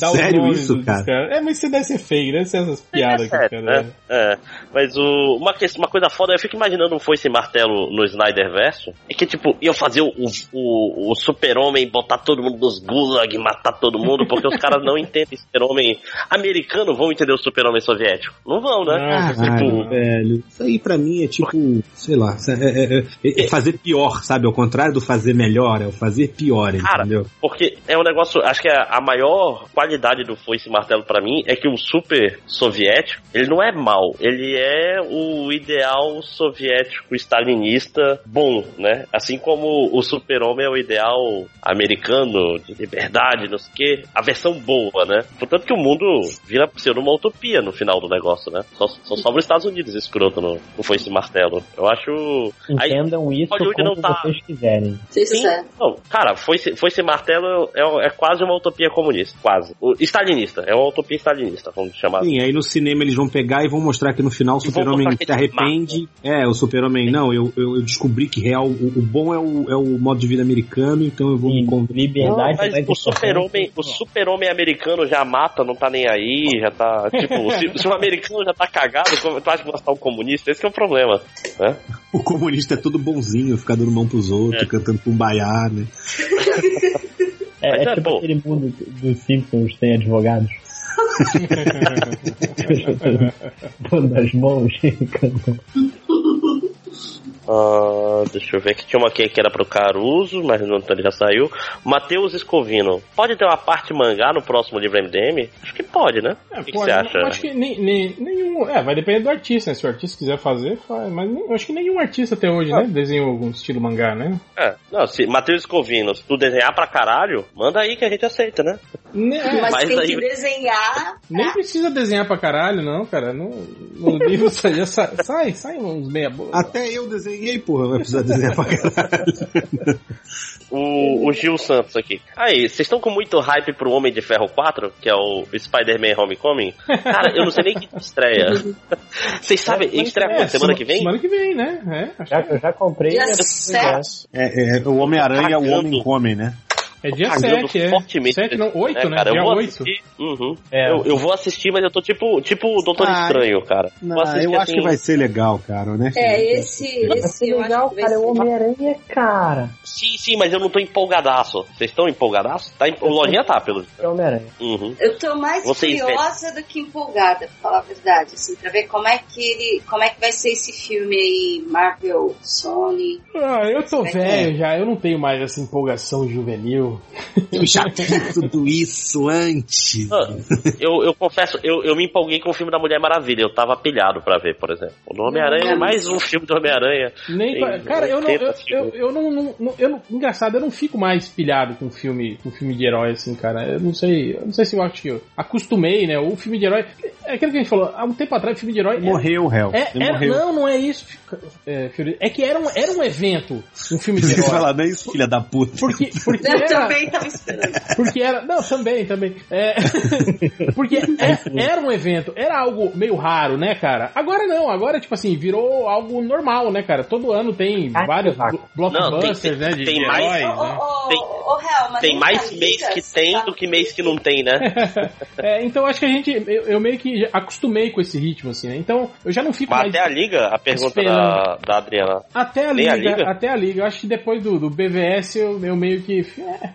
Dá o Sério isso, cara? caras. É, mas isso deve ser fake, deve ser essas piadas que os É, caras. né? É. Mas o, uma, que- uma coisa foda, eu fico imaginando um foice martelo no Snyder verso, é que tipo, iam fazer o, o, o super-homem botar todo mundo nos gulag, matar todo mundo, porque os caras não entendem super-homem americano, vão entender o super-homem soviético. Não vão, né? Caralho, velho. Isso aí pra mim é tipo, sei lá, é, é- é- é fazer pior, sabe? Ao contrário do fazer melhor, é o fazer pior, Cara, entendeu? Porque é um negócio, acho que a, a maior qualidade do foice e martelo pra mim é que o super soviético, ele não é mal, ele é o ideal soviético stalinista bom, né? Assim como o super-homem é o ideal americano de liberdade, não sei o quê, a versão boa, né? Portanto que o mundo vira ser uma utopia no final do negócio, né? Só, só sobra os Estados Unidos escroto no, no foice e martelo. Eu acho... Aí, Entendam isso Hollywood não como tá- vocês quiserem. Sim, Sim. Não, cara, foi foi esse martelo é, é quase uma utopia comunista, quase. O stalinista, é uma utopia stalinista, vamos chamar Sim, aí no cinema eles vão pegar e vão mostrar que no final o super-homem se que ele arrepende. É, o super-homem, não, eu, eu, eu descobri que real, o, o bom é o, é o modo de vida americano, então eu vou me convencer. Liberdade Não, mas o super-homem o super-homem americano já mata, não tá nem aí, já tá. Tipo, se, se o americano já tá cagado, como- tu acha que vai estar um comunista? Esse que é o problema. Né? O comunista é todo bonzinho, fica dando mão pros outros, cantando cumbaiá, né? É, Mas é é tipo bom. aquele mundo dos Simpsons tem advogados. Dando as mãos. Ah, deixa eu ver aqui. Tinha uma aqui que era pro Caruso, mas não ele já saiu. Matheus Escovino. Pode ter uma parte mangá no próximo livro MDM? Acho que pode, né? o que, que você acha? acho que nem, nem- nenhum. É, vai depender do artista, né? Se o artista quiser fazer, faz. Mas nem- eu acho que nenhum artista até hoje, né? Desenhou algum estilo mangá, né? É, não, se Matheus Escovino, se tu desenhar pra caralho, manda aí que a gente aceita, né? Ne- Mas, Mas tem aí- que desenhar. Nem precisa desenhar pra caralho, não, cara. No, no livro sai, já sai, sai, sai uns meia boca. Até eu desenhei, porra, vai precisar desenhar pra caralho. O, o Gil Santos aqui. Aí, vocês estão com muito hype pro Homem de Ferro 4, que é o Spider-Man Homecoming? Cara, eu não sei nem que estreia. Vocês sabem, estreia quando? Semana que vem? Semana que vem, né? É, Já, eu já comprei. Dia e- 7. É, é, o Homem-Aranha é o homem come, né? É dia Cagando 7, é. fortemente. 7 não, 8, né? cara? Dia eu vou 8. assistir. Uhum. É. Eu, eu vou assistir, mas eu tô tipo, tipo o Doutor Ah, Estranho, cara. Não, Vou assistir eu acho assim- que vai ser legal, cara, né? É, esse, esse eu vai cara, é o Homem-Aranha, cara. Sim, sim, mas eu não tô empolgadaço. Vocês estão empolgadaço? Tá, em- o Lojinha tá, pelo É o Homem-Aranha. Uhum. Eu tô mais Vocês curiosa do que empolgada, pra falar a verdade, assim, pra ver como é que ele, como é que vai ser esse filme aí, Marvel, Sony. Ah, eu tô velho já, eu não tenho mais essa empolgação juvenil. Eu já fiz tudo isso antes. Ah, eu, eu confesso, eu, eu me empolguei com o filme da Mulher Maravilha. Eu tava pilhado pra ver, por exemplo. O Homem-Aranha, Não. mais um filme do Homem-Aranha. Nem Tem Cara, eu não, eu, 80 eu, eu não, não- não- eu não- Engraçado, eu não fico mais pilhado com filme, com filme de herói, assim, cara. Eu não sei. Eu não sei se eu acho que eu acostumei, né? O filme de herói. É aquilo que a gente falou, há um tempo atrás, filme de herói. era- Morreu, réu. É, Ele era- morreu. não, não é isso. É, é que era um, era um evento, um filme de Você herói. fala, não é isso, filha da puta. Porque, porque era, também tava esperando. porque era. Não, também, também. É, porque é- era um evento, era algo meio raro, né, cara? Agora não, agora, tipo assim, virou algo normal, né, cara? Todo ano tem vários blo- blockbusters, Não, tem- né? De, tem de mais- heróis, né? Tem- Real, mas Tem mais mês que tem tá- do que mês que não tem, né? É, então acho que a gente. Eu, eu meio que acostumei com esse ritmo, assim, né? Então eu já não fico Mas mais. até a liga, a pergunta da, da Adriana. Até a liga, a liga? até a liga. Eu acho que depois do, do BVS eu, eu meio que. é,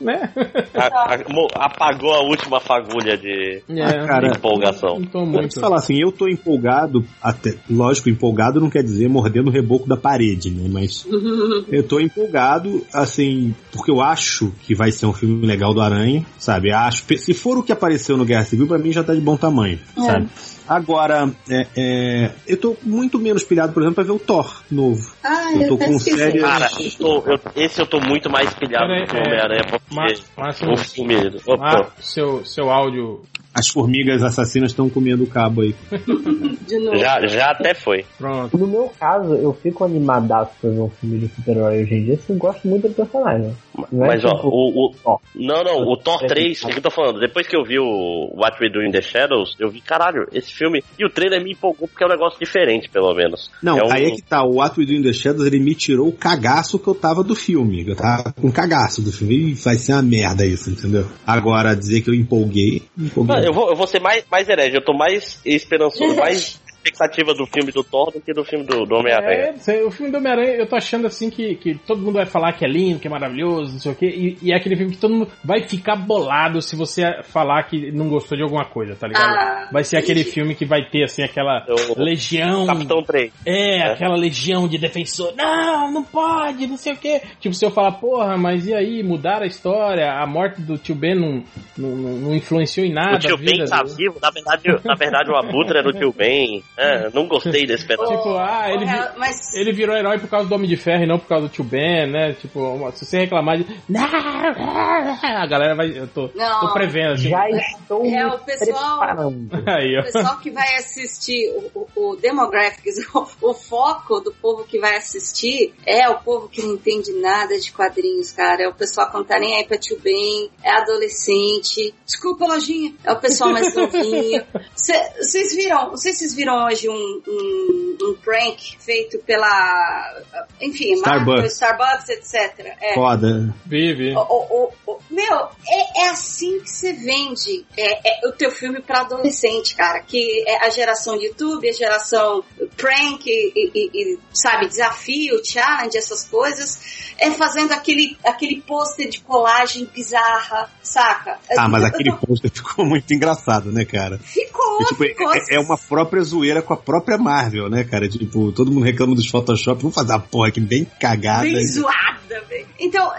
né? A- a- apagou a última fagulha de, É, cara, de empolgação. Vou muito. falar assim, eu tô empolgado, até, lógico, empolgado não quer dizer mordendo o reboco da parede, né? Mas eu tô empolgado, assim, porque eu acho que vai ser um filme legal do Aranha, sabe? Acho, se for o que apareceu no Guerra Civil, pra mim já tá de bom tamanho, sabe? Agora, é, é, eu tô muito menos pilhado, por exemplo, pra ver o Thor novo. Ah, Eu eu, tô com esqueci. sérias- Cara, eu tô- eu- esse eu tô muito mais pilhado Pera do que o é, Homem-Aranha, porque Mas, mas, o filme. Opa, ah, seu, seu áudio. As formigas assassinas estão comendo o cabo aí. De novo. já, já até foi. Pronto. No meu caso, eu fico animadaço pra ver um filme de super-herói hoje em dia, porque eu gosto muito do personagem. Não é Mas ó, tipo, o, o- ó, Não, não, o Thor 3, o que eu tô falando? Depois que eu vi o What We Do in the Shadows, eu vi, caralho, esse filme. E o trailer me empolgou porque é um negócio diferente, pelo menos. Não, é um, aí é que tá, o What We Do in the Shadows, ele me tirou o cagaço que eu tava do filme. Eu tava com cagaço do filme. E vai ser uma merda isso, entendeu? Agora, dizer que eu empolguei, empolguei. Eu, vou, eu vou ser mais, mais herege, eu tô mais esperançoso, mais expectativa do filme do Thor do que do filme do, do Homem-Aranha. É, o filme do Homem-Aranha, eu tô achando assim que, que todo mundo vai falar que é lindo, que é maravilhoso, não sei o quê, e, e é aquele filme que todo mundo vai ficar bolado se você falar que não gostou de alguma coisa, tá ligado? Ah, vai ser aquele filme que vai ter, assim, aquela Eu- legião. Capitão 3. É, É. aquela legião de defensor. Não, não pode, não sei o quê. Tipo, se eu falar, porra, mas e aí, mudar a história? A morte do tio Ben não, não, não- não influenciou em nada. o tio a vida Ben tá dele. vivo, na verdade, na verdade o Abutre era o tio Ben. É, não gostei desse pedaço. Tipo, ah, ele, vi- mas ele virou herói por causa do Homem de Ferro e não por causa do Tio Ben, né? Tipo, se você reclamar de. A galera vai. Eu tô, Não. tô prevendo assim. Já estou É, o pessoal-. Aí, O pessoal que vai assistir o, o, o Demographics, o, o foco do povo que vai assistir é o povo que não entende nada de quadrinhos, cara. É o pessoal que não tá nem aí pra tio bem, é adolescente. Desculpa, lojinha. É o pessoal mais novinho. Vocês viram, não sei se vocês viram hoje um, um, um prank feito pela, enfim, Marvel, Starbucks. Starbucks, etc. É. Foda. Vive. O- o- o- o- meu, é, é assim que você vende é, é o teu filme pra adolescente, cara. Que é a geração YouTube, a geração prank, e, e- e, sabe, desafio, challenge, essas coisas. É fazendo aquele, aquele pôster de colagem bizarra, saca? Ah, mas aquele eu- pôster ficou muito engraçado, né, cara? Ficou, É, tipo, ficou. é, é uma própria zoeira com a própria Marvel, né, cara? Tipo, todo mundo reclama dos Photoshop, vamos fazer uma porra aqui bem cagada. Bem zoada, velho. Então,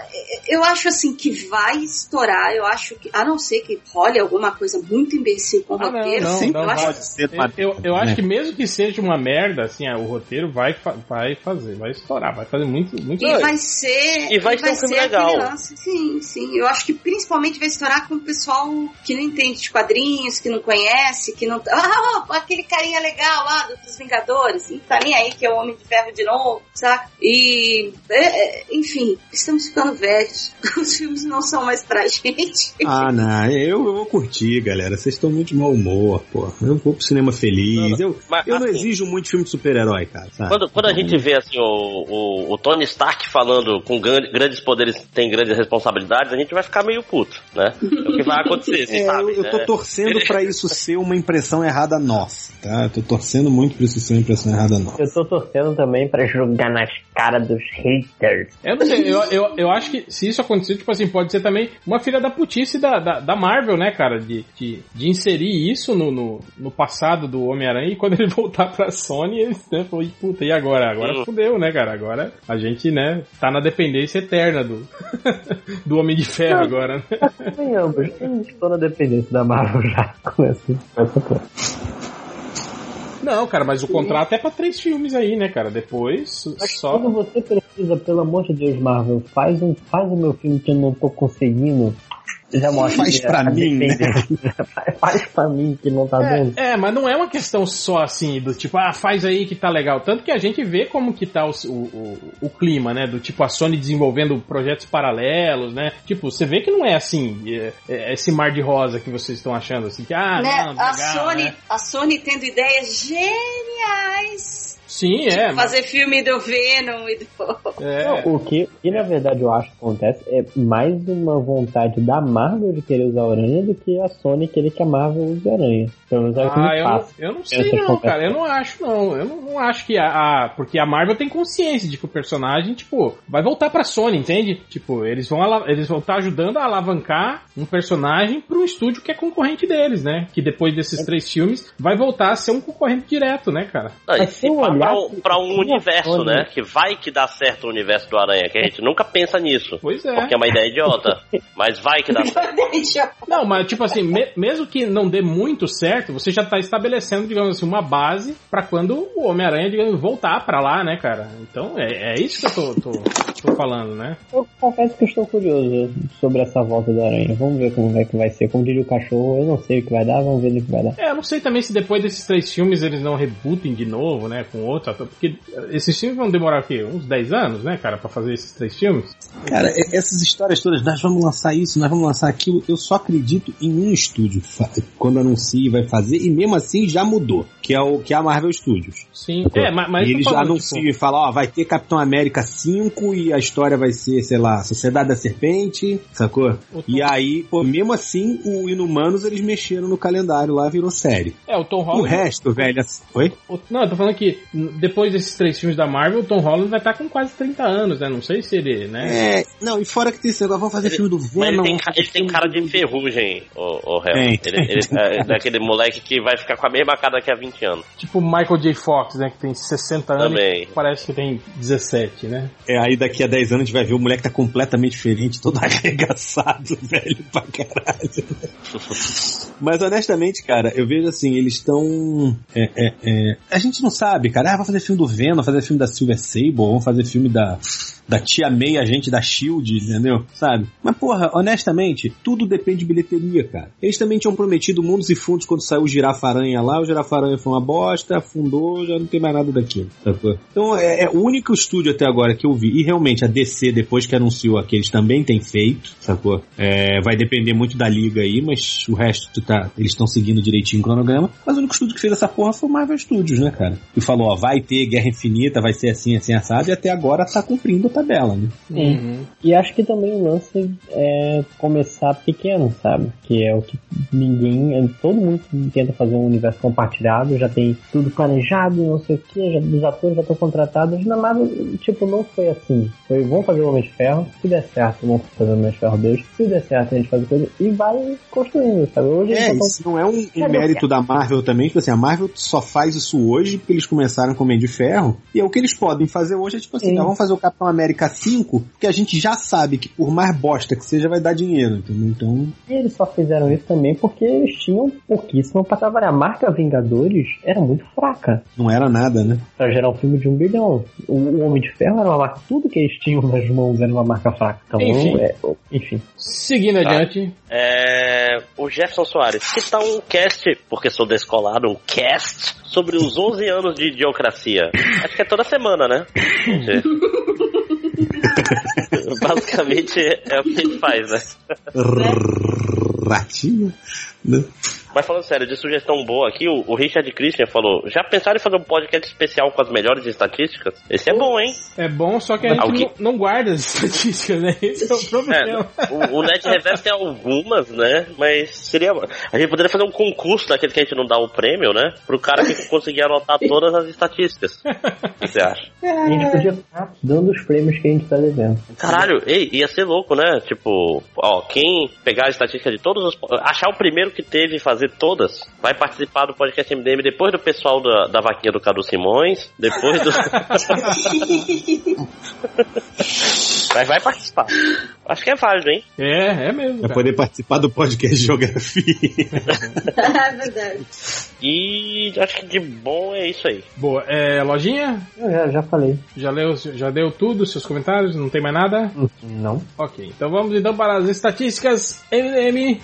eu acho assim que vai estourar. Eu acho que, a não ser que role alguma coisa muito imbecil com o Ah, não, roteiro, não, eu não acho vai. ser Eu, eu, eu acho né? que mesmo que seja uma merda, assim, ah, o roteiro vai, vai fazer, vai estourar, vai fazer muito, muito. E vai ser. E vai ser um filme legal. lance. Sim, sim. Eu acho que principalmente vai estourar com o pessoal que não entende de quadrinhos, que não conhece, que não. Ah, aquele carinha legal lá dos Vingadores. Não tá nem aí que é o Homem de Ferro de novo, saca? E. é, é, enfim, estamos ficando velhos. Os filmes não são mais pra gente. Ah, não, eu, eu vou curtir, galera. Vocês estão muito de mau humor, pô. Eu vou pro cinema feliz. Eu, Mas, eu não assim, exijo muito filme de super-herói, cara. sabe? Quando, quando a gente vê assim, o, o, o Tony Stark falando com gran- grandes poderes tem grandes responsabilidades, a gente vai ficar meio puto, né? É o que vai acontecer, vocês É, sabem. eu, eu tô né? torcendo pra isso ser uma impressão errada nossa, tá? Eu tô torcendo muito pra isso ser uma impressão errada nossa. Eu tô torcendo também pra jogar nas caras dos haters. Eu não sei, eu, eu, eu acho que se isso acontecer, tipo assim, pode ser também uma filha da putice da, da, da Marvel, né, cara? De, de, de inserir isso no, no, no passado do Homem-Aranha e quando ele voltar pra Sony, eles, né, falou, puta, e agora? Agora fudeu, né, cara? Agora a gente, né, tá na dependência eterna do, do Homem de Ferro agora, né? Convenhamos, eu estou na dependência da Marvel já com essa, com essa porra. Não, cara, mas o contrato é pra três filmes aí, né, cara? Depois, Mas só. quando você precisa, pelo amor de Deus, Marvel, faz um, faz o meu filme que eu não tô conseguindo. Já mostra Faz pra a mim, né? faz pra mim que não tá dando. É, é, mas não é uma questão só assim, do tipo, ah, faz aí que tá legal. Tanto que a gente vê como que tá o, o, o, clima, né? Do tipo, a Sony desenvolvendo projetos paralelos, né? Tipo, você vê que não é assim, é, é esse mar de rosa que vocês estão achando, assim, que, ah, né? não, a, legal, Sony, né? a Sony tendo ideias geniais. Sim, é. mas- Fazer filme do Venom e do. É. Não, o que, que na verdade eu acho que acontece é mais uma vontade da Marvel de querer usar a aranha do que a Sony querer que a Marvel use a aranha. Pelo menos é o que Ah, eu não, eu não sei não, conversa. cara. Eu não acho não. Eu não, não acho que a, a- Porque a Marvel tem consciência de que o personagem, tipo, vai voltar pra Sony, entende? Tipo, eles vão eles vão estar ajudando a alavancar um personagem pra um estúdio que é concorrente deles, né? Que depois desses três filmes vai voltar a ser um concorrente direto, né, cara? Não, e Mas se pá pra, um- pra um universo, né? Que vai que dá certo o universo do Aranha, que a gente nunca pensa nisso. Pois é. Porque é uma ideia idiota. Mas vai que dá certo. Não, mas tipo assim, me- mesmo que não dê muito certo, você já tá estabelecendo, digamos assim, uma base pra quando o Homem-Aranha, digamos, voltar pra lá, né, cara? Então é, é isso que eu tô, tô, tô falando, né? Eu confesso que eu estou curioso sobre essa volta da aranha. Vamos ver como é que vai ser. Como diria o cachorro, eu não sei o que vai dar, vamos ver no que vai dar. É, eu não sei também se depois desses três filmes eles não rebootem de novo, né, com outro ator, porque esses filmes vão demorar o quê? Uns 10 anos, né, cara, pra fazer esses três filmes? Cara, essas histórias todas, nós vamos lançar isso, nós vamos lançar aquilo, eu só acredito em um estúdio quando anuncia e vai fazer, e mesmo assim já mudou, que é o que é a Marvel Studios. Sim, é, mas, e eles já falando, anunciam tipo, e falam, ó, vai ter Capitão América 5 e a história vai ser, sei lá, Sociedade da Serpente, sacou? E aí, pô, mesmo assim, o Inumanos eles mexeram no calendário lá, virou série. É, o Tom O Holland... resto, velho, assim- oi? o- Não, eu tô falando que depois desses três filmes da Marvel, o Tom Holland vai estar com quase 30 anos, né? Não sei se ele, né? É, não, e fora que tem esse negócio, vamos fazer filme do Mas Venom. ele tem, ele tem cara de ferrugem, o, o. Tem. Ele, ele é daquele moleque que vai ficar com a mesma cara daqui a 20 20 anos. Tipo Michael J. Fox, né? Que tem 60 anos Também. e parece que tem 17, né? É, aí daqui a 10 anos a gente vai ver o moleque tá completamente diferente, todo arregaçado, velho pra caralho. Mas honestamente, cara, eu vejo assim, eles estão. é, é, é, A gente não sabe, cara. Ah, vai fazer filme do Venom, vai fazer filme da Silver Sable, vamos fazer filme da. Da tia May, agente da Shield, entendeu? Sabe? Mas, porra, honestamente, tudo depende de bilheteria, cara. Eles também tinham prometido mundos e fundos quando saiu o Girafa-Aranha lá. O Girafa-Aranha foi uma bosta, afundou, já não tem mais nada daquilo. Sacou? Então, é, é o único estúdio até agora que eu vi. E realmente, a DC, depois que anunciou aqueles, também tem feito, sacou? É, vai depender muito da liga aí, mas o resto tá. Eles estão seguindo direitinho o cronograma. Mas o único estúdio que fez essa porra foi o Marvel Studios, né, cara? E falou, ó, vai ter Guerra Infinita, vai ser assim, assim, assado, e até agora tá cumprindo tabela, né? Sim. E acho que também o lance é começar pequeno, sabe? Que é o que ninguém. é- Todo mundo tenta fazer um universo compartilhado, já tem tudo planejado, não sei o que, já, os atores já estão contratados. Na Marvel, tipo, não foi assim. Foi, vamos fazer o Homem de Ferro, se der certo, vamos fazer o Homem de Ferro 2, se der certo, a gente faz coisa e vai construindo, sabe? Hoje É, eles isso não é um, um mérito da Marvel também, tipo assim, a Marvel só faz isso hoje porque eles começaram com o Homem de Ferro, e é o que eles podem fazer hoje é tipo assim, Sim. ah, vamos fazer o Capitão América 5, que a gente já sabe que por mais bosta que seja, vai dar dinheiro, entendeu? Então, E eles só fizeram isso também porque eles tinham pouquíssimo pra trabalhar. A marca Vingadores era muito fraca não era nada, né? pra gerar um filme de um bilhão. O, o Homem de Ferro era uma marca, tudo que eles tinham nas mãos era uma marca fraca. Então, Enfim. é, enfim. Seguindo Tá. adiante. É, o Jefferson Soares, que tal um cast, porque sou descolado, um cast sobre os 11 anos de idiocracia? Acho que é toda semana, né? Basicamente é o que a gente faz, né? Ratinho. Né? Mas falando sério, de sugestão boa aqui, o, o Richard Christian falou: já pensaram em fazer um podcast especial com as melhores estatísticas? Esse é bom, hein? É bom, só que a gente Alguém- não, não guarda as estatísticas, né? Esse é o problema. É, o, o Net Reverso tem algumas, né? Mas seria. A gente poderia fazer um concurso daquele que a gente não dá o prêmio, né? Pro cara que conseguir anotar todas as estatísticas. O que você acha? A gente podia estar dando os prêmios que a gente tá devendo. Caralho, ei, ia ser louco, né? Tipo, ó, quem pegar a estatística de todos os. achar o primeiro que teve e fazer todas, vai participar do podcast MDM depois do pessoal da, da vaquinha do Cadu Simões, depois do. Mas vai participar. Acho que é válido, hein? É, é mesmo. Vai poder participar do podcast de geografia. é verdade. E acho que de bom é isso aí. Boa. É, lojinha? Eu já, já falei. Já leu, já deu tudo, seus comentários? Não tem mais nada? Não. Ok, então vamos então para as estatísticas MDM.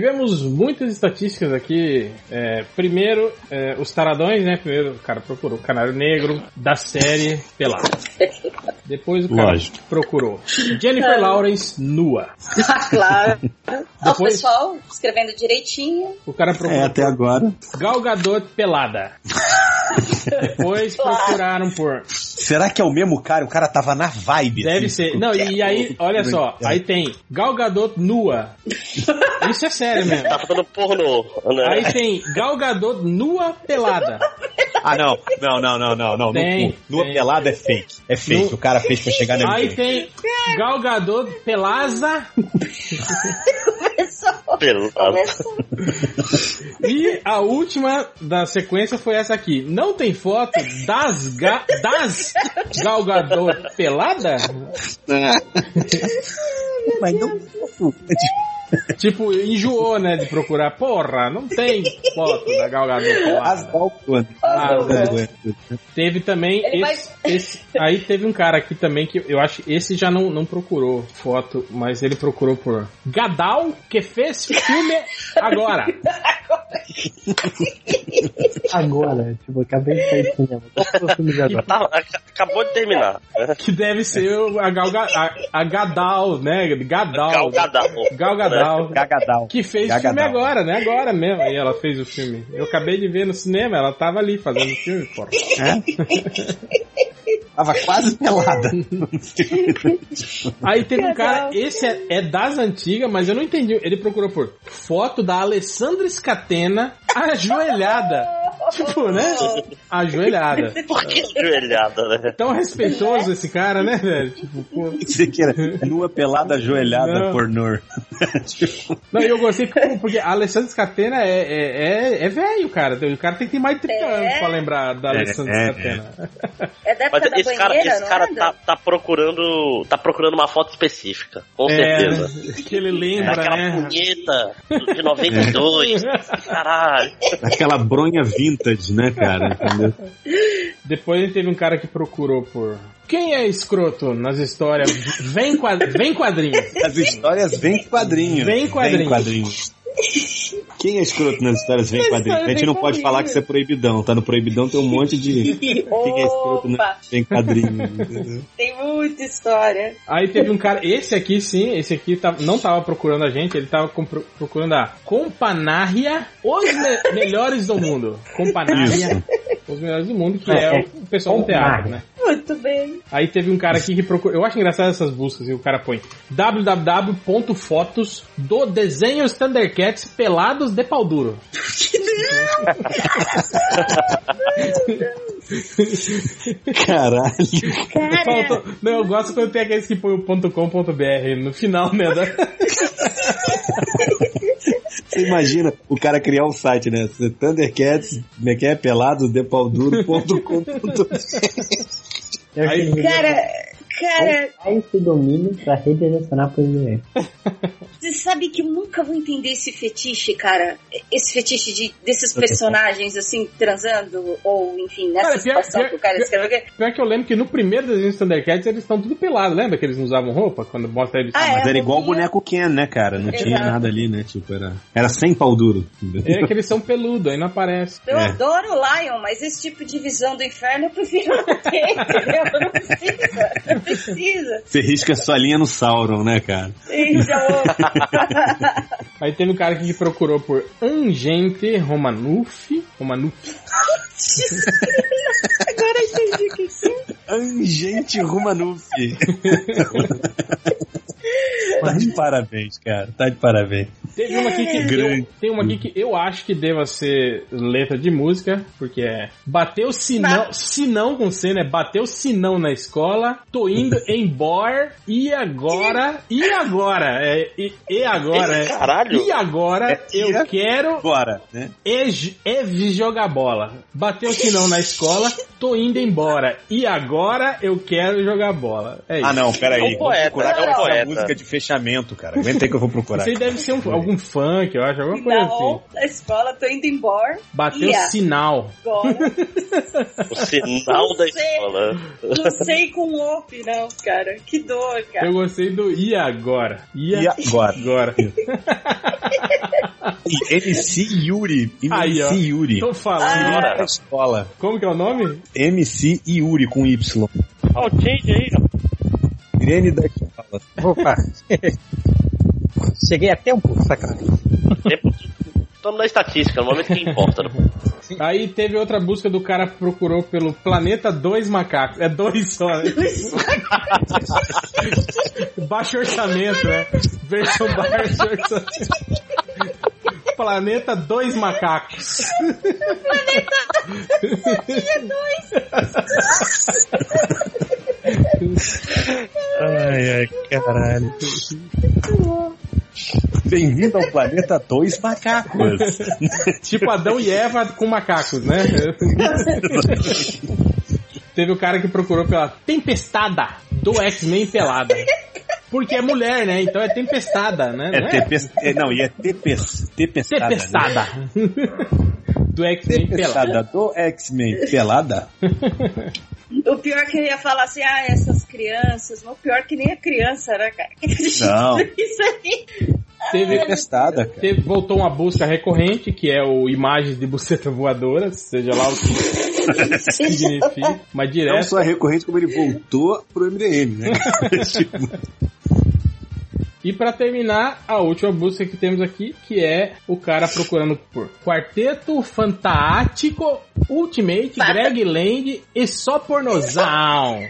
Tivemos muitas estatísticas aqui. É, primeiro, é, os taradões, né? Primeiro o cara procurou o Canário Negro da série Pelado. Depois o cara Lógico. procurou Jennifer Lawrence nua. claro. Ó, o Depois- pessoal escrevendo direitinho. O cara procurou É, até agora. Gal Gadot pelada. Depois procuraram por Será que é o mesmo cara? O cara tava na vibe. Deve assim, ser. Não, e, aí, olha só, aí tem Gal Gadot nua. Isso é sério mesmo. Tá falando pornô, né? Aí tem Gal Gadot nua pelada. Ah, não. Não, não, não, não, não. Tem, Nu- Nua tem. pelada é fake. É fake. Nu- O cara fez pra chegar na Aí tem Gal Gadot pelaza. Pelado. E a última da sequência foi essa aqui. Não tem foto das, ga das Gal Gadot pelada? Mas não. Tipo, enjoou, né, de procurar. Porra, não tem foto da Gal Gadot pelada. As. Ah, Teve também esse, esse- aí teve um cara aqui também que eu acho esse já não, não procurou foto, mas ele procurou por Gadal que fez filme agora. Agora, tipo, acabei de sair do cinema. Agora? Tá, ac- acabou de terminar. né? Que deve ser a, Gal, Ga- a, a Gadal, né? Gadal. Gal Gadot. Gal Gadal. Gagadal. Que fez o Gagadal. filme agora, né? Agora mesmo. Aí ela fez o filme. Eu acabei de ver no cinema, ela tava ali fazendo o filme, porra. Tava quase pelada. Aí teve um cara, esse é, é das antigas, mas eu não entendi. Ele procurou por foto da Alessandra Scatena ajoelhada tipo, né? Ajoelhada. Por que ajoelhada, né? Tão respeitoso esse cara, né, velho? Tipo, pô. Você que era nua pelada ajoelhada Não. pornô. Não, e eu gostei porque a Alessandra Scatena é, é, é, é velho, cara. O cara tem que ter mais de 30 anos pra lembrar da É, Alessandra é, Scatena. É da época Mas da esse cara, esse não cara é? tá, tá procurando. tá procurando uma foto específica, com É, certeza. que ele lembra, Aquela né? punheta de 92. Caralho. Aquela bronha vintage, né, cara? Entendeu? Depois ele teve um cara que procurou por. Quem é escroto nas histórias? Vem, quad... Vem quadrinhos. As histórias vem quadrinho. Vem quadrinho. quadrinho. Quem é escroto nas histórias vem Nas quadrinho? A gente não pode falar que isso é proibidão, tá? No proibidão tem um monte de. Quem é escroto vem quadrinho. entendeu? Tem muita história. Aí teve um cara, esse aqui sim, esse aqui tá- não tava procurando a gente, ele tava procurando a Companária, os me- melhores do mundo. Companária, os melhores do mundo, que é, É, o pessoal do teatro, né? Muito bem. Aí teve um cara aqui que procurou. Eu acho engraçado essas buscas, e o cara põe www.fotos do desenho Thundercats pelados de pau duro. Caralho. Faltou- Não, eu gosto quando tem aqueles que põe o .com.br no final, né? Você imagina o cara criar um site, né? Thundercats, como é que é? Pelado, depalduro.com. Aí- Cara, cara, esse domínio pra redirecionar para o você sabe que eu nunca vou entender esse fetiche, cara. Esse fetiche de, desses personagens, assim, transando, ou, enfim, nessa Cara, pior- situação pior- que o cara escreveu. Pior que eu lembro que no primeiro desenho dos Thundercats eles estão tudo pelados, lembra que eles não usavam roupa quando mostra eles? Ah, Mas era igual o boneco Ken, né, cara? Não tinha Exato. nada ali, né? Tipo, era, era sem pau duro. É que eles são peludos, aí não aparece. Eu É. adoro o Lion, mas esse tipo de visão do inferno eu prefiro não ter, entendeu? Não precisa, precisa. Você risca sua linha no Sauron, né, cara? Então, Aí teve um cara que procurou por Angente Romanuf. Romanuf. Agora entendi o que que é. Angente Rumanuf. tá de parabéns, cara. Tá de parabéns. Teve uma aqui que Grande. eu, tem uma aqui que eu acho que deva ser letra de música, porque é bateu sinão, sinão com C, né? Bateu sinão na escola, tô indo embora e agora, e agora, é, e, e agora, é, Caralho. e agora É, eu e quero Bora, né? e, e jogar bola. Bateu sinão na escola, tô indo embora e agora eu quero jogar bola. É isso. Ah, não, peraí. É um Vou poeta, procurar é um essa poeta. música de fechamento, cara. Aguenta aí que eu vou procurar. Isso aí deve ser um- algum funk, eu acho, alguma coisa assim. Não, da escola, tô indo embora. Bateu sinal. Agora. O sinal da Não sei. escola. Não sei com op, não, cara. Que dor, cara. Eu gostei do e agora. E, E agora? agora. MC Yuri. Aí, ó. MC Yuri. Tô falando. Irene escola. Como que é o nome? MC Yuri com Y. Ó, o change aí, ó. Irene da escola. Opa! Cheguei a tempo, sacanagem. Tempo- Estamos na estatística, no momento que importa. né? Aí teve outra busca do cara que procurou pelo Planeta 2 Macacos. É dois só, né? baixo orçamento, né? Versão baixo orçamento. Planeta 2 Macacos. Ai, ai, caralho. Bem-vindo ao planeta 2 Macacos. tipo Adão e Eva com macacos, né? Teve o cara que procurou pela Tempestada do X-Men pelada. Porque é mulher, né? Então é tempestada, né? É Não tepes... é, não, e é tepes... tempestada. Tempestada. do X-Men pelada. Tempestada do X-Men pelada? O pior que eu ia falar assim, ah, essas crianças. Mas o pior que nem a criança, né, cara? Não. Isso aí. Teve, Tempestada, cara. teve- voltou uma busca recorrente, que é o imagens de buceta voadora, seja lá o que significa. Mas Não direto. só é recorrente, como ele voltou pro MDM, né? E pra terminar, a última busca que temos aqui, que é o cara procurando por Quarteto Fantástico Ultimate Greg Land e só pornozão.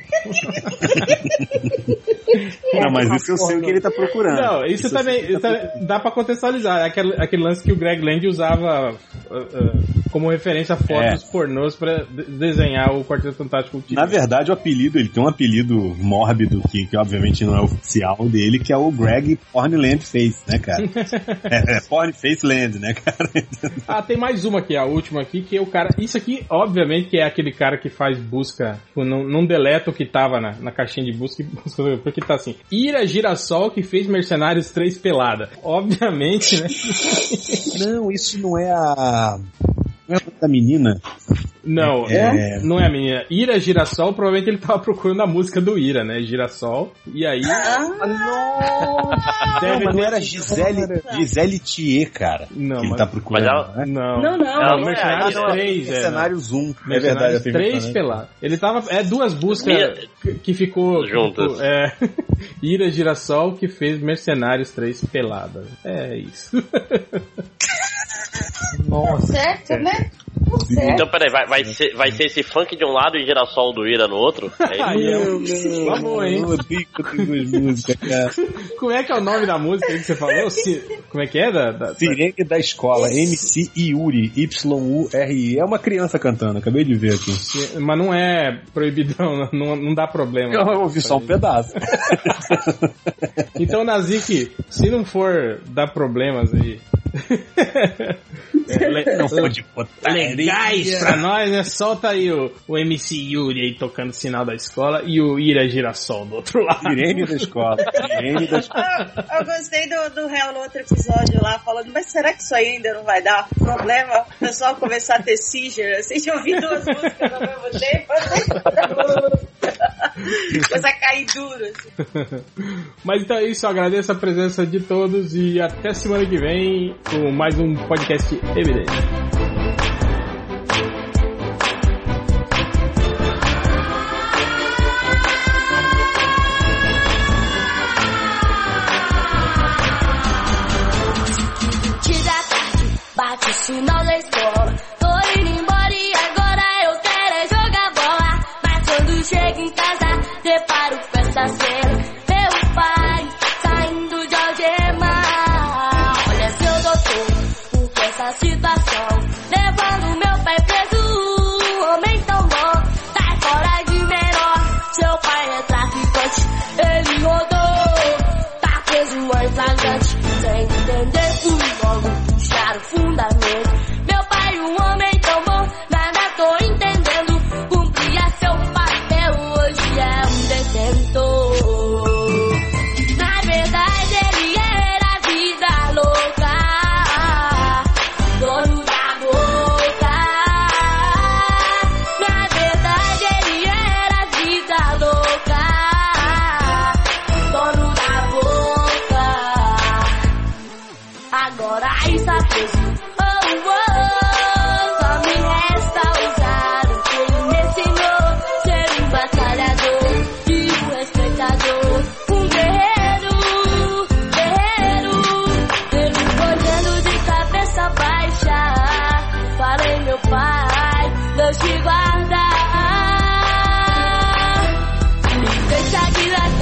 não, mas isso eu sei o que ele tá procurando. Não, isso, sei também tá isso dá pra contextualizar. É Aquele, aquele lance que o Greg Land usava uh, uh, como referência fotos pornôs pra de- desenhar o Quarteto Fantástico Ultimate. Na verdade, o apelido, ele tem um apelido mórbido que, que obviamente não é oficial dele, que é o Greg Pornland Face, né, cara? é, é Porn Face Land, né, cara? Ah, tem mais uma aqui, a última aqui, que é o cara. Isso aqui, obviamente, que é aquele cara que faz busca. Tipo, não, não deleta o que tava na, na caixinha de busca. Porque tá assim. Ira Girassol que fez Mercenários 3 pelada. Obviamente, né? Não, isso não é a. Não é a da menina? Não, É. não é a menina. Ira Girassol, provavelmente ele tava procurando a música do Ira, né? Girassol. E aí. Não, mas não era Gisele, Gisele Thier, cara. Não, que ele mas- tá procurando, ela- né? Não. Não, não. Não, não é. Mercenários Ah, não, 3, é. Mercenários 1. É verdade, eu fiz 3 isso, né? pelado. Ele tava. É duas buscas Minha- que- ficou. Juntas. ficou- é. Ira Girassol que fez Mercenários 3 pelada. É isso. Nossa. Certo, né? Certo. Então, peraí, vai, vai, ser, vai ser esse funk de um lado e girassol do Ira no outro? É isso? Aí é um... Vamos, hein? Eu odeio que eu tenho duas músicas, cara. Como é que é o nome da música aí que você falou? Como é que é? Da, da- da- Sirene da escola, MC Yuri, Y-U-R-I. É uma criança cantando, acabei de ver aqui. Mas não é proibidão, não, não dá problema. Eu ouvi só um pedaço. Então, Nazik, se não for dar problemas aí. É, le- Não pode botar legais pra nós, né? Solta aí o, o MC Yuri aí tocando sinal da escola e o Ira Girassol do outro lado. Sirene da escola. Sirene da escola. Ah, eu gostei do, do réu no outro episódio lá, falando, mas será que isso aí ainda não vai dar problema? O pessoal começar a ter seizure, assim, de ouvir duas músicas ao mesmo tempo. Começar a cair duro, assim. Mas então é isso, agradeço a presença de todos e até semana que vem com mais um podcast evidente. Te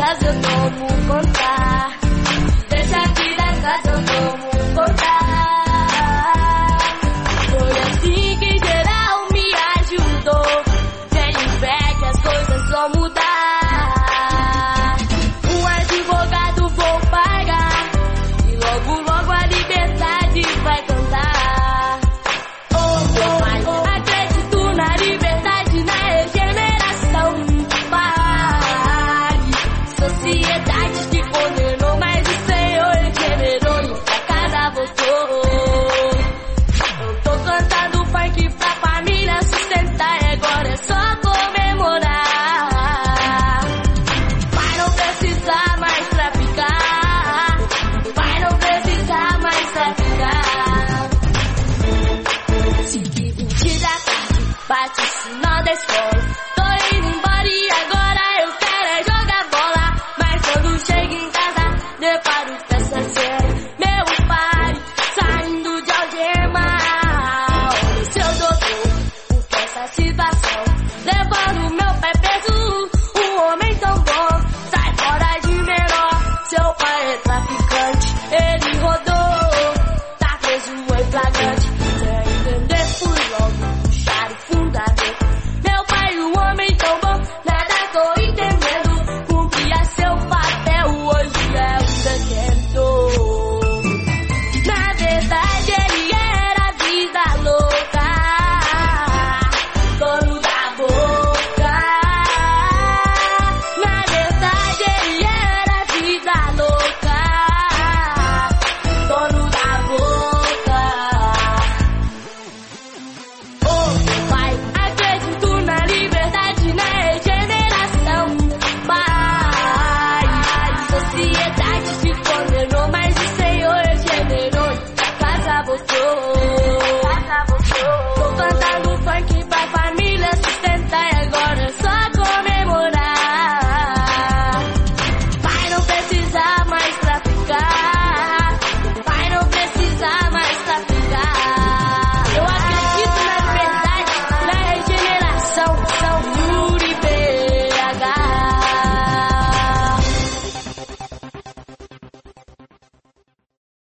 aqui da casa,